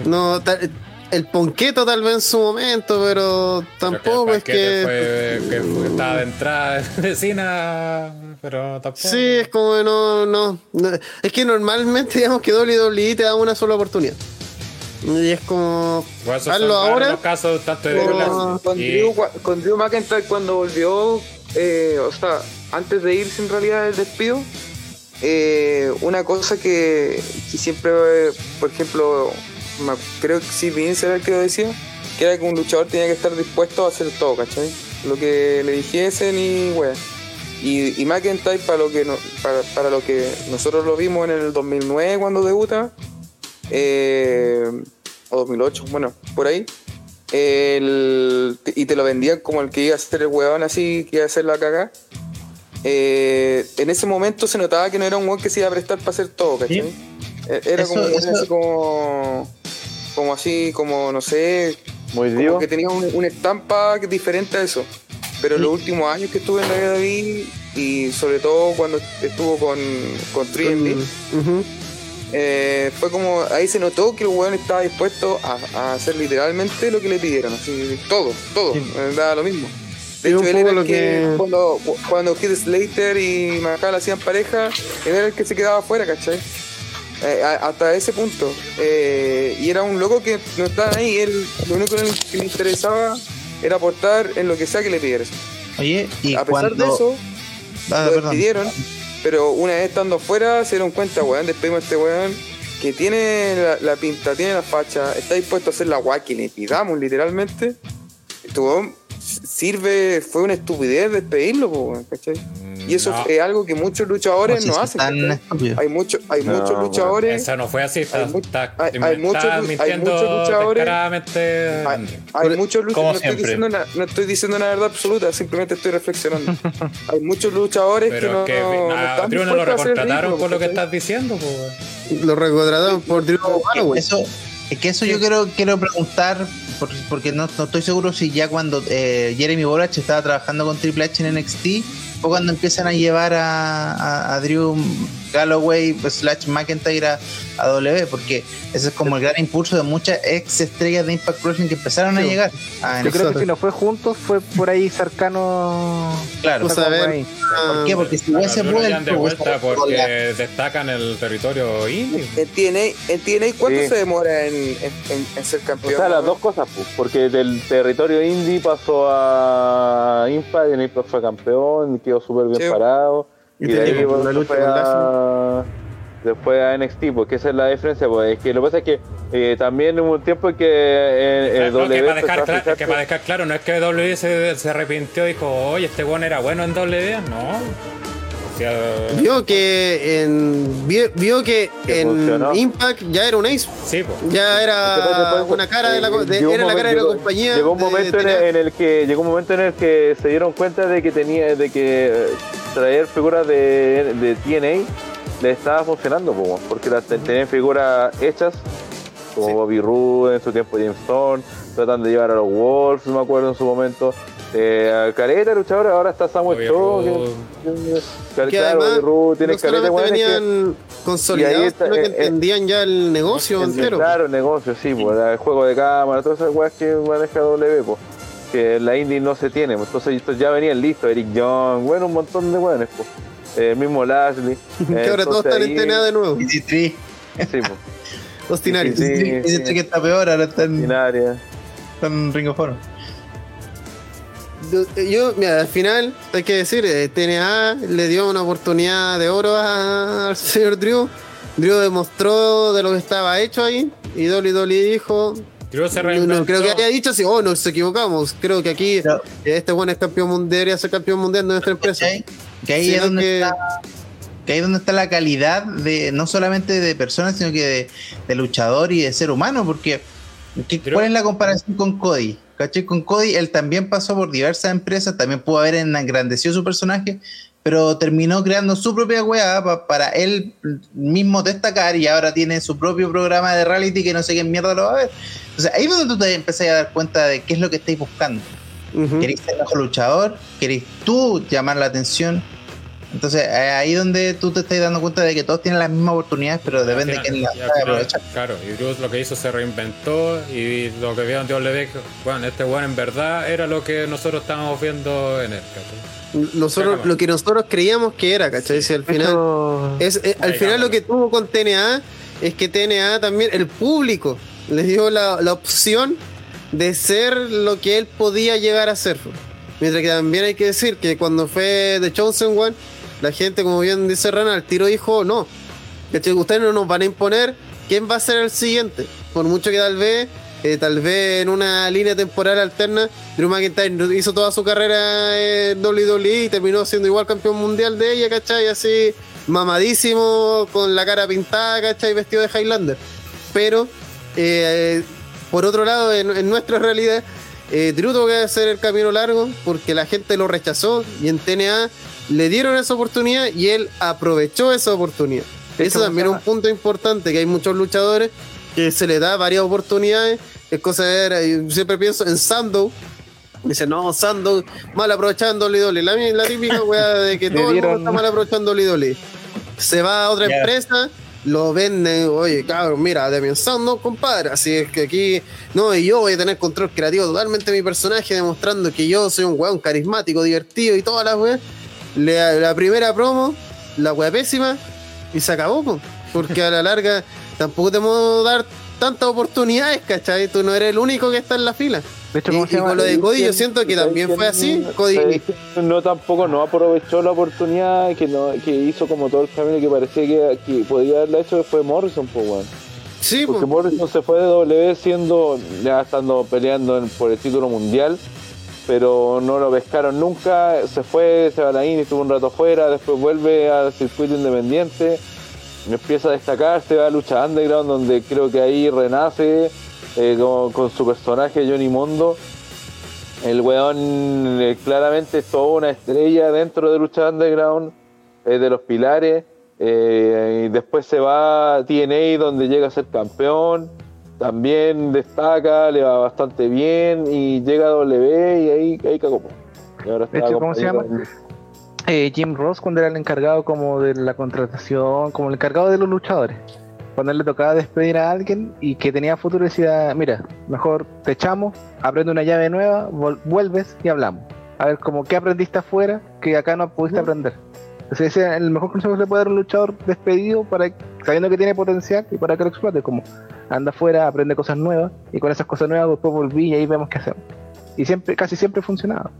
no, tal- el ponqueto tal vez en su momento, pero tampoco es que. Fue, que fue- estaba de entrada de Cena, pero tampoco. Sí, es como que no, no, no. Es que normalmente digamos que WWE te da una sola oportunidad. Y es como. Bueno, hazlo ahora. los casos tanto de Con, con y- Drew, con Drew McIntyre cuando volvió, eh, o sea, antes de irse en realidad del despido, eh, una cosa que, que siempre, eh, por ejemplo, creo que sí, Vince era el que lo decía, que era que un luchador tenía que estar dispuesto a hacer todo, ¿cachai? Lo que le dijesen y, wea. Y, y McIntyre, para lo, que no- para, para lo que nosotros lo vimos en el 2009 cuando debuta, eh, o 2008, bueno, por ahí. el- y te lo vendían como el que iba a ser el huevón así, que iba a hacer la caga. Eh, en ese momento se notaba que no era un huevón que se iba a prestar para hacer todo, ¿cachai? Sí. Eh, Era Eso- como un hueón eso- así como, como así, como no sé, Muy como que tenía un- una estampa diferente a eso. pero los últimos años que estuve en la David y sobre todo cuando estuvo con, con 3MB, Ujú. eh, fue como ahí se notó que el weón estaba dispuesto a, a hacer literalmente lo que le pidieron, así todo, todo, eh, daba lo mismo. De Sí, hecho, él era lo el que, que- cuando, cuando Kid Slater y Macal hacían pareja, él era el que se quedaba afuera, ¿cachai? Eh, hasta ese punto. Eh, y era un loco que no estaba ahí, él lo único que le interesaba era aportar en lo que sea que le pidieras. Oye, y A pesar cuando... de eso, Ah, lo despidieron, pero una vez estando afuera se dieron cuenta, weón, despedimos a este weón que tiene la, la pinta, tiene la facha, está dispuesto a hacer la guay que le pidamos literalmente. Weón sirve, fue una estupidez despedirlo, po, ¿cachai? Y eso No. es algo que muchos luchadores No hacen. Hay, mucho, hay No, muchos luchadores. Eso no fue así, está, Hay mu- está, hay- hay está muchos hay muchos luchadores-. Hay, hay muchos luchadores, no estoy, diciendo una, no estoy diciendo una verdad absoluta, simplemente estoy reflexionando. hay muchos luchadores que Pero no, que no, no a están Drew no lo recontrataron por lo que estás diciendo, pues. Lo recontrataron por Drew. Eso, es que eso yo quiero, quiero preguntar, por- porque no, no estoy seguro si ya cuando eh, Jeremy Borach estaba trabajando con Triple H en NXT, o cuando empiezan a llevar a, a- a Drew Galloway slash McIntyre a, a W, porque ese es como el gran impulso de muchas ex estrellas de Impact Wrestling que empezaron a llegar. a Yo NXT. creo que si no fue juntos, fue por ahí cercano. Claro. Pues a ver, ahí. ¿Por qué? Porque si han de vuelta porque destacan el territorio indie. En TNA, en TNA ¿cuánto Sí. se demora en, en- en- en ser O campeón? sea, las dos cosas, pues, porque del territorio indie pasó a Impact, y en Impact fue campeón, quedó súper bien Sí. parado. Y Y, de ahí tenía bueno, una lucha fue con a, después a NXT, porque esa es la diferencia, pues es que lo que pasa es que eh, también hubo un tiempo que eh, el No, que para dejar, empezó a cla- fijarse- que para dejar claro, no es que W se, se arrepintió y dijo, oye, este weón era bueno en W, no. Vio que en vio, vio que Que en funcionó. Impact ya era un ace, sí, pues. ya era Después- una cara de la, de- la cara de la compañía. Llegó un momento de en, en el que llegó un momento en el que se dieron cuenta de que tenía de que eh, traer figuras de, de TNA le estaba funcionando, po, porque las ten- tenían figuras hechas como Sí. Bobby Roode en su tiempo James Storm, tratando de llevar a los Wolves, me acuerdo en su momento. Eh, Careta, luchador, ahora está Samuel Shaw. que- que- que además tiene no weones que- venían y consolidados, ahí está, sino que eh, eh, entendían ya el negocio entero. Claro, el negocio, sí, pues, el juego de cámara, todas esas weas que maneja W, pues, que en la indie no se tiene, pues, entonces estos ya venían listos, Eric Young, bueno, un montón de weones, pues. Eh, el mismo Lashley. que ahora todos están ahí- en TNA de nuevo. Easy Tree. Sí, pues, Austin Aries. Sí, sí. Que está peor, ahora está en, en área. está en Ring of Honor. Yo, mira, al final, hay que decir, eh, TNA le dio una oportunidad de oro a- al señor Drew. Drew demostró de lo que estaba hecho ahí. Y Dolly Dolly dijo. Drew se No, reinventó. no, creo que haya dicho así, oh, nos equivocamos. Creo que aquí Pero- eh, este buen es campeón mundial, debería ser campeón mundial de nuestra empresa. Que ahí es donde que- está que ahí es donde está la calidad de no solamente de personas sino que de, de luchador y de ser humano porque ¿qué- Pero- ¿cuál es la comparación con Cody? ¿Cachai? Con Cody él también pasó por diversas empresas también pudo haber engrandecido su personaje pero terminó creando su propia weá pa- para él mismo destacar y ahora tiene su propio programa de reality que no sé qué mierda lo va a ver. O sea, ahí es donde tú te empezás a dar cuenta de qué es lo que estáis buscando. Ujú. ¿Queréis ser mejor luchador? ¿Queréis tú llamar la atención? Entonces, eh, ahí donde tú te estás dando cuenta de que todos tienen las mismas oportunidades, pero depende de quién las aprovechar. Claro, y Drew lo que hizo se reinventó y lo que vieron Dios le ve, bueno, este weón en verdad era lo que nosotros estábamos viendo en él. ¿cachai? Nosotros, lo que nosotros creíamos que era, ¿cachai? Si al final. Esto- Es, al Ahí, final lo que tuvo con TNA es que TNA también, el público, les dio la, la opción de ser lo que él podía llegar a ser. Mientras que también hay que decir que cuando fue The Chosen One, la gente, como bien dice Rana, al tiro dijo no. Ustedes no nos van a imponer quién va a ser el siguiente. Por mucho que tal vez, eh, tal vez en una línea temporal alterna, Drew McIntyre hizo toda su carrera en WWE y terminó siendo igual campeón mundial de ella, ¿cachai? Así mamadísimo, con la cara pintada, ¿cachai? Vestido de Highlander. Pero, eh, por otro lado, en, en nuestra realidad, eh, Drew tuvo que hacer el camino largo porque la gente lo rechazó y en TNA le dieron esa oportunidad y él aprovechó esa oportunidad. De Eso también es un punto importante, que hay muchos luchadores que se les da varias oportunidades. Es cosa de ver, eh, siempre pienso en Sandow, Dice, no, Sando mal aprovechando Lidoli. La, la típica weá de que Le todo el mundo está mal aprovechando Lidoli. Se va a otra empresa, lo venden, oye, cabrón, mira, Demian Sando, compadre. Así es que aquí, no, y yo voy a tener control creativo totalmente de mi personaje, demostrando que yo soy un weón carismático, divertido y todas las weas. La, la primera promo, la wea pésima, y se acabó, po. porque a la larga tampoco te puedo dar tantas oportunidades, ¿cachai? Tú no eres el único que está en la fila. De hecho, Y, con lo de Cody, yo siento que también fue así. Cody, no tampoco no aprovechó la oportunidad que no que hizo como todo el camino que parecía que, que podía haberla hecho fue Morrison pues weón. sí, porque po. Morrison se fue de W siendo ya estando peleando en- por el título mundial pero no lo pescaron nunca se fue se va a la INI estuvo un rato fuera después vuelve al circuito independiente empieza a destacar se va a lucha underground donde creo que ahí renace eh, con, su personaje Johnny Mondo el weón eh, claramente es toda una estrella dentro de Lucha Underground, es de los pilares. eh, y después se va a TNA donde llega a ser campeón. También destaca, le va bastante bien y llega a W y ahí, ahí cagó. Y ahora De está hecho, ¿cómo se llama? Eh, Jim Ross cuando era el encargado como de la contratación, como el encargado de los luchadores. Cuando él le tocaba despedir a alguien y que tenía futuro decía, mira, mejor te echamos, aprende una llave nueva, vuelves y hablamos. A ver, como qué aprendiste afuera que acá no pudiste aprender. Entonces ese es el mejor consejo que se le puede dar a un luchador despedido para sabiendo que tiene potencial y para que lo explote, como anda afuera, aprende cosas nuevas y con esas cosas nuevas después volví y ahí vemos qué hacemos. Y siempre, casi siempre funcionaba.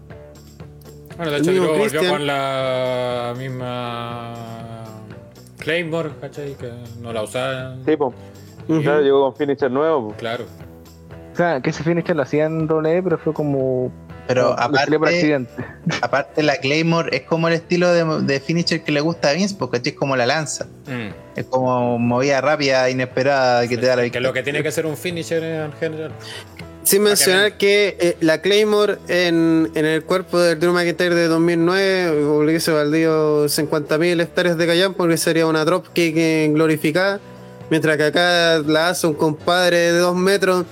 Bueno, de hecho, luego volvió Christian. con la misma Claymore, ¿cachai? Que no la usaban. Sí. Ujú. Claro, llegó con finisher nuevo. po. Claro. O sea, que ese finisher lo hacía en doble, pero fue como Pero por aparte, accidente. aparte la Claymore es como el estilo de, de finisher que le gusta a Vince, porque es como la lanza. Mm. Es como movida rápida, inesperada, que te da la Que es lo victoria. que tiene que ser un finisher en general. Sin mencionar que eh, la Claymore en, en el cuerpo del Drew McIntyre de 2009 hubiese valido 50.000 hectáreas de Callan porque sería una dropkick glorificada. Mientras que acá la hace un compadre de 2 metros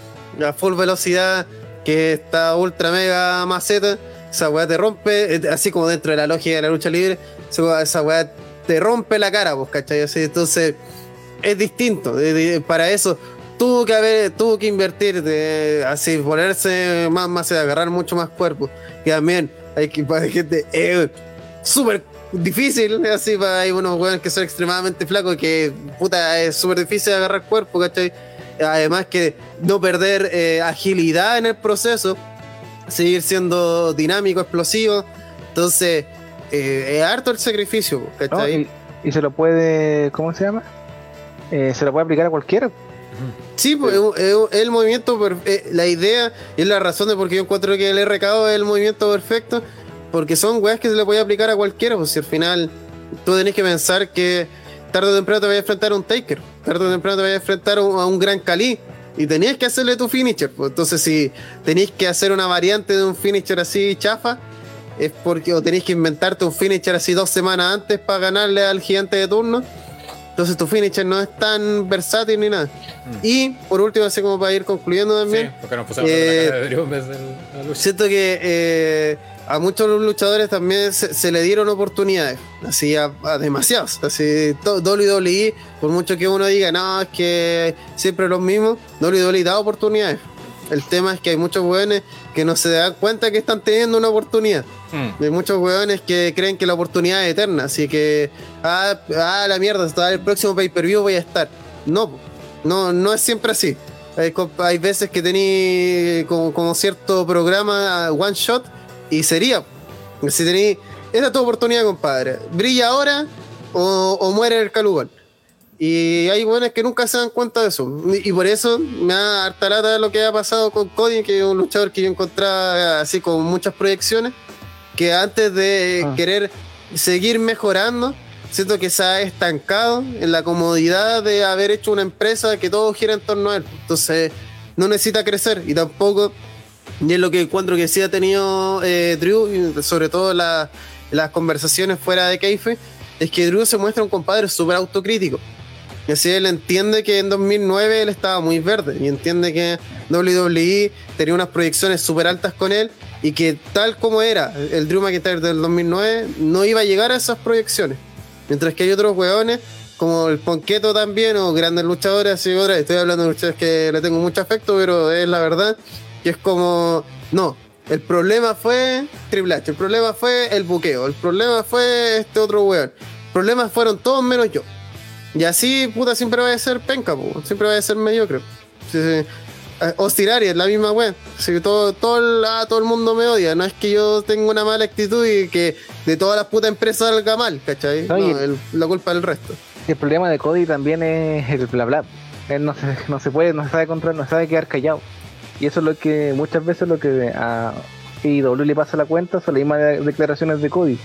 a full velocidad que está ultra mega maceta. Esa weá te rompe, eh, así como dentro de la lógica de la lucha libre, esa weá- te rompe la cara, pues, ¿cachai? Así, entonces es distinto. de- para eso tuvo que haber, tuvo que invertir, de, así ponerse más, más, agarrar mucho más cuerpo. Que también hay que para gente es súper difícil, así para hay unos weones que son extremadamente flacos que puta es súper difícil agarrar cuerpo, ¿cachai? Además que no perder eh, agilidad en el proceso, seguir siendo dinámico, explosivo. Entonces, eh, es harto el sacrificio, ¿no? Y, y se lo puede, ¿cómo se llama? Eh, se lo puede aplicar a cualquiera. Sí, pues, es el movimiento, la idea y es la razón de por qué yo encuentro que el RKO es el movimiento perfecto, porque son weas que se le puede aplicar a cualquiera, pues si al final tú tenés que pensar que tarde o temprano te vas a enfrentar a un Taker, tarde o temprano te vas a enfrentar a un, a un Gran Cali, y tenías que hacerle tu finisher, pues entonces si tenéis que hacer una variante de un finisher así chafa, es porque o tenéis que inventarte un finisher así dos semanas antes para ganarle al gigante de turno. Entonces tu finisher no es tan versátil ni nada. Y por último, así como para ir concluyendo también, Sí, porque nos pusimos Eh, la cara de Drew en vez de la lucha. siento que eh, a muchos luchadores también se, se le dieron oportunidades, así a, a demasiados. Así, WWE, por mucho que uno diga, no, es que siempre los mismos, WWE da oportunidades. El tema es que hay muchos weones que no se dan cuenta que están teniendo una oportunidad. Mm. Hay muchos weones que creen que la oportunidad es eterna, así que, ah, ah la mierda, hasta el próximo pay-per-view voy a estar. No, no, no es siempre así. Hay, hay veces que tení como, como cierto programa one shot y sería. Si tení, esta es tu oportunidad, compadre. Brilla ahora o, o muere el calugón. Y hay buenos que nunca se dan cuenta de eso. Y y por eso me da harta lata lo que ha pasado con Cody, que es un luchador que yo encontraba así con muchas proyecciones, que antes de Ah. querer seguir mejorando, siento que se ha estancado en la comodidad de haber hecho una empresa que todo gira en torno a él. Entonces, no necesita crecer y tampoco, y es lo que encuentro que sí ha tenido eh, Drew, y sobre todo la- las conversaciones fuera de Keife, es que Drew se muestra un compadre súper autocrítico. Y así él entiende que en 2009 él estaba muy verde y entiende que WWE tenía unas proyecciones súper altas con él y que tal como era el Drew McIntyre del 2009, no iba a llegar a esas proyecciones. Mientras que hay otros weones, como el Ponqueto también, o grandes luchadores, así otra, estoy hablando de luchadores que le tengo mucho afecto, pero es la verdad, que es como, no, el problema fue Triple H, el problema fue el buqueo, el problema fue este otro weón, el problema fueron todos menos yo. Y así, puta, siempre va a ser penca, po, siempre va a ser mediocre. Sí, sí. Eh, Ostirari es la misma wea. Sí, todo, todo, el, ah, todo el mundo me odia. No es que yo tenga una mala actitud y que de todas las putas empresas salga mal, ¿cachai? No, No, y- el- la culpa del resto. El problema de Cody también es el bla bla. Él no se, no se puede, no se sabe controlar, no sabe quedar callado. Y eso es lo que muchas veces lo que a IW le pasa la cuenta son las mismas de- declaraciones de Cody.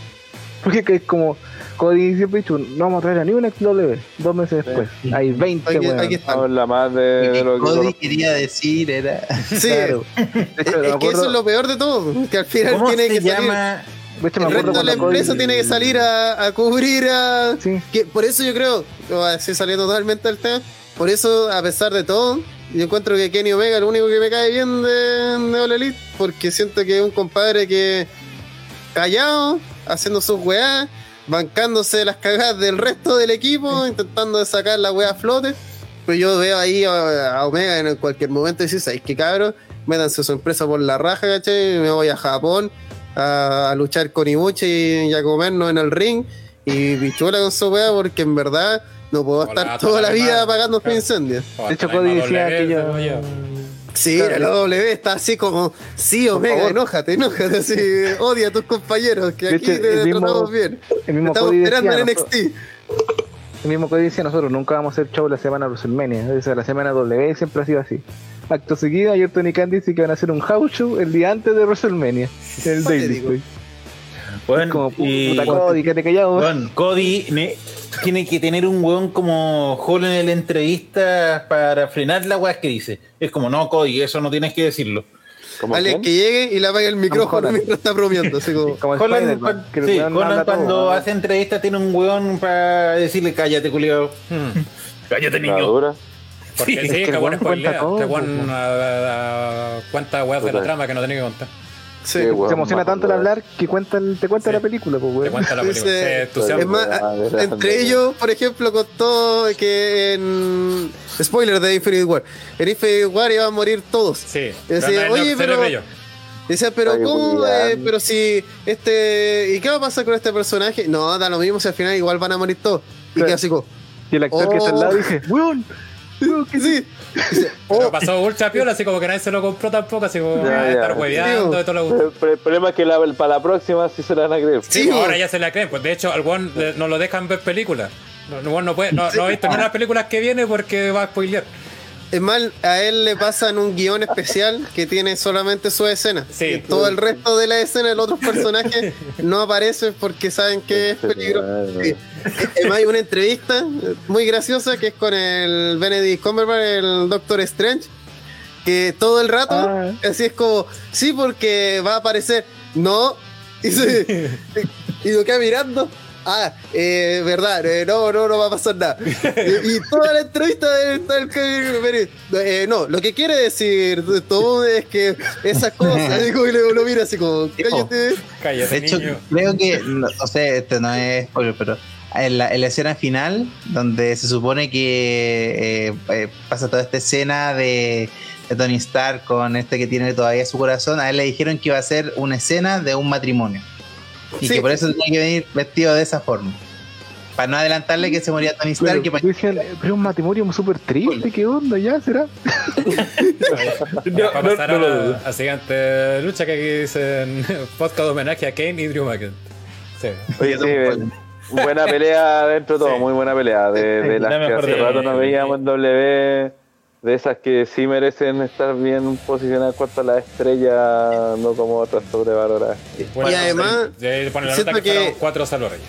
Porque que es como Cody siempre dicho, no vamos a traer a ni un XW. Dos meses después. Hay 20 Aquí. Habla más de, Lo de que lo que Cody quería decir era. Sí, Claro. De es, hecho, me es que eso es lo peor de todo. Que al final ¿Cómo tiene se que salir. llama? de hecho, me El resto de la Cody- empresa tiene que salir a, a cubrir a. Sí. Que por eso yo creo, así saliendo totalmente del tema, por eso, a pesar de todo, yo encuentro que Kenny Omega es lo único que me cae bien de, de All Elite, porque siento que es un compadre que callado, haciendo sus weás, bancándose las cagadas del resto del equipo, intentando sacar la weá a flote. Pero yo veo ahí a, a Omega en cualquier momento y dices, ¿sabes qué cabrón? Métanse su empresa por la raja, ¿cachai? Me voy a Japón a, a luchar con Ibuchi y, a comernos en el ring y pichula con su weá porque en verdad no puedo estar toda la vida apagando Claro. incendios. De hecho, Cody decía que yo. Sí, Claro. la W está así como, sí, Omega, enójate, enójate, así, odia a tus compañeros, que De aquí hecho, te tratamos bien. El mismo Estamos Cody esperando decía, en nosotros- NXT. El mismo Cody decía, nosotros nunca vamos a hacer show la semana de WrestleMania. O sea, la semana W siempre ha sido así. Acto seguido, ayer Tony Khan dice que van a hacer un house show el día antes de WrestleMania. En el Daily. Bueno, Como y- puta Cody, que te callado. Bueno, Cody ne- tiene que tener un weón como Hall en la entrevista para frenar la weá que dice. Es como, no, Cody, eso no tienes que decirlo. ¿Cómo Alguien quién? que llegue y le apague el micrófono Holland. mientras está bromeando, así como, Como el Holland, Spider-Man, cuan- que el sí, weón Holland habla todo, cuando ¿no? hace entrevista tiene un weón para decirle cállate, culiao. Cállate, La niño. dura. Porque Sí, sí, es que el weón spoilea. weas de la trama que no tenía que contar. Sí. Qué Se emociona más tanto al hablar que cuenta el- te cuenta Sí. la película, pues, Te cuenta la película. Es más, Ah, entre ellos, por ejemplo, contó que en. Spoiler de Infinite War. En Infinite War iban a morir todos. Sí. Decía, pero no- oye, no- pero- se le brilló. Decía, pero Ay, ¿cómo? Eh, pero si este. ¿Y qué va a pasar con este personaje? No, da lo mismo si al final igual van a morir todos. Y queda así como, Y el actor que está al lado dice, weón, weón, que sí. Pero pasó ultra piola, así como que nadie se lo compró tampoco, así como Ya, a ya. estar hueveando y todo lo Pero, pero el problema es que la- para la próxima sí se la van a creer. Sí, ahora ya se la creen. Pues de hecho, al le- no lo dejan ver películas. No, no, no, puede, no, no ha visto ni una película que viene porque va a spoilear. Es más, a él le pasan un guion especial que tiene solamente su escena. Sí. Y todo el resto de la escena, los otros personajes no aparecen porque saben que es peligroso. Sí. Además, hay una entrevista muy graciosa que es con el Benedict Cumberbatch, el Doctor Strange, que todo el rato, Ah. así es como, sí, porque va a aparecer, no, y, se, y lo queda mirando. Ah, eh, verdad, eh, no, no, no va a pasar nada. Y, y toda la entrevista está el que- eh, no, lo que quiere decir todo es que esas cosas, digo, y lo, lo mira así como, cállate. Cállate, De hecho, niño. creo que, no, o sea, este no es spoiler, pero en la, en la escena final, donde se supone que eh, eh, pasa toda esta escena de, de Tony Stark con este que tiene todavía su corazón, a él le dijeron que iba a ser una escena de un matrimonio. Y Sí. que por eso tenía que venir vestido de esa forma. Para no adelantarle que se moría Tony Stark. Pero, que pa- decían, pero es un matrimonio súper triste, ¿qué onda? ¿Ya será? Va a pasar a la a siguiente lucha que aquí dicen podcast de homenaje a Kane y Drew McIntyre. Sí. Oye, sí, buena pelea dentro de todo, Sí. muy buena pelea. De, de las La que hace rato no veíamos en W, de esas que sí merecen estar bien posicionadas cuanto a la estrella, no como otras sobrevaloradas. Y además, de la siento que, que- cuatro salvo reyes.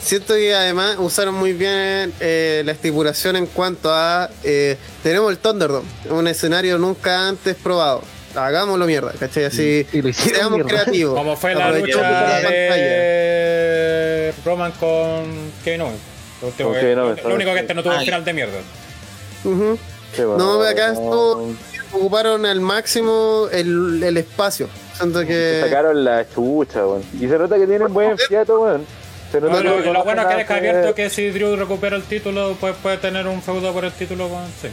Siento que además usaron muy bien eh, la estipulación en cuanto a eh, tenemos el Thunderdome, un escenario nunca antes probado. Hagámoslo mierda, ¿cachai? Así Y seamos mierda. creativos. Como fue la lucha de Roman con Kevin Owens. Lo, último Owens, lo único que este no tuvo un final de mierda. Bueno. No, acá esto- ocuparon al máximo el, el espacio. Siento Se que. sacaron la chucha, weón. Y se nota que tienen buen fiato, weón. Se nota Bueno, que lo bueno es que deja abierto que si Drew recupera el título, pues puede tener un feudo por el título con. Sí.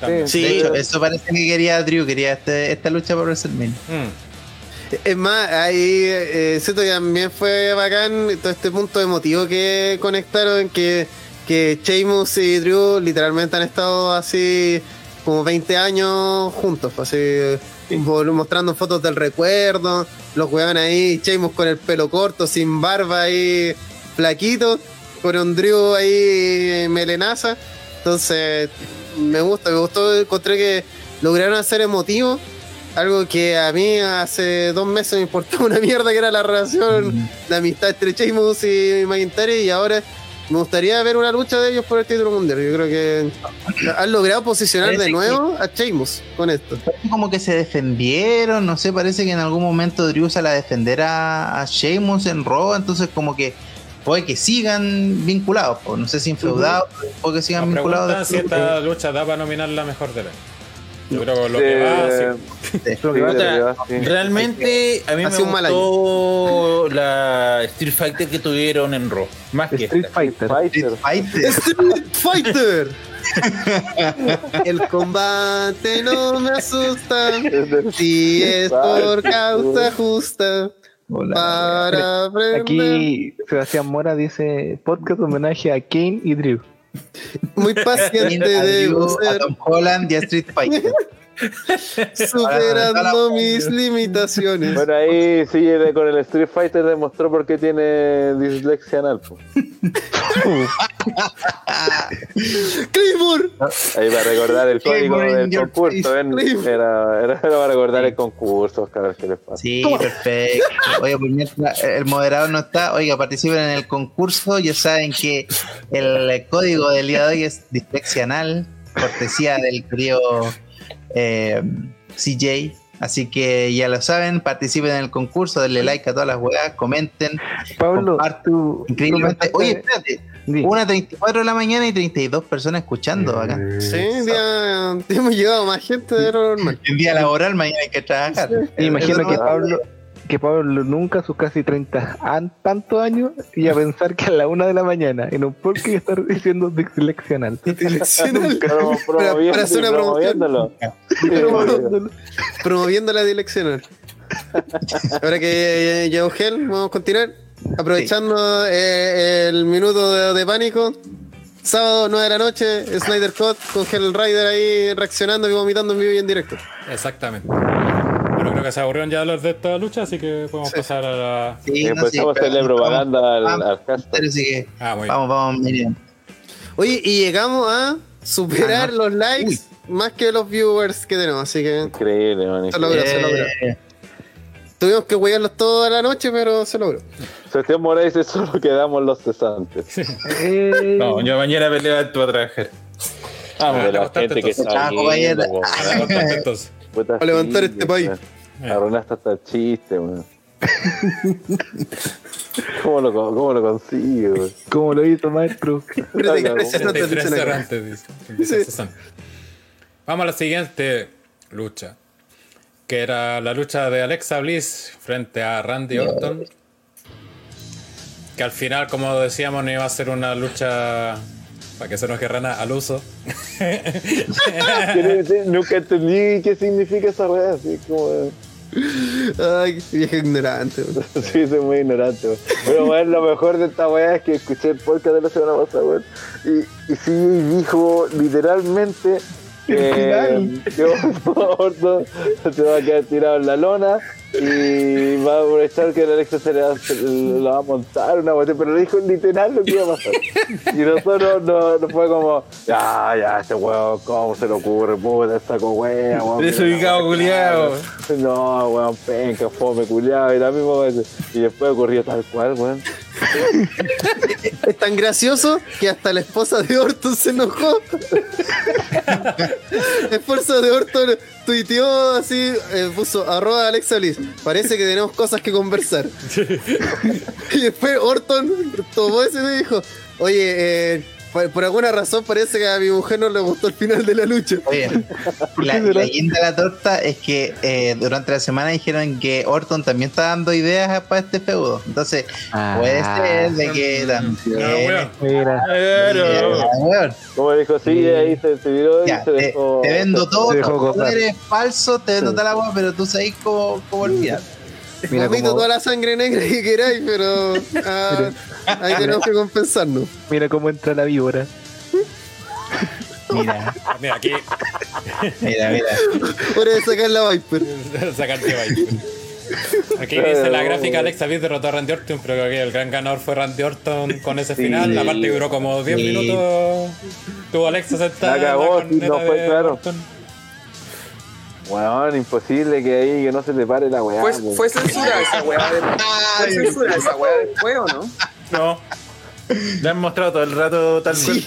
También. Sí. De hecho, eso parece que quería Drew, quería este- esta lucha por WrestleMania. Mm. Es más, ahí eh, siento que también fue bacán todo este punto emotivo que conectaron, que, que Sheamus y Drew literalmente han estado así como 20 años juntos, pues, así mostrando fotos del recuerdo, los weón ahí, Sheamus con el pelo corto, sin barba ahí, flaquito, con un Drew ahí melenaza. Entonces, me gusta, me gustó, encontré que lograron hacer emotivo algo que a mí hace dos meses me importaba una mierda que era la relación de amistad entre Sheamus y McIntyre y ahora me gustaría ver una lucha de ellos por el título mundial. Yo creo que han logrado posicionar de nuevo a Sheamus con esto. Como que se defendieron, no sé, parece que en algún momento Drew sale a defender a, a Sheamus en Raw, entonces como que puede que sigan vinculados, no sé si enfeudados, pero puede que sigan La vinculados. si esta lucha da para nominar la mejor de la. Yo creo que lo que va, sí. Sí. Lo que de verdad, sí. realmente a mí me Hace un mal gustó la Street Fighter que tuvieron en Raw. Más que Street esta. Fighter. Fighter. Fighter. Street Fighter. El combate no me asusta si es por causa justa. Hola. Para aprender. Aquí Sebastián Mora dice podcast homenaje a Kane y Drew. Muy paciente Drew, a Tom Holland y a Street Fighter. superando mis limitaciones. Bueno, ahí sí, con el Street Fighter demostró por qué tiene dislexia anal. Claymore. Ahí va a recordar el código del concurso. Era, era, era para recordar el concurso, Oscar, ¿qué les pasa? Sí, perfecto. Oye, pues mientras el moderador no está, oiga, participen en el concurso. Ya saben que el código del día de hoy es dislexia anal, cortesía del querido eh, CJ. Así que ya lo saben, participen en el concurso, denle like a todas las weas, comenten. Pablo, tú. Increíblemente. tú Oye, espérate, Di. una 34 de la mañana y 32 personas escuchando acá. Sí, ya hemos llegado más gente de lo normal. El día laboral, mañana hay que trabajar. Me imagino que Pablo, que Pablo nunca, sus casi 30 an, tantos años, y a pensar que a la una de la mañana en un podcast iba a estar diciendo disleccional. Direccional. Pero Para- promoviendo- para hacer una promoción. promoviéndolo. Sí, Promoviéndolo. Promoviendo la direccional. Ahora que llegó Gel, vamos a continuar. Aprovechando eh, el minuto de, de pánico. Sábado 9 de la noche, Snyder Cut con Hell Rider ahí reaccionando y vomitando en vivo y en directo. Exactamente. Creo que se aburrieron ya los de esta lucha, así que podemos Sí. pasar a la. Sí, Y no, empezamos sí, a hacerle propaganda al, vamos, al hashtag. Que Ah, muy bien. vamos, vamos, Miriam. Oye, y llegamos a superar Ah, no. los likes más que los viewers que tenemos, así que Increíble, man. Se logró, se logró. Eh, tuvimos que huearlos toda la noche, pero se logró. Sebastián Moraes es solo quedamos los cesantes. Eh, No, yo mañana me levanto a trabajar. Vamos, de la gente que está compañera. viendo, A levantar este país. Weón. Arruinaste hasta el chiste, weón. ¿Cómo lo, cómo lo consigue, weón? como lo hizo maestro. Espérate, que Claro, parece tanto 33 dicen acá. errantes, dice. 33 cesantes. Vamos a la siguiente lucha. Que era la lucha de Alexa Bliss frente a Randy Orton. Que al final, como decíamos, no iba a ser una lucha para que se nos rana al uso. Quiero decir, Nunca entendí qué significa esa weá, así como. Ay, qué vieja ignorante. weón. Sí, soy muy ignorante, weón. Pero, weón, lo mejor de esta weá es que escuché el podcast de la semana pasada, weón. Y, y sí dijo literalmente que, que Orton se va a quedar tirado en la lona y va a aprovechar que la Alexa se le va, se la va a montar una cuestión, pero le dijo literal lo que iba a pasar. Y nosotros no, no fue como, ya, ya, este weón, ¿cómo se le ocurre? Puta, saco wea, weón. Desubicado, culiao. No, weón, penca, fome, culiado, y la misma vez. Y después ocurrió tal cual, weón. Es tan gracioso que hasta la esposa de Orton se enojó. La esposa de Orton tuiteó así, eh, puso arroba Alexa Bliss. Parece que tenemos cosas que conversar. y después Orton tomó ese y dijo, oye, eh, por, por alguna razón parece que a mi mujer no le gustó el final de la lucha. Oye, la, guinda de la torta es que eh, durante la semana dijeron que Orton también está dando ideas para este feudo. Entonces, puede ser de que también. weón. Mira. Como dijo, sí, ahí se, se viró y Ya, se te, dejó. te vendo todo, Se dejó tú cortar. eres falso, te vendo toda la agua, pero tú sabes cómo, cómo olvidar. Mira Vomito cómo, toda la sangre negra que queráis, pero ah, ahí tenemos que compensarnos. mira cómo entra la víbora. Mira, Mira, aquí mira, mira. Hora de sacar la Viper. sacarte Viper. Aquí dice la gráfica Alexa Bliss derrotó a Randy Orton, pero creo que el gran ganador fue Randy Orton con ese final. La parte duró como 10 Sí. minutos. Tuvo Alexa sentada. La sí, corneta no fue claro. Orton. Weón, imposible que ahí que no se te pare la weá. ¿Fue, po. fue censura esa weá? de- ¿Fue censura esa weá después o no? No. Le han mostrado todo el rato tal cual.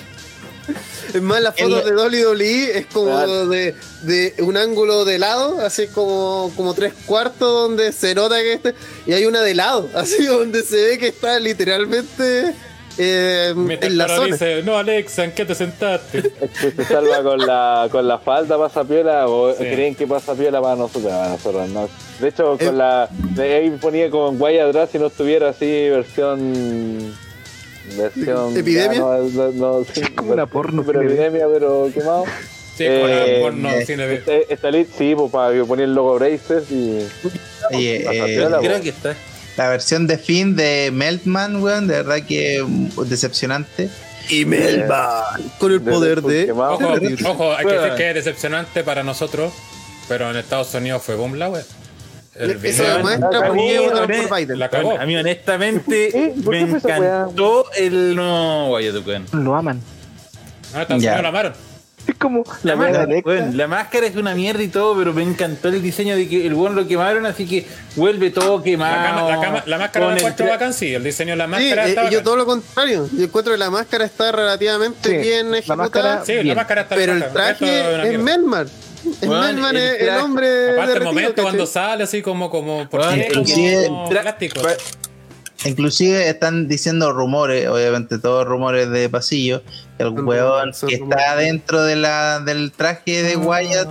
Es más, las fotos de WWE es como Claro. de, de un ángulo de lado, así como, como tres cuartos, donde se nota que este. Y hay una de lado, así donde se ve que está literalmente eh, en la zona. dice, no Alexa, ¿en qué te sentaste? Es que se salva con la, con la falda pasa piola o Sí. creen que pasa piola para nosotros, para nosotros no. De hecho, Eh. con la de ahí ponía con guay atrás si no estuviera así versión versión ¿Epidemia? ya, no, no, no, sí, como una porno, pero epidemia pero quemado. Sí, con Eh, el porno eh, cine de- Este- Esta elite sí, pues para que ponía el logo Brazers y Oye, eh, Creo po. que está. La versión de fin de Meltman, weón, de verdad que mm, decepcionante. Y Melba, con el poder de. quemado. Ojo, ojo, hay que decir que es decepcionante para nosotros, pero en Estados Unidos fue boom la web. El video A mí. A mí, honestamente, ¿Eh? ¿Por qué me encantó el no Wyatt, weón. Lo aman. Ah. Unidos la amaron. Es como La, la máscara, weón, la máscara es una mierda y todo, pero me encantó el diseño de que el weón lo quemaron, así que vuelve todo La, quemado. cama- la, cama- la máscara la el encuentro tra- bacán, sí. El diseño de la Sí, máscara eh, está yo bacán. todo lo contrario. Yo encuentro que la máscara está relativamente Sí, bien la ejecutada. máscara- Sí, la Bien. máscara está pero el traje es. Es Bueno, Melman, el el, el hombre. Aparte, el momento ¿cachai? cuando sale así como, como por Bueno, qué, como tra- plástico. pa- Inclusive están diciendo rumores, obviamente todos rumores de pasillo, que el son que rumores. está dentro de la, del traje de Wyatt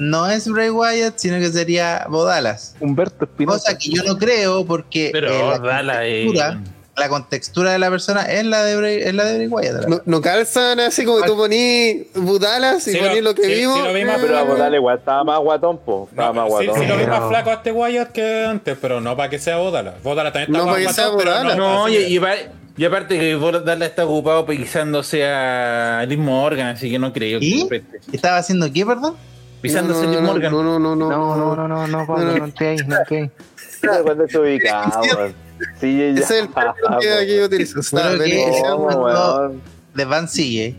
no es Bray Wyatt, sino que sería Bodalas. Humberto Espinosa. Cosa que yo no creo porque Pero eh, la, dala, eh. contextura, la contextura de la persona es la de Bray, es la de Bray Wyatt. No, no calzan así como que tú ponís Budalas y Sí, ponís lo- lo que sí, vimos. sí lo vimos, eh, Pero a Bodal igual estaba más guatón, po. Estaba No, más sí, guatón. sí lo vi más flaco a este Wyatt que antes, pero no para que sea Bodala. Bodala también está No más para que sea guatón. No, y, y pa- y aparte que Bordala está ocupado pisándose a Liz Morgan, así que no creo que. ¿Estaba haciendo qué, perdón? Pisándose a no, Liz no, Morgan. No, no, no, no. No, no, no, no, no, Pablo, no esté ahí, no esté ahí. Cuando se ubicaba, weón. Sí, ya. Ese es el término que aquí yo utilizo. Está que-. De Van Sigue.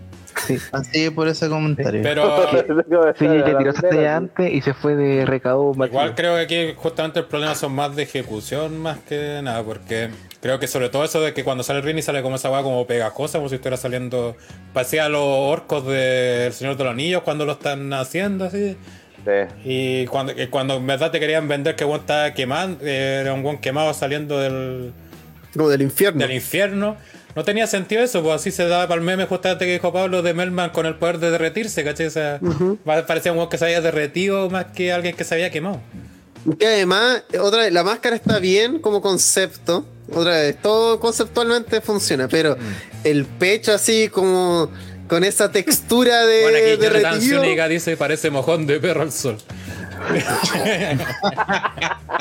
Van Sigue por ese comentario. Pero Sí, que tiró esa estrella antes y se fue de recado igual creo que aquí justamente el problema son más de ejecución más que nada, porque creo que sobre todo eso de que cuando sale el Rini sale como esa weá como pegajosa, como si estuviera saliendo, parecía a los orcos del Señor de los Anillos cuando lo están haciendo así. Sí. Y cuando, cuando en verdad te querían vender que weón estaba quemando, era un buen quemado saliendo del, Como del infierno. del infierno. No tenía sentido eso, pues así se daba para el meme justamente que dijo Pablo de Melman con el poder de derretirse, ¿cachai? O sea, pa- parecía un weón que se había derretido más que alguien que se había quemado. Que además, otra vez, la máscara está bien como concepto. Otra vez, todo conceptualmente funciona, pero Mm. el pecho así como con esa textura de Bueno, aquí derretido. Zúñiga dice parece mojón de perro al sol.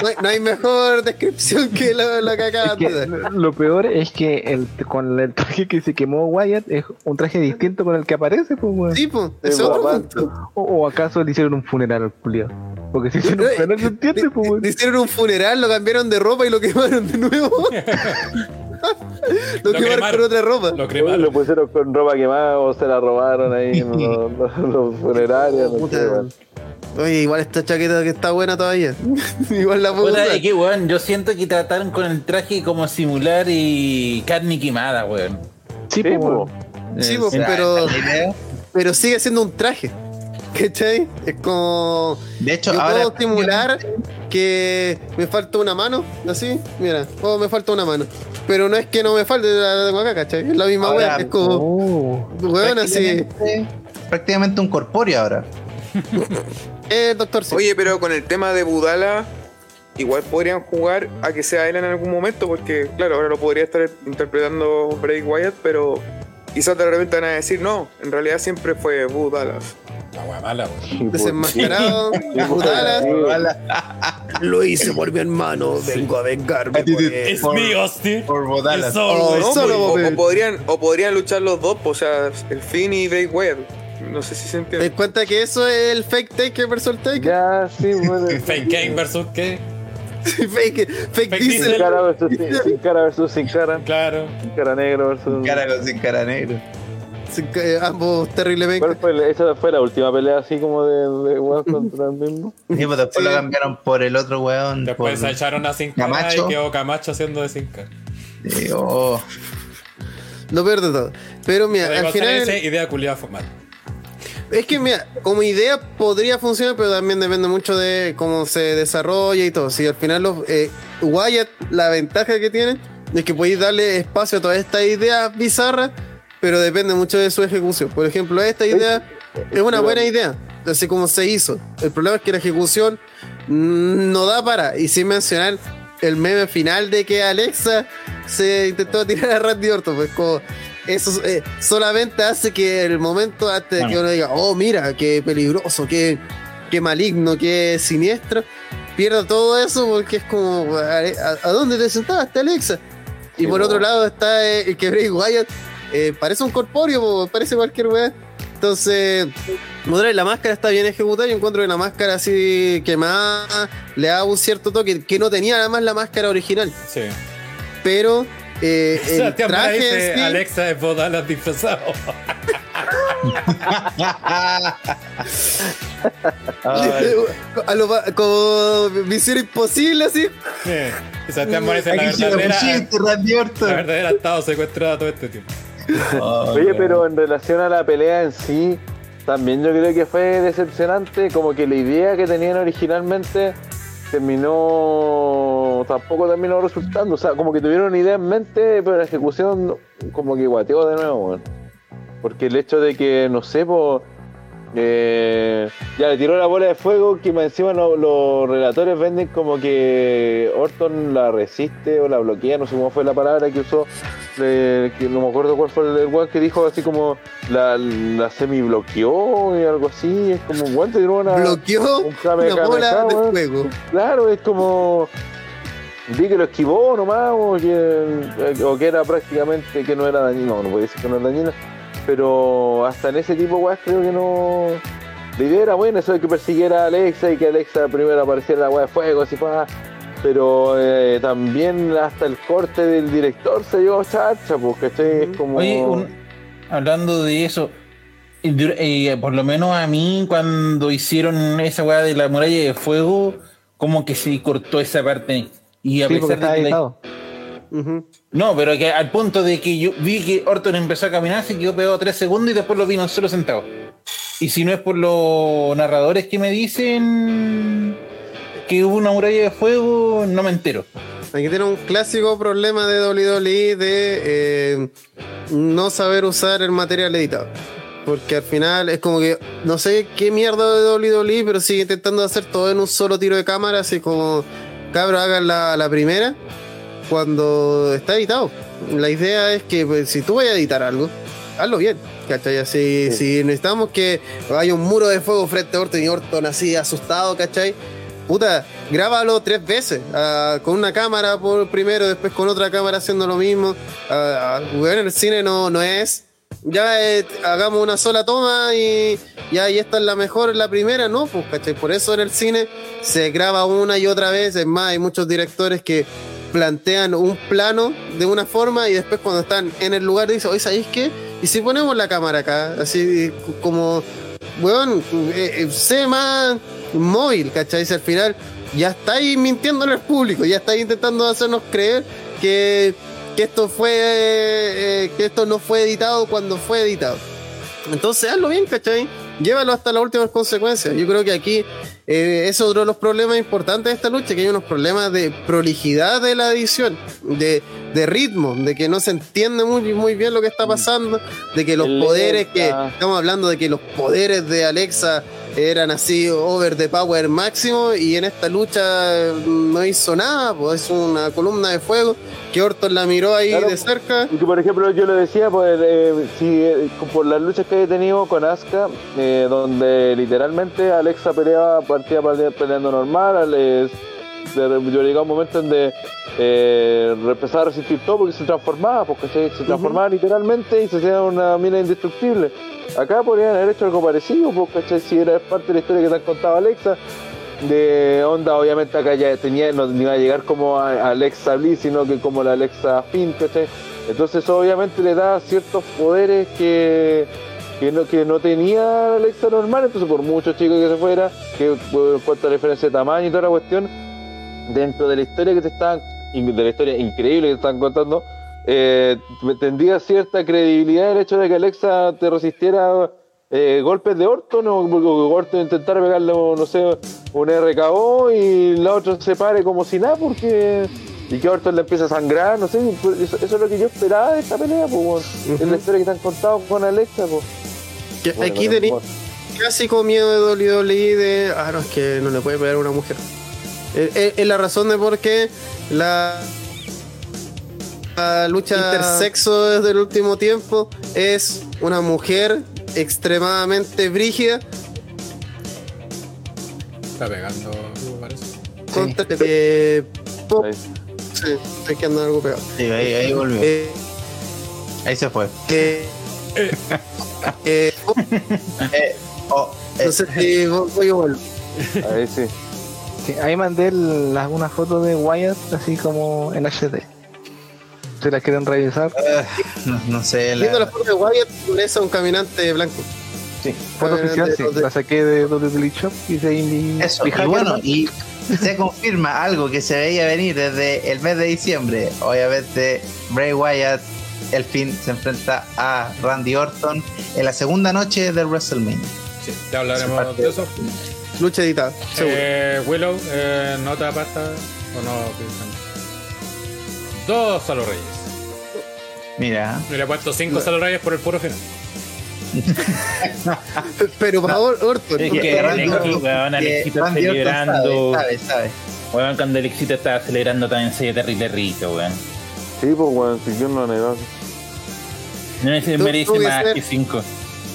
No hay, no hay mejor descripción que la, la que Es acabas que de dar. lo peor es que el, con el traje que se quemó Wyatt es un traje distinto con el que aparece, pues, weón. Sí, pues, es otro punto. O, o acaso le hicieron un funeral al. Porque si hicieron un funeral, ¿se entiende, pues, weón? Le hicieron un funeral, lo cambiaron de ropa y lo quemaron de nuevo. lo, Lo quemaron con otra ropa. Lo cremaron. Lo pusieron con ropa quemada o se la robaron ahí en los, los- los funerarios. No sé. Oye, igual esta chaqueta que está buena todavía. igual la puedo usar. es que, weón, yo siento que trataron con el traje como simular y carne quemada, weón. Sí, Sí, po. Sí, Eh, pero, pero sigue siendo un traje. ¿Cachai? Es como. De hecho, yo ahora. puedo estimular que me falta una mano, así, mira, oh, me falta una mano. Pero no es que no me falte, la tengo acá, ¿cachai? Es la misma Ahora, wea, es como. Oh. Weón, así. prácticamente- Prácticamente un corpóreo ahora. Eh, doctor, sí. Oye, pero con el tema de Budala, igual podrían jugar a que sea él en algún momento, porque claro, ahora lo podría estar interpretando Bray Wyatt, pero quizás de repente van a decir, no, en realidad siempre fue Budala. La wea mala, weón. Desenmascarado, Budala. Lo hice por mi hermano, vengo a vengarme. por él. It's me, Austin. Por solo pues, o, podrían, o podrían luchar los dos, pues, o sea, el Finn y Bray Wyatt. No sé si se ¿Te entiende. das cuenta que eso es el fake taker versus el taker? Ya, sí, bueno. Fake Kane versus qué? Fake, fake, Fake diesel. diesel. Cara versus sin, sin cara versus sin cara. Claro. Sin cara negro versus. Cara con sin cara. Sí, que ambos terriblemente. ¿Cuál fue? Esa fue la última pelea así como de, de weón contra el mismo. Y pues después Sí. lo cambiaron por el otro weón. Después se echaron a Sin Cara Camacho. y quedó Camacho haciendo de Sin Cara. Sí, oh. Lo peor de todo. Pero mira, Pero al final. idea culiada fue mal. Es que mira, como idea podría funcionar, pero también depende mucho de cómo se desarrolla y todo. Si al final los eh, Wyatt, la ventaja que tiene es que podéis darle espacio a todas estas ideas bizarras, pero depende mucho de su ejecución. Por ejemplo, esta idea es una buena idea, así como se hizo. El problema es que la ejecución mm, no da para, y sin mencionar el meme final de que Alexa se intentó tirar a Randy Orton, pues como eso eh, solamente hace que el momento antes de que uno diga, oh mira, qué peligroso, qué, qué maligno, qué siniestro, pierda todo eso porque es como, ¿a, a- dónde te sentaste, Alexa? Y por otro lado está eh, el que Bray Wyatt eh, parece un corpóreo, parece cualquier weá. Entonces, la máscara está bien ejecutada. Yo encuentro que la máscara así quemada le da un cierto toque que no tenía además la máscara original. Sí. Pero eh, el traje dice, sí- Alexa es Bodalas disfrazado. a lo pa- como misión imposible así. Sí. Sebastián dice, la verdadera, la verdadera ha estado secuestrada todo este tiempo. Oh, Oye, pero en relación a la pelea en sí, también yo creo que fue decepcionante, como que la idea que tenían originalmente terminó, tampoco terminó resultando, o sea, como que tuvieron una idea en mente, pero la ejecución como que guateó de nuevo, weón. Porque el hecho de que, no sé, pues, ya le tiró la bola de fuego, que más encima lo- los relatores venden como que Orton la resiste o la bloquea, no sé cómo fue la palabra que usó, eh, que no me acuerdo cuál fue el, el que dijo así como la, la semi bloqueó y algo así, es como te tiró una Bloqueó un una bola de fuego. Claro, es como vi que lo esquivó nomás o que, o que era prácticamente que no era dañino, no, no puede decir que no era dañino, pero hasta en ese tipo creo que no la idea era buena, eso de que persiguiera a Alexa y que Alexa primero apareciera la weá de fuego, así pa. Pero eh, también hasta el corte del director se dio chacha, porque es como. Oye, un- hablando de eso, eh, por lo menos a mí cuando hicieron esa weá de la muralla de fuego, como que se cortó esa parte. Y a Sí, porque pesar estaba de que la- No, pero que al punto de que yo vi que Orton empezó a caminar, se quedó pegado tres segundos y después lo vino solo sentado. Y si no es por los narradores que me dicen que hubo una muralla de fuego, no me entero. Aquí tiene un clásico problema de WWE de eh, no saber usar el material editado. Porque al final es como que no sé qué mierda de WWE, pero sigue intentando hacer todo en un solo tiro de cámara, así como cabros hagan la, la primera cuando está editado. La idea es que pues, si tú vas a editar algo, hazlo bien. ¿Cachai? Así, Si necesitamos que haya un muro de fuego frente a Orton y Orton así asustado, ¿cachai? Puta, grábalo tres veces. ah, con una cámara por primero, después con otra cámara haciendo lo mismo. Weón, en el cine no, no es. Ya eh, hagamos una sola toma y ya y esta es la mejor, la primera, no, pues, ¿cachai? Por eso en el cine se graba una y otra vez. Es más, hay muchos directores que plantean un plano de una forma y después cuando están en el lugar dicen, oye, ¿sabéis qué? Y si ponemos la cámara acá, así como, weón, eh, eh, sé más móvil, ¿cachai? Al final ya estáis mintiéndole al público, ya estáis intentando hacernos creer que, que esto fue, eh, que esto no fue editado cuando fue editado. Entonces hazlo bien, ¿cachai? llévalo hasta las últimas consecuencias. Yo creo que aquí eh, es otro de los problemas importantes de esta lucha, que hay unos problemas de prolijidad de la edición, de, de ritmo, de que no se entiende muy, muy bien lo que está pasando, de que los Lenta. poderes que estamos hablando de que los poderes de Alexa eran así over the power máximo y en esta lucha eh, no hizo nada, pues es una columna de fuego que Orton la miró ahí Claro, de cerca. Y que, por ejemplo, yo le decía, pues, eh, si, eh, por las luchas que he tenido con Asuka, eh, donde literalmente Alexa peleaba, pele- peleando normal, yo llegaba a un momento en donde eh, empezaba a resistir todo porque se transformaba, porque se, se transformaba literalmente y se hacía una mina indestructible. Acá podrían haber hecho algo parecido, porque si era parte de la historia que te han contado Alexa, de onda, obviamente acá ya tenía, no no iba a llegar como a Alexa Bliss, sino que como la Alexa Finn, ¿cachai? Entonces obviamente le da ciertos poderes que, que, no, que no tenía la Alexa normal, entonces por mucho chico que se fuera, que por en cuanto a la diferencia de tamaño y toda la cuestión, dentro de la historia que te están, de la historia increíble que te están contando, eh, tendría cierta credibilidad el hecho de que Alexa te resistiera eh, golpes de Orton o porque Orton intentara pegarle, no sé, un RKO y la otra se pare como si nada porque y que Orton le empieza a sangrar, no sé, eso, eso es lo que yo esperaba de esta pelea, pues, es la historia que te han contado con Alexa, pues. Que Bueno, aquí bueno. clásico miedo de WWE de, ah, no, es que no le puede pegar a una mujer. Es, es- es la razón de por qué la, la lucha intersexo desde el último tiempo es una mujer extremadamente brígida Está pegando, parece. contra eh, po- sí, estoy quedando algo pegado. Sí, ahí, ahí volvió. Eh, ahí se fue. eh, eh, oh, Eh, oh, eh, voy voy o vuelvo. Ahí sí. Sí, ahí mandé el- las- una foto de Wyatt así como en HD. Si la quieren revisar. eh, no, no sé. la- Viendo la foto de Wyatt, parece un caminante blanco. Sí, foto Eh, oficial, de- sí. de- La saqué de WWE Shop y de mi, Eso, y bueno, ¿no? y se confirma algo que se veía venir desde el mes de diciembre. Obviamente, Bray Wyatt, el fin, se enfrenta a Randy Orton en la segunda noche del WrestleMania. Sí, ya hablaremos de eso. Lucha editada, seguro. Eh, Willow, eh, nota pasta o no. Dos Salo Reyes. Mira, Y le he puesto cinco Salo Reyes por el puro final. Pero por favor, Orton. Es porque que Randy weón, Alexito Orton celebrando. sabe, sabe, sabe. Weón, cuando el éxito estaba celebrando también se terrible rico, weón. Sí, pues, weón, si yo no negaba. No Tú- merece más que cinco.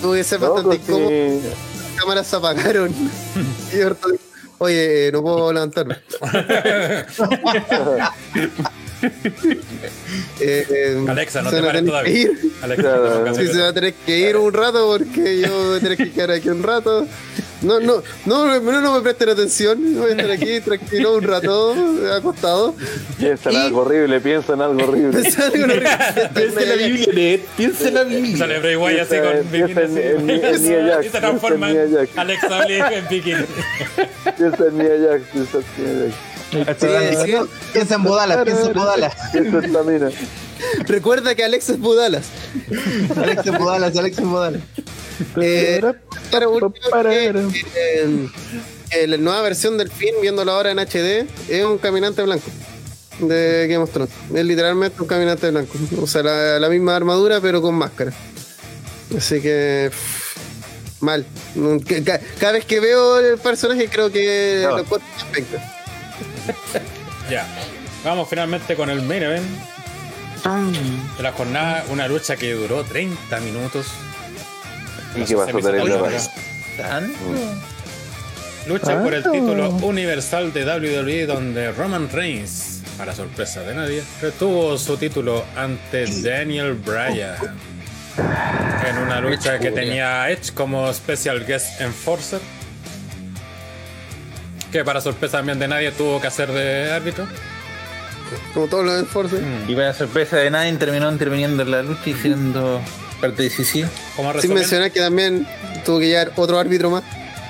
Tuve que ser No, bastante pues, incómodo. sí. Las cámaras se apagaron. y Oye, eh, no puedo levantarme. Eh, eh, Alexa, no te pares todavía. que ir. Alexa, no Sí, se va a tener que ir un rato porque yo voy a tener que quedar aquí un rato. No, no, no, no, no me presten atención. Voy a estar aquí tranquilo un rato, acostado. Piensa en Y- algo horrible, piensa en algo horrible. Piensa en la Biblia, Ned. Piensa en la Biblia. Sale Bray Wyatt así Piensa- con piensa bikini en- en- en así. Nia Jax, Y se transforma piensa en. Alexa Bliss en bikini. Piensa en Nia Jax, piensa en Nia Jax. Piensa en Bodala, piensa en Tamina. Recuerda que Alex es Budalas. Alex en Bodala, Alex en Bodala. Eh, para último, la nueva versión del film, viéndolo ahora en HD, es un caminante blanco de Game of Thrones. Es literalmente un caminante blanco. O sea, la, la misma armadura, pero con máscara. Así que. pff, Mal. Cada vez que veo el personaje, creo que No. lo encuentro penca. Ya. Vamos finalmente con el main event de la jornada. Una lucha que duró 30 minutos. ¿Y qué pasó, terrible? Lucha por el Ah. título universal de WWE donde Roman Reigns, para sorpresa de nadie, retuvo su título ante Daniel Bryan. En una lucha que tenía Edge como special guest enforcer. Que para sorpresa también de nadie tuvo que hacer de árbitro. Como todos los esfuerzos. Y para sorpresa de nadie terminó interviniendo en la lucha y siendo parte decisiva. Sin mencionar que también tuvo que llegar otro árbitro más.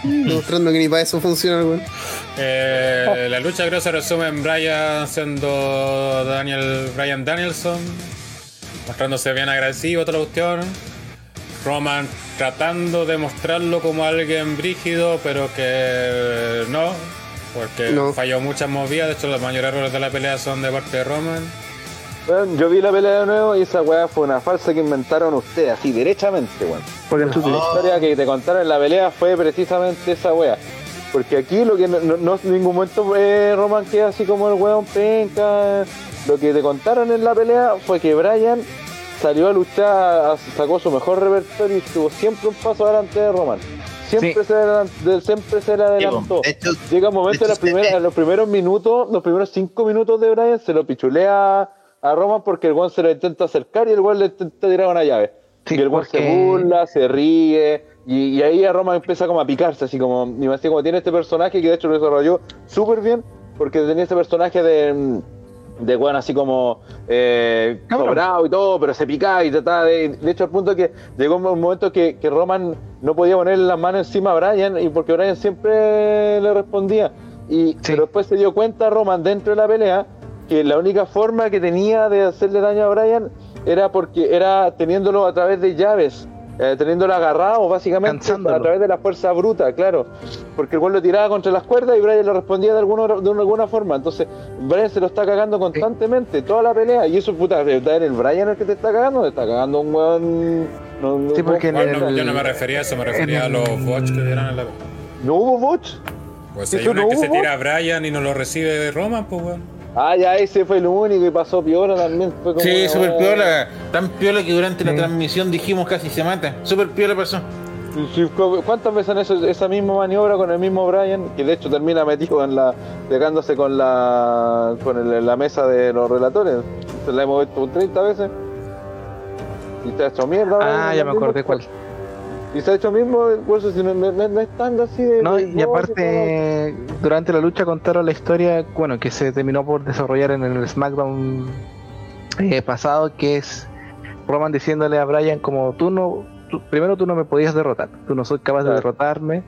Demostrando que ni para eso funciona, weón. eh, la lucha creo se resume en Bryan siendo Daniel Bryan Danielson, mostrándose bien agresivo, toda la cuestión. Roman tratando de mostrarlo como alguien brígido, pero que no, porque No. falló muchas movidas. De hecho, los mayores errores de la pelea son de parte de Roman. Weón, yo vi la pelea de nuevo y esa weá fue una falsa que inventaron ustedes, así derechamente, weón. Porque tú- La historia que te contaron en la pelea fue precisamente esa wea. Porque aquí lo que no, no- no- en ningún momento eh, Roman queda así como el weón penca. Lo que te contaron en la pelea fue que Brian salió a luchar, sacó su mejor repertorio y estuvo siempre un paso adelante de Roman. Siempre, Sí. se, adelan- siempre se le adelantó. De hecho, Llega un momento de en, hecho, las primeras- eh, en los primeros minutos, los primeros cinco minutos de Brian se lo pichulea a Roman porque el weón se lo intenta acercar y el weón le intenta tirar una llave. Sí, y el weón se burla, se ríe, y, y ahí a Roman empieza como a picarse, así como, y así como tiene este personaje que de hecho lo desarrolló súper bien, porque tenía este personaje de, de weón así como eh, Cabrón. sobrado y todo, pero se picaba y trataba de, de hecho al punto que llegó un momento que, que Roman no podía ponerle las manos encima a Brian, y porque Brian siempre le respondía, y pero después se dio cuenta Roman dentro de la pelea que la única forma que tenía de hacerle daño a Brian era porque era teniéndolo a través de llaves, eh, teniéndolo agarrado básicamente Cansándolo. a través de la fuerza bruta, claro, porque el gol lo tiraba contra las cuerdas y Brian le respondía de alguna, de alguna forma, entonces Brian se lo está cagando constantemente, toda la pelea, y eso puta, ¿de verdad era el Brian el que te está cagando? Te está cagando un weón... No, no- Sí, porque no- el- yo no me refería a eso, me refería a los bots que dieron en la. ¿No hubo botch? Pues ¿Eso hay una no que se tira a Brian y no lo recibe Roman, pues weón. Ah, ya ese fue el único y pasó piola también. Fue como Sí, una super piola. Tan piola que durante la transmisión dijimos casi se mata. Super piola pasó. ¿Cuántas veces han hecho esa misma maniobra con el mismo Brian? Que de hecho termina metido en la. pegándose con la. con el- la mesa de los relatores. Se la hemos visto 30 veces. Y se ha hecho mierda. Ah, ya me acordé cuál. Y se ha hecho mismo, por eso si no, no- no- es así de. No, de y aparte, durante la lucha contaron la historia, bueno, que se terminó por desarrollar en el SmackDown eh, pasado, que es Roman diciéndole a Brian como tú no, tú- primero tú no me podías derrotar, tú no soy capaz de derrotarme,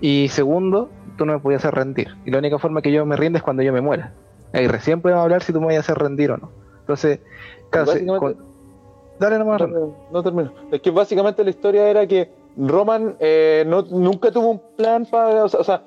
y segundo, tú no me podías hacer rendir, y la única forma que yo me rinde es cuando yo me muera. Y recién podemos hablar si tú me vas a hacer rendir o no. Entonces, claro, dale nomás. No termino. Es que básicamente la historia era que Roman eh, no, nunca tuvo un plan para. O sea,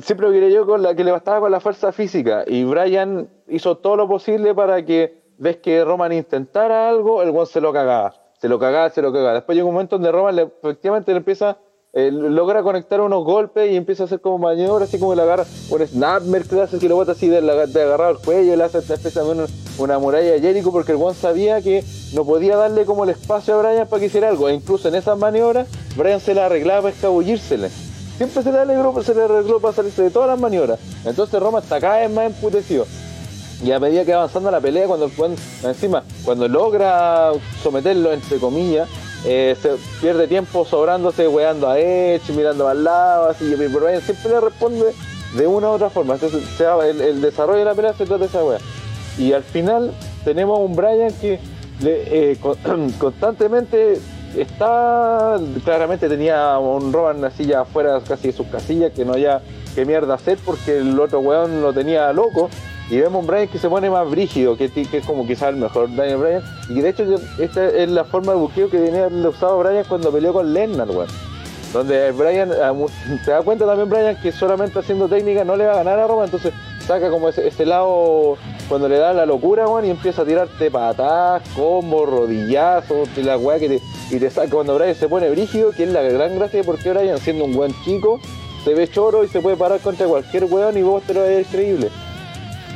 siempre lo yo con la que le bastaba con la fuerza física. Y Brian hizo todo lo posible para que ves que Roman intentara algo, el one se lo cagaba. Se lo cagaba, se lo cagaba. Después llega un momento donde Roman efectivamente le empieza. Logra conectar unos golpes y empieza a hacer como maniobras, así como le agarra un snapmer que le hace que lo bota así de, la, de agarrado el cuello, le hace de una, una muralla de Jericho porque el one sabía que no podía darle como el espacio a Brian para que hiciera algo. E incluso en esas maniobras, Brian se la arreglaba para escabullírsele. Siempre se le arregló, se le arregló para salirse de todas las maniobras. Entonces Roma está cada vez más emputecido. Y a medida que va avanzando la pelea, cuando, cuando- encima, cuando logra someterlo, entre comillas, eh, se pierde tiempo sobrándose, weando a Edge, mirando al lado, así, pero Brian siempre le responde de una u otra forma. Entonces, el, desarrollo de la pelea se trata de esa wea. Y al final tenemos un Brian que eh, con- constantemente está, claramente tenía un Roman así ya fuera casi de sus casillas, que no haya qué mierda hacer porque el otro weón lo tenía loco. Y vemos un Brian que se pone más brígido, que, es como quizás el mejor Daniel Bryan. Y que de hecho esta es la forma de buqueo que tenía haberle usado Bryan cuando peleó con Lennon, weón. Donde Bryan, ah, se da cuenta también Bryan que solamente haciendo técnica no le va a ganar a Roma, entonces saca como ese, ese lado cuando le da la locura, weón, y empieza a tirarte patadas, combos, rodillazos, la weá que te, y te saca cuando Bryan se pone brígido, que es la gran gracia de por Bryan siendo un buen chico, se ve choro y se puede parar contra cualquier weón y vos te lo ves creíble.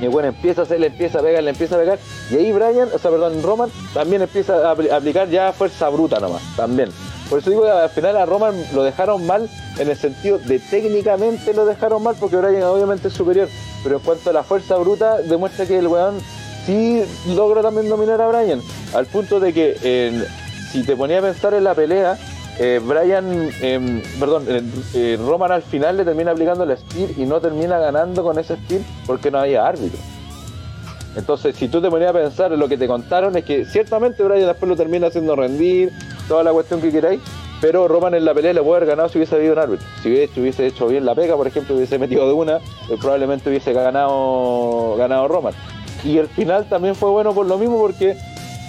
Y bueno, empieza a hacer, le empieza a pegar, le empieza a pegar. Y ahí Brian, o sea, perdón, Roman también empieza a apl- a aplicar ya fuerza bruta nomás, también. Por eso digo que al final a Roman lo dejaron mal en el sentido de técnicamente lo dejaron mal porque Brian obviamente es superior. Pero en cuanto a la fuerza bruta, demuestra que el weón sí logra también dominar a Brian. Al punto de que si te ponía a pensar en la pelea, eh, Brian, em, perdón, eh, eh, Roman al final le termina aplicando el spear y no termina ganando con ese spear porque no había árbitro. Entonces, si tú te ponías a pensar en lo que te contaron, es que ciertamente Brian después lo termina haciendo rendir, toda la cuestión que queráis, pero Roman en la pelea le puede haber ganado si hubiese habido un árbitro. Si hubiese, hubiese hecho bien la pega, por ejemplo, hubiese metido de una, eh, probablemente hubiese ganado, ganado Roman. Y el final también fue bueno por lo mismo porque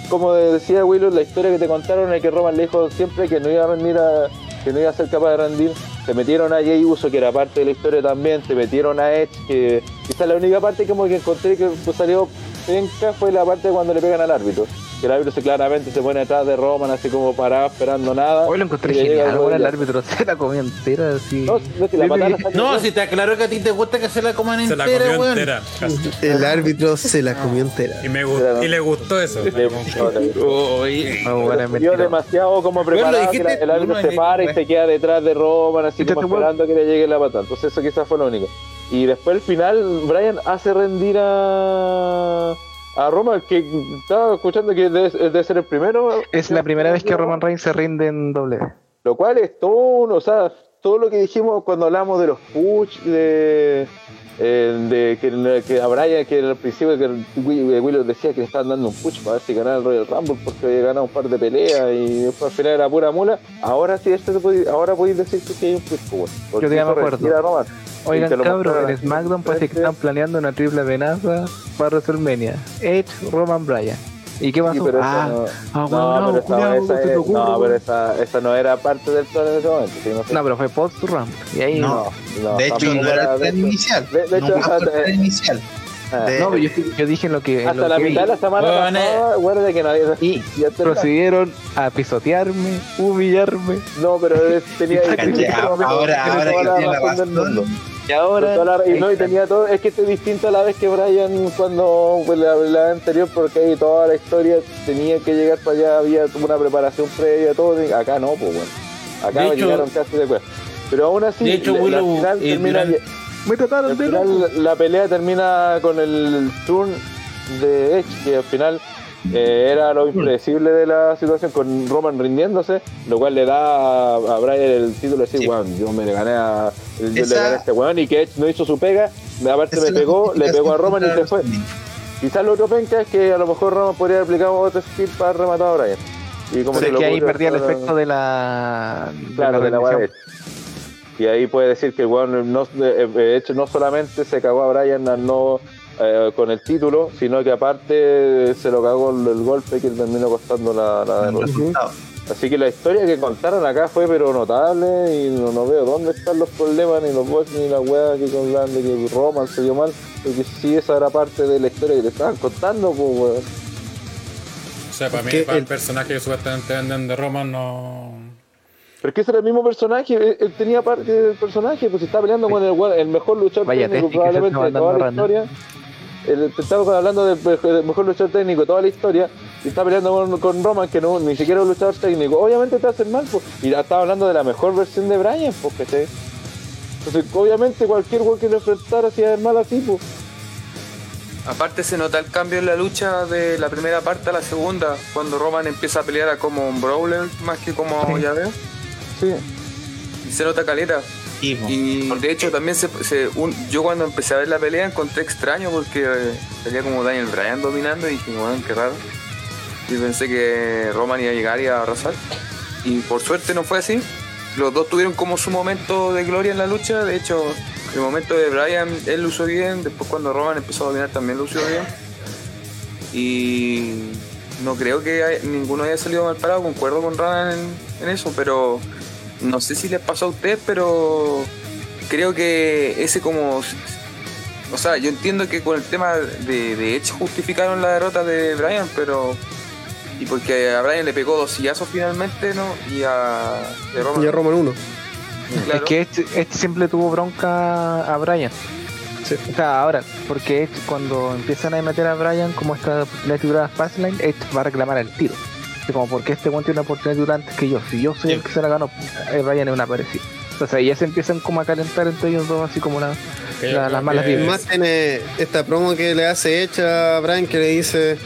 como decía Willow, la historia que te contaron es que Roman le dijo siempre que no iba a rendir a, que no iba a ser capaz de rendir. Te metieron a Jay Uso, que era parte de la historia también, te metieron a Edge, que quizás la única parte como que encontré que pues, salió penca fue la parte cuando le pegan al árbitro. Que el árbitro se claramente se pone detrás de Roman así como parado esperando nada. Hoy lo encontré genial, el ahora el árbitro se la comió entera así. No, no, si la patada No, si te aclaro que a ti te gusta que se la coman Se la entera, comió weón. entera. El árbitro se la comió entera. Y, me gustó, y le gustó eso. Le- es Vio mentira. demasiado como Bueno, preparado que la- el árbitro se para y se queda detrás de Roman así como esperando que le llegue la patada. Entonces eso quizás fue lo único. Y después al final Brian hace rendir a a Roman que estaba escuchando que debe, debe ser el primero. Es la primera vez que Roman Reigns se rinde en doble. Lo cual es todo, o sea, todo lo que dijimos cuando hablamos de los push, de, eh, de que, que a Brian, que al principio que Will- Willow decía que le estaban dando un push para ver si ganaba el Royal Rumble porque había ganado un par de peleas y después al final era pura mula. Ahora sí, esto ahora podéis decir que hay un push, pues, Yo ya me acuerdo. Y Oigan, cabros, en. SmackDown parece que están planeando una triple amenaza para WrestleMania. Edge, Roman, Bryan. ¿Y qué Sí, pasó? pero ah, no, ah, no, pero esa, culiao, esa ¿qué te es- ocurre, no, pero esa, esa no era parte del plan en ese momento. no sé. No, pero fue post Rumble. Y ahí No. No, De hecho, no era el de plan inicial. de- de hecho, fue el hasta- plan inicial. Ah, De- No, pero yo, yo dije lo que. Hasta lo la que mitad de vi. la semana Bueno, pasada, guarda que nadie. Y ya te- procedieron a pisotearme, humillarme. No, pero tenía ahora, ahora que tiene la razón. Y ahora. Toda la- y no, y tenía todo, es que este es distinto a la vez que Brian cuando pues, la, la anterior, porque ahí toda la historia tenía que llegar para allá, había una preparación previa, todo, acá no, pues bueno. Acá De hecho- llegaron casi después. Pero aún así, De hecho, la- final eh, termina- durante- Me trataron al de final loco. la pelea termina con el turn de Edge, que al final eh, era lo impredecible de la situación, con Roman rindiéndose, lo cual le da a, Brian el título de decir, Sí. "Weón, yo me le gané a, yo le gané a este weón y que Edge no hizo su pega, aparte Esa me pegó, le pegó a Roman y se fue. Quizás lo otro penca es que a lo mejor Roman podría haber aplicado otro skill para rematar a Brian. Y como que ahí perdía el efecto de la. Claro, de la de. Y ahí puede decir que el weón no, de de hecho no solamente se cagó a Brian al no, eh, con el título, sino que aparte se lo cagó el, el golpe que terminó costando la, la derrota. Así que la historia que contaron acá fue pero notable y no, no veo dónde están los problemas ni los bots ni la weá que hablan de que Roman se dio mal, porque sí esa era parte de la historia que te estaban contando, pues weón. O sea, para mí, para el el- personaje que supuestamente venden de Roman, no. Pero es que ese era el mismo personaje, él, él tenía parte del personaje, pues está peleando con el, el mejor luchador Vaya técnico probablemente de toda la historia. El, estaba hablando del, mej- del mejor luchador técnico de toda la historia y está peleando con, con Roman, que no, ni siquiera es un luchador técnico. Obviamente te hacen mal, pues. Y estaba hablando de la mejor versión de Brian, pues, ¿cachai? Entonces, obviamente cualquier weón que lo enfrentara hacía mal así, pues. Aparte se nota el cambio en la lucha de la primera parte a la segunda, cuando Roman empieza a pelear a como un brawler más que como llave. Sí. Y se nota caleta. Sí. Y de hecho también se, se- un- yo cuando empecé a ver la pelea encontré extraño porque eh, salía como Daniel Bryan dominando y dije, bueno, qué raro. Y pensé que Roman iba a llegar y a arrasar. Y por suerte no fue así. Los dos tuvieron como su momento de gloria en la lucha. De hecho, el momento de Bryan, él lo usó bien. Después cuando Roman empezó a dominar también lo usó bien. Y no creo que hay- ninguno haya salido mal parado. Concuerdo con Roman en, en eso, pero no sé si les pasó a ustedes, pero creo que ese como... O sea, yo entiendo que con el tema de, de Edge justificaron la derrota de Bryan, pero... Y porque a Bryan le pegó dos sillazos finalmente, ¿no? Y a, y a Roman. Ya Roman 1. claro. Es que este, este siempre tuvo bronca a Brian. O sea, ahora, porque Edge, cuando empiezan a meter a Brian como esta oportunidad titular Fastlane, Edge va a reclamar el tiro. Así como, porque este one tiene una oportunidad titular antes que yo? Si yo soy el que se la ganó, eh, Brian es una parecida. Entonces ya se empiezan como a calentar entre ellos dos, así como la, la- las malas que- vibras. Más tiene esta promo que le hace hecha a Brian que le dice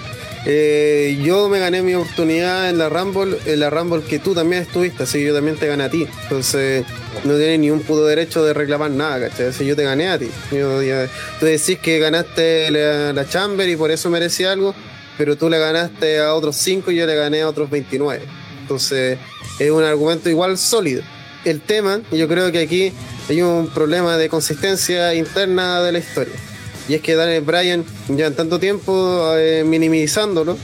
eh, yo me gané mi oportunidad en la Rumble, en la Rumble que tú también estuviste, así que yo también te gané a ti. Entonces no tienes ni un puto derecho de reclamar nada, ¿cachai? Así yo te gané a ti. Yo- ya- tú decís que ganaste la, la Chamber y por eso merecí algo, pero tú le ganaste a otros 5 y yo le gané a otros 29. Entonces es un argumento igual sólido. El tema, yo creo que aquí hay un problema de consistencia interna de la historia. Y es que Daniel Bryan, ya en tanto tiempo eh, minimizándolo,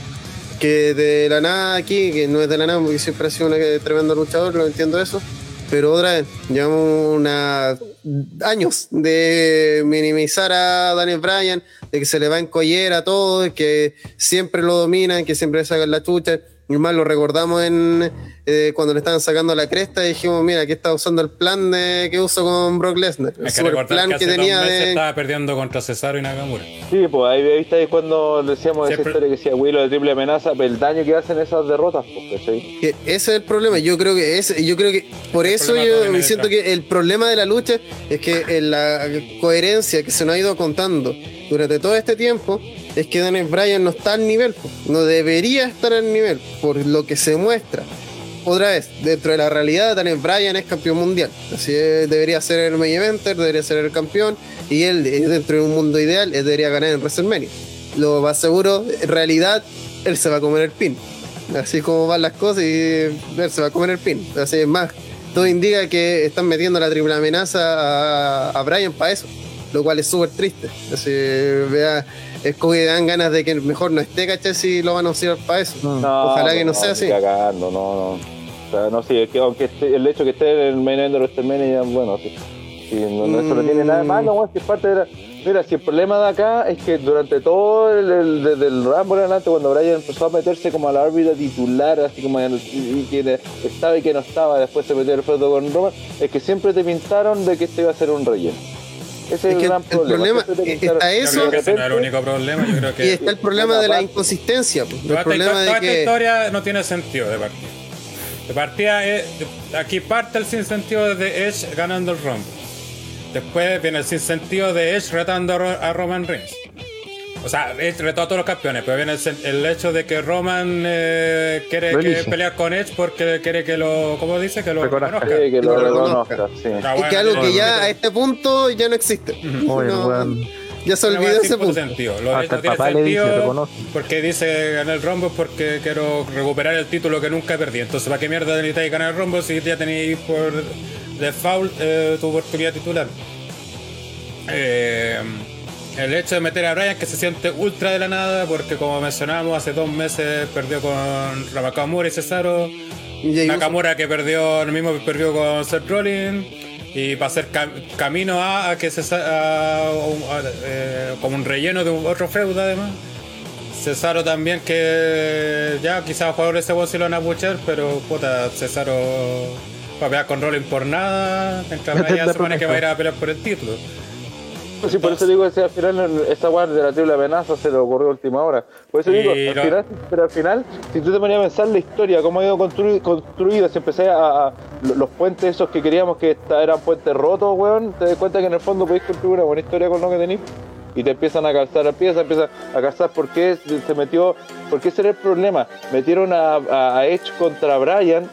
que de la nada aquí, que no es de la nada, porque siempre ha sido un tremendo luchador, lo entiendo eso. Pero otra vez, llevamos una, años de minimizar a Daniel Bryan, de que se le va en collera todo, de que siempre lo dominan, que siempre sacan la chucha. Y más lo recordamos en eh, cuando le estaban sacando la cresta y dijimos, mira, aquí está usando el plan de, que uso con Brock Lesnar. El que plan que, que, tenía de... estaba perdiendo contra Cesaro y Nakamura. Sí, pues ahí viste ahí cuando decíamos esa Siempre- historia que decía Willow de triple amenaza, pero el daño que hacen esas derrotas, pues. Que ese es el problema. Yo creo que es, yo creo que por eso yo me siento que el problema de la lucha es que en la coherencia que se nos ha ido contando durante todo este tiempo es que Daniel Bryan no está al nivel, no debería estar al nivel por lo que se muestra. Otra vez, dentro de la realidad, Daniel Bryan es campeón mundial. Así es, debería ser el main eventer, debería ser el campeón. Y él, eh, dentro de un mundo ideal, él debería ganar en WrestleMania. Lo más seguro, en realidad, él se va a comer el pin. Así como van las cosas y él se va a comer el pin. Así es más, todo indica que están metiendo la triple amenaza a, a Bryan para eso. Lo cual es súper triste. Así, vea, es como que dan ganas de que mejor no esté, ¿cachai? Si lo van a usar para eso. No, Ojalá que no sea así. Cagando, no, no. O sea, no, sí, es que aunque esté- el hecho que esté en el main event de WrestleMania, bueno, sí. Sí, no, no, eso no tiene nada de malo, weón, si es parte de la... Mira, si el problema de acá es que durante todo el, el- desde el Rumble en adelante, cuando Bryan empezó a meterse como a la órbita titular, así como en el- y, y que estaba y que no estaba, después se metió el foto con Roman, es que siempre te pintaron de que este iba a ser un relleno. Ese es, Es el que gran el problema. problema es- está Yo eso creo que ese no es el único problema. Yo creo que Y está el problema de la inconsistencia. pues. El Toda esta, problema toda de esta que. historia no tiene sentido de partida. De partida, es- aquí parte el sinsentido de Edge ganando el Rumble. Después viene el sinsentido de Edge retando a Roman Reigns. O sea, retó a todos los campeones, pero viene el, sen- el hecho de que Roman eh, quiere Lo que pelear con Edge porque quiere que lo, ¿cómo dice? Que lo Reconozca. Sí, que lo lo reconozca. reconozca, sí. Ah, Es bueno, que algo que ya a este punto ya no existe. Oye, No, weón. ya se olvidó ese punto. sentido. Lo Hasta no el tiene papá le dice, sentido reconoce. porque dice ganar el Rumble porque quiero recuperar el título que nunca perdí. Entonces, ¿para qué mierda necesitáis ganar el Rumble si ya tenéis por default eh, tu oportunidad titular? Eh, el hecho de meter a Bryan que se siente ultra de la nada porque como mencionamos hace dos meses perdió con Nakamura y Cesaro. Y Nakamura que perdió, el mismo perdió con Seth Rollins. Y para hacer cam- camino a, a que se a, a- eh, como un relleno de otro feudo además. Cesaro también que ya quizás jugadores ese sí lo van a buchar, pero puta, Cesaro va a pelear con Rollins por nada, mientras de se supone que va a ir a pelear por el título. Sí, por eso digo que al final esa weá de la triple amenaza se le ocurrió a última hora. Por eso digo, al final, pero al final, si tú te ponías a pensar la historia, cómo ha ido construi- construida, si empecé a, a- lo- los puentes esos que queríamos que esta- eran puentes rotos, weón, te das cuenta que en el fondo podéis construir una buena historia con lo que tenéis. Y te empiezan a calzar piezas, empiezan a calzar por qué se metió, por qué ese era el problema. Metieron a, a- a Edge contra Bryan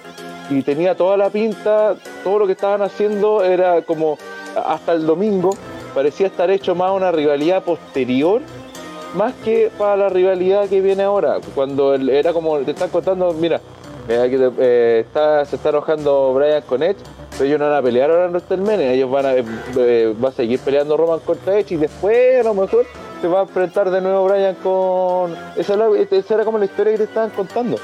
y tenía toda la pinta, todo lo que estaban haciendo era como hasta el domingo, parecía estar hecho más una rivalidad posterior, más que para la rivalidad que viene ahora, cuando era como te están contando, mira, eh, eh, está, se está enojando Bryan con Edge, pero ellos no van a pelear ahora en WrestleMania, ellos van a, eh, va a seguir peleando Roman contra Edge y después a lo mejor se va a enfrentar de nuevo Bryan con... Esa, esa era como la historia que te estaban contando.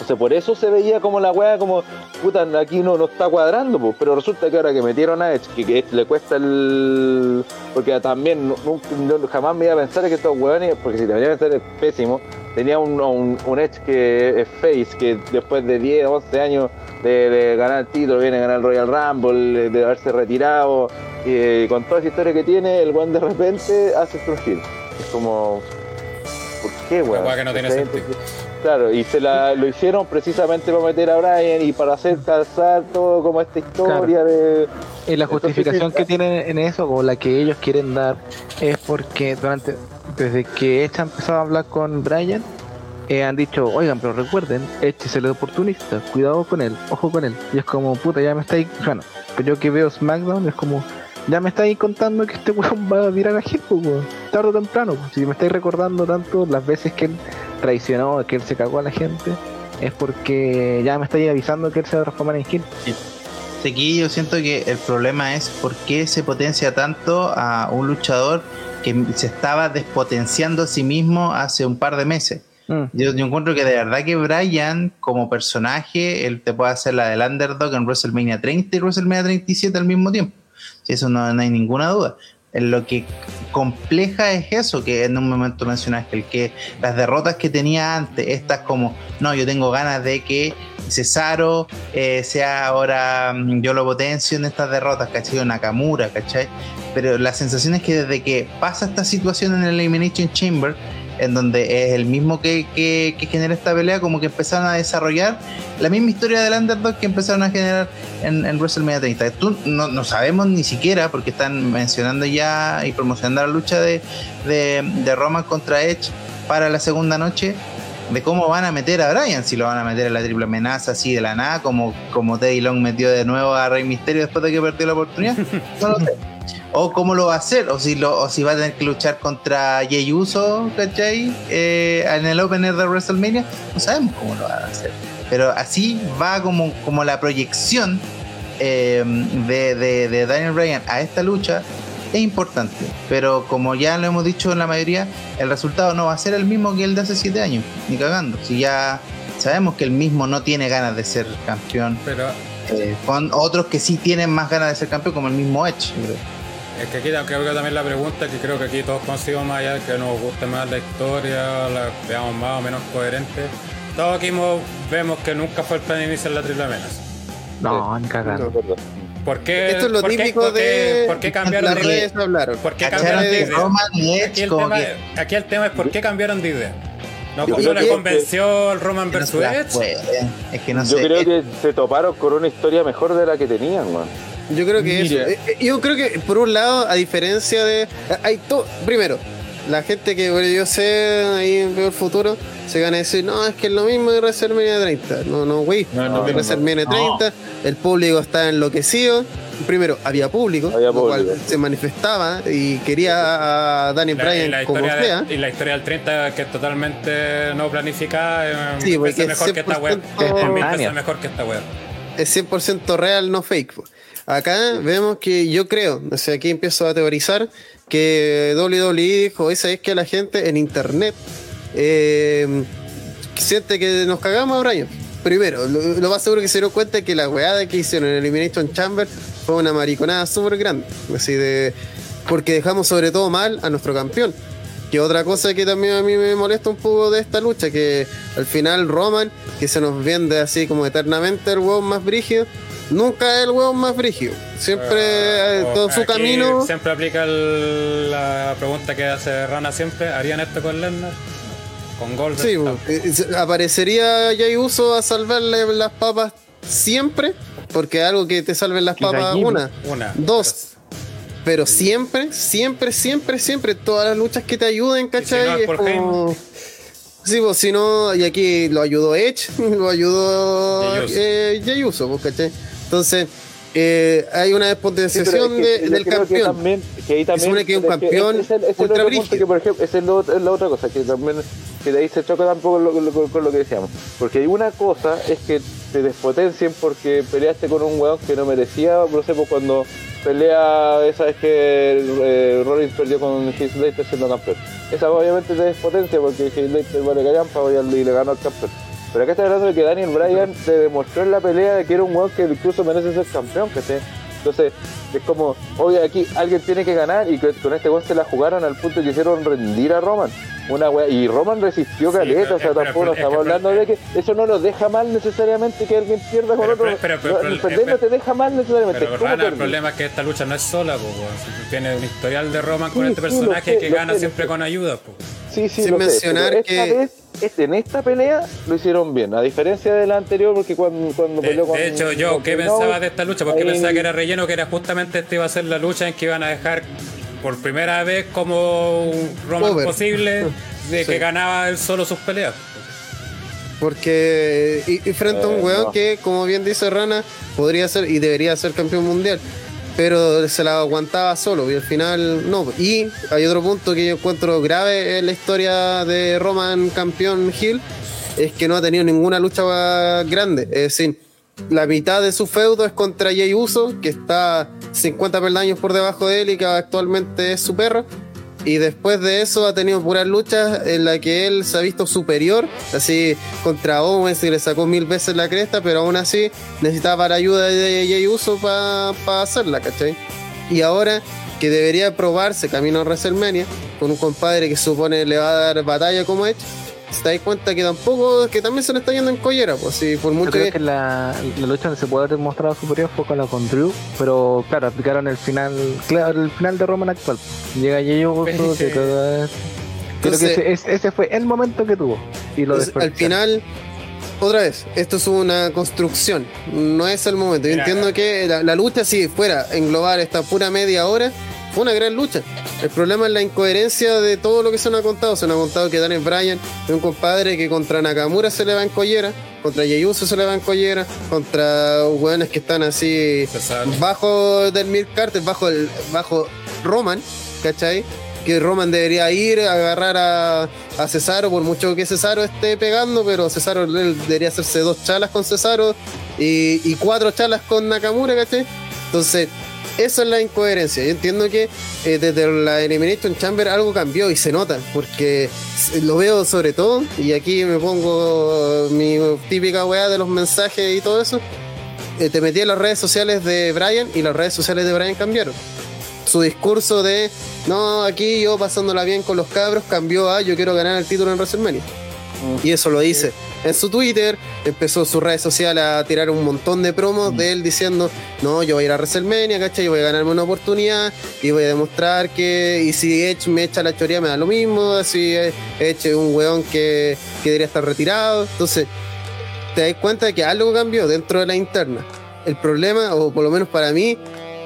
Entonces por eso se veía como la weá como, puta, aquí no, no está cuadrando, pues. pero resulta que ahora que metieron a Edge, que, que le cuesta el... Porque también no- nunca- no- jamás me iba a pensar que estos weones, porque si te venía a pensar es pésimo, tenía un, un, un Edge que es face, que después de 10, 11 años de, de ganar el título, viene a ganar el Royal Rumble, de haberse retirado, y con toda esa historia que tiene, el weón de repente hace su heel. Es como... ¿Por qué, weón? weá que no tiene sentido. Claro, y se la, lo hicieron precisamente para meter a Brian y para hacer calzar todo como esta historia de... Y la justificación que tienen en eso, o la que ellos quieren dar, es porque durante desde que Edge ha empezado a hablar con Brian, eh, han dicho, oigan, pero recuerden, Edge es el oportunista, cuidado con él, ojo con él. Y es como, puta, ya me estáis, bueno, pero yo que veo SmackDown es como, ya me estáis contando que este weón va a virar a pues, weón, tarde o temprano. Si me estáis recordando tanto las veces que él traicionó, que él se cagó a la gente, es porque ya me estáis avisando que él se va a transformar en Hit. Aquí yo siento que el problema es por qué se potencia tanto a un luchador que se estaba despotenciando a sí mismo hace un par de meses. Mm. Yo, yo encuentro que de verdad que Brian, como personaje, él te puede hacer la del underdog en WrestleMania 30 y WrestleMania 37 al mismo tiempo. Eso no, no hay ninguna duda. En lo que compleja es eso, que en un momento mencionaste, el que las derrotas que tenía antes, estas como, no, yo tengo ganas de que Cesaro eh, sea ahora, mm, yo lo potencio en estas derrotas, ¿cachai? Nakamura, ¿cachai? Pero la sensación es que desde que pasa esta situación en el Elimination Chamber, en donde es el mismo que, que, que genera esta pelea, como que empezaron a desarrollar la misma historia del underdog que empezaron a generar en, en WrestleMania 30. Tú, no, no sabemos ni siquiera, porque están mencionando ya y promocionando la lucha de, de, de Roman contra Edge para la segunda noche, de cómo van a meter a Brian, si lo van a meter en la triple amenaza así de la nada, como, como Teddy Long metió de nuevo a Rey Mysterio después de que perdió la oportunidad. No lo sé. O cómo lo va a hacer, o si, lo, o si va a tener que luchar contra Jey Uso, ¿cachai? Eh, en el opener de WrestleMania, no sabemos cómo lo van a hacer. Pero así va como, como la proyección eh, de, de, de Daniel Bryan a esta lucha es importante, pero como ya lo hemos dicho en la mayoría, el resultado no va a ser el mismo que el de hace 7 años, ni cagando. Si ya sabemos que el mismo no tiene ganas de ser campeón, Pero eh, con otros que sí tienen más ganas de ser campeón, como el mismo Edge. es que aquí creo que también la pregunta, que creo que aquí todos consigamos más allá de que nos guste más la historia, la veamos más o menos coherente. Todos aquí mo- vemos que nunca fue el plan inicial la triple amenaza. No, ni cagando. ¿Por qué, Esto es lo típico por qué- de ¿Por qué cambiaron las de redes idea? hablaron. ¿Por qué cambiaron de idea? Roman y Aquí el, tema, que aquí el tema es por qué cambiaron de idea. No, Yo no creo que- convenció el Roman Edge. pueden. Es que no Yo sé. creo eh, que se toparon con una historia mejor de la que tenían, man. Yo creo que eso. Mira. eh, eh, Yo creo que, por un lado, a diferencia de. Hay to- Primero, la gente que bueno, yo sé ahí en el Futuro se van a decir, no, es que es lo mismo de WrestleMania 30. No, no, güey. No, mismo. WrestleMania No. 30, el público está enloquecido. Primero, había público, Había lo cual público. se manifestaba y quería a Daniel Bryan la como sea. de- y la historia del 30 que es totalmente no planificada eh, Sí, es mejor que esta web 100% es mejor que esta web es 100% real, no fake. po. Acá vemos que yo creo, o sea, aquí empiezo a teorizar que WWE dijo, esa es que la gente en internet eh, siente que nos cagamos a Brian. Primero, lo, lo más seguro que se dio cuenta es que la weá de que hicieron en Elimination Chamber fue una mariconada súper grande. Así de. Porque dejamos sobre todo mal a nuestro campeón. Que otra cosa que también a mí me molesta un poco de esta lucha, que al final Roman, que se nos vende así como eternamente el hueón más brígido, nunca es el hueón más brígido. Siempre eh, O- todo su aquí camino. siempre aplica el- la pregunta que hace Rana siempre ¿harían esto con Lesnar? con Goldberg Sí, eh, se- aparecería Jay Uso a salvarle las papas siempre, porque algo que te salven las Quizá papas, una, una dos. Pero siempre, siempre, siempre, siempre, todas las luchas que te ayuden, ¿cachai? no es como- Sí, pues si no, y aquí lo ayudó Edge, lo ayudó Jey Uso. eh, Uso, pues, ¿cachai? Entonces, eh, hay una Sí, despotenciación es que de- del creo que campeón. también- que ahí también- supone que es un es campeón es es ultra brígido. que, por ejemplo, esa es, lo- es la otra cosa, que también que de ahí se choca tampoco con lo, con- lo que decíamos. Porque hay una cosa es que te despotencien porque peleaste con un weón que no merecía, no sé, pues cuando pelea esa vez que eh, Rollins perdió con Heath Slater siendo campeón. Esa obviamente te despotencia porque Heath Slater vale callampa y le ganó al campeón. Pero acá está hablando de que Daniel Bryan te demostró en la pelea de que era un weón que incluso merece ser campeón, que entonces es como, oye, aquí alguien tiene que ganar y que con este weón se la jugaron al punto que hicieron rendir a Roman. Una wea, y Roman resistió Sí, caleta, pero- o sea, pero- tampoco pero- estamos hablando de que eso no lo deja mal necesariamente que alguien pierda con otro. pero- perder no te deja mal necesariamente. Pero ¿Cómo Rana, el problema es que esta lucha no es sola, po, Tiene un historial de Roman con este sí, personaje sé, que gana sé, siempre con ayuda, po. Sí, sí, Sin lo sé, mencionar pero esta que- vez, este- en esta pelea lo hicieron bien, a diferencia de la anterior, porque cuando, cuando De, peleó con. de hecho, yo, con ¿qué pensaba de esta lucha? Porque ahí- pensaba que era relleno, que era justamente esta iba a ser la lucha en que iban a dejar por primera vez como un Roman Over. posible de Sí. que ganaba él solo sus peleas. Porque y, y frente a un Eh, weón no. que, como bien dice Rana, podría ser y debería ser campeón mundial. Pero se la aguantaba solo y al final no. Y hay otro punto que yo encuentro grave en la historia de Roman campeón Hill, es que no ha tenido ninguna lucha grande. Es decir, la mitad de su feudo es contra Jey Uso, que está 50 peldaños por debajo de él y que actualmente es su perro. Y después de eso ha tenido puras luchas en las que él se ha visto superior, así contra Owens y le sacó mil veces la cresta, pero aún así necesitaba la ayuda de Jey Uso para hacerla, ¿cachai? Y ahora que debería probarse camino a WrestleMania con un compadre que supone le va a dar batalla como Edge, se dais cuenta que tampoco, que también se le está yendo en collera, pues sí, por Yo mucho creo que, que la, la lucha donde se puede haber demostrado superior fue con la con Drew, pero claro, aplicaron el final, claro, el final de Roman actual. Llega Jey Uso, que todo es- Creo que ese, ese- ese fue el momento que tuvo. Y lo Entonces, al final, otra vez, esto es una construcción, no es el momento. Yo Mira, entiendo que la, la lucha, si fuera englobar esta pura media hora, fue una gran lucha. El problema es la incoherencia de todo lo que se nos ha contado. Se nos ha contado que Daniel Bryan es un compadre que contra Nakamura se le va en collera, contra Jey Uso se le va en collera, contra hueones que están así bajo del Mir Carter, bajo, el, bajo Roman, ¿cachai? Que Roman debería ir a agarrar a, a Cesaro, por mucho que Cesaro esté pegando, pero Cesaro debería hacerse dos chalas con Cesaro y, y cuatro chalas con Nakamura, ¿cachai? Entonces, esa es la incoherencia. Yo entiendo que eh, desde la Elimination Chamber algo cambió y se nota, porque s- lo veo sobre todo, y aquí me pongo mi típica weá de los mensajes y todo eso. eh, te metí en las redes sociales de Brian y las redes sociales de Brian cambiaron. Su discurso de no, aquí yo pasándola bien con los cabros cambió a yo quiero ganar el título en WrestleMania. Y eso lo dice en su Twitter, empezó sus redes sociales a tirar un montón de promos de él diciendo, no, yo voy a ir a WrestleMania, ¿cachai? Yo voy a ganarme una oportunidad y voy a demostrar que, y si Edge me echa la choría me da lo mismo, eh, Edge es un weón que, que debería estar retirado. Entonces, te das cuenta de que algo cambió dentro de la interna. El problema, o por lo menos para mí,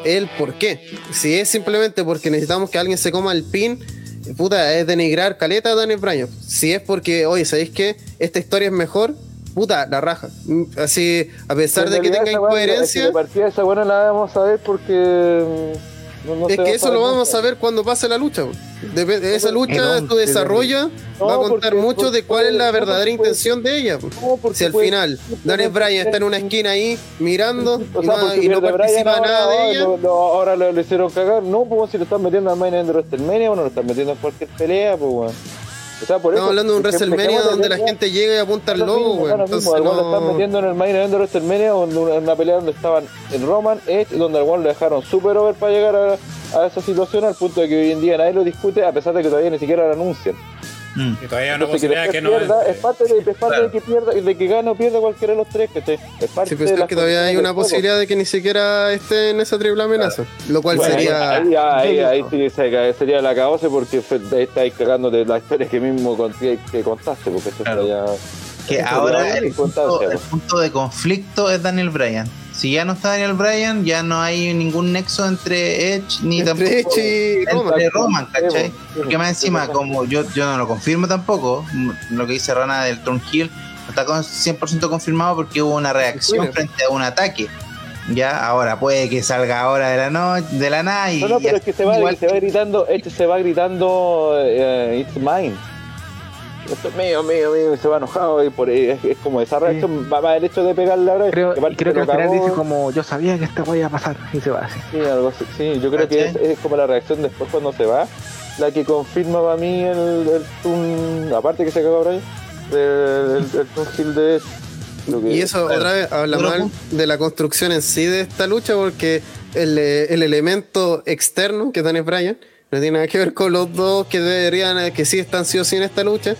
el por qué. Si es simplemente porque necesitamos que alguien se coma el pin, puta, es denigrar caleta a Daniel Bryan. Si es porque, oye, ¿sabéis qué? Esta historia es mejor, puta, la raja. Mm, Así, a pesar de que tenga incoherencia, De partida esa buena la vamos a ver porque. No- no es que eso lo vamos a ver cuando pase la lucha. Dep- de esa lucha, tu desarrollo No, va a contar porque- mucho de cuál es la verdadera porque- intención de ella. Si al puede- final Daniel Bryan está en una esquina ahí mirando O y sea, no, y participa Bryan nada ahora, de ella, lo- lo- ahora lo, lo hicieron cagar. No, pues si lo están metiendo al main de WrestleMania, bueno, lo están metiendo en cualquier pelea, pues. O sea, por estamos eso. hablando de un WrestleMania de donde la gente llega y apunta al logo, mismo, güey. mismo, Entonces lo están metiendo en el main event de WrestleMania, donde una, una pelea donde estaban en Roman, Edge, donde al lo dejaron super over para llegar a, a esa situación, al punto de que hoy en día nadie lo discute, a pesar de que todavía ni siquiera lo anuncian. Mm. Y todavía que posibilidad después que no pierda, es parte, de, es parte Claro. de que pierda, de que gane o pierda cualquiera de los tres, que Es parte Sí, pero de es que todavía hay una posibilidad de que ni siquiera esté en esa triple amenaza. Lo cual Bueno, sería. Ahí, ahí, ahí sí se- sería la cabose porque ahí estáis cagándote la historia que mismo que, que contaste, porque esto Claro. ya. Que ahora el punto, el pues. punto de conflicto es Daniel Bryan. Si ya no está Daniel Bryan, ya no hay ningún nexo entre Edge ni Entre tampoco Edge y Roman. entre Roman, ¿cachai? Porque más encima, como yo, yo no lo confirmo tampoco, lo que dice Rana del Hill no está con 100% confirmado porque hubo una reacción Sí. frente a un ataque. Ya, ahora puede que salga ahora de la noche, de la nada y No, no, pero es que se va, igual se va gritando, este se va gritando, eh, it's mine. Esto es mío, mío, mío, y se va enojado y por ahí es, es como esa reacción, va va el hecho de pegarle a Bryan, Creo, aparte creo que al final dice como yo sabía que esta iba a pasar y se va así. Sí, algo así. Sí, yo creo que es, es como la reacción después cuando se va, la que confirma para mí el, el tun, aparte que se cagó Brian, el, el, el Hill de lo que- Y eso Claro. otra vez habla Otro mal de la construcción en sí de esta lucha porque el, eh, el elemento externo que es Daniel Bryan no tiene nada que ver con los dos que deberían, eh, que sí están sí o sí en esta lucha.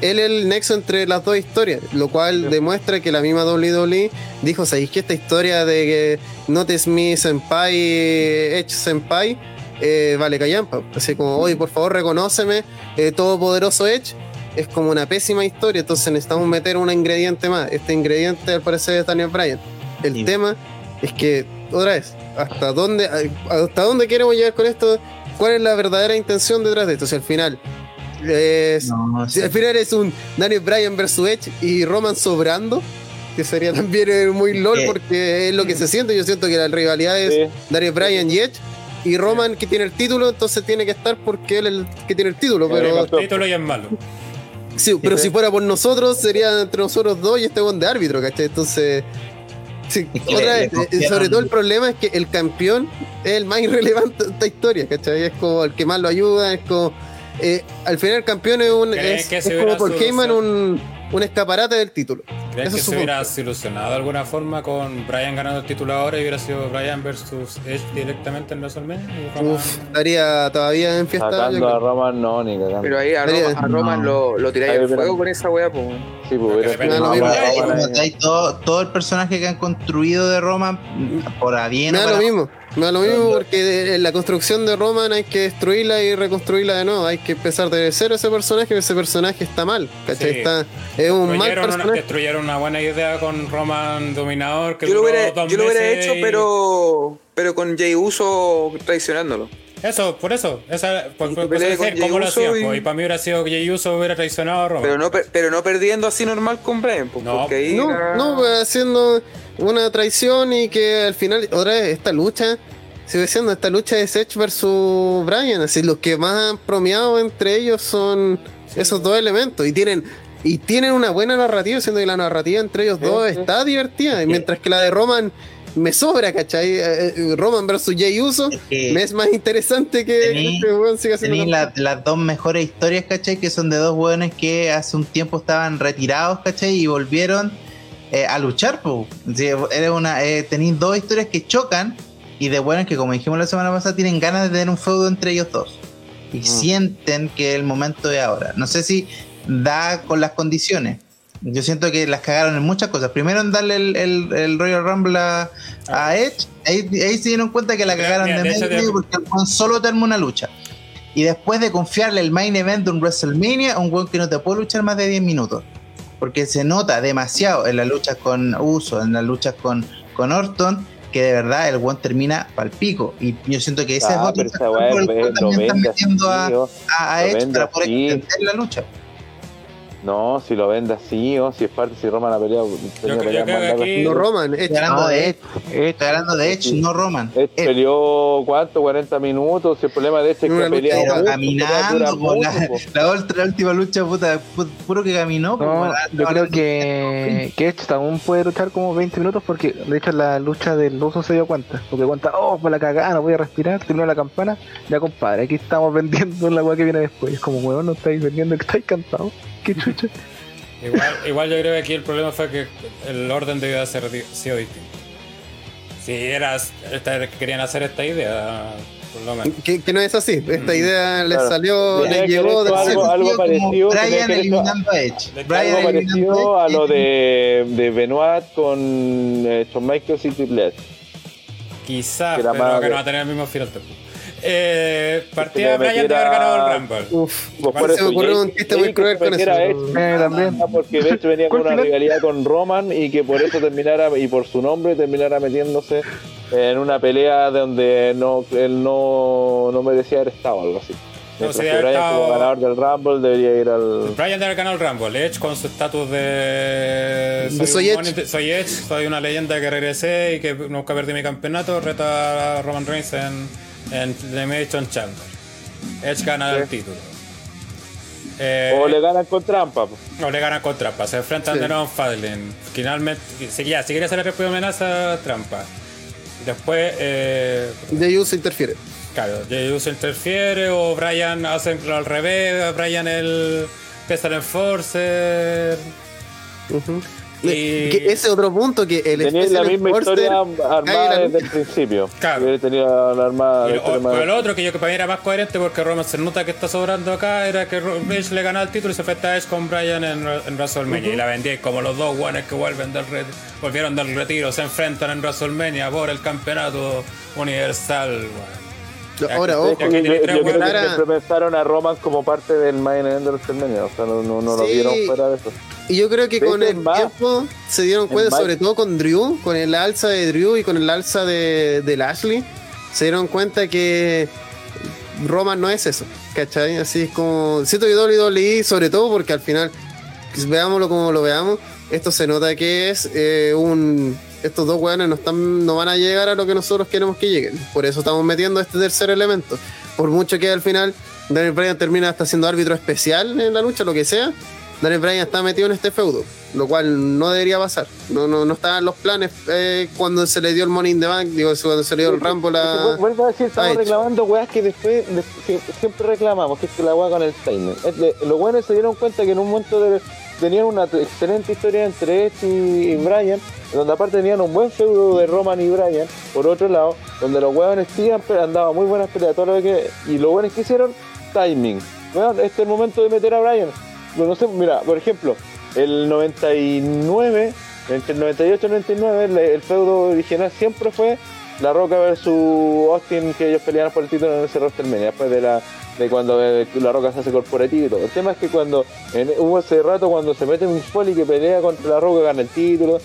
Él es el nexo entre las dos historias, lo cual demuestra que la misma WWE dijo, ¿sabéis que esta historia de que Notice Me Senpai, Edge Senpai, eh, vale callampa? Así como, oye, por favor, reconóceme, eh, todopoderoso Edge, es como una pésima historia, entonces necesitamos meter un ingrediente más. Este ingrediente al parecer es Daniel Bryan. El Sí. tema es que, otra vez, ¿hasta dónde, ¿hasta dónde queremos llegar con esto? ¿Cuál es la verdadera intención detrás de esto? Si al final es, No, al final es un Daniel Bryan versus Edge y Roman sobrando, que sería también eh, muy LOL porque es lo que se siente. Yo siento que la rivalidad es Sí. Daniel Bryan y Edge. Y Roman que tiene el título, entonces tiene que estar porque él es el que tiene el título. Pero El título ya es malo. Sí, pero si fuera por nosotros, sería entre nosotros dos y este buen de árbitro, ¿cachai? Entonces, Sí, otra le- vez, le eh, sobre todo el problema es que el campeón es el más irrelevante de esta historia, ¿cachai? Es como el que más lo ayuda, es como. eh, al final el campeón es un. ¿Creen Es, que es se como por Heyman un, un escaparate del título. ¿Crees que se hubiera solucionado de alguna forma con Brian ganando el título ahora y hubiera sido Brian versus Edge directamente en WrestleMania? Uf, estaría todavía en fiesta. Sacando a Roman, no, ni cagando. Pero ahí a Sería- Roman, a Roman lo, lo tiráis al fuego con esa weá, pues. Sí, pues todo, todo el personaje que han construido de Roman, por a bien Me o da lo mismo, me da lo mismo porque en la construcción de Roman hay que destruirla y reconstruirla de nuevo. Hay que empezar de cero ese personaje, ese personaje está mal, ¿cachai? Sí. Está, es un mal Destruyeron una, personaje. destruyeron una buena idea con Roman dominador que Yo lo hubiera, yo lo hubiera hecho, y- pero pero con Jay Uso traicionándolo. Eso, por eso. Esa, por, Y por- por ¿Cómo lo Uso hacían? y- para mí hubiera sido que Jey Uso hubiera traicionado a Roman. Pero no, per- pero no perdiendo así normal con Brian, pues, No. porque ahí No, era- no, pues, haciendo una traición y que al final, otra vez, esta lucha, sigue siendo esta lucha de Sech versus Brian. Así, los que más han promeado entre ellos son esos dos elementos. Y tienen, y tienen una buena narrativa, siendo que la narrativa entre ellos dos está divertida. y Mientras que la de Roman me sobra, ¿cachai? Eh, eh, Roman versus Jay Uso que me es más interesante que tení- que este weón siga siendo la- las dos mejores historias, ¿cachai? Que son de dos hueones que hace un tiempo estaban retirados, ¿cachai? Y volvieron eh, a luchar, una, eh, tenéis dos historias que chocan y de hueones que, como dijimos la semana pasada, tienen ganas de tener un feudo entre ellos dos. Y sienten que el momento es ahora. No sé si da con las condiciones. Yo siento que las cagaron en muchas cosas. Primero en darle el, el- el Royal Rumble a, a Edge. Ahí, ahí se dieron cuenta que la cagaron mira, de medio porque el solo te arma una lucha. Y después de confiarle el main event de un WrestleMania a un weón que no te puede luchar más de 10 minutos. Porque se nota demasiado en las luchas con Uso, en las luchas con, con Orton, que de verdad el weón termina pal pico. Y yo siento que ese es Ah, otro pero esa weá es- lo metiendo a, así, o- a, a lo Edge para poder extender la lucha. No, si lo vende así, o si es parte, si Roman ha peleado. yo peleas creo que No Roman, Edge. Estoy hablando No, de Edge, estoy hablando de Edge, no Roman. Edge Edge. peleó, ¿cuánto? 40 minutos. Si el problema de Edge es que ha peleado mucho, caminando, dura po, mucho, la, po. la última lucha, puta, pu- puro que caminó. No, la- yo la- creo que, que Edge aún puede luchar como 20 minutos porque de hecho la lucha del uso se dio cuenta. Porque cuenta, oh, por la cagada, no voy a respirar, terminó la campana. Ya compadre, aquí estamos vendiendo la weá que viene después. Es como, weón, no estáis vendiendo, que estáis cansados. Qué chucha. Igual, igual yo creo que aquí el problema fue que el orden debió de ser di- sido distinto. Si eras, esta- querían hacer esta idea, por lo menos. Que, que no es así. Esta idea les Claro. salió, les que llegó haber cielo. algo, algo parecido. Brian haber eliminando a Edge. De- Brian algo parecido a lo de, de Benoit con eh, Shawn Michaels y Triple H. Quizás, pero que no va a tener el mismo final. tampoco. Eh, partida le Brian de haber ganado el Rumble. Uf, Pues por se eso, me ocurrió un chiste muy cruel que con eso. Edge, Eh, también. Ah, porque de hecho venía con ¿Cuál una rivalidad con Roman y que por eso terminara, y por su nombre terminara metiéndose en una pelea donde no, él no, no merecía haber estado, algo así. Que haber Brian estado- como ganador del Rumble debería ir al... Brian de haber ganado el Rumble. Edge con su estatus de. De soy Edge. soy Edge, soy una leyenda que regresé y que nunca perdí mi campeonato. Reta a Roman Reigns en, en Elimination Chamber. Edge gana el título. Eh, O le ganan con trampa. o le ganan con trampa. Se enfrentan Sí. de nuevo en Fadlin. Finalmente, si, ya, si quería hacer el respeto de amenaza, trampa. Después, eh, Jey Uso interfiere. Claro, Jey Uso interfiere o Brian hace al revés, Brian el Special Enforcer. Ujú. Y- Que ese otro punto que el Teníais la misma historia armada desde el principio. Claro. Hubiera tenido la armada pero más- el otro que yo que para mí era más coherente porque Roman se nota que está sobrando acá era que Edge le ganaba el título y se enfrenta a Edge con Brian en, en WrestleMania y la vendí como los dos guanes que vuelven del re- volvieron del retiro se enfrentan en WrestleMania por el campeonato universal. weón. Ahora, ojo, yo, tiene yo creo que. Clara- siempre pensaron a Roman como parte del main event de WrestleMania, o sea, no, no, no lo vieron fuera de eso. Y yo creo que con el más- tiempo se dieron cuenta, sobre todo con Drew, con el alza de Drew y con el alza de, de Lashley, se dieron cuenta que Roman no es eso, ¿cachai? Así es como. Siento que WWE, sobre todo porque al final, pues, veámoslo como lo veamos, esto se nota que es eh, un. Estos dos weones no, están, no van a llegar a lo que nosotros queremos que lleguen. Por eso estamos metiendo este tercer elemento. Por mucho que al final Daniel Bryan termina hasta siendo árbitro especial en la lucha, lo que sea. Daniel Bryan está metido en este feudo, lo cual no debería pasar. No, no, no estaban los planes eh, cuando se le dio el Money in the Bank, digo, cuando se le dio el Rambo la. Vuelvo a decir, estamos Ah, reclamando weas que después de- que siempre reclamamos, que es la wea con el de- Los buenos se dieron cuenta que en un momento de- tenían una excelente historia entre Edge y, y Bryan, donde aparte tenían un buen feudo de Roman y Bryan, por otro lado, donde los huevones sí han, dado muy buenas peleas, todo lo que, y los buenos que hicieron, timing. Weón, este es el momento de meter a Bryan. No sé, mira, por ejemplo, el 99, entre el 98 y el 99, el, feudo original siempre fue La Roca versus Austin, que ellos pelearon por el título en ese WrestleMania, después de la de cuando La Roca se hace corporativo. El tema es que cuando en- hubo ese rato cuando se mete Mick Foley que pelea contra La Roca, gana el título,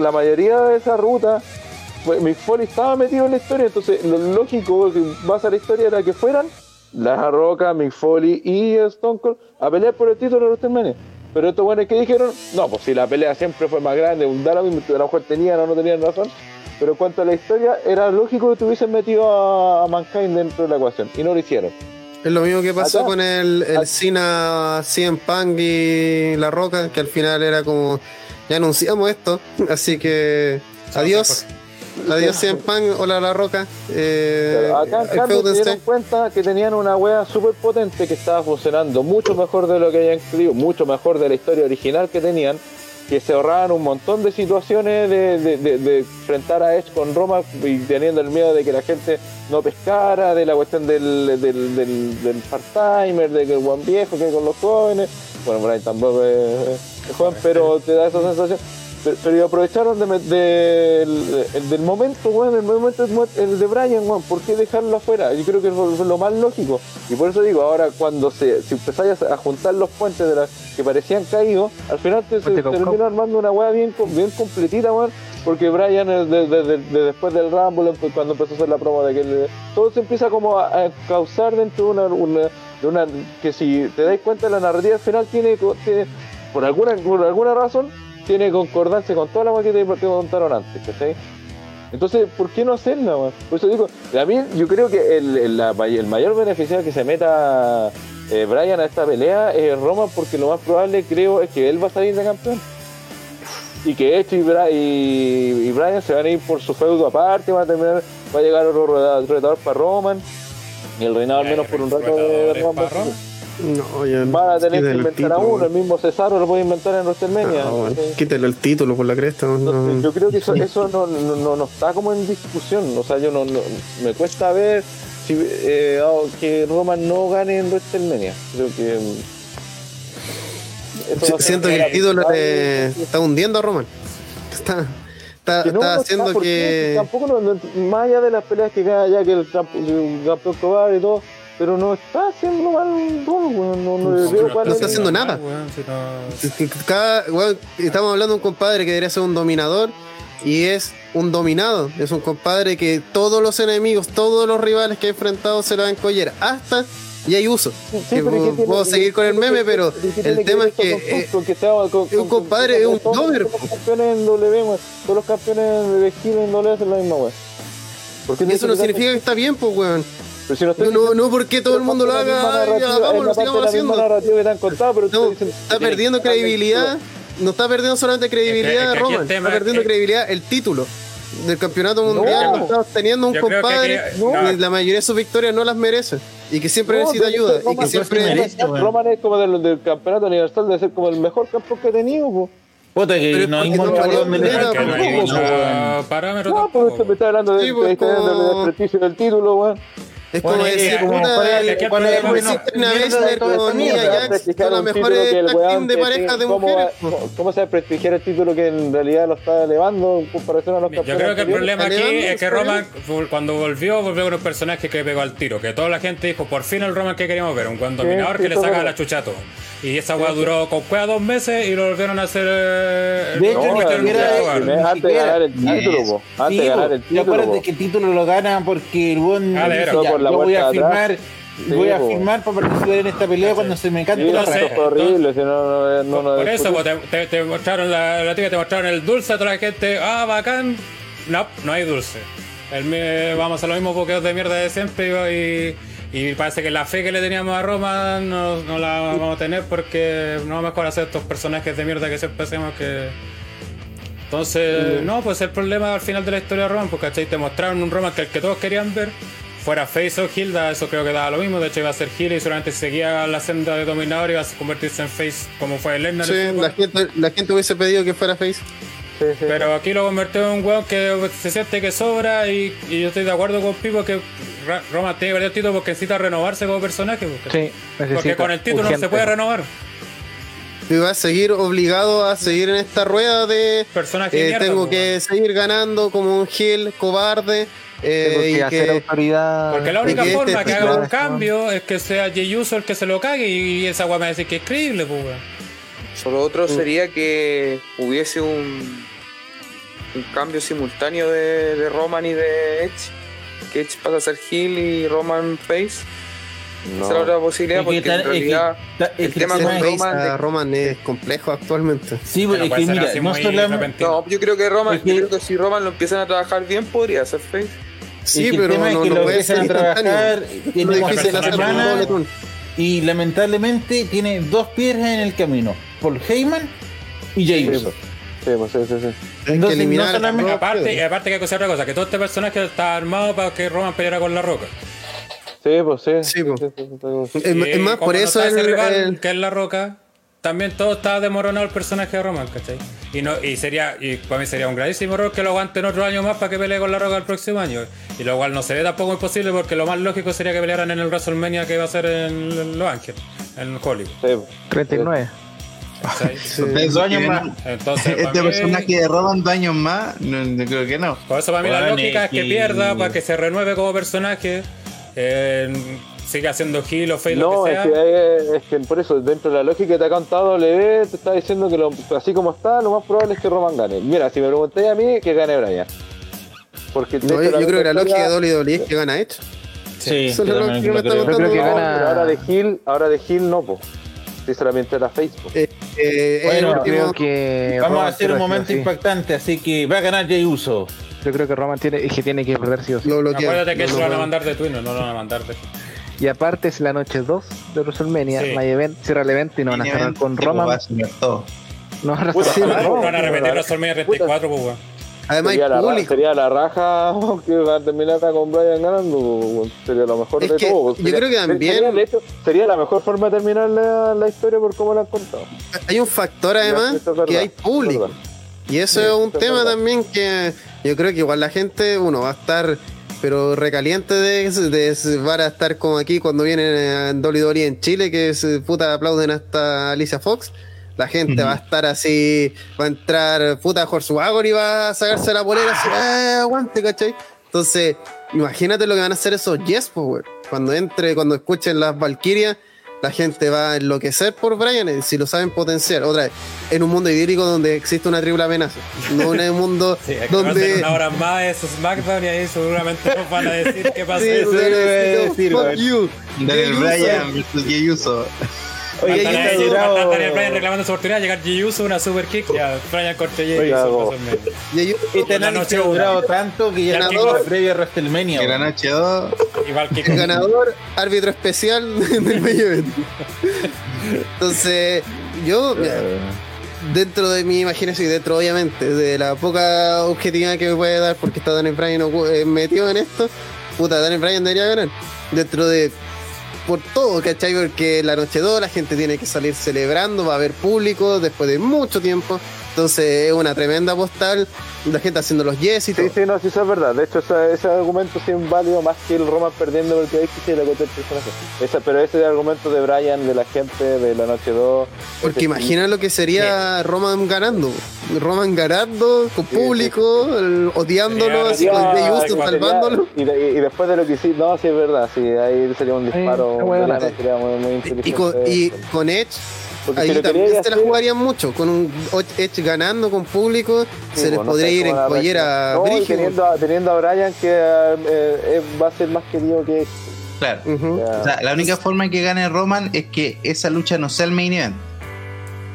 la mayoría de esa ruta, pues, Mick Foley estaba metido en la historia, entonces lo lógico que basa la historia era que fueran La Roca, Mick Foley y Stone Cold a pelear por el título de WrestleMania. Pero estos buenos que dijeron, no, pues si la pelea siempre fue más grande, un da lo mismo, a lo mejor tenían o no tenían razón. Pero en cuanto a la historia, era lógico que tuviesen metido a, Mankind dentro de la ecuación. Y no lo hicieron. Es lo mismo que pasó Acá- con el, el Cena CM Punk y La Roca, que al final era como, ya anunciamos esto, así que adiós. Adiós Punk, hola La Roca. Eh, acá en cambio se dieron cuenta que tenían una wea súper potente que estaba funcionando mucho mejor de lo que habían creído, mucho mejor de la historia original que tenían, que se ahorraban un montón de situaciones de, de, de- de enfrentar a Edge con Roma y teniendo el miedo de que la gente no pescara, de la cuestión del, del, del, del part-timer, de que el buen viejo, que con los jóvenes. Bueno, Brian tampoco es, es joven, pero te da esa sensación. Pero, aprovecharon de, del momento, weón, el momento el de Brian, weón, ¿por qué dejarlo afuera? Yo creo que es lo, más lógico. Y por eso digo, ahora cuando se, si empezáis a juntar los puentes de las que parecían caídos, al final te, se, termina armando una weá bien, bien completita, weón. Porque Brian, eh, de- de- de- de después del Rumble, empe- cuando empezó a hacer la promo de que todo se empieza como a, a causar dentro de una, una- de una. que si te dais cuenta, la narrativa al final tiene, tiene por alguna, por alguna razón, tiene concordancia con toda la weá que te, te contaron antes, ¿cachai? Entonces, ¿por qué no hacerla, weón? Por eso digo, a mí yo creo que el, el, la may- el mayor beneficiario que se meta eh, Brian a esta pelea es Roman, porque lo más probable creo es que él va a salir de campeón. Y que Edge y, Bra- y, y Brian se van a ir por su feudo aparte, va a terminar, va a llegar otro reta- retador para Roman. Y el reinado al menos por un rato de Roman. No, ya, Van a tener que el inventar a uno, el mismo Cesaro lo puede inventar en WrestleMania. Ah, bueno, ¿cachai? Quítale el título por la cresta. no. Entonces, yo creo que eso, eso no, no, no- no está como en discusión. O sea, yo no, no- me cuesta ver si, eh, oh, que Roman no gane en WrestleMania. Creo que. mm, Siento que el título le está hundiendo a Roman. Está, está, Que no, está no haciendo que. Tampoco, no- no- más allá de las peleas que gana ya que el, camp- el campeón cobarde y todo, pero no está haciendo mal Roman, weón, No, no, no es está haciendo nada. Weón, si no- Cada, weón, estamos hablando de un compadre que debería ser un dominador y es un dominado. Es un compadre que todos los enemigos, todos los rivales que ha enfrentado se lo van a encoller. Hasta y hay uso. Sí, Que pero ¿y qué tiene- puedo seguir con el meme, pero ¿y qué tiene el tema es que. eh, con- un compadre, es un dober. Todos los campeones en W, todos los campeones de en W hacen la misma weón. Eso no significa que está bien, pues, weón. Pero si no, estoy No, no, diciendo- no porque todo el mundo lo haga, ya, sigamos haciendo. narrativa que te han contado, pero tú No, dices- está perdiendo credibilidad. No está perdiendo solamente credibilidad Es que- es que aquí Roman, tema está perdiendo es que- credibilidad el título del campeonato mundial. lo está obteniendo un compadre que no. la mayoría de sus victorias no las merece y que siempre No, necesita ayuda Roman- y que siempre merece. Roman es como del, del campeonato universal de ser como el mejor campeón que ha tenido, po. Puta que Pero no hay no mucho donde no No, pero me está hablando de, Sí, pues, del desprestigio del título, weón. Es como es decir, bueno, decir, una vez de la economía son la mejor de parejas de tiene- ¿cómo mujeres. ¿Cómo, se va a prestigiar el título que en realidad lo está elevando en comparación a los Yo creo que el problema aquí es que ¿está Roman, cuando volvió, volvió con un personaje que pegó al tiro. Que toda la gente dijo, por fin el Roman que queríamos ver, un buen dominador que le saca la chuchato. Y esa weá duró con cueva dos meses y lo volvieron a hacer. eh, De hecho, ni siquiera antes de ganar el título. Antes de ganar el Y título, acuérdate que el título lo gana porque el buen Por la yo voy a firmar. Sí, voy a po. firmar para participar en esta pelea cuando se me cante Sí, la eso sé. raja. fue horrible, si no, no, no, no Por eso, te, mostraron la, la tía, te mostraron el dulce a toda la gente. Ah, bacán. No, no hay dulce. El, vamos a los mismos boqueos de mierda de siempre y, Y parece que la fe que le teníamos a Roma no, no la vamos a tener porque no mejor hacer estos personajes de mierda que siempre hacemos que. Entonces, no, pues el problema al final de la historia de Roman, porque ¿cachai? te mostraron un Roman que el que todos querían ver, fuera Face o Hilda, eso creo que daba lo mismo, de hecho iba a ser Hilda y solamente seguía la senda de Dominador y iba a convertirse en Face como fue Lesnar. Sí, la gente, la gente hubiese pedido que fuera Face. Pero aquí lo convirtió en un weón que se siente que sobra y, y yo estoy de acuerdo con Pipo que Roma tiene que perder el título porque necesita renovarse como personaje. Porque, Sí, porque con el título no se puede renovar. Y va a seguir obligado a seguir en esta rueda de eh, mierda, tengo que seguir ganando como un heel cobarde eh, porque y hacer que autoridad. Porque la única que este forma que haga un cambio es que sea Jey Uso el que se lo cague y esa weá me va a decir que es creíble, pues. Solo otro sería que hubiese un, un cambio simultáneo de, de Roman y de Edge. Que Edge pasa a ser heel y Roman face. No. Esa es la otra posibilidad Es porque en es que realidad el tema con Roman... es complejo actualmente. Sí, Pero es que mira, no solamente. No, yo creo que Roman, Es que- yo creo que si Roman lo empiezan a trabajar bien podría ser face. Sí, es que el pero tema es no, que no lo empiezan a trabajar, tiene Lo una semana, y lamentablemente tiene dos piedras en el camino: Paul Heyman y Jay Sí, pues sí, sí, sí. Entonces, no eliminar solamente- a Aparte, y aparte que hay que hacer otra cosa, que todo este personaje está armado para que Roman peleara con la roca. Sí, pues sí. Sí, pues. sí, sí, sí. Es, más, por eso está ese el, rival, el- que es la roca, también todo está demoronado el personaje de Roman, ¿cachai? Y no, y sería, y para mí sería un gravísimo error que lo aguanten otro año más para que pelee con la roca el próximo año. Y lo cual no se ve tampoco imposible porque lo más lógico sería que pelearan en el WrestleMania que va a ser en Los Ángeles, en Hollywood. Sí, pues. 39. ¿cachai? ¿Ustedes Dos años más. Entonces, Este mí- personaje de Roman dos años más, no, no creo que no. Por eso para mí la lógica es que- pierda para que se renueve como personaje, eh, siga haciendo heel o face lo No, que es sea. que, eh, es que por eso, dentro de la lógica que te ha contado W, te está diciendo que lo- así como está, lo más probable es que Roman gane. Mira, si me preguntáis a mí, que gane Brian. Porque no, yo, yo creo que la lógica de WWE es que gana hecho. Sí, es yo lo que lo está creo. Yo creo que gana- pero ahora de Hill, ahora de Hill no, po. Si solamente era Facebook. Eh, eh, Bueno, creo que. Vamos a hacer un momento sí. impactante, así que va a ganar Jay Uso. Yo creo que Roman tiene, es que tiene que perder sí o sí. lo bloquea. Acuérdate que no lo van a mandar de Twin, no lo van a mandar de. Y aparte es la noche 2 de WrestleMania, Sí. Main Event, cierra el evento y no van a cerrar con pues, va Roman. a ser todo. No van a cerrar con no, Roman. Van a repetir WrestleMania 34, pues, weón. Además, sería, hay la, público. sería la raja que va a terminar acá con Brian ganando. po, Sería lo mejor Es de que todo. yo creo que también- Sería, hecho, sería la mejor forma de terminar la, la historia por cómo la han contado. Hay un factor además que hay público. Y eso Sí, es un tema verdad. también que yo creo que igual la gente, uno va a estar, pero recaliente de, de van a estar como aquí cuando vienen en WWE en Chile, que se puta aplauden hasta Alicia Fox. La gente va a estar así, va a entrar puta Horsewagon y va a sacarse la polera así, "Eh, aguante, ¿cachai? Entonces, imagínate lo que van a hacer esos Yes, pues. Cuando entre, cuando escuchen las Valkyrias, la gente va a enloquecer por Brian eh, si lo saben potenciar. Otra vez, en un mundo idílico donde existe una triple amenaza. No en un mundo Sí, es donde. una hora más de esos SmackDown y ahí seguramente nos van a decir qué pasó. Sí, decir, decir, "Fuck güey". you". Daniel. Bryan versus Jey Uso. Oye, Faltan ahí Daniel Bryan reclamando su oportunidad, llegar Jey Uso, una super kick, ya, Brian corte Jey Oye, Uso, Este La análisis noche ha durado tanto que ya que- la previa a WrestleMania. Que la güey. noche 2. Igual que el ganador, árbitro especial del event. Entonces, yo, dentro de mi imaginación y dentro, obviamente, de la poca objetividad que me puede dar porque está Daniel Bryan eh, metido en esto, puta, Daniel Bryan debería ganar. Dentro de. Por todo, ¿cachai? Porque la noche 2 la gente tiene que salir celebrando, va a haber público después de mucho tiempo. Entonces es una tremenda postal, la gente haciendo los yes y todo. Sí, sí, no, sí, eso es verdad. De hecho, ese, ese argumento sí es válido más que el Roman perdiendo porque sí se le contó el personaje. Ese, pero ese argumento de Brian, de la gente, de la noche 2. Porque imagina lo que sería Roman ganando. Roman ganando con público, el- odiándolo, así con Uso sería- salvándolo. Y, de- y después de lo que hiciste, no, sí es verdad, sí, ahí sería un disparo. bueno, sería muy, muy Y inteligente. con, y con Edge, Porque ahí si también querías se la hacer- jugarían mucho. Con un Edge ganando con público, Sí, se les pues, no podría ir en collera. No, y teniendo, a- teniendo a Brian que eh, eh, va a ser más querido que Claro. Ujú. ya. O sea, la única forma en que gane Roman es que esa lucha no sea el main event.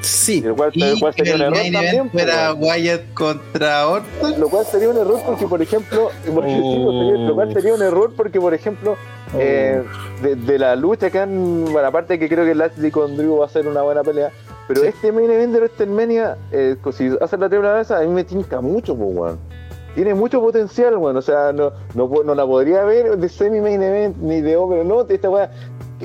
Sí, Y el cual, Y el cual que sería un el error main también. event fuera pues, Wyatt contra Orton. Lo cual sería un error porque, por ejemplo, sería- lo cual sería un error porque, por ejemplo, eh, de, de la lucha que han. Bueno, aparte que creo que Lashley con Drew va a ser una buena pelea. Pero este main event de WrestleMania, eh, si hacen la triple amenaza, a mí me tinca mucho, pues, weón. Tiene mucho potencial, weón. O sea, no, no, no la podría ver de semi-main event ni de over, no. Esta weá.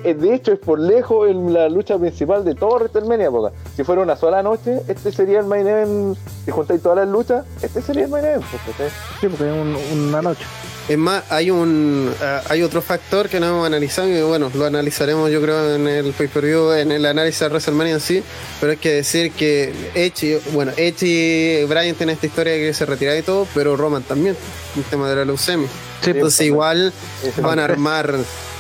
eh, De hecho, es por lejos el- la lucha principal de todo WrestleMania, porque si fuera una sola noche, este sería el main event. Si juntáis todas las luchas, este sería el main event. pues, ¿cachai? Sí, porque es un- una noche. Es más, hay un ah, hay otro factor que no hemos analizado y bueno, lo analizaremos yo creo en el pay-per-view, en el análisis de WrestleMania en sí, pero hay que decir que Edge, bueno, Edge y Bryan tienen esta historia de que se retira y todo, pero Roman también, el tema de la leucemia. Entonces igual van a armar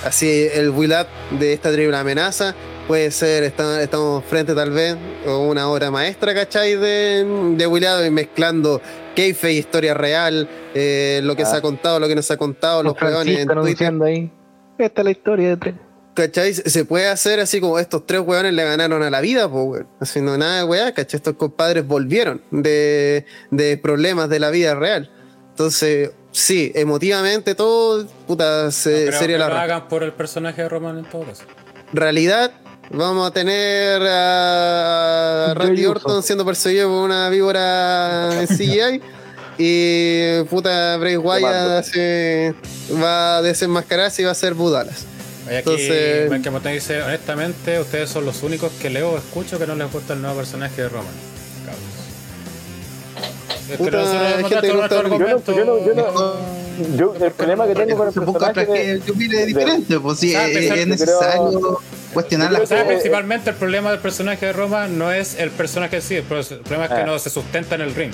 así el build up de esta triple amenaza. Puede ser, está- estamos frente tal vez a una obra maestra, ¿cachai? De, de up y mezclando kayfabe, historia real, eh, lo que se ha contado, lo que no se ha contado, los peones en Twitter. ahí. Esta es la historia de tres. ¿Cachai? Se puede hacer así como estos tres weones le ganaron a la vida, pues, weón. Haciendo nada de weá, ¿cachai? Estos compadres volvieron de, de problemas de la vida real. Entonces, sí, emotivamente todo, puta, se- Creo sería que la lo hagan por el personaje de Roman en todo caso. realidad. Vamos a tener a Randy. Orton siendo perseguido por una víbora en CGI. Y puta, Bray Wyatt se va a desenmascararse y va a ser Budalas. Oye, aquí Entonces- dice, honestamente, ustedes son los únicos que leo o escucho que no les gusta el nuevo personaje de Roman. Es Puta, hemos gente que yo no- argumento- yo no- yo no- Yo, el problema que tengo con el personaje. que, que opine diferente, pues sí, Ah, es, pensar- es necesario cuestionar O las sea, cosas. principalmente el problema del personaje de Roman no es el personaje en sí, el problema es que Ah. no se sustenta en el ring.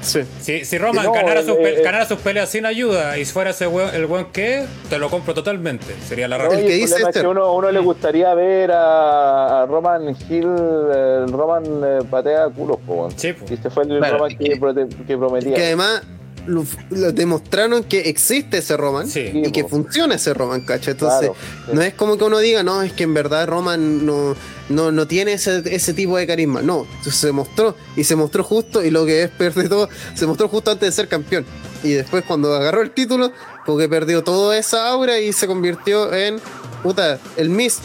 Sí. Si, si Roman No, ganara, el- sus pe- el- ganara sus peleas sin ayuda y fuera ese weón- el buen que, te lo compro totalmente. Sería la No, razón. y que el dice problema es este- que uno, uno le gustaría ver a, a Roman Hill, eh, Roman eh, patea culos, po, weón. Sí, po. Y este fue el Claro, Roman que, que prometía. que además lo, lo demostraron que existe ese Roman Sí. y que po. funciona ese Roman, ¿cachai? Entonces, Claro, sí. no es como que uno diga, no, es que en verdad Roman no, no, no tiene ese, ese tipo de carisma. No, se mostró y se mostró justo y lo que es peor de todo, se mostró justo antes de ser campeón. Y después cuando agarró el título, porque perdió toda esa aura y se convirtió en, puta, el Miss.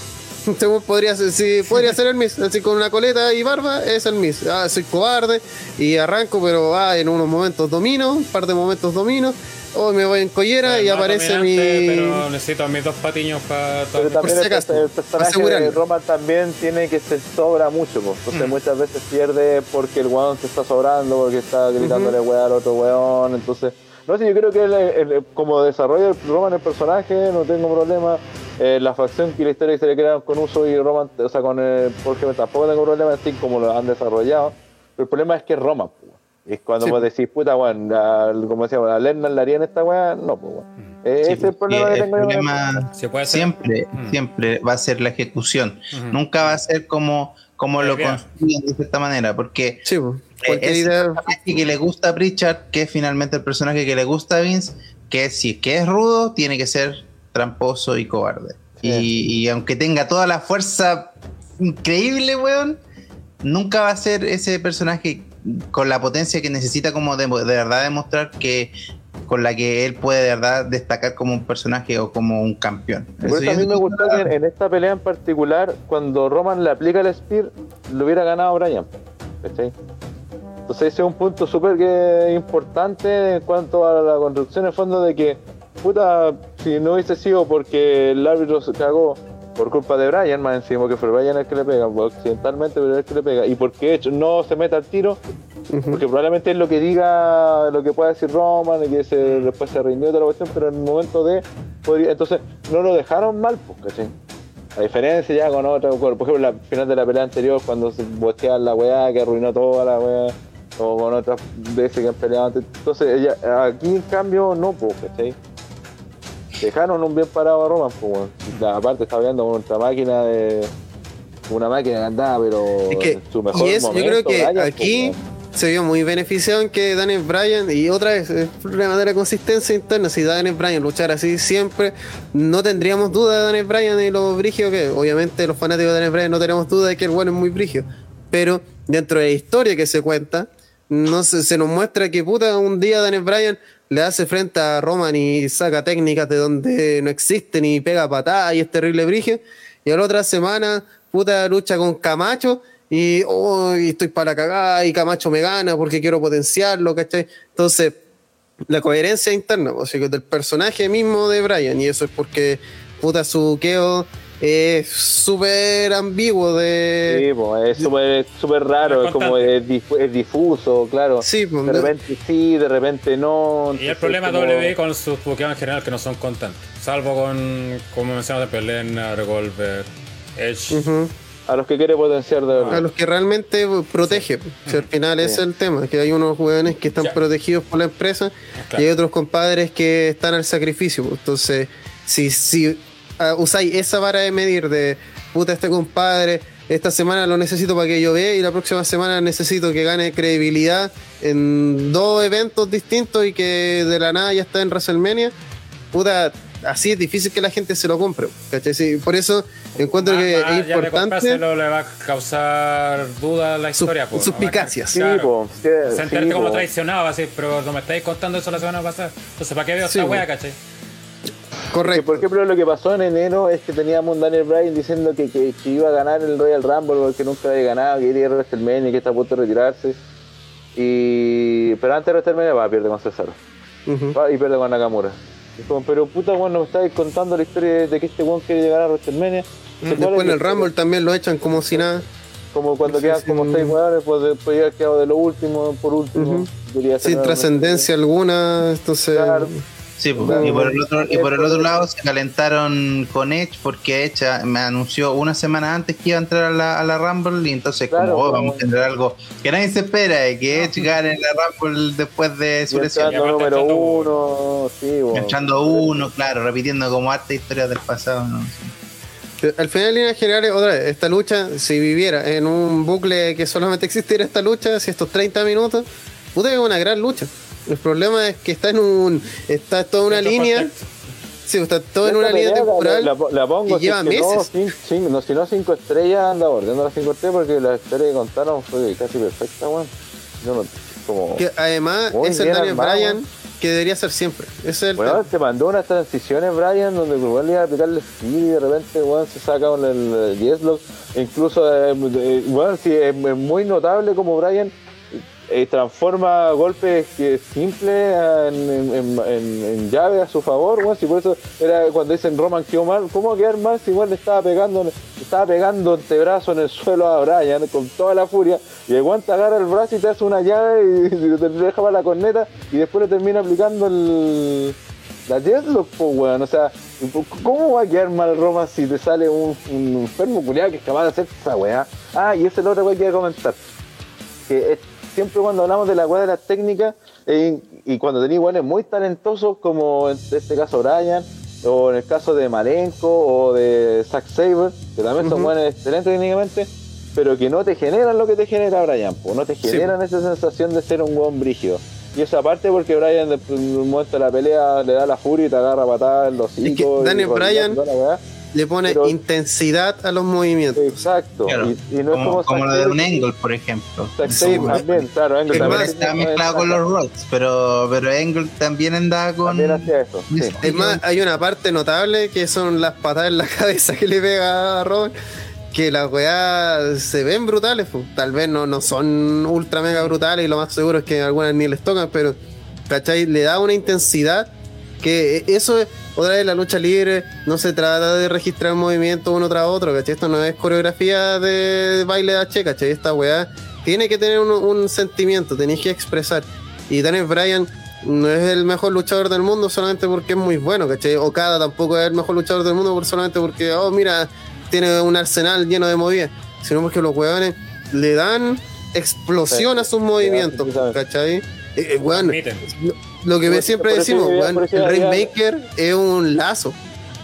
Según podría ser, sí, podría ser el Miss, así con una coleta y barba, es el Miss. Ah, soy cobarde y arranco, pero ah, en unos momentos domino, un par de momentos domino, o me voy en collera y aparece mi. Pero necesito a mis dos patiños para Pero también si el, acaso, el personaje de Roman también tiene que se sobra mucho, po. entonces muchas veces pierde porque el weón se está sobrando, porque está gritándole weá al otro weón, entonces... No sé, yo creo que el- el- como desarrolla el Roman el personaje, no tengo problema. Eh, la facción y la historia que se le crearon con Uso y Roman, o sea, con el Jorge tampoco tengo problema así como lo han desarrollado. Pero el problema es que es Roman, po. Es cuando Sí, vos decís, puta, weón, la- como decíamos, a Lennon le harían esta weá, no, pues, weón. Eh, ese es el problema que el tengo yo con el- problema Se puede hacer. siempre, Mm. siempre va a ser la ejecución. Nunca va a ser como, como La lo construyen de cierta manera, porque Sí, eh, es el idea. personaje que le gusta a Pritchard, que es finalmente el personaje que le gusta a Vince, que si es que es rudo, tiene que ser tramposo y cobarde. Y, y aunque tenga toda la fuerza increíble, weón, nunca va a ser ese personaje con la potencia que necesita como de, de verdad demostrar que con la que él puede de verdad destacar como un personaje o como un campeón. Por Eso a mí me gustó que en- en esta pelea en particular, cuando Roman le aplica el Spear, lo hubiera ganado. ¿cachai? Entonces ese es un punto súper importante en cuanto a la construcción en el fondo de que, puta, si no hubiese sido porque el árbitro se cagó por culpa de Bryan, más encima que fue Bryan el que le pega, accidentalmente pero el que le pega, y porque hecho no se meta al tiro, porque probablemente es lo que diga, lo que pueda decir Roman, y que se, después se rindió toda la cuestión, pero en el momento de, podría- entonces no lo dejaron mal, pues, ¿cachai? A diferencia ya con otra, por ejemplo, la final de la pelea anterior, cuando se bosteaban la weá, que arruinó toda la weá, o con otras veces que han peleado antes. Entonces, ella, aquí en cambio, no, pues, ¿cachai? Dejaron un bien parado a Roman, pues, Aparte, estaba viendo con otra máquina de. Una máquina que andaba, pero. Es que, en su mejor y es, yo creo que pues, aquí se vio muy beneficiado en que Daniel Bryan, y otra vez, el problema de la consistencia interna, si Daniel Bryan luchara así siempre, no tendríamos duda de Daniel Bryan y lo brigio que, obviamente los fanáticos de Daniel Bryan no tenemos duda de que el bueno es muy brigio, pero dentro de la historia que se cuenta, no se, se nos muestra que puta un día Daniel Bryan le hace frente a Roman y saca técnicas de donde no existen y pega patadas y es terrible brige. Y a la otra semana, puta, lucha con Camacho y, oh, estoy para la cagada y Camacho me gana porque quiero potenciarlo, ¿cachai? Entonces, la coherencia interna, pues, o sea, del personaje mismo de Brian, y eso es porque, puta, su keo es súper ambiguo de... Sí, pues, es súper súper raro, es como es, difu- es difuso, claro. Sí, pues, de repente sí, de repente no. Y el problema como- WWE con sus Pokémon en general que no son constantes. Salvo con, como mencionamos, de Pelena, Revolver, Edge. A los que quiere potenciar de verdad. a los que realmente protege. O sea, al final ese es el tema, que hay unos jóvenes que están Ya. protegidos por la empresa Claro. y hay otros compadres que están al sacrificio. Entonces, si, si ah, usáis esa vara de medir de puta este compadre, esta semana lo necesito para que yo vea y la próxima semana necesito que gane credibilidad en dos eventos distintos y que de la nada ya está en WrestleMania, puta, así es difícil que la gente se lo compre. ¿cachai? Sí, por eso encuentro Más- que más es importante comprárselo, le va a causar dudas la sus, historia. po, sus ¿no? picacias. Sí, Claro. sí, Sentirte sí, como traicionado, así, pero no me estáis contando eso la semana pasada. Entonces, ¿para qué veo Sí, esta wea, cachai? Que, Correcto. por ejemplo, lo que pasó en enero es que teníamos un Daniel Bryan diciendo que, que- que iba a ganar el Royal Rumble porque nunca había ganado, que iría a WrestleMania, que está a punto de retirarse. Y... Pero antes de WrestleMania va, pierde con Cesaro. Ujú. Va y pierde con Nakamura. Y como, pero puta, bueno, me estáis contando la historia de que este weón quiere llegar a WrestleMania. Entonces, ¿cuál Después es en el? Rumble también lo echan como si nada. Como cuando Sí, quedan sí, como sí. seis weones, pues después ya quedado de lo último, por último. Sin trascendencia alguna. Entonces. Claro. Sí, pues, Claro, y, por el otro, y por el otro lado se calentaron con Edge porque Edge ah, me anunció una semana antes que iba a entrar a la, a la Rumble y entonces Claro, como oh, como- vamos a tener algo que nadie se espera, eh, que Edge gane la Rumble después de su lesión. número uno, sí. Entrando uno, claro, repitiendo como harta historias del pasado. ¿no? Al final, en líneas generales, otra vez, esta lucha, si viviera en un bucle que solamente existiera esta lucha, si estos 30 minutos, puta que es una gran lucha. El problema es que está en un. Está toda una línea. Sí, está todo en una línea la- temporal. La, la pongo y lleva si es que No, meses. no, si no cinco estrellas anda bordeando las cinco estrellas porque la historia que contaron fue casi perfecta, weón. Yo no, como, Que además es el Daniel. Bryan que debería ser siempre. Ese es el Weón, tema. te mandó unas transiciones, Brian, donde igual le iba a aplicarle speed y de repente, weón, se saca con el yes lock. E incluso, eh, eh, weón, sí, es, es muy notable como Brian eh, transforma golpes que simples en, en, en- llave a su favor, weón. Si por eso era cuando dicen Roman quedó mal, ¿cómo quedar mal si igual le estaba pegando, le estaba pegando antebrazo en el suelo a Brian con toda la furia? Y te agarra el brazo y te hace una llave y, te deja para la corneta y después le termina aplicando el. La Deathlock, po, weón. O sea, ¿cómo va a quedar mal Roma si te sale un, enfermo culiado que es capaz de hacer esa weá? Ah, y esa es la otra weá que iba comentar. Que siempre cuando hablamos de la weá de las técnicas, eh, y cuando tenéis weones muy talentosos, como en este caso Brian, o en el caso de Malenko, o de Zack Saber, que también son weones excelentes técnicamente, pero que no te generan lo que te genera Brian, no te Sí. generan esa sensación de ser un weón brígido. Y eso aparte porque Brian en un momento de la pelea le da la furia y te agarra patada en los Es que Daniel con- Le pone pero- intensidad a los movimientos. Exacto. Claro, Y, y no es como, como, como Zack lo de un Angle, por ejemplo. Sí, también, claro, Angle Es también. más, Está mezclado con los Rocks, pero, pero Angle también andaba con. También hacía eso. sí. Es más, hay una parte notable que son las patadas en la cabeza que le pega a Robin. Que las weas se ven brutales, po. tal vez no, no son ultra mega brutales y lo más seguro es que algunas ni les tocan, pero ¿cachai? Le da una intensidad que eso es, otra vez la lucha libre, no se trata de registrar movimientos uno tras otro, ¿cachai? Esto no es coreografía de baile de H, ¿cachai? Esta weá tiene que tener un, un sentimiento, tenéis que expresar. Y Daniel Bryan no es el mejor luchador del mundo solamente porque es muy bueno, ¿cachai? Okada tampoco es el mejor luchador del mundo solamente porque, oh, mira, tiene un arsenal lleno de movidas, sino porque los weones le dan explosión Sí, a sus movimientos. ¿cachai? Eh, eh, weón, Transmiten. lo, lo que Por siempre por decimos, por eso el Rainmaker es un lazo,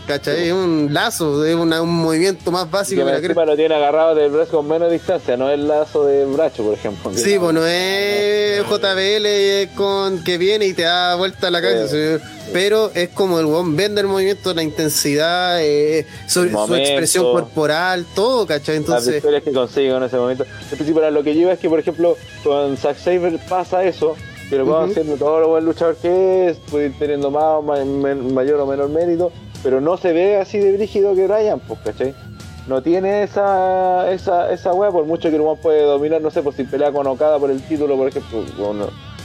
¿cachai? Es un lazo, es una- un movimiento más básico que encima lo tiene agarrado del brazo con menos distancia, no el lazo de bracho, por ejemplo. Sí, pues no es JBL con que viene y te da vuelta a la cabeza, sí, pero es como el weón vende el movimiento, la intensidad, eh, su, El su momento. expresión corporal, todo, ¿cachai? las Entonces, victorias que consigo en ese momento. En principio, lo que iba es que, por ejemplo, con Zack Saber pasa eso, que el weón siendo todo lo buen luchador que es, puede ir teniendo más, men- mayor o menor mérito, pero no se ve así de brígido que Bryan, pues, ¿cachai? No tiene esa, esa, esa weá, por mucho que el weón puede dominar, no sé, por si pelea con Okada por el título, por ejemplo,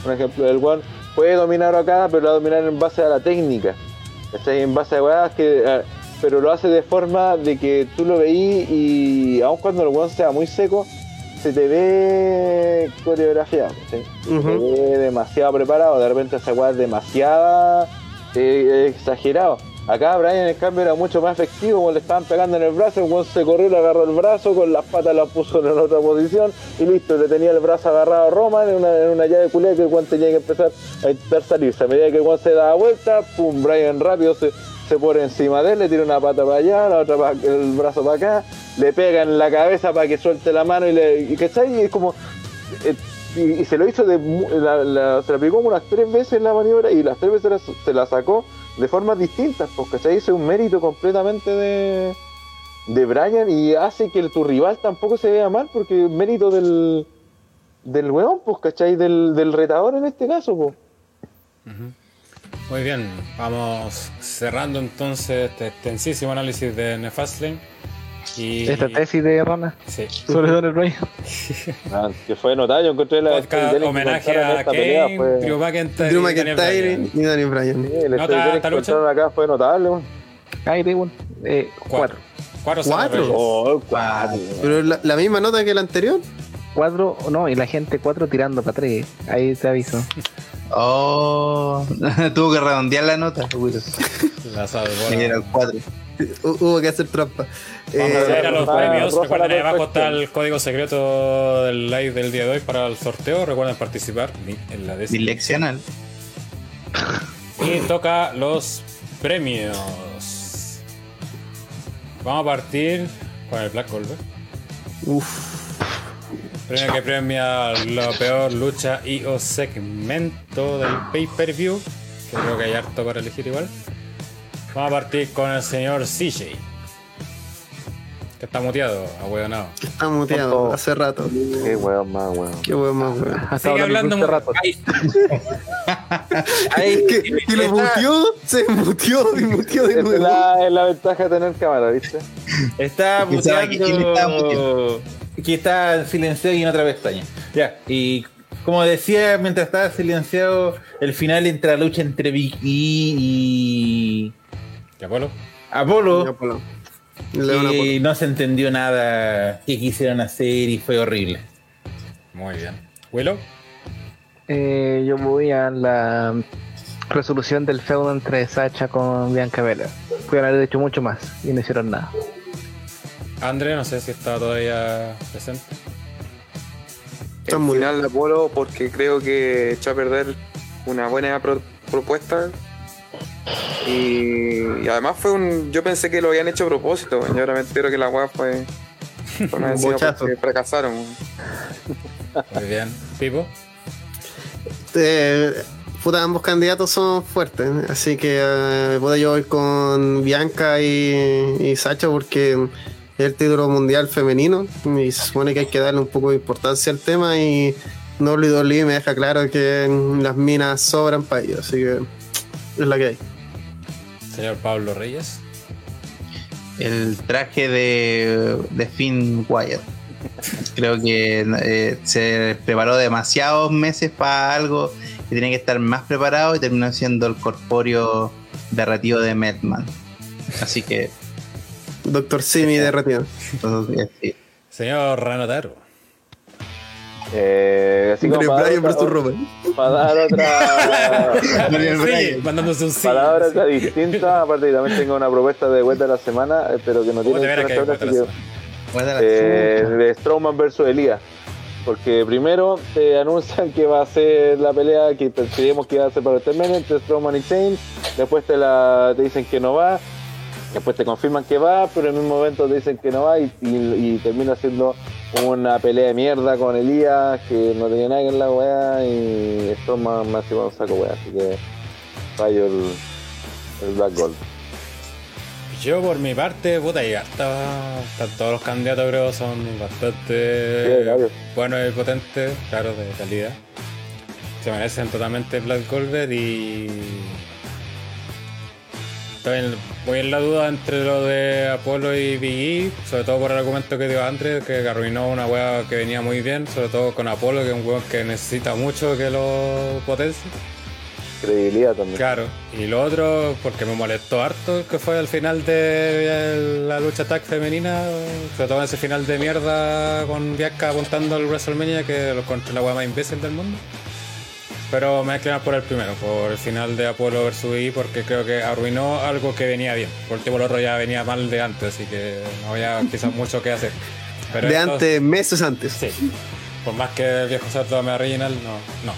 un ejemplo del weón, puede dominar a Okada, pero lo va a dominar en base a la técnica, ¿cachai? En base a weas que... pero lo hace de forma de que tú lo veís y aun cuando el weón sea muy seco, se te ve coreografiado, ¿sí? se te ve demasiado preparado, de repente esa weá es demasiada eh, exagerado. Acá Brian en cambio era mucho más efectivo, como le estaban pegando en el brazo, el weón se corrió, le agarró el brazo, con las patas las puso en otra posición y listo, le tenía el brazo agarrado a Roman en una, en una llave culé que el weón tenía que empezar a intentar salirse. A medida que el weón se daba vuelta, pum, Brian rápido se, se pone encima de él, le tira una pata para allá, la otra pa- el brazo para acá, le pega en la cabeza para que suelte la mano y le. Y, ¿cachai? Y es como. eh, y, se lo hizo de. la- la- se la aplicó unas tres veces la maniobra y las tres veces se la sacó de formas distintas, pues, ¿cachai? Eso es un mérito completamente de. de Brian y hace que tu rival tampoco se vea mal porque es mérito del. del weón, pues, ¿cachai? Del, del retador en este caso, pues. Muy bien, vamos cerrando entonces este extensísimo análisis de Nefastlane. Y Esta tesis de Rana Sí. sobre Donald Bryan. Ah, que fue notable, yo encontré la Podcast homenaje a esta pelea, Kane, fue- Drew McIntyre, Drew McIntyre y Daniel Bryan. Sí, el ¿Nota que lucha? contaron acá fue notable, de un, eh, cuatro. Cuatro. ¿Cuatro? Oh, cuatro. Pero la, la misma nota que la anterior. Cuatro, no, y la gente cuatro tirando para tres. Ahí te aviso. Oh, tuvo que redondear la nota. La salvó. Y era el 4. Hu- Hubo que hacer trampa. Vamos Eh, a ir a los premios. Recuerden, abajo está el código secreto del live del día de hoy para el sorteo. Recuerden participar en la descripción. Direccional. Y toca los premios. Vamos a partir con el Black Gold. Premio que premia la peor lucha y o segmento del pay-per-view. Que creo que hay harto para elegir igual. Vamos a partir con el señor CJ. Que está muteado, ahueonado. está muteado hace rato. Qué weón más, weón. Qué weón más weón. Sigue hablando mucho mu- rato. Ahí- Que, que lo muteó, se muteó y muteó de Esa es nuevo. la, es la ventaja de tener cámara, ¿viste? Está muteando. Que está silenciado y en otra pestaña. Ya, y como decía, mientras estaba silenciado, el final entre la lucha entre Big E y ¿Y Apolo? Apolo. Y no se entendió nada que quisieron hacer y fue horrible. Muy bien. ¿Willow? Eh, yo voy a la resolución del feudo entre Sacha con Bianca Belair. Pudieron haber hecho mucho más y no hicieron nada. André, no sé si está todavía presente. Está el muy final de Apolo porque creo que echó a perder una buena pro- propuesta y, y además fue un yo pensé que lo habían hecho a propósito weón, y ahora me entero que la weá fue, fue una porque fracasaron. Muy bien. ¿Pipo? Eh, puta, ambos candidatos son fuertes, así que eh, puta, yo voy con Bianca y, y Sacha porque es el título mundial femenino y se supone que hay que darle un poco de importancia al tema y WWE me deja claro que las minas sobran para ellos, así que es la que hay. Señor Pablo Reyes. El traje de, de Finn Wyatt. Creo que eh, se preparó demasiados meses para algo que tenía que estar más preparado y terminó siendo el corpóreo derretido de Medman. Así que, Doctor Simi derretido. sí. Señor Ranotaro. Eh, así como para, Bryan dar versus otra, para dar otra Sí, mandándose un sí. palabra Sí. distinta, aparte que también tengo una propuesta de vuelta de la semana, eh, pero que no tiene que ver eh, de Strowman versus Elías. Porque primero te anuncian que va a ser la pelea que creíamos que iba a ser para el término entre Strowman y Shane. Después te, la, te dicen que no va. Después te confirman que va, pero en el mismo momento te dicen que no va y, y- y termina siendo una pelea de mierda con Elías que no tenía nada en la weá y Strowman más un saco weá. Así que fallo el, el Black Gold. Yo por mi parte, puta, y harta- están todos los candidatos creo son Sí, bastante varios. buenos y potentes, claro, de calidad. se merecen totalmente Black Goldberg y. Estoy en, voy en la duda entre lo de Apolo y Big E, sobre todo por el argumento que dio Andrés, que arruinó una wea que venía muy bien, sobre todo con Apolo, que es un weón que necesita mucho que lo potencie. Credibilidad también. Claro, y lo otro, porque me molestó harto, que fue al final de la lucha tag femenina, sobre todo en ese final de mierda con Bianca apuntando al WrestleMania, que lo contra la wea más imbécil del mundo. Pero me inclinar por el primero, por el final de Apolo vs. I, porque creo que arruinó algo que venía bien. Por el el otro ya venía mal de antes, así que no había quizás mucho que hacer. Pero de esto- antes, meses antes. Sí. Por más que el viejo cerdo me original, no. no.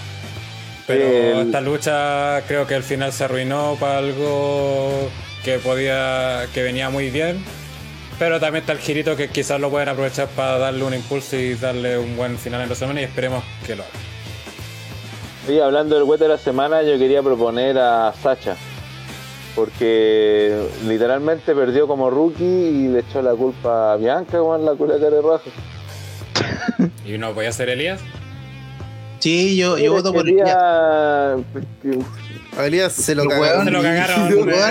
Pero El- esta lucha creo que al final se arruinó para algo que podía. que venía muy bien. Pero también está el girito que quizás lo pueden aprovechar para darle un impulso y darle un buen final en la semana y esperemos que lo hagan. Oye, hablando del web de la semana, yo quería proponer a Sacha. Porque literalmente perdió como rookie y le echó la culpa a Bianca con la culata de raja. ¿Y no voy a hacer Elías? Sí, yo, yo voto por Elías. Elías se lo cagaron. Se lo cagaron.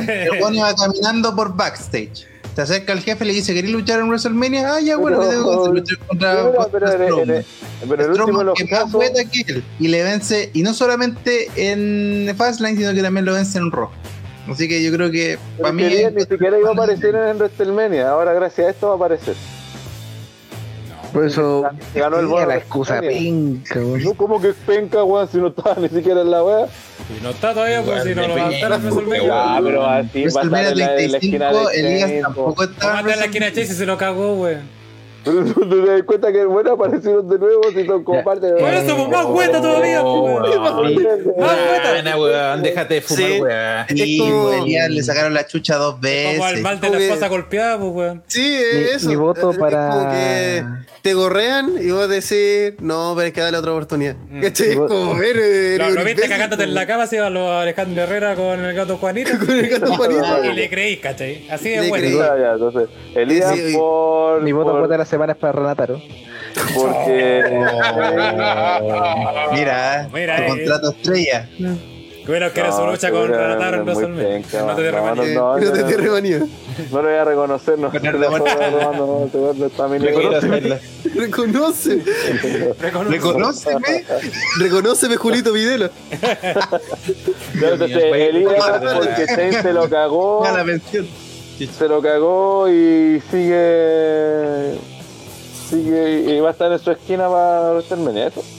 el weón iba caminando por backstage. Se acerca al jefe y le dice, ¿queréis luchar en WrestleMania? Ah, ya, bueno, Pero- ¿qué tengo que? Luchar contra Pero, pero, contra pero, Strowman. pero el Strowman los que más casos, poeta que él. Y le vence, y no solamente en Fastlane, sino que también lo vence en Raw. Así que yo creo que para mí... ni siquiera iba a aparecer en WrestleMania. Ahora, gracias a esto, va a aparecer. Por eso. Se ganó el bono la excusa penca, weón. No, como que es penca, weón, si no estaba ni siquiera en la wea. Y no está todavía, pues si no lo van a estar en WrestleMania. Ah, pero así va a estar en la, en la esquina 35, de Elías tampoco estaba Vamos a en la esquina de Chase y se lo cagó, wey. Pero tú te das cuenta que bueno aparecieron de nuevo si son como parte de Por eso, pues más todavía, pues, weón. Más vuelta. Buena, weón, déjate de fumar, weón. Sí, Es pues, Elías le sacaron la chucha dos veces. Como al mal de la esposa golpeada, pues, weón. Sí, Mi- eso. mi voto Es para- te gorrean y vos decís, no, pero hay que darle otra oportunidad. ¿Cachai? Mi vo- Como ver. Lo, viste cagándote en la cama, se iba a los Alejandro Herrera con el gato Juanito. Con el gato Juanito. y le creí, ¿cachai? Así de bueno. entonces, Elías por, Mi voto de la semana es para Renataro. porque Mira, Mira, tu eh. contrato estrella. Bueno, que era su No, lucha con Renataro No te no, derramaría. Eh, no, no te no. no lo voy a reconocer, no. No, no, no, no, no. Reconoce. Reconóceme. Reconóceme, Julito Videla. Ya, entonces, Elías porque se lo cagó, se lo cagó y sigue sigue y va a estar en su esquina para WrestleMania, ¿eso?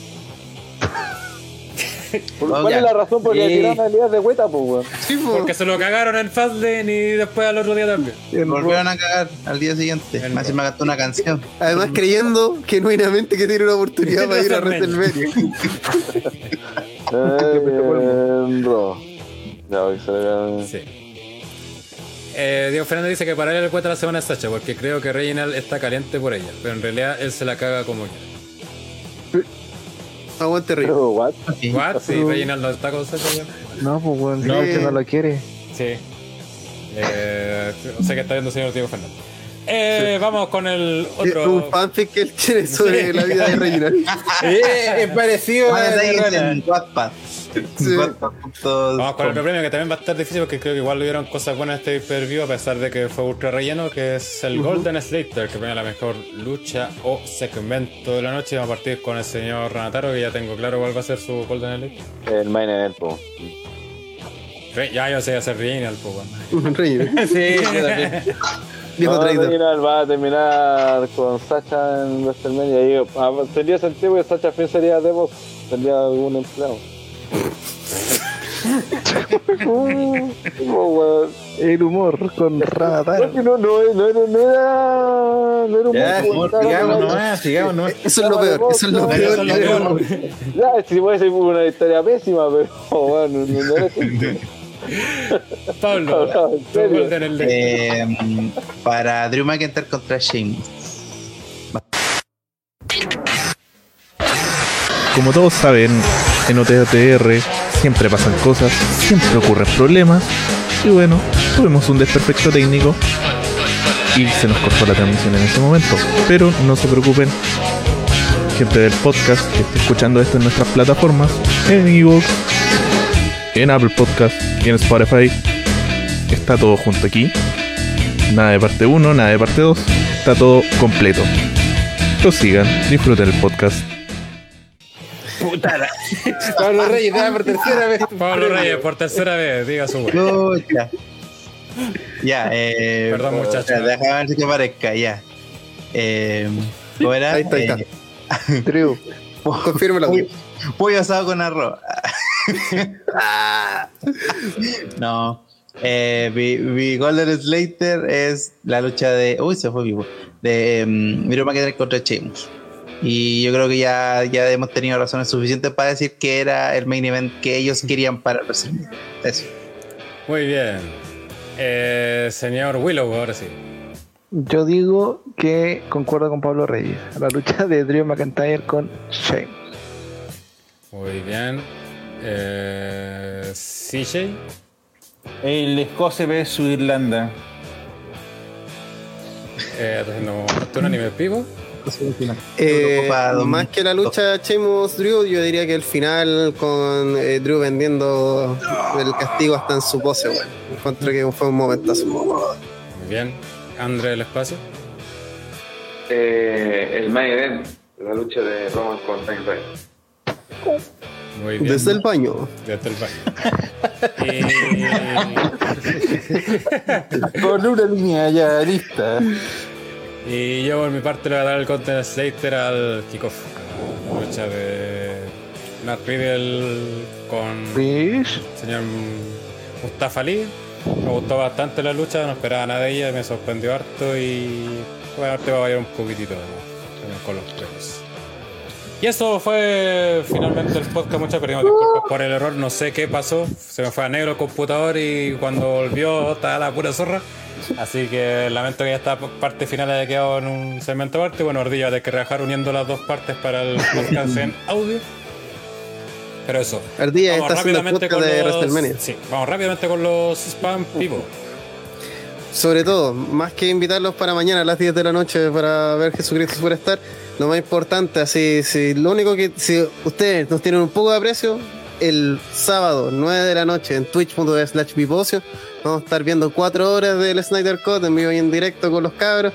¿Por- ¿Cuál es la razón por la que tiraron a Elías de vuelta, pues, weón? Sí, po. Porque se lo cagaron en Fastlane y después al otro día también. Volvieron a cagar al día siguiente. En Más me gastó una canción. Además, creyendo genuinamente que tiene una oportunidad para ir a WrestleMania. Eh, Raw. Ya, se le Sí. Eh, Diego Fernández dice que para él el cuenta de la semana es Sacha, porque creo que Reginald está caliente por ella, pero en realidad él se la caga como quiera. Aguante. Pero, what? Sí. ¿What? Sí, Reginald no está con Sacha ya. No, pues weón, No, que- no lo quiere. Sí. Eh, o sea que está viendo el señor Diego Fernández. Eh, Vamos con el Es un otro. fanfic que él tiene sobre Sí. la vida de Reginald. Eh, es parecido a en Wattpad. Sí. Vamos con el otro premio que también va a estar difícil porque creo que igual le dieron cosas buenas a este pay-per-view a pesar de que fue ultra relleno, que es el Golden Slater, que premia la mejor lucha o segmento de la noche. Vamos a partir con el señor Ranataro, que ya tengo claro cuál va a ser su Golden Slater. El main event, po. Re- Ya yo sé hacer Reginald, weón. Reginald. Sí, yo también. Viejo No, traidor. Reginald va a terminar con Sacha en WrestleMania. Y, ah, tendría sentido que Sacha Finn sería de voz. Tendría algún empleado. El humor con que no, no, no, no, no era. No era un comentario, sigamos no, nomás, sigamos nomás. Eso es lo peor. Eso es lo peor. eso es lo peor. Ya, si puede ser una historia pésima, pero bueno, no, no. Pablo, en. Eh, para Drew McIntyre contra Shane. Como todos saben, en OTTR siempre pasan cosas, siempre ocurren problemas. Y bueno, tuvimos un desperfecto técnico y se nos cortó la transmisión en ese momento. Pero no se preocupen, gente del podcast que esté escuchando esto en nuestras plataformas, en Evox, en Apple Podcast y en Spotify. Está todo junto aquí. Nada de parte 1, nada de parte 2. Está todo completo. Lo sigan, disfruten el podcast. Puta la- Pablo Reyes, por tercera vez. Pablo Reyes, por tercera vez, diga su. Chucha. Ya, eh. Perdón, muchacho. espera, Déjame ver si que parezca, ya. Eh, ¿Cómo era? Ahí está, ahí está. Eh, pollo, pollo asado con arroz. no. Eh, Golden Slater es la lucha de. Uy, se fue vivo. De um, Miro McIntyre contra Sheamus. Y yo creo que ya, ya hemos tenido razones suficientes para decir que era el main event que ellos querían para WrestleMania. Eso. Muy bien. Eh, señor Willow, ahora sí. Yo digo que concuerdo con Pablo Reyes. La lucha de Drew McIntyre con Shane. Muy bien. Eh, CJ. El Escocia vs Irlanda. Eh, haciendo un anime vivo. Eh, dos más que la lucha Sheamus Drew, yo diría que el final con eh, Drew vendiendo el castigo hasta en su pose, weón. Encuentro que fue un momentazo. Muy bien. André del espacio. Eh, el main event, la lucha de Roman con Rey. Muy bien. Desde el baño. Desde el baño. Con una línea ya lista. Y, yo por mi parte le voy a dar el Content Slater al kickoff. La lucha de Matt Riddle con Fish. señor Mustafa Ali. Me gustó bastante la lucha, no esperaba nada de ella, me sorprendió harto y bueno, te va a variar un poquitito ¿no? con los premios. Y eso fue finalmente el podcast. Muchas pedimos disculpas por el error. No sé qué pasó. Se me fue a negro el computador y cuando volvió estaba la pura zorra. Así que lamento que esta parte final haya quedado en un segmento aparte. Bueno, Ardilla tener que trabajar uniendo las dos partes para el podcast en audio. Pero eso. Ardilla Vamos rápidamente con de los-. Sí, vamos rápidamente con los spam vivo. Sobre todo, más que invitarlos para mañana a las 10 de la noche para ver Jesucristo Superstar, lo más importante, así, si lo único que, si ustedes nos tienen un poco de aprecio, el sábado 9 de la noche en twitch.tv slash Vipocio, vamos a estar viendo 4 horas del Snyder Code en vivo y en directo con los cabros.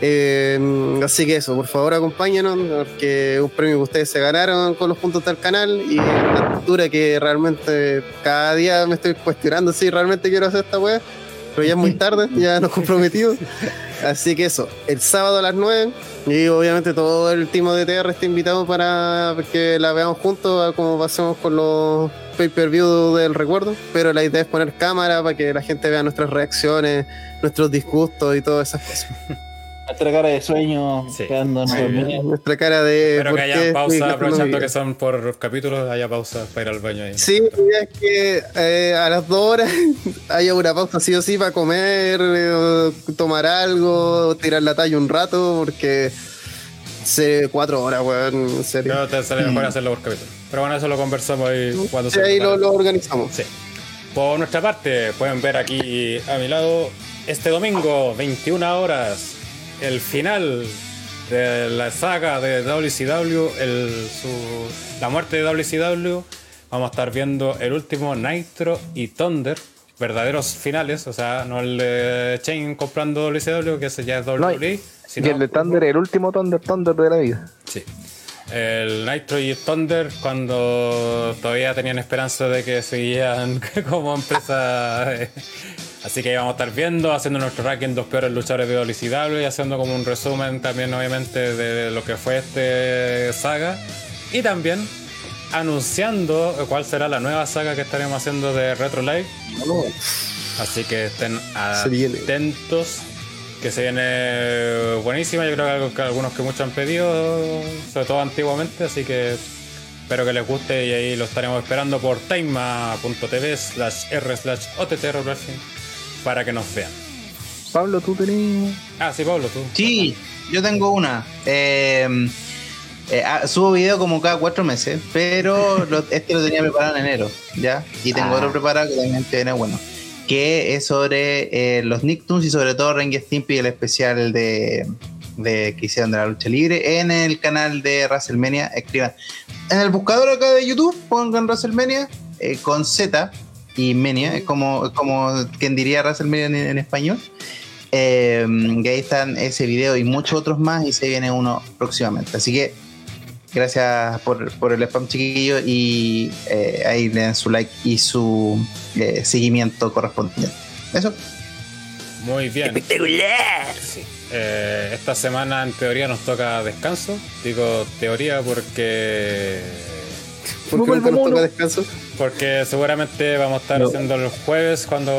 Eh, así que eso, por favor acompáñenos, porque un premio que ustedes se ganaron con los puntos del canal y una cultura que realmente cada día me estoy cuestionando si realmente quiero hacer esta wea pero ya es muy tarde, ya nos comprometimos. Así que eso, el sábado a las 9 y obviamente todo el team de TR está invitado para que la veamos juntos, como pasemos con los pay-per-view del recuerdo, pero la idea es poner cámara para que la gente vea nuestras reacciones, nuestros disgustos y todas esas cosas. Nuestra cara de sueño Sí. Nuestra cara de... Espero ¿por que haya pausa, aprovechando que son por capítulos, haya pausa para ir al baño ahí. Sí, es que eh, a las dos horas haya una pausa sí o sí para comer, eh, tomar algo, tirar la talla un rato, porque se cuatro horas, weón, en serio. Que te sale mejor hacerlo por capítulo. Pero bueno, eso lo conversamos ahí cuando Sí, ahí lo, lo organizamos. Sí. Por nuestra parte, pueden ver aquí a mi lado este domingo, 21 horas, el final de la saga de WCW, el, su- la muerte de WCW. Vamos a estar viendo el último Nitro y Thunder, verdaderos finales, o sea, no el de Chain comprando WCW, que ese ya es No, WWE, y el de Thunder, el último Thunder, Thunder de la vida. Sí. El Nitro y Thunder cuando todavía tenían esperanza de que seguían como empresa. Así que vamos a estar viendo, haciendo nuestro ranking dos peores luchadores de WCW y haciendo como un resumen también obviamente de lo que fue este saga. Y también anunciando cuál será la nueva saga que estaremos haciendo de Retro Live. Así que estén atentos. Que se viene buenísima. Yo creo que algo que algunos que muchos han pedido, sobre todo antiguamente. Así que espero que les guste y ahí lo estaremos esperando por taima.tv slash r slash OTT para que nos vean. Pablo, tú tenías. Ah, sí, Pablo, tú. Sí, yo tengo una. Eh, eh, ah, subo video como cada cuatro meses, pero lo- este lo tenía preparado en enero, ¿ya? Y tengo Ah. otro preparado que también tiene bueno. Que es sobre eh, los Nicktoons y sobre todo Ren y Stimpy, el especial de, de que hicieron de la lucha libre en el canal de WrestleMania. Escriban en el buscador acá de YouTube, pongan WrestleMania eh, con Z y Mania, es como, como quien diría WrestleMania en, en español. Eh, y ahí están ese video y muchos otros más y se viene uno próximamente. Así que gracias por, por el spam chiquillo y eh, ahí le den su like y su eh, seguimiento correspondiente. Eso. Muy bien. Sí. Eh, esta semana en teoría nos toca descanso. Digo teoría porque. ¿Por qué nunca nos toca descanso? Porque seguramente vamos a estar haciendo los jueves cuando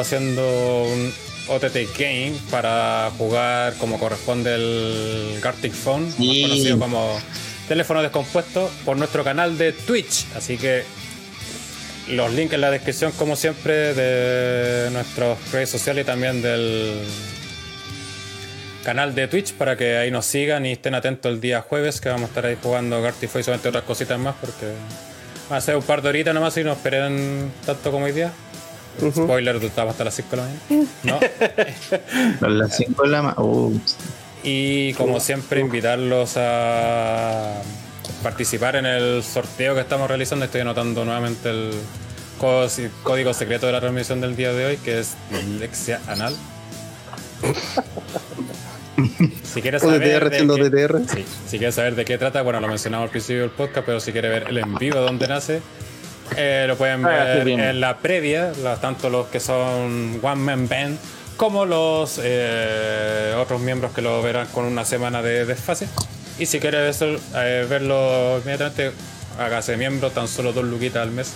haciendo un OTT Game para jugar como corresponde el Gartic Phone, más conocido como teléfono descompuesto, por nuestro canal de Twitch. Así que los links en la descripción, como siempre, de nuestras redes sociales y también del canal de Twitch para que ahí nos sigan y estén atentos el día jueves que vamos a estar ahí jugando Gartic y solamente otras cositas más porque va a ser un par de horitas nomás y no esperen tanto como hoy día. Spoiler, estamos hasta las 5 de la mañana. ¿No? A las 5 de la ma- uh, Y como siempre, invitarlos a participar en el sorteo que estamos realizando. Estoy anotando nuevamente el có- código secreto de la transmisión del día de hoy, que es Lexia Anal. Si quieres saber, de qué, sí, si quieres saber de qué trata, bueno, lo mencionamos al principio del podcast, pero si quieres ver el en vivo donde nace, eh, lo pueden Ah, ver en la previa, la- tanto los que son One Man Band como los eh, otros miembros que lo verán con una semana de desfase. Y si quieres eso, eh, verlo inmediatamente, hágase miembro, tan solo dos luquitas al mes.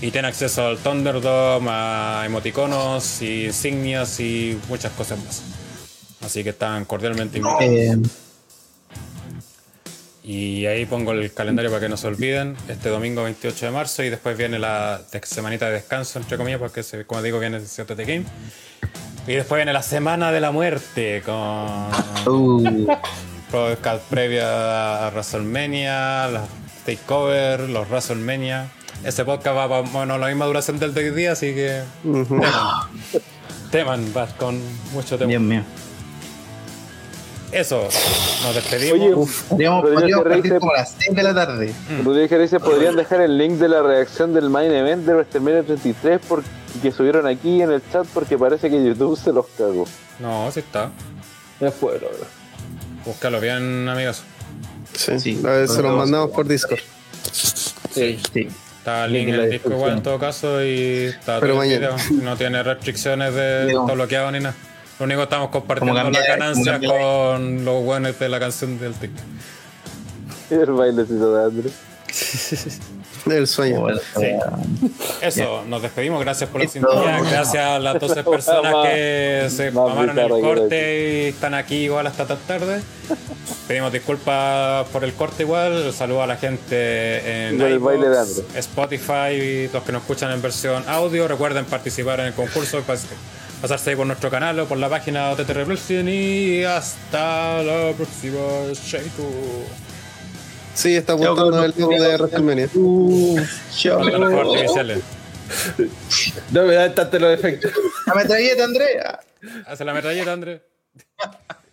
Y tiene acceso al Thunderdome, a emoticonos, y insignias y muchas cosas más. Así que están cordialmente invitados. eh, Y ahí pongo el calendario para que no se olviden. Este domingo 28 de marzo y después viene la de- semanita de descanso, entre comillas, porque se- como digo viene el CTT Game. Y después viene la semana de la muerte con uh, podcast previa a WrestleMania, los Takeover, los WrestleMania. Ese podcast va para bueno, la misma duración del de día, así que Ujú. teman. Teman, va con mucho tema. Dios mío. Eso, nos despedimos. Oye, Podríamos, Rodrigo podríamos Ferrer partir dice- como a las 6 de la tarde. Rodríguez Jerez podrían dejar el link de la reacción del main event de WrestleMania 33 por- que subieron aquí en el chat porque parece que YouTube se los cagó. No, sí está. Ya fue, la verdad. Búscalo bien, amigos. Sí, Sí. a ver, se los mandamos por Discord. Sí, sí. Está el Link en el disco igual en todo caso y está Pero todo el mañana. video. No tiene restricciones de todo bloqueado ni nada. Lo único que estamos compartiendo ganancias como cambiar- con los buenos de la canción del TikTok. El bailecito de Andrés. El sueño. Sí. Eso, nos despedimos. Gracias por la sintonía. Gracias a las 12 personas que se Más mamaron el corte y están aquí igual hasta tan tarde. Pedimos disculpas por el corte igual. Saludo a la gente en iVoox. Spotify y los que nos escuchan en versión audio. Recuerden participar en el concurso. Pas- Pasarse ahí por nuestro canal o por la página OTT Revolution y hasta la próxima. Chaito. Sí, está apuntando el logo de WrestleMania. Uh, chao. Con los fuegos artificiales. No me dan tanto los efectos. La metralleta, Andrea. Hace la metralleta, Andrés.